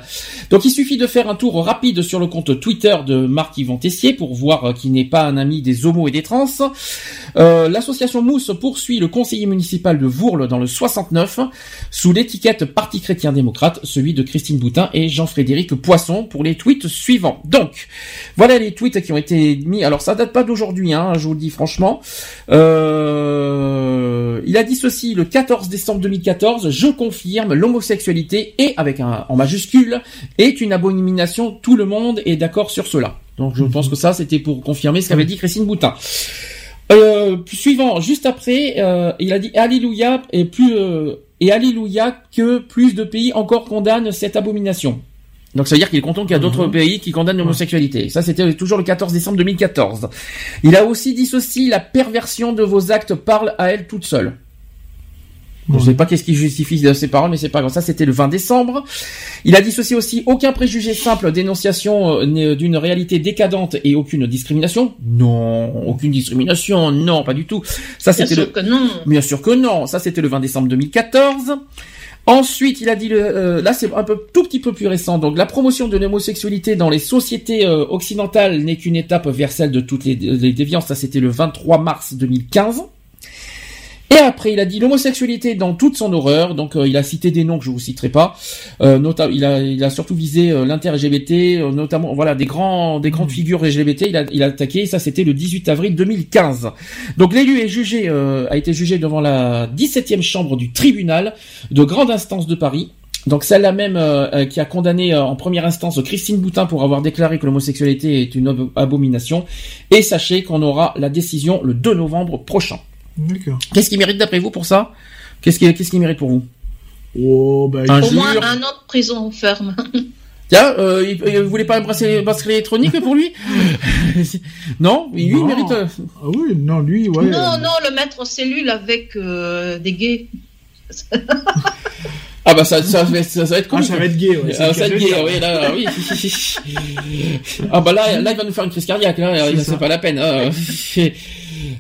Speaker 1: Donc il suffit de faire un tour rapide sur le compte Twitter de Marc Yvan Tessier pour voir euh, qu'il n'est pas un ami des homos et des trans. Euh, l'association Mousse poursuit le conseiller municipal de Vourles dans le 69 sous l'étiquette Parti chrétien-démocrate, celui de Christine Boutin et Jean-Frédéric Poisson pour les tweets suivants. Donc, voilà les tweets qui ont été mis. Alors, ça date pas d'aujourd'hui, hein, je vous le dis franchement. Euh, il a dit ceci le 14 décembre 2014. Je confirme l'homosexualité et avec un en majuscule est une abomination. Tout le monde est d'accord sur cela. Donc, je pense que ça, c'était pour confirmer ce qu'avait dit Christine Boutin. Euh, suivant, juste après, euh, il a dit Alléluia et plus et Alléluia que plus de pays encore condamnent cette abomination. Donc ça veut dire qu'il est content qu'il y a d'autres pays qui condamnent l'homosexualité. Ça c'était toujours le 14 décembre 2014. Il a aussi dit ceci, la perversion de vos actes parle à elle toute seule. Je sais pas qu'est-ce qui justifie ces paroles, mais c'est pas grave. Ça, c'était le 20 décembre. Il a dit ceci aussi, aucun préjugé simple, dénonciation euh, n'est- d'une réalité décadente et aucune discrimination. Non, aucune discrimination, non, pas du tout. Ça,
Speaker 3: Bien
Speaker 1: c'était
Speaker 3: sûr
Speaker 1: le...
Speaker 3: que non.
Speaker 1: Bien sûr que non. Ça, c'était le 20 décembre 2014. Ensuite, il a dit le, euh, là c'est un peu tout petit peu plus récent. Donc la promotion de l'homosexualité dans les sociétés euh, occidentales n'est qu'une étape vers celle de toutes les, les déviances. Ça c'était le 23 mars 2015. Et après, il a dit l'homosexualité dans toute son horreur. Donc, euh, il a cité des noms que je vous citerai pas. Euh, il a, il a surtout visé euh, l'inter-LGBT, euh, notamment, voilà, des grands, des grandes figures LGBT. Il a, il a attaqué. Ça, c'était le 18 avril 2015. Donc, l'élu est jugé, euh, a été jugé devant la 17e chambre du tribunal de grande instance de Paris. Donc celle-là même euh, qui a condamné euh, en première instance Christine Boutin pour avoir déclaré que l'homosexualité est une ab- abomination. Et sachez qu'on aura la décision le 2 novembre prochain.
Speaker 2: D'accord.
Speaker 1: Qu'est-ce qui mérite d'après vous pour ça? Qu'est-ce qui, qu'est-ce qui mérite pour vous?
Speaker 2: Oh, bah,
Speaker 1: Un
Speaker 3: Au moins
Speaker 1: jure.
Speaker 3: un an de prison ferme.
Speaker 1: Tiens, euh, il, il voulait pas un bracelet, électronique pour lui? Non, lui il mérite. euh,
Speaker 2: Ah oui, non, lui, ouais.
Speaker 3: non, non, le mettre en cellule avec euh, des gays.
Speaker 1: Ah bah ça, ça, va être- ça, va être
Speaker 2: Ah,
Speaker 1: cool.
Speaker 2: ça va être gay, ouais,
Speaker 1: Ah, ça va être gay,
Speaker 2: dire.
Speaker 1: oui, là, oui. ah bah là, là, il va nous faire une crise cardiaque, là,
Speaker 2: C'est
Speaker 1: pas la peine.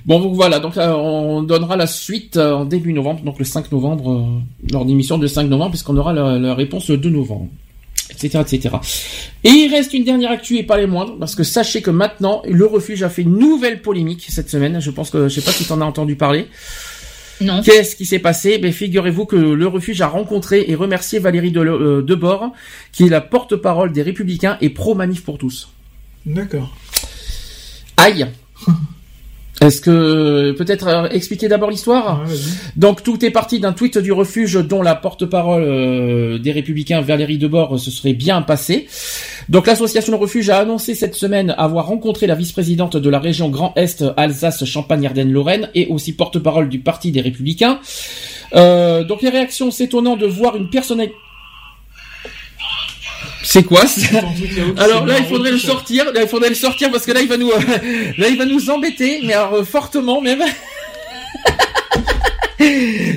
Speaker 1: Bon, donc voilà, donc là, on donnera la suite euh, en début novembre, donc le 5 novembre, euh, lors d'émission de 5 novembre, puisqu'on aura la, la réponse le 2 novembre, etc., etc. Et il reste une dernière actu et pas les moindres, parce que sachez que maintenant, le refuge a fait une nouvelle polémique cette semaine. Je pense que, je sais pas si tu en as entendu parler.
Speaker 3: Non.
Speaker 1: Qu'est-ce qui s'est passé? Ben figurez-vous que le refuge a rencontré et remercié Valérie de, euh, Debord, qui est la porte-parole des Républicains et pro-manif pour tous.
Speaker 2: D'accord.
Speaker 1: Aïe. Est-ce que peut-être euh, expliquer d'abord l'histoire Donc tout est parti d'un tweet du refuge dont la porte-parole euh, des Républicains Valérie Debord se serait bien passée. Donc l'association Le Refuge a annoncé cette semaine avoir rencontré la vice-présidente de la région Grand Est Alsace Champagne Ardenne Lorraine et aussi porte-parole du Parti des Républicains. Euh, donc les réactions s'étonnant de voir une personnalité c'est quoi ça Alors là, il faudrait le sortir. Là, il faudrait le sortir parce que là, il va nous, là, il va nous embêter, mais alors euh, fortement même.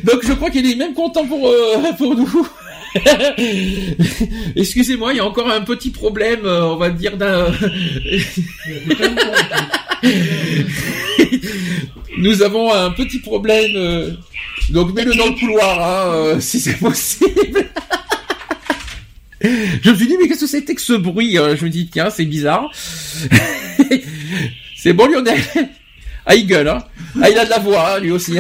Speaker 1: Donc, je crois qu'il est même content pour euh, pour nous. Excusez-moi, il y a encore un petit problème, euh, on va dire d'un. Nous avons un petit problème. euh, Donc, mets-le dans le couloir, hein, euh, si c'est possible. Je me suis dit, mais qu'est-ce que c'était que ce bruit euh, Je me dis, tiens, c'est bizarre. c'est bon, Lionel. Ah, il gueule, hein. Ah, il a de la voix, hein, lui aussi.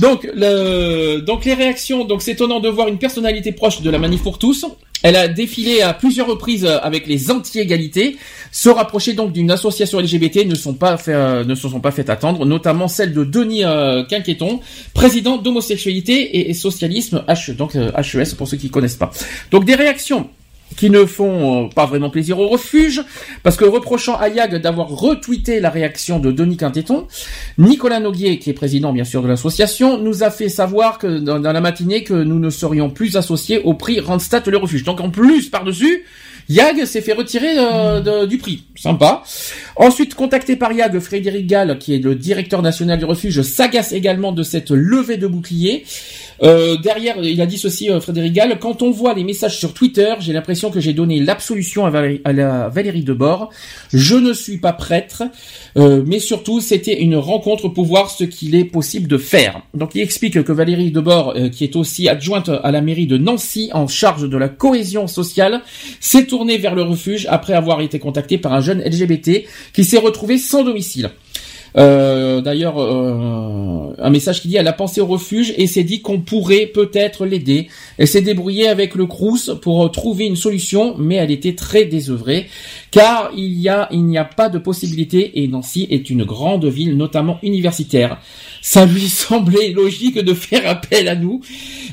Speaker 1: donc, le, donc les réactions, donc c'est étonnant de voir une personnalité proche de la manif pour tous. Elle a défilé à plusieurs reprises euh, avec les anti-égalités. Se rapprocher donc d'une association LGBT ne sont pas euh, ne se sont pas fait attendre, notamment celle de Denis euh, Quinqueton, président d'homosexualité et, socialisme H, donc HES pour ceux qui connaissent pas. Donc des réactions qui ne font euh, pas vraiment plaisir au refuge, parce que reprochant à Yag d'avoir retweeté la réaction de Denis Quintéton, Nicolas Noguier, qui est président bien sûr de l'association, nous a fait savoir que dans, la matinée que nous ne serions plus associés au prix Randstad le refuge. Donc en plus, par-dessus, Yag s'est fait retirer euh, du prix. Sympa. Ensuite, contacté par Yag, Frédéric Gall, qui est le directeur national du refuge, s'agace également de cette levée de bouclier. Euh, derrière, il a dit ceci, euh, Frédéric Gall, quand on voit les messages sur Twitter, j'ai l'impression que j'ai donné l'absolution à, Valérie- Debord. Je ne suis pas prêtre, euh, mais surtout, c'était une rencontre pour voir ce qu'il est possible de faire. Donc, il explique que Valérie Debord, euh, qui est aussi adjointe à la mairie de Nancy, en charge de la cohésion sociale, s'est tournée vers le refuge après avoir été contactée par un jeune LGBT qui s'est retrouvé sans domicile. Euh, D'ailleurs, euh, un message qui dit elle a pensé au refuge et s'est dit qu'on pourrait peut-être l'aider. Elle s'est débrouillée avec le Crous pour trouver une solution, mais elle était très désœuvrée. Car il n'y a pas de possibilité et Nancy est une grande ville, notamment universitaire. Ça lui semblait logique de faire appel à nous.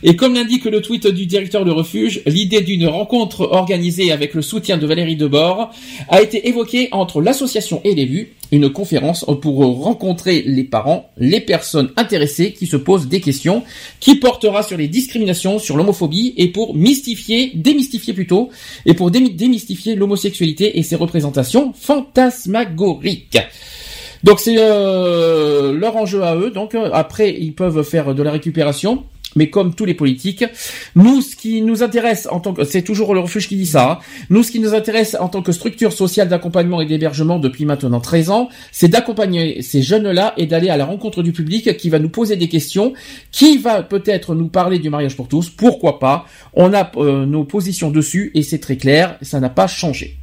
Speaker 1: Et comme l'indique le tweet du directeur de refuge, l'idée d'une rencontre organisée avec le soutien de Valérie Debord a été évoquée entre l'association et l'élu, une conférence pour rencontrer les parents, les personnes intéressées qui se posent des questions, qui portera sur les discriminations, sur l'homophobie et pour mystifier, démystifier plutôt, et pour démy- démystifier l'homosexualité et représentations fantasmagoriques. Donc c'est euh, leur enjeu à eux. Donc euh, après ils peuvent faire de la récupération. Mais comme tous les politiques, nous, ce qui nous intéresse en tant que, c'est toujours le refuge qui dit ça, hein. nous, ce qui nous intéresse en tant que structure sociale d'accompagnement et d'hébergement depuis maintenant 13 ans, c'est d'accompagner ces jeunes-là et d'aller à la rencontre du public qui va nous poser des questions, qui va peut-être nous parler du mariage pour tous, pourquoi pas, on a euh, nos positions dessus et c'est très clair, ça n'a pas changé.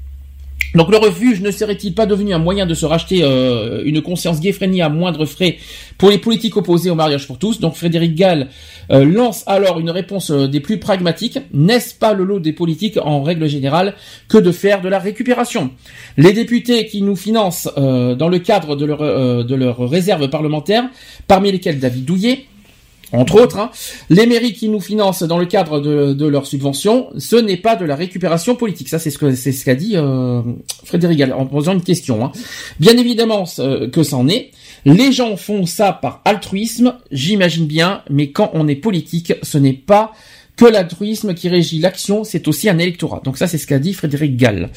Speaker 1: Donc le refuge ne serait-il pas devenu un moyen de se racheter euh, une conscience gay-friendly à moindre frais pour les politiques opposés au mariage pour tous? Donc Frédéric Gall euh, lance alors une réponse euh, des plus pragmatiques. N'est-ce pas le lot des politiques en règle générale que de faire de la récupération? Les députés qui nous financent dans le cadre de leur, de leur réserve parlementaire, parmi lesquels David Douillet, entre autres, hein, les mairies qui nous financent dans le cadre de, de leurs subventions, ce n'est pas de la récupération politique. Ça, c'est ce que ce qu'a dit euh, Frédéric Gall en posant une question. hein. Bien évidemment que c'en est. Les gens font ça par altruisme, j'imagine bien, mais quand on est politique, ce n'est pas que l'altruisme qui régit l'action, c'est aussi un électorat. Donc ça, c'est ce qu'a dit Frédéric Gall.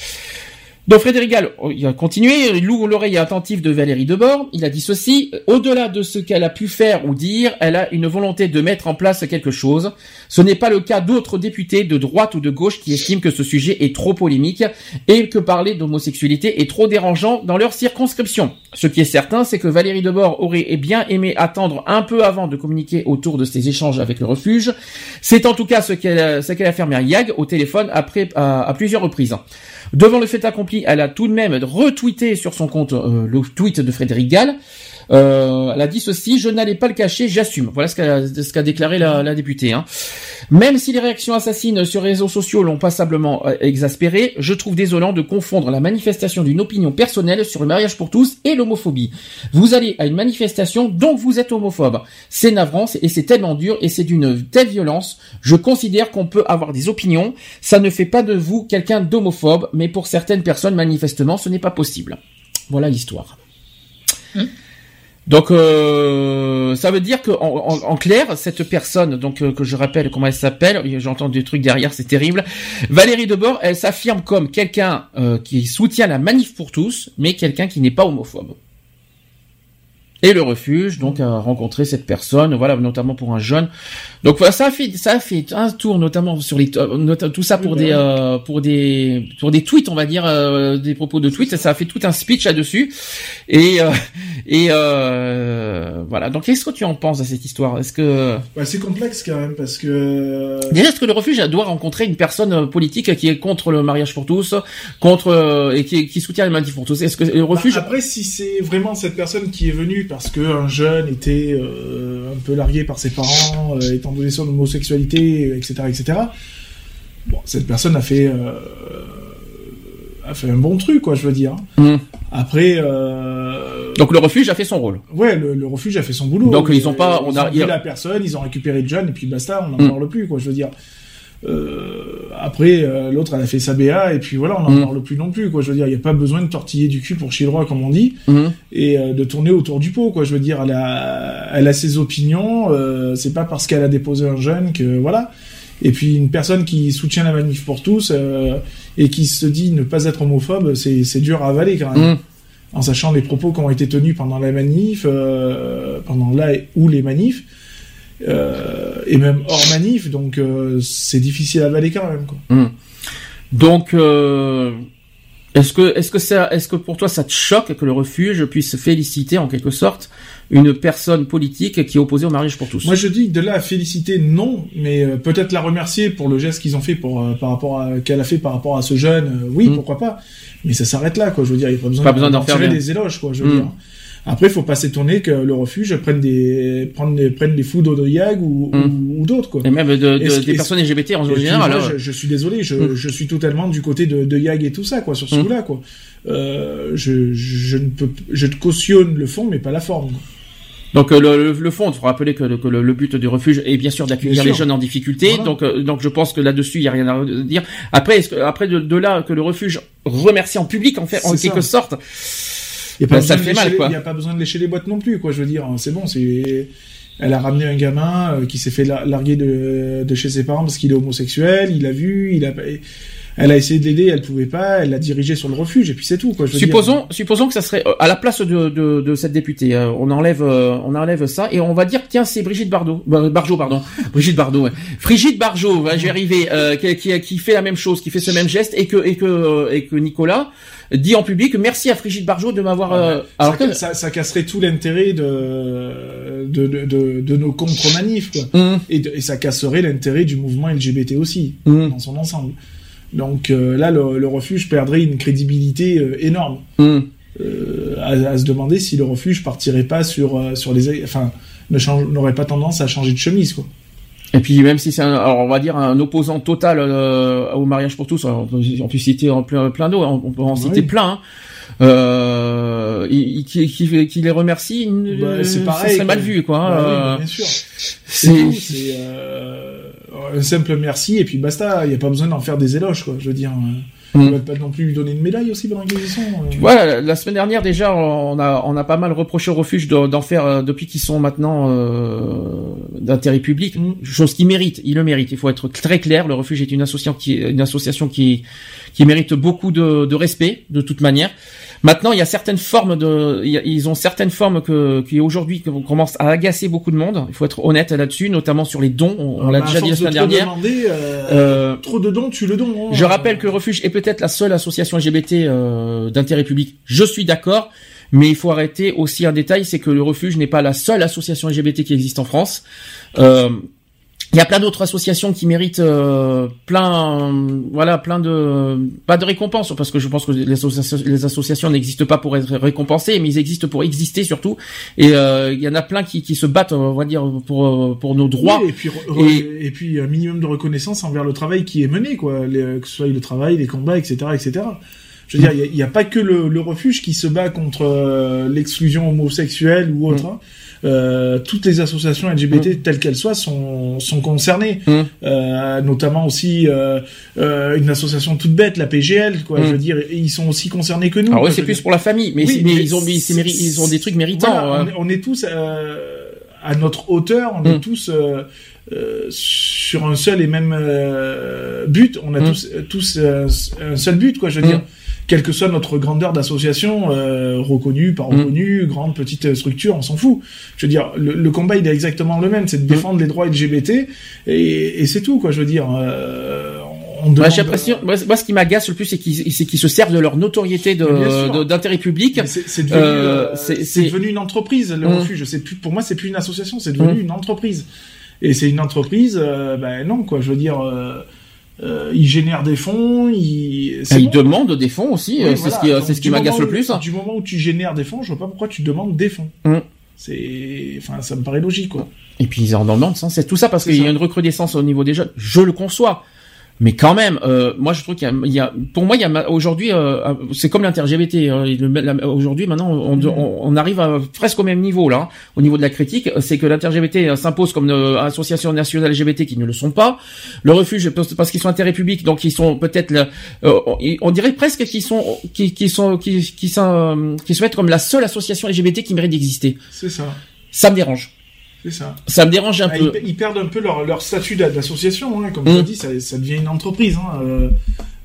Speaker 1: Donc Frédéric Gall, oh, il a continué, il loue l'oreille attentive de Valérie Debord, il a dit ceci, au-delà de ce qu'elle a pu faire ou dire, elle a une volonté de mettre en place quelque chose. Ce n'est pas le cas d'autres députés de droite ou de gauche qui estiment que ce sujet est trop polémique et que parler d'homosexualité est trop dérangeant dans leur circonscription. Ce qui est certain, c'est que Valérie Debord aurait bien aimé attendre un peu avant de communiquer autour de ces échanges avec le refuge. C'est en tout cas ce qu'elle a, affirmé à Yag au téléphone après, à plusieurs reprises. Devant le fait accompli, elle a tout de même retweeté sur son compte euh, le tweet de Frédéric Gall. Euh, elle a dit ceci, je n'allais pas le cacher, j'assume. Voilà ce qu'a déclaré la, députée. hein. Même si les réactions assassines sur les réseaux sociaux l'ont passablement euh, exaspéré, je trouve désolant de confondre la manifestation d'une opinion personnelle sur le mariage pour tous et l'homophobie. Vous allez à une manifestation, donc vous êtes homophobe. C'est navrant et c'est tellement dur et c'est d'une telle violence. Je considère qu'on peut avoir des opinions. Ça ne fait pas de vous quelqu'un d'homophobe, mais pour certaines personnes, manifestement, ce n'est pas possible. Voilà l'histoire. Donc euh, ça veut dire que en, clair cette personne donc euh, que je rappelle comment elle s'appelle j'entends des trucs derrière c'est terrible. Valérie Debord elle s'affirme comme quelqu'un euh, qui soutient la manif pour tous mais quelqu'un qui n'est pas homophobe. Et le refuge donc a rencontré cette personne voilà notamment pour un jeune donc voilà ça a fait ça a fait un tour notamment sur les euh, tout ça pour
Speaker 2: Oui,
Speaker 1: des
Speaker 2: bah
Speaker 1: euh, pour des pour des tweets on va dire euh, des propos de tweets. Ça a fait tout un speech là dessus et euh, et euh, voilà. Donc qu'est-ce que tu en penses de cette histoire? Est-ce que
Speaker 2: Bah, c'est complexe quand même parce que
Speaker 1: Déjà, est-ce que le refuge doit rencontrer une personne euh, politique qui est contre le mariage pour tous, contre euh, et qui, qui soutient les manifs pour tous? Est-ce que le refuge
Speaker 2: Bah, après, si c'est vraiment cette personne qui est venue parce que un jeune était euh, un peu largué par ses parents, euh, étant donné son homosexualité, etc., etc. Bon, cette personne a fait euh, a fait un bon truc, quoi, je veux dire.
Speaker 1: Hmm.
Speaker 2: Après, euh,
Speaker 1: Donc le refuge a fait son rôle.
Speaker 2: ouais, le, le refuge a fait son boulot.
Speaker 1: Donc, ils ont pas- on a-
Speaker 2: vu la personne, ils ont récupéré jeune et puis basta, on n'en
Speaker 1: Hmm.
Speaker 2: parle plus, quoi, je veux dire. Euh, après, euh, l'autre, elle a fait sa BA, et puis voilà, on n'en
Speaker 1: Mm.
Speaker 2: parle plus non plus, quoi. Je veux dire, il n'y a pas besoin de tortiller du cul pour chier droit, comme on dit,
Speaker 1: Mhm.
Speaker 2: et euh, de tourner autour du pot, quoi. Je veux dire, elle a, elle a ses opinions, euh, c'est pas parce qu'elle a déposé un jeune que, voilà. Et puis, une personne qui soutient la manif pour tous, euh, et qui se dit ne pas être homophobe, c'est, c'est dur à avaler, quand même.
Speaker 1: Mhm.
Speaker 2: En sachant les propos qui ont été tenus pendant la manif, euh, pendant la ou les manifs, et même hors manif, donc euh, c'est difficile à avaler quand même. Quoi.
Speaker 1: Hmm. Donc euh, est-ce que est-ce que ça est-ce que pour toi ça te choque que le refuge puisse féliciter en quelque sorte une personne politique qui est opposée au mariage pour tous?
Speaker 2: Moi je dis de là à féliciter non, mais euh, peut-être la remercier pour le geste qu'ils ont fait pour euh, par rapport à qu'elle a fait par rapport à ce jeune, euh, oui
Speaker 1: Mm.
Speaker 2: pourquoi pas, mais ça s'arrête là quoi. Je veux dire il n'y a pas besoin,
Speaker 1: Pas besoin d'en faire
Speaker 2: des éloges quoi. Je veux
Speaker 1: Mm.
Speaker 2: dire. Après, il faut pas s'étonner que le refuge prenne des prenne des, prenne des fous d'Odoyag ou, ou, ou d'autres quoi.
Speaker 1: Et même de, de-
Speaker 2: Est-ce-
Speaker 1: des personnes LGBT en général. alors.
Speaker 2: je, je suis désolé, je,
Speaker 1: Mm.
Speaker 2: je suis totalement du côté de, de Yag et tout ça, quoi, sur ce
Speaker 1: Mm.
Speaker 2: coup-là, quoi. Euh, je, je ne peux, je te cautionne le fond, mais pas la forme. quoi.
Speaker 1: Donc euh, le, le, le fond, il faut rappeler que, le- que le, but du refuge est bien sûr d'accueillir les jeunes en difficulté.
Speaker 2: Voilà.
Speaker 1: Donc euh, donc je pense que là-dessus il y a rien à dire. Après est-ce que, après de, de là que le refuge remercie en public en fait en
Speaker 2: ça.
Speaker 1: quelque sorte.
Speaker 2: Y a pas
Speaker 1: ben,
Speaker 2: besoin
Speaker 1: ça
Speaker 2: de
Speaker 1: fait
Speaker 2: lécher
Speaker 1: mal
Speaker 2: les-
Speaker 1: quoi.
Speaker 2: y a pas besoin de lécher les boîtes non plus, quoi. Je veux dire, c'est bon, c'est. Elle a ramené un gamin euh, qui s'est fait lar- larguer de, de chez ses parents parce qu'il est homosexuel. Il a vu, il a. Elle a essayé de l'aider, elle pouvait pas. Elle l'a dirigé sur le refuge et puis c'est tout, quoi. Je veux
Speaker 1: Supposons, supposons que ça serait euh, à la place de, de, de cette députée. euh, on enlève, euh, on enlève ça et on va dire tiens c'est Brigitte Bardot, Bah, Barjot pardon, Brigitte Bardot, ouais. Frigide Barjot, j'y arrivé, euh, qui, qui, qui fait la même chose, qui fait ce même geste et que et que euh, et que Nicolas dit en public merci à Frigide Barjot de m'avoir. euh, alors
Speaker 2: ça,
Speaker 1: que
Speaker 2: ça, ça casserait tout l'intérêt de, de, de, de, de nos contre-manifs, quoi.
Speaker 1: Mmh.
Speaker 2: Et, ça casserait l'intérêt du mouvement LGBT aussi,
Speaker 1: Mmh.
Speaker 2: dans son ensemble. Donc euh, là, le, le refuge perdrait une crédibilité euh, énorme.
Speaker 1: Mmh.
Speaker 2: Euh, à, à se demander si le refuge partirait pas sur, sur les... Enfin, ne change- n'aurait pas tendance à changer de chemise, quoi.
Speaker 1: Et puis même si c'est un, alors on va dire un opposant total euh, au mariage pour tous, on, peut, on peut citer en plein, plein d'eau, on, on peut en
Speaker 2: Oui.
Speaker 1: citer plein. hein. Euh, qui, qui, qui les remercie,
Speaker 2: Bah, c'est
Speaker 1: ça
Speaker 2: pareil.
Speaker 1: serait mal vu, quoi.
Speaker 2: Bah oui,
Speaker 1: euh,
Speaker 2: bien sûr.
Speaker 1: c'est-
Speaker 2: C'est euh, un simple merci et puis basta. Il n'y a pas besoin d'en faire des éloges, quoi. Je veux dire, euh,
Speaker 1: Mm.
Speaker 2: on va pas non plus lui donner une médaille aussi pendant qu'ils y sont. euh.
Speaker 1: Tu vois, la, semaine dernière déjà, on a on a pas mal reproché au refuge de- d'en faire euh, depuis qu'ils sont maintenant euh, d'intérêt public, chose qu'ils méritent. Ils le méritent. Il faut être très clair. Le refuge est une association qui une association qui qui mérite beaucoup de, de respect de toute manière. Maintenant, il y a certaines formes de, il y a- ils ont certaines formes que qui aujourd'hui commencent à agacer beaucoup de monde. Il faut être honnête là-dessus, notamment sur les dons. On, on l'a
Speaker 2: Bah,
Speaker 1: déjà dit la
Speaker 2: de
Speaker 1: semaine dernière.
Speaker 2: demander, euh,
Speaker 1: Euh,
Speaker 2: trop de dons, tu le don. hein.
Speaker 1: je rappelle que le refuge est peut-être la seule association LGBT euh, d'intérêt public. Je suis d'accord, mais il faut arrêter aussi un détail, c'est que le refuge n'est pas la seule association LGBT qui existe en France. Euh, il y a plein d'autres associations qui méritent euh, plein, voilà, plein de pas de récompenses parce que je pense que les, associa- les associations n'existent pas pour être récompensées, mais ils existent pour exister surtout. Et euh, il y en a plein qui, qui se battent, on va dire, pour pour nos droits.
Speaker 2: Oui, et puis re- et... puis un minimum de reconnaissance envers le travail qui est mené, quoi. Les- que ce soit le travail, les combats, etc., etc. Je veux dire, il y a- il n'y a, pas que le, le refuge qui se bat contre euh, l'exclusion homosexuelle ou autre. hein. Euh, toutes les associations LGBT telles qu'elles soient sont, sont concernées, Euh, notamment aussi euh, euh, une association toute bête, la PGL, quoi.
Speaker 1: Mm.
Speaker 2: Je veux dire, ils sont aussi concernés que nous.
Speaker 1: Alors oui, c'est plus
Speaker 2: dire.
Speaker 1: pour la famille, mais,
Speaker 2: Oui,
Speaker 1: mais
Speaker 2: mais
Speaker 1: ils ont, ils, ont des trucs méritants.
Speaker 2: voilà,
Speaker 1: hein.
Speaker 2: on, est, on est tous euh, à notre hauteur, on est
Speaker 1: Mm.
Speaker 2: tous euh, sur un seul et même euh, but. On a
Speaker 1: Mm.
Speaker 2: tous, tous euh, un seul but, quoi. Je veux
Speaker 1: Mm.
Speaker 2: dire, quelle que soit notre grandeur d'association, euh, reconnue, pas
Speaker 1: Mm.
Speaker 2: reconnue, grande, petite structure, on s'en fout. Je veux dire, le, le combat il est exactement le même, c'est
Speaker 1: Mm.
Speaker 2: de défendre les droits LGBT et, et c'est tout, quoi. Je veux dire. euh, on
Speaker 1: Moi, l'impression, moi, moi, ce qui m'agace le plus, c'est qu'ils, qu'ils se servent de leur notoriété d'intérêt public.
Speaker 2: C'est devenu,
Speaker 1: Euh,
Speaker 2: euh, devenu une entreprise, le
Speaker 1: Hum.
Speaker 2: refuge. C'est plus, pour moi, c'est plus une association, c'est devenu
Speaker 1: Hum.
Speaker 2: une entreprise. Et c'est une entreprise, euh, ben non, quoi. Je veux dire, euh, euh, ils génèrent des fonds, ils bon.
Speaker 1: demandent des fonds aussi.
Speaker 2: Oui,
Speaker 1: euh, c'est
Speaker 2: voilà.
Speaker 1: ce qui,
Speaker 2: Donc,
Speaker 1: c'est ce qui
Speaker 2: du
Speaker 1: m'agace le plus.
Speaker 2: où- Du moment où tu génères des fonds, je vois pas pourquoi tu demandes des fonds.
Speaker 1: Hum.
Speaker 2: C'est, enfin, ça me paraît logique, quoi.
Speaker 1: Et puis ils en demandent sans cesse. Tout ça parce qu'il y a une recrudescence au niveau des jeunes. Je le conçois. Mais quand même, euh, moi je trouve qu'il y y a- pour moi il y a aujourd'hui, euh, c'est comme l'inter-LGBT. hein, aujourd'hui maintenant, on,
Speaker 2: Mm.
Speaker 1: on, on arrive à, presque au même niveau là, hein, au niveau de la critique. C'est que l'inter-LGBT euh, s'impose comme une association nationale LGBT qui ne le sont pas. Le refuge parce qu'ils sont intérêt public, donc ils sont peut-être, euh, on, dirait presque qu'ils sont, qui, qui sont, qui, qui sont, euh, qui se mettent comme la seule association LGBT qui mérite d'exister.
Speaker 2: C'est ça.
Speaker 1: Ça me dérange.
Speaker 2: C'est ça.
Speaker 1: Ça me dérange un
Speaker 2: Ah,
Speaker 1: peu.
Speaker 2: Ils, ils perdent un peu leur, leur statut d'a- d'association, hein, comme
Speaker 1: Mm.
Speaker 2: tu as dit, ça, ça devient une entreprise. hein, euh,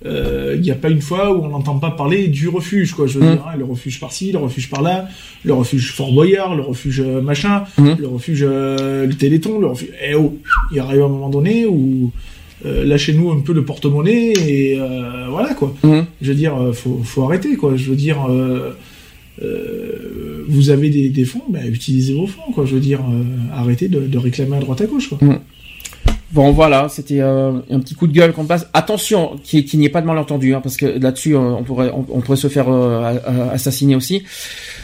Speaker 2: euh, Il n'y a pas une fois où on n'entend pas parler du refuge, quoi. Je veux
Speaker 1: Mm.
Speaker 2: dire, hein, le refuge par-ci, le refuge par-là, le refuge Fort Boyard, le refuge euh, machin,
Speaker 1: Mm.
Speaker 2: le refuge euh, le Téléthon, le refuge. Eh oh, il arrive un moment donné où lâchez-nous un peu le porte-monnaie et voilà quoi.
Speaker 1: Mm.
Speaker 2: Je veux dire, faut, faut arrêter quoi. Je veux dire. euh, vous avez des, des fonds, ben, utilisez vos fonds, quoi. Je veux dire, euh, arrêtez de, de réclamer à droite à gauche, quoi.
Speaker 1: Bon voilà, c'était euh, un petit coup de gueule qu'on passe. Attention, qu'il n'y ait pas de malentendu, hein, parce que là-dessus euh, on pourrait on, pourrait se faire euh, assassiner aussi.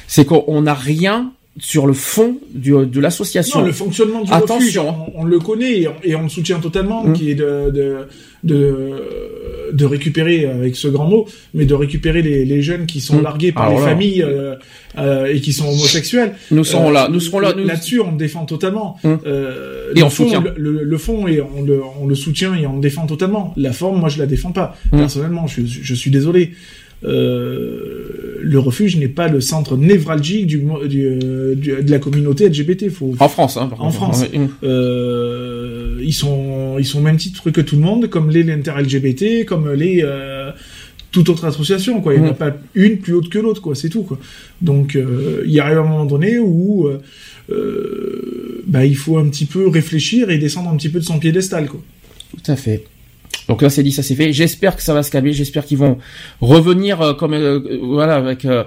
Speaker 1: C'est qu'on n'a rien sur le fond du, de l'association.
Speaker 2: Non, le fonctionnement du
Speaker 1: Attention.
Speaker 2: refuge, on, on le connaît et on, et on le soutient totalement,
Speaker 1: Mm.
Speaker 2: qui est de, de, de, de récupérer, avec ce grand mot, mais de récupérer les, les jeunes qui sont
Speaker 1: Mm.
Speaker 2: largués par
Speaker 1: Alors
Speaker 2: les
Speaker 1: là.
Speaker 2: familles euh, euh, et qui sont homosexuels.
Speaker 1: Nous serons là, nous serons là, nous-
Speaker 2: Là-dessus, on le défend totalement.
Speaker 1: Mm.
Speaker 2: Euh,
Speaker 1: Et
Speaker 2: le
Speaker 1: on
Speaker 2: fond,
Speaker 1: soutient.
Speaker 2: Le, fond, et on le, on le soutient et on le défend totalement. La forme, moi, je la défends pas. Personnellement, je, je suis désolé. Euh, le refuge n'est pas le centre névralgique du, mo- du, euh, du- de la communauté LGBT. Faut,
Speaker 1: En France, hein, par
Speaker 2: en. France.
Speaker 1: Mm.
Speaker 2: Euh, ils sont ils sont au même titre que tout le monde, comme les l'inter-LGBT, comme les toute autre association quoi. Il n'y en a
Speaker 1: Mm.
Speaker 2: pas une plus haute que l'autre quoi. C'est tout quoi. Donc euh, il arrive un moment donné où euh, bah, il faut un petit peu réfléchir et descendre un petit peu de son piédestal quoi.
Speaker 1: Tout à fait. Donc là, c'est dit, ça c'est fait. J'espère que ça va se calmer. J'espère qu'ils vont revenir euh, comme euh, voilà avec euh,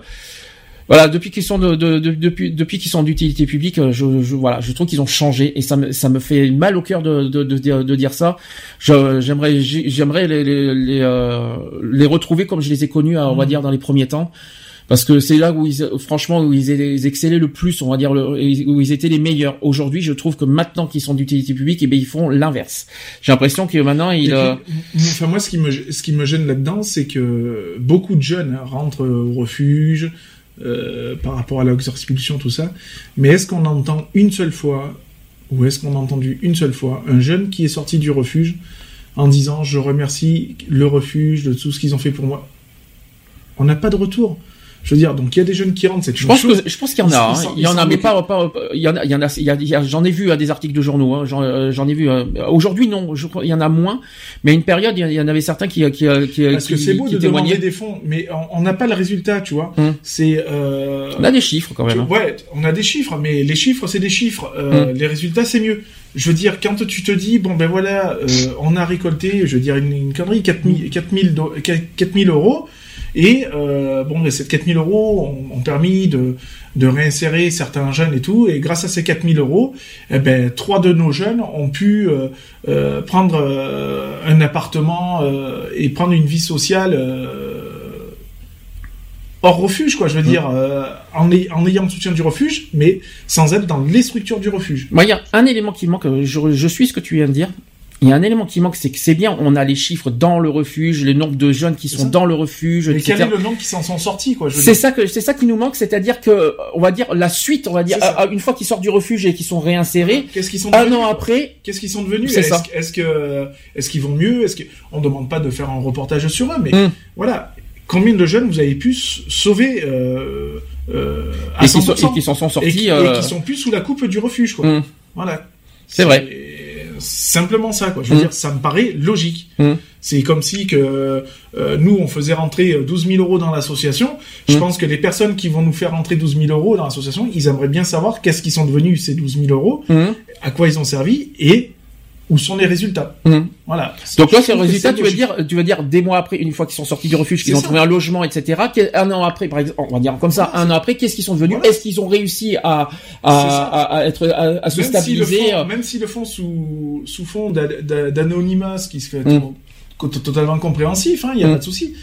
Speaker 1: voilà depuis qu'ils sont de, de- de- depuis depuis qu'ils sont d'utilité publique. euh, Je, je voilà, je trouve qu'ils ont changé et ça me ça me fait mal au cœur de de, de, dire- de dire ça. J'aimerais j'ai- j'aimerais les les les, euh, les retrouver comme je les ai connus, euh, on va
Speaker 2: Mhm.
Speaker 1: dire dans les premiers temps. Parce que c'est là où ils, franchement, où ils, ils excellaient le plus, on va dire, le- où ils étaient les meilleurs. Aujourd'hui, je trouve que maintenant qu'ils sont d'utilité publique, eh ben, ils font l'inverse. J'ai l'impression que maintenant, ils,
Speaker 2: puis,
Speaker 1: euh,
Speaker 2: enfin moi ce qui me ce qui me gêne là-dedans c'est que beaucoup de jeunes hein, rentrent au refuge euh, par rapport à expulsion tout ça mais est-ce qu'on entend une seule fois ou est-ce qu'on a entendu une seule fois un jeune qui est sorti du refuge en disant je remercie le refuge de tout ce qu'ils ont fait pour moi on n'a pas de retour je veux dire donc il y a des jeunes qui rentrent c'est
Speaker 1: Je pense
Speaker 2: chose.
Speaker 1: que je pense qu'il y en a,
Speaker 2: ils
Speaker 1: hein. il y en a, mais pas, pas, il y en a, il y en a, j'en ai vu à des articles de journaux, hein. j'en, euh, ai vu. euh, Aujourd'hui non, je il y en a moins, mais à une période il y en- avait certains qui, qui, qui,
Speaker 2: parce que
Speaker 1: qui-
Speaker 2: c'est beau de
Speaker 1: témoignaient.
Speaker 2: demander des fonds mais on- n'a pas le résultat tu vois
Speaker 1: Hum.
Speaker 2: c'est euh,
Speaker 1: On a des chiffres quand même. hein.
Speaker 2: Ouais, on a des chiffres, mais les chiffres, c'est des chiffres. Euh,
Speaker 1: Mm.
Speaker 2: Les résultats, c'est mieux. Je veux dire, quand tu te dis, bon ben voilà, euh, on a récolté, je veux dire une, une connerie, 4000 4000 do- 4000 euros, et euh, bon, ben, ces 4000 euros ont, ont permis de, de réinsérer certains jeunes et tout, et grâce à ces 4000 euros, eh ben, trois de nos jeunes ont pu euh, euh, prendre euh, un appartement euh, et prendre une vie sociale euh, hors refuge, quoi. Je veux
Speaker 1: Mm.
Speaker 2: dire, euh, en, ay- en ayant le soutien du refuge, mais sans être dans les structures du refuge.
Speaker 1: Moi, il y a un élément qui manque. Je, je suis ce que tu viens de dire. Il y a un élément qui manque, c'est que c'est bien, on a les chiffres dans le refuge, les nombres de jeunes qui sont dans le refuge,
Speaker 2: Mais
Speaker 1: etc.
Speaker 2: quel est le nombre qui s'en sont sortis, quoi
Speaker 1: C'est ça que c'est ça qui nous manque, c'est-à-dire que on va dire la suite, on va dire à- à- une fois qu'ils sortent du refuge et qu'ils sont réinsérés,
Speaker 2: Qu'est-ce qu'ils sont
Speaker 1: un
Speaker 2: devenus
Speaker 1: an après,
Speaker 2: Qu'est-ce qu'ils sont devenus
Speaker 1: C'est
Speaker 2: Est-ce
Speaker 1: ça.
Speaker 2: est-ce que est-ce qu'ils vont mieux Est-ce demande pas de faire un reportage sur eux, mais
Speaker 1: Mm.
Speaker 2: voilà. Combien de jeunes vous avez pu sauver euh, euh, à
Speaker 1: et qui, sont,
Speaker 2: 100%
Speaker 1: et qui s'en sont sortis.
Speaker 2: qui, et
Speaker 1: euh,
Speaker 2: qui sont plus sous la coupe du refuge, quoi.
Speaker 1: Mm.
Speaker 2: Voilà.
Speaker 1: C'est vrai.
Speaker 2: Simplement ça, quoi. Je veux
Speaker 1: Mm.
Speaker 2: dire, ça me paraît logique.
Speaker 1: Mm.
Speaker 2: C'est comme si que euh, nous, on faisait rentrer euh, 12 000 euros dans l'association. Je
Speaker 1: Mm.
Speaker 2: pense que les personnes qui vont nous faire rentrer 12 000 euros dans l'association, ils aimeraient bien savoir qu'est-ce qu'ils sont devenus ces 12 000 euros, à quoi ils ont servi et où sont les résultats.
Speaker 1: Mm.
Speaker 2: Voilà.
Speaker 1: Donc là,
Speaker 2: Je
Speaker 1: c'est le
Speaker 2: trouve que
Speaker 1: résultat. Tu
Speaker 2: logique.
Speaker 1: dire, tu veux dire des mois après, une fois qu'ils sont sortis du refuge, qu'ils ont trouvé un logement, etc. Un an après, par exemple, on va dire comme ça, un an après, qu'est-ce qu'ils sont devenus?
Speaker 2: Voilà.
Speaker 1: Est-ce qu'ils ont réussi à à,
Speaker 2: ça.
Speaker 1: à, à être à, à se
Speaker 2: même
Speaker 1: stabiliser?
Speaker 2: font- même s'ils le font sous, sous fond d'a- d'a- d'anonymat, ce qui se fait
Speaker 1: Mm.
Speaker 2: to- totalement compréhensif, il n'y a
Speaker 1: Mm.
Speaker 2: pas de souci.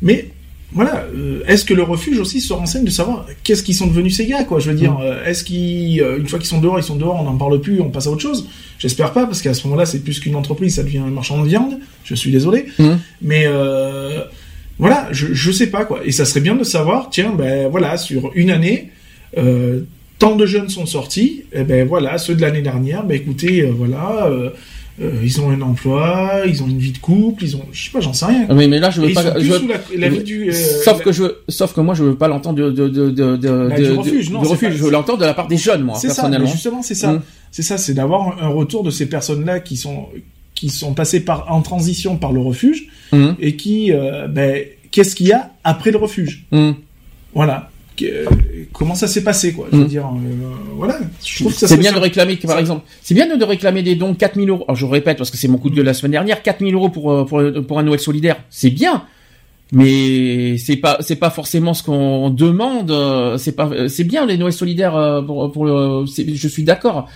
Speaker 2: Mais voilà, euh, est-ce que le refuge aussi se renseigne de savoir qu'est-ce qu'ils sont devenus ces gars, quoi Je veux dire,
Speaker 1: Mm.
Speaker 2: euh, est-ce qu'ils, euh, une fois qu'ils sont dehors, ils sont dehors, on n'en parle plus, on passe à autre chose? J'espère pas, parce qu'à ce moment-là, c'est plus qu'une entreprise, ça devient un marchand de viande. Je suis désolé,
Speaker 1: Mm.
Speaker 2: mais euh, voilà, je, je sais pas quoi. Et ça serait bien de savoir, tiens, ben voilà, sur une année. Tant de jeunes sont sortis, et ben voilà, ceux de l'année dernière, ben écoutez, voilà, euh, ils ont un emploi, ils ont une vie de couple, ils ont, je sais pas, j'en sais rien.
Speaker 1: Oui, mais là, je
Speaker 2: Et
Speaker 1: veux
Speaker 2: ils
Speaker 1: pas.
Speaker 2: sont plus
Speaker 1: je veux-
Speaker 2: sous la, la vie du. euh,
Speaker 1: sauf
Speaker 2: la-
Speaker 1: que je, sauf que moi, je veux pas l'entendre de, de, de, de, de,
Speaker 2: Bah, du
Speaker 1: de-
Speaker 2: refuge, non,
Speaker 1: du refuge.
Speaker 2: pas-
Speaker 1: Je veux l'entendre de la part des jeunes, moi,
Speaker 2: C'est ça,
Speaker 1: personnellement.
Speaker 2: mais justement, c'est ça.
Speaker 1: Mm.
Speaker 2: C'est ça, c'est d'avoir un retour de ces personnes-là qui sont qui sont passées par en transition par le refuge
Speaker 1: Mm.
Speaker 2: et qui, euh, ben, qu'est-ce qu'il y a après le refuge?
Speaker 1: Mm.
Speaker 2: Voilà. Comment ça s'est passé, quoi Je veux
Speaker 1: Mm.
Speaker 2: dire, euh, voilà. Je trouve que ça
Speaker 1: C'est bien de réclamer, par exemple, c'est bien de réclamer des dons 4000 euros. Alors, je répète parce que c'est mon coup de la semaine dernière, 4000 euros pour, euh, pour, pour un Noël solidaire. C'est bien. Mais c'est pas c'est pas forcément ce qu'on demande. euh, C'est pas c'est bien les Noëls solidaires euh, pour pour le. Je suis d'accord.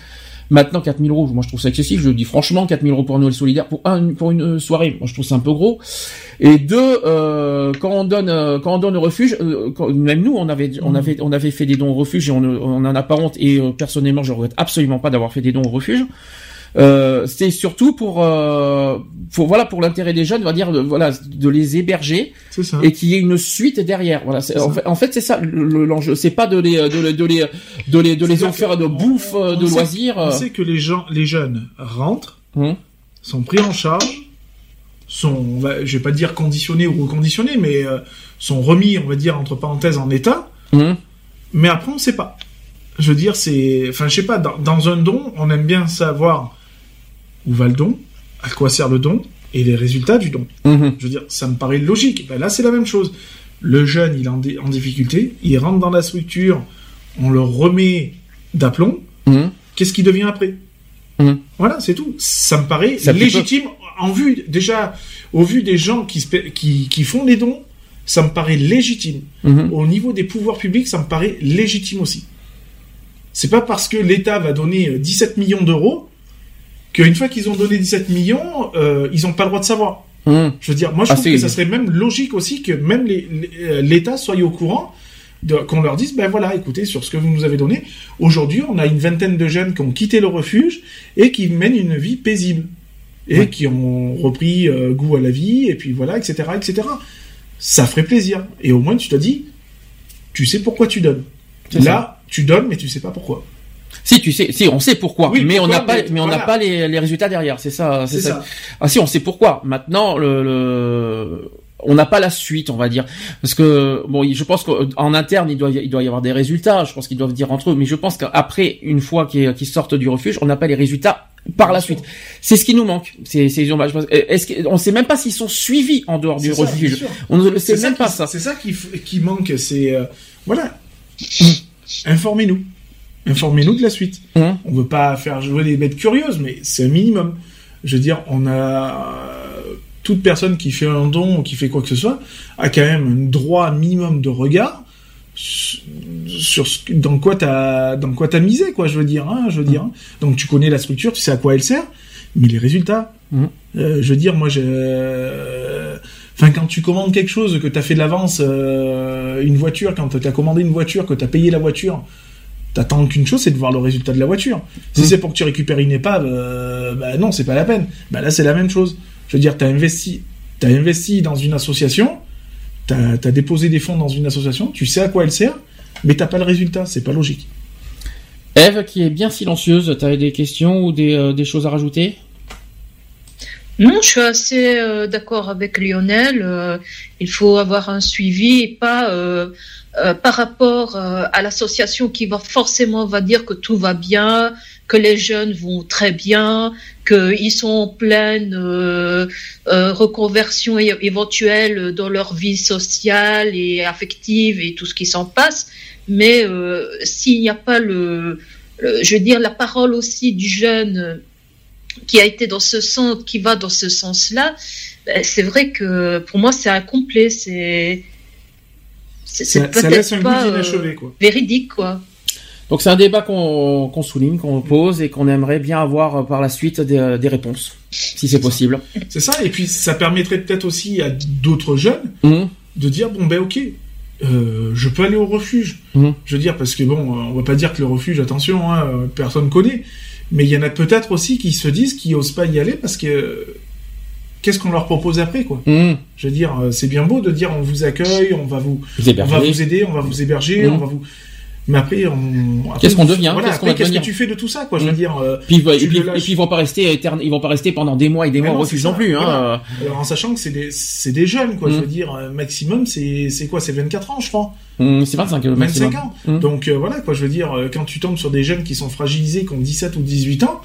Speaker 1: Maintenant, 4000 euros, moi je trouve ça excessif. Je le dis franchement, 4000 euros pour Noël solidaire pour un pour une soirée, moi je trouve ça un peu gros. Et deux, euh, quand on donne euh, quand on donne au refuge, euh, même nous, on avait on avait on avait fait des dons au refuge et on ne- on en a pas honte. Et euh, personnellement, je regrette absolument pas d'avoir fait des dons au refuge. Euh, c'est surtout pour, euh, pour voilà pour l'intérêt des jeunes, on va dire de, voilà de les héberger
Speaker 2: ça.
Speaker 1: et qu'il y ait une suite derrière. Voilà, en fait, en fait, c'est ça le- le- l'enjeu. C'est pas de les de les de les de les, de les offrir de bouffe,
Speaker 2: on-
Speaker 1: de
Speaker 2: on sait-
Speaker 1: loisirs.
Speaker 2: On
Speaker 1: euh.
Speaker 2: sait que les gens, les jeunes rentrent,
Speaker 1: Hum.
Speaker 2: sont pris en charge, sont, on va- je vais pas dire conditionnés ou reconditionnés, mais euh, sont remis, on va dire entre parenthèses, en état.
Speaker 1: Hum.
Speaker 2: Mais après, on sait pas. Je veux dire, c'est, enfin, je sais pas. Dans, dans un don, on aime bien savoir où va le don, à quoi sert le don et les résultats du don.
Speaker 1: Mhm.
Speaker 2: Je veux dire, ça me paraît logique. Ben là, c'est la même chose. Le jeune, il est en, difficulté, il rentre dans la structure, on le remet d'aplomb.
Speaker 1: Mhm.
Speaker 2: Qu'est-ce qui devient après?
Speaker 1: Mhm.
Speaker 2: Voilà, c'est tout. Ça me paraît
Speaker 1: Ça
Speaker 2: légitime en vue déjà au vu des gens qui, spé- qui qui font les dons. Ça me paraît légitime. Au niveau des pouvoirs publics, ça me paraît légitime aussi. C'est pas parce que l'État va donner euh, 17 millions d'euros qu'une fois qu'ils ont donné 17 millions, euh, ils n'ont pas le droit de savoir.
Speaker 1: Hum.
Speaker 2: Je veux dire, moi je
Speaker 1: Ah,
Speaker 2: trouve que ça serait même logique aussi que même euh, l'État soit au courant, qu'on leur dise, ben voilà, écoutez, sur ce que vous nous avez donné, aujourd'hui on a une vingtaine de jeunes qui ont quitté le refuge et qui mènent une vie paisible. Et
Speaker 1: Ouais.
Speaker 2: qui ont repris euh, goût à la vie, et puis voilà, etc., etc. Ça ferait plaisir. Et au moins tu te dis, tu sais pourquoi tu donnes. Là, tu donnes, mais tu sais pas pourquoi.
Speaker 1: Si tu sais, si on sait pourquoi,
Speaker 2: Oui,
Speaker 1: mais on n'a pas,
Speaker 2: mais
Speaker 1: mais on n'a
Speaker 2: voilà.
Speaker 1: pas les, les résultats derrière. C'est ça, c'est ça.
Speaker 2: ça.
Speaker 1: Ah si, on sait pourquoi. Maintenant, le, le- on n'a pas la suite, on va dire, parce que bon, je pense qu'en interne, il doit, y- il doit y avoir des résultats. Je pense qu'ils doivent dire entre eux, mais je pense qu'après, une fois qu'ils sortent du refuge, on n'a pas les résultats par la suite. C'est ce qui nous manque. C'est, c'est Est-ce que, on sait même pas s'ils sont suivis en dehors du
Speaker 2: ça,
Speaker 1: refuge. on ne le sait même
Speaker 2: qui-
Speaker 1: pas ça.
Speaker 2: C'est ça qui, qui manque, c'est euh, voilà. Informez-nous, informez-nous de la suite.
Speaker 1: Hum.
Speaker 2: On veut pas faire jouer les bêtes curieuses, mais c'est un minimum. Je veux dire, on a toute personne qui fait un don ou qui fait quoi que ce soit a quand même un droit minimum de regard sur ce dans quoi t'as dans quoi t'as misé quoi je veux dire hein, je veux dire hein. donc tu connais la structure tu sais à quoi elle sert mais les résultats euh, je veux dire moi euh, enfin quand tu commandes quelque chose que t'as fait de l'avance euh, une voiture quand t'as commandé une voiture que t'as payé la voiture t'attends qu'une chose c'est de voir le résultat de la voiture. Si
Speaker 1: Mhm.
Speaker 2: c'est pour que tu récupères une épave euh, bah non c'est pas la peine. Bah là c'est la même chose. Je veux dire t'as investi t'as investi dans une association t'as as déposé des fonds dans une association tu sais à quoi elle sert mais t'as pas le résultat. C'est pas logique.
Speaker 1: Eve, qui est bien silencieuse, t'avais des questions ou des, euh, des choses à rajouter?
Speaker 3: Non, je suis assez euh, d'accord avec Lionel. euh, il faut avoir un suivi et pas euh, euh, par rapport euh, à l'association qui va forcément va dire que tout va bien, que les jeunes vont très bien, qu'ils sont en pleine euh, reconversion éventuelle dans leur vie sociale et affective et tout ce qui s'en passe. Mais s'il n'y a pas le, je veux dire, la parole aussi du jeune qui a été dans ce sens, qui va dans ce sens-là, ben, c'est vrai que pour moi c'est incomplet, c'est peut-être pas
Speaker 2: goût
Speaker 3: euh,
Speaker 2: d'inachevé quoi
Speaker 3: véridique quoi.
Speaker 1: Donc c'est un débat qu'on souligne, qu'on pose et qu'on aimerait bien avoir euh, par la suite des, euh, des réponses, si c'est possible.
Speaker 2: c'est ça et puis ça permettrait peut-être aussi à d'autres jeunes
Speaker 1: Mhm.
Speaker 2: de dire bon ben ok euh, je peux aller au refuge
Speaker 1: Mhm.
Speaker 2: je veux dire parce que bon on va pas dire que le refuge attention hein, personne connaît mais il y en a peut-être aussi qui se disent qui osent pas y aller parce que qu'est-ce qu'on leur propose après quoi
Speaker 1: Mhm.
Speaker 2: je veux dire euh, c'est bien beau de dire on vous accueille on va vous
Speaker 1: Vous
Speaker 2: on va vous aider on va vous héberger
Speaker 1: Mhm.
Speaker 2: on va vous mais après on
Speaker 1: Qu'est-ce qu'on devient
Speaker 2: voilà,
Speaker 1: Qu'est-ce
Speaker 2: que tu fais de tout ça quoi je veux dire euh,
Speaker 1: Puis, et, puis, et ils vont pas rester éterne- ils vont pas rester pendant des mois et des
Speaker 2: Mais
Speaker 1: mois au refuge non plus. Hein.
Speaker 2: voilà. Alors en sachant que c'est des, c'est des jeunes, quoi. Je veux dire, euh, maximum, c'est, c'est quoi C'est 24 ans, je crois.
Speaker 1: Hum, c'est 25 le
Speaker 2: 25
Speaker 1: maximum.
Speaker 2: ans. Donc euh, voilà, quoi. Je veux dire, quand tu tombes sur des jeunes qui sont fragilisés, qui ont 17 ou 18 ans,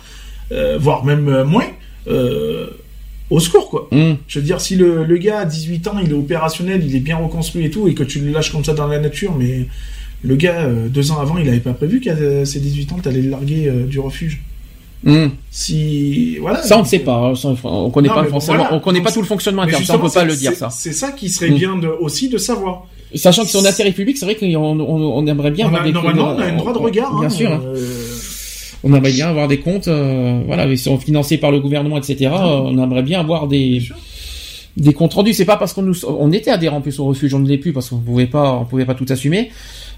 Speaker 2: euh, voire même moins, euh, au secours, quoi. Je veux dire, si le, le gars à 18 ans, il est opérationnel, il est bien reconstruit et tout, et que tu le lâches comme ça dans la nature, mais le gars, euh, deux ans avant, il avait pas prévu qu'à euh, ses 18 ans, t'allais le larguer euh, du refuge. Si, voilà.
Speaker 1: Ça on ne sait pas. hein. On connaît
Speaker 2: Non,
Speaker 1: pas forcément.
Speaker 2: voilà.
Speaker 1: On connaît pas tout le fonctionnement interne. Ça on peut
Speaker 2: justement,
Speaker 1: pas le
Speaker 2: c'est-
Speaker 1: dire
Speaker 2: c'est-
Speaker 1: ça.
Speaker 2: C'est ça qui serait bien de, aussi de savoir.
Speaker 1: Sachant qu'ils sont d'intérêt public, c'est vrai qu'on on, on aimerait bien
Speaker 2: on
Speaker 1: avoir
Speaker 2: a,
Speaker 1: des
Speaker 2: normalement, on a un droit de regard.
Speaker 1: Bien
Speaker 2: hein,
Speaker 1: sûr. hein.
Speaker 2: euh,
Speaker 1: on aimerait bien avoir des comptes, euh, voilà, ils sont financés par le gouvernement, etc. euh, on aimerait bien avoir des des comptes rendus. C'est pas parce qu'on nous, on était adhérent en plus au refuge, on ne l'est plus parce qu'on pouvait pas, on pouvait pas tout assumer.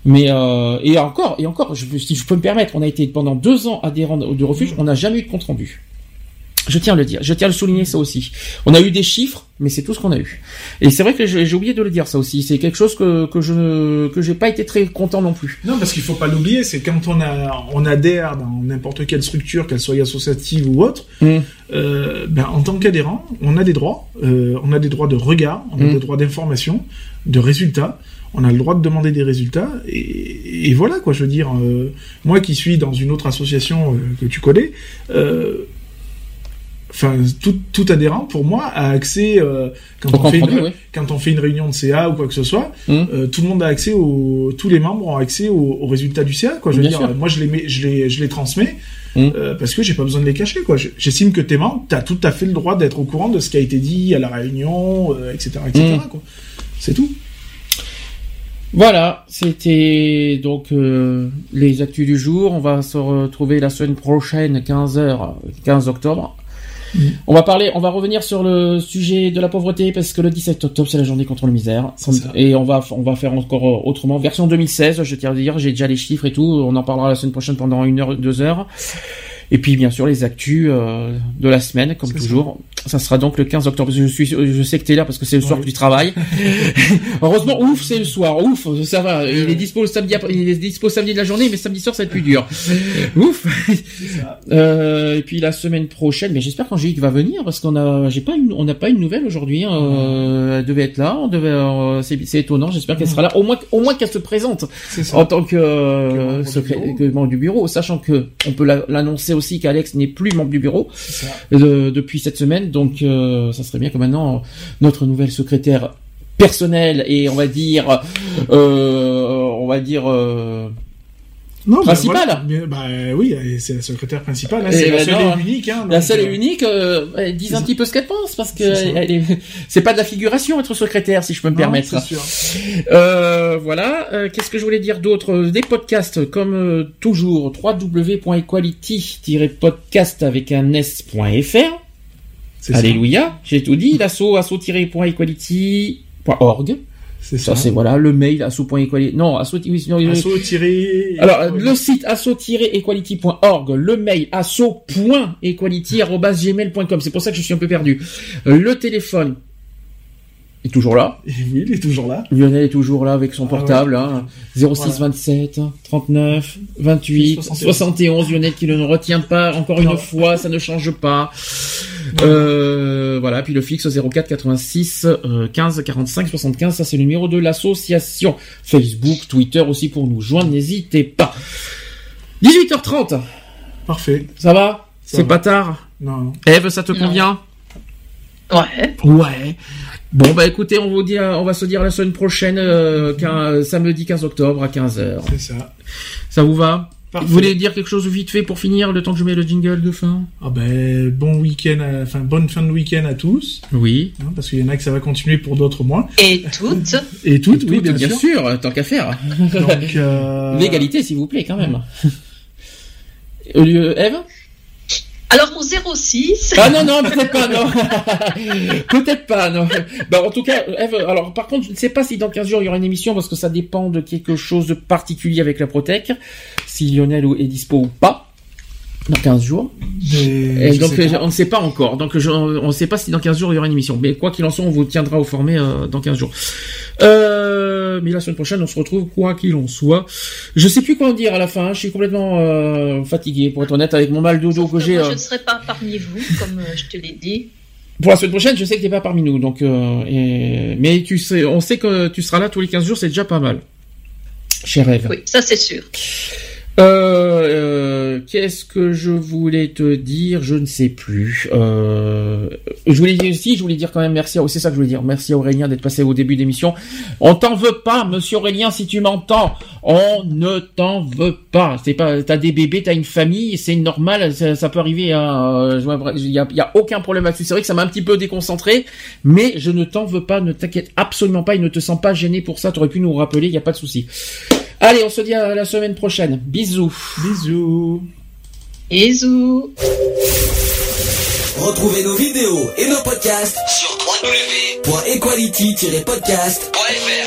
Speaker 1: Mais euh, et encore, et encore, je, si je peux me permettre, on a été pendant deux ans adhérent du refuge, on n'a jamais eu de compte rendu. Je tiens à le dire, je tiens à le souligner ça aussi. On a eu des chiffres, mais c'est tout ce qu'on a eu. Et c'est vrai que j'ai j'ai oublié de le dire ça aussi. C'est quelque chose que que je que j'ai pas été très content non plus.
Speaker 2: Non, parce qu'il faut pas l'oublier, c'est quand on a on adhère dans n'importe quelle structure, qu'elle soit associative ou autre,
Speaker 1: Mm.
Speaker 2: euh, ben, en tant qu'adhérent, on a des droits, euh, on a des droits de regard, on a
Speaker 1: Mm.
Speaker 2: des droits d'information, de résultats. On a le droit de demander des résultats et, et voilà quoi. Je veux dire, euh, moi qui suis dans une autre association euh, que tu connais, euh, enfin tout, tout adhérent pour moi a accès euh, quand on fait une,
Speaker 1: oui.
Speaker 2: quand on fait une réunion de CA ou quoi que ce soit,
Speaker 1: Mm.
Speaker 2: euh, tout le monde a accès au, tous les membres ont accès aux, aux résultats du CA. Quoi. Je veux
Speaker 1: Bien
Speaker 2: dire,
Speaker 1: sûr.
Speaker 2: moi je les, mets, je les, je les transmets
Speaker 1: Mm.
Speaker 2: euh, parce que j'ai pas besoin de les cacher. Quoi. Je- J'estime que tes membres, t'as tout à fait le droit d'être au courant de ce qui a été dit à la réunion, etc., etc.
Speaker 1: Mm.
Speaker 2: quoi. C'est tout.
Speaker 1: Voilà, c'était donc euh, les actus du jour. On va se retrouver la semaine prochaine, 15h, 15 octobre. On va parler, on va revenir sur le sujet de la pauvreté parce que le 17 octobre c'est la journée contre la misère. Et on va on va faire encore euh, autrement. Version 2016 je tiens à dire j'ai déjà les chiffres et tout. On en parlera la semaine prochaine pendant une heure deux heures. Et puis bien sûr les actus euh, de la semaine comme
Speaker 2: ça.
Speaker 1: Ça. sera donc le 15 octobre je suis je sais que t'es là parce que c'est le soir
Speaker 2: Ouais.
Speaker 1: que tu travailles heureusement ouf c'est le soir ouf ça va il est dispo le samedi après- il est dispo samedi de la journée mais samedi soir ça va être plus dur ouf euh, et puis la semaine prochaine, mais j'espère qu'Angélique va venir parce qu'on a, j'ai pas une, on n'a pas une nouvelle aujourd'hui. hein. Euh, elle devait être là, on devait, euh, c'est, étonnant. J'espère qu'elle sera là, au moins, au moins qu'elle se présente en tant que,
Speaker 2: Que membre du
Speaker 1: que membre du bureau, sachant que on peut la- l'annoncer aussi qu'Alex n'est plus membre du bureau depuis cette semaine. Donc, euh, ça serait bien que maintenant notre nouvelle secrétaire personnelle et on va dire, euh, on va dire. euh,
Speaker 2: Non, bah, bah oui, c'est la secrétaire principale. hein,
Speaker 1: Eh
Speaker 2: c'est la
Speaker 1: ben
Speaker 2: seule
Speaker 1: non.
Speaker 2: et unique. Hein,
Speaker 1: La seule et unique, euh, elle dise un petit peu ce qu'elle pense, parce que
Speaker 2: C'est
Speaker 1: pas de la figuration être secrétaire, si je peux me
Speaker 2: non,
Speaker 1: permettre.
Speaker 2: sûr.
Speaker 1: Euh, voilà. Euh, Qu'est-ce que je voulais dire d'autre? Des podcasts, comme toujours, www.equality-podcast avec un s.fr. Alléluia, j'ai tout dit. L'asso, asso-equality.org.
Speaker 2: C'est
Speaker 1: Ça,
Speaker 2: ça.
Speaker 1: c'est voilà, le mail, asso.equality. Non, asso, oui, non,
Speaker 2: Asso tiré.
Speaker 1: alors, le site asso-equality.org, le mail asso.equality.gmail.com. C'est pour ça que je suis un peu perdu. Euh, Le téléphone est toujours là.
Speaker 2: Et oui, il est toujours là.
Speaker 1: Lionel est toujours là avec son
Speaker 2: Ah
Speaker 1: portable. Hein. 06
Speaker 2: Voilà.
Speaker 1: 27 39 28
Speaker 2: 71.
Speaker 1: 71. Lionel qui ne nous retient pas encore une fois, ça ne change pas. Euh, voilà, puis le fixe 04 86 euh, 15 45 75, ça c'est le numéro de l'association. Facebook, Twitter aussi pour nous joindre, n'hésitez pas. 18h30,
Speaker 2: Parfait.
Speaker 1: ça va? C'est pas tard
Speaker 2: Non, non.
Speaker 1: Eve, ça te
Speaker 3: Non.
Speaker 1: convient?
Speaker 3: Ouais.
Speaker 1: Ouais. Bon bah écoutez, on vous dit, on va se dire la semaine prochaine, euh, qu'un- samedi 15 octobre à 15h.
Speaker 2: C'est ça.
Speaker 1: Ça vous va?
Speaker 2: Parfait.
Speaker 1: Vous voulez dire quelque chose vite fait pour finir, le temps que je mets le jingle de fin?
Speaker 2: Ah ben, bon week-end, à- enfin, bonne fin de week-end à tous.
Speaker 1: Oui.
Speaker 2: hein, parce qu'il y en a que ça va continuer pour d'autres moins.
Speaker 3: Et toutes.
Speaker 2: Et toutes, oui, bien, sûr.
Speaker 1: tant qu'à faire.
Speaker 2: Donc, euh,
Speaker 1: L'égalité, s'il vous plaît, quand même. Euh, Eve?
Speaker 3: Alors mon 06.
Speaker 1: Ah non, non, peut-être pas, non. peut-être pas, non. Bah, en tout cas, Eve, alors par contre, je ne sais pas si dans 15 jours il y aura une émission parce que ça dépend de quelque chose de particulier avec la Protec, si Lionel est dispo ou pas. Dans 15 jours. Et donc euh, on ne sait pas encore. Donc je- on ne sait pas si dans 15 jours il y aura une émission. Mais quoi qu'il en soit, on vous tiendra au formé euh, dans 15 jours. Euh, mais la semaine prochaine, on se retrouve quoi qu'il en soit. Je sais plus quoi en dire à la fin. Je suis complètement euh, fatigué, pour être honnête, avec mon mal de dos que j'ai.
Speaker 3: je ne serai pas parmi vous, comme je te l'ai dit.
Speaker 1: Pour la semaine prochaine, je sais que t'es pas parmi nous. Donc, euh, et- mais tu sais, on sait que tu seras là tous les 15 jours, c'est déjà pas mal. Cher Eve.
Speaker 3: Oui, ça c'est sûr.
Speaker 1: Euh, euh, Qu'est-ce que je voulais te dire? Je ne sais plus. Euh, je voulais dire aussi, je voulais dire quand même merci. à- C'est ça que je voulais dire. Merci Aurélien d'être passé au début d'émission. On t'en veut pas, Monsieur Aurélien, si tu m'entends. On ne t'en veut pas. C'est pas. T'as des bébés, t'as une famille, c'est normal. Ça, peut arriver. hein, vois- Il y a, y a aucun problème là-dessus. C'est vrai que ça m'a un petit peu déconcentré, mais je ne t'en veux pas. Ne t'inquiète absolument pas. Il ne te sens pas gêné pour ça. T'aurais pu nous rappeler. Il y a pas de souci. Allez, on se dit à la semaine prochaine. Bisous.
Speaker 2: Bisous.
Speaker 3: Bisous.
Speaker 13: Retrouvez nos vidéos et nos podcasts sur www.equality-podcast.fr.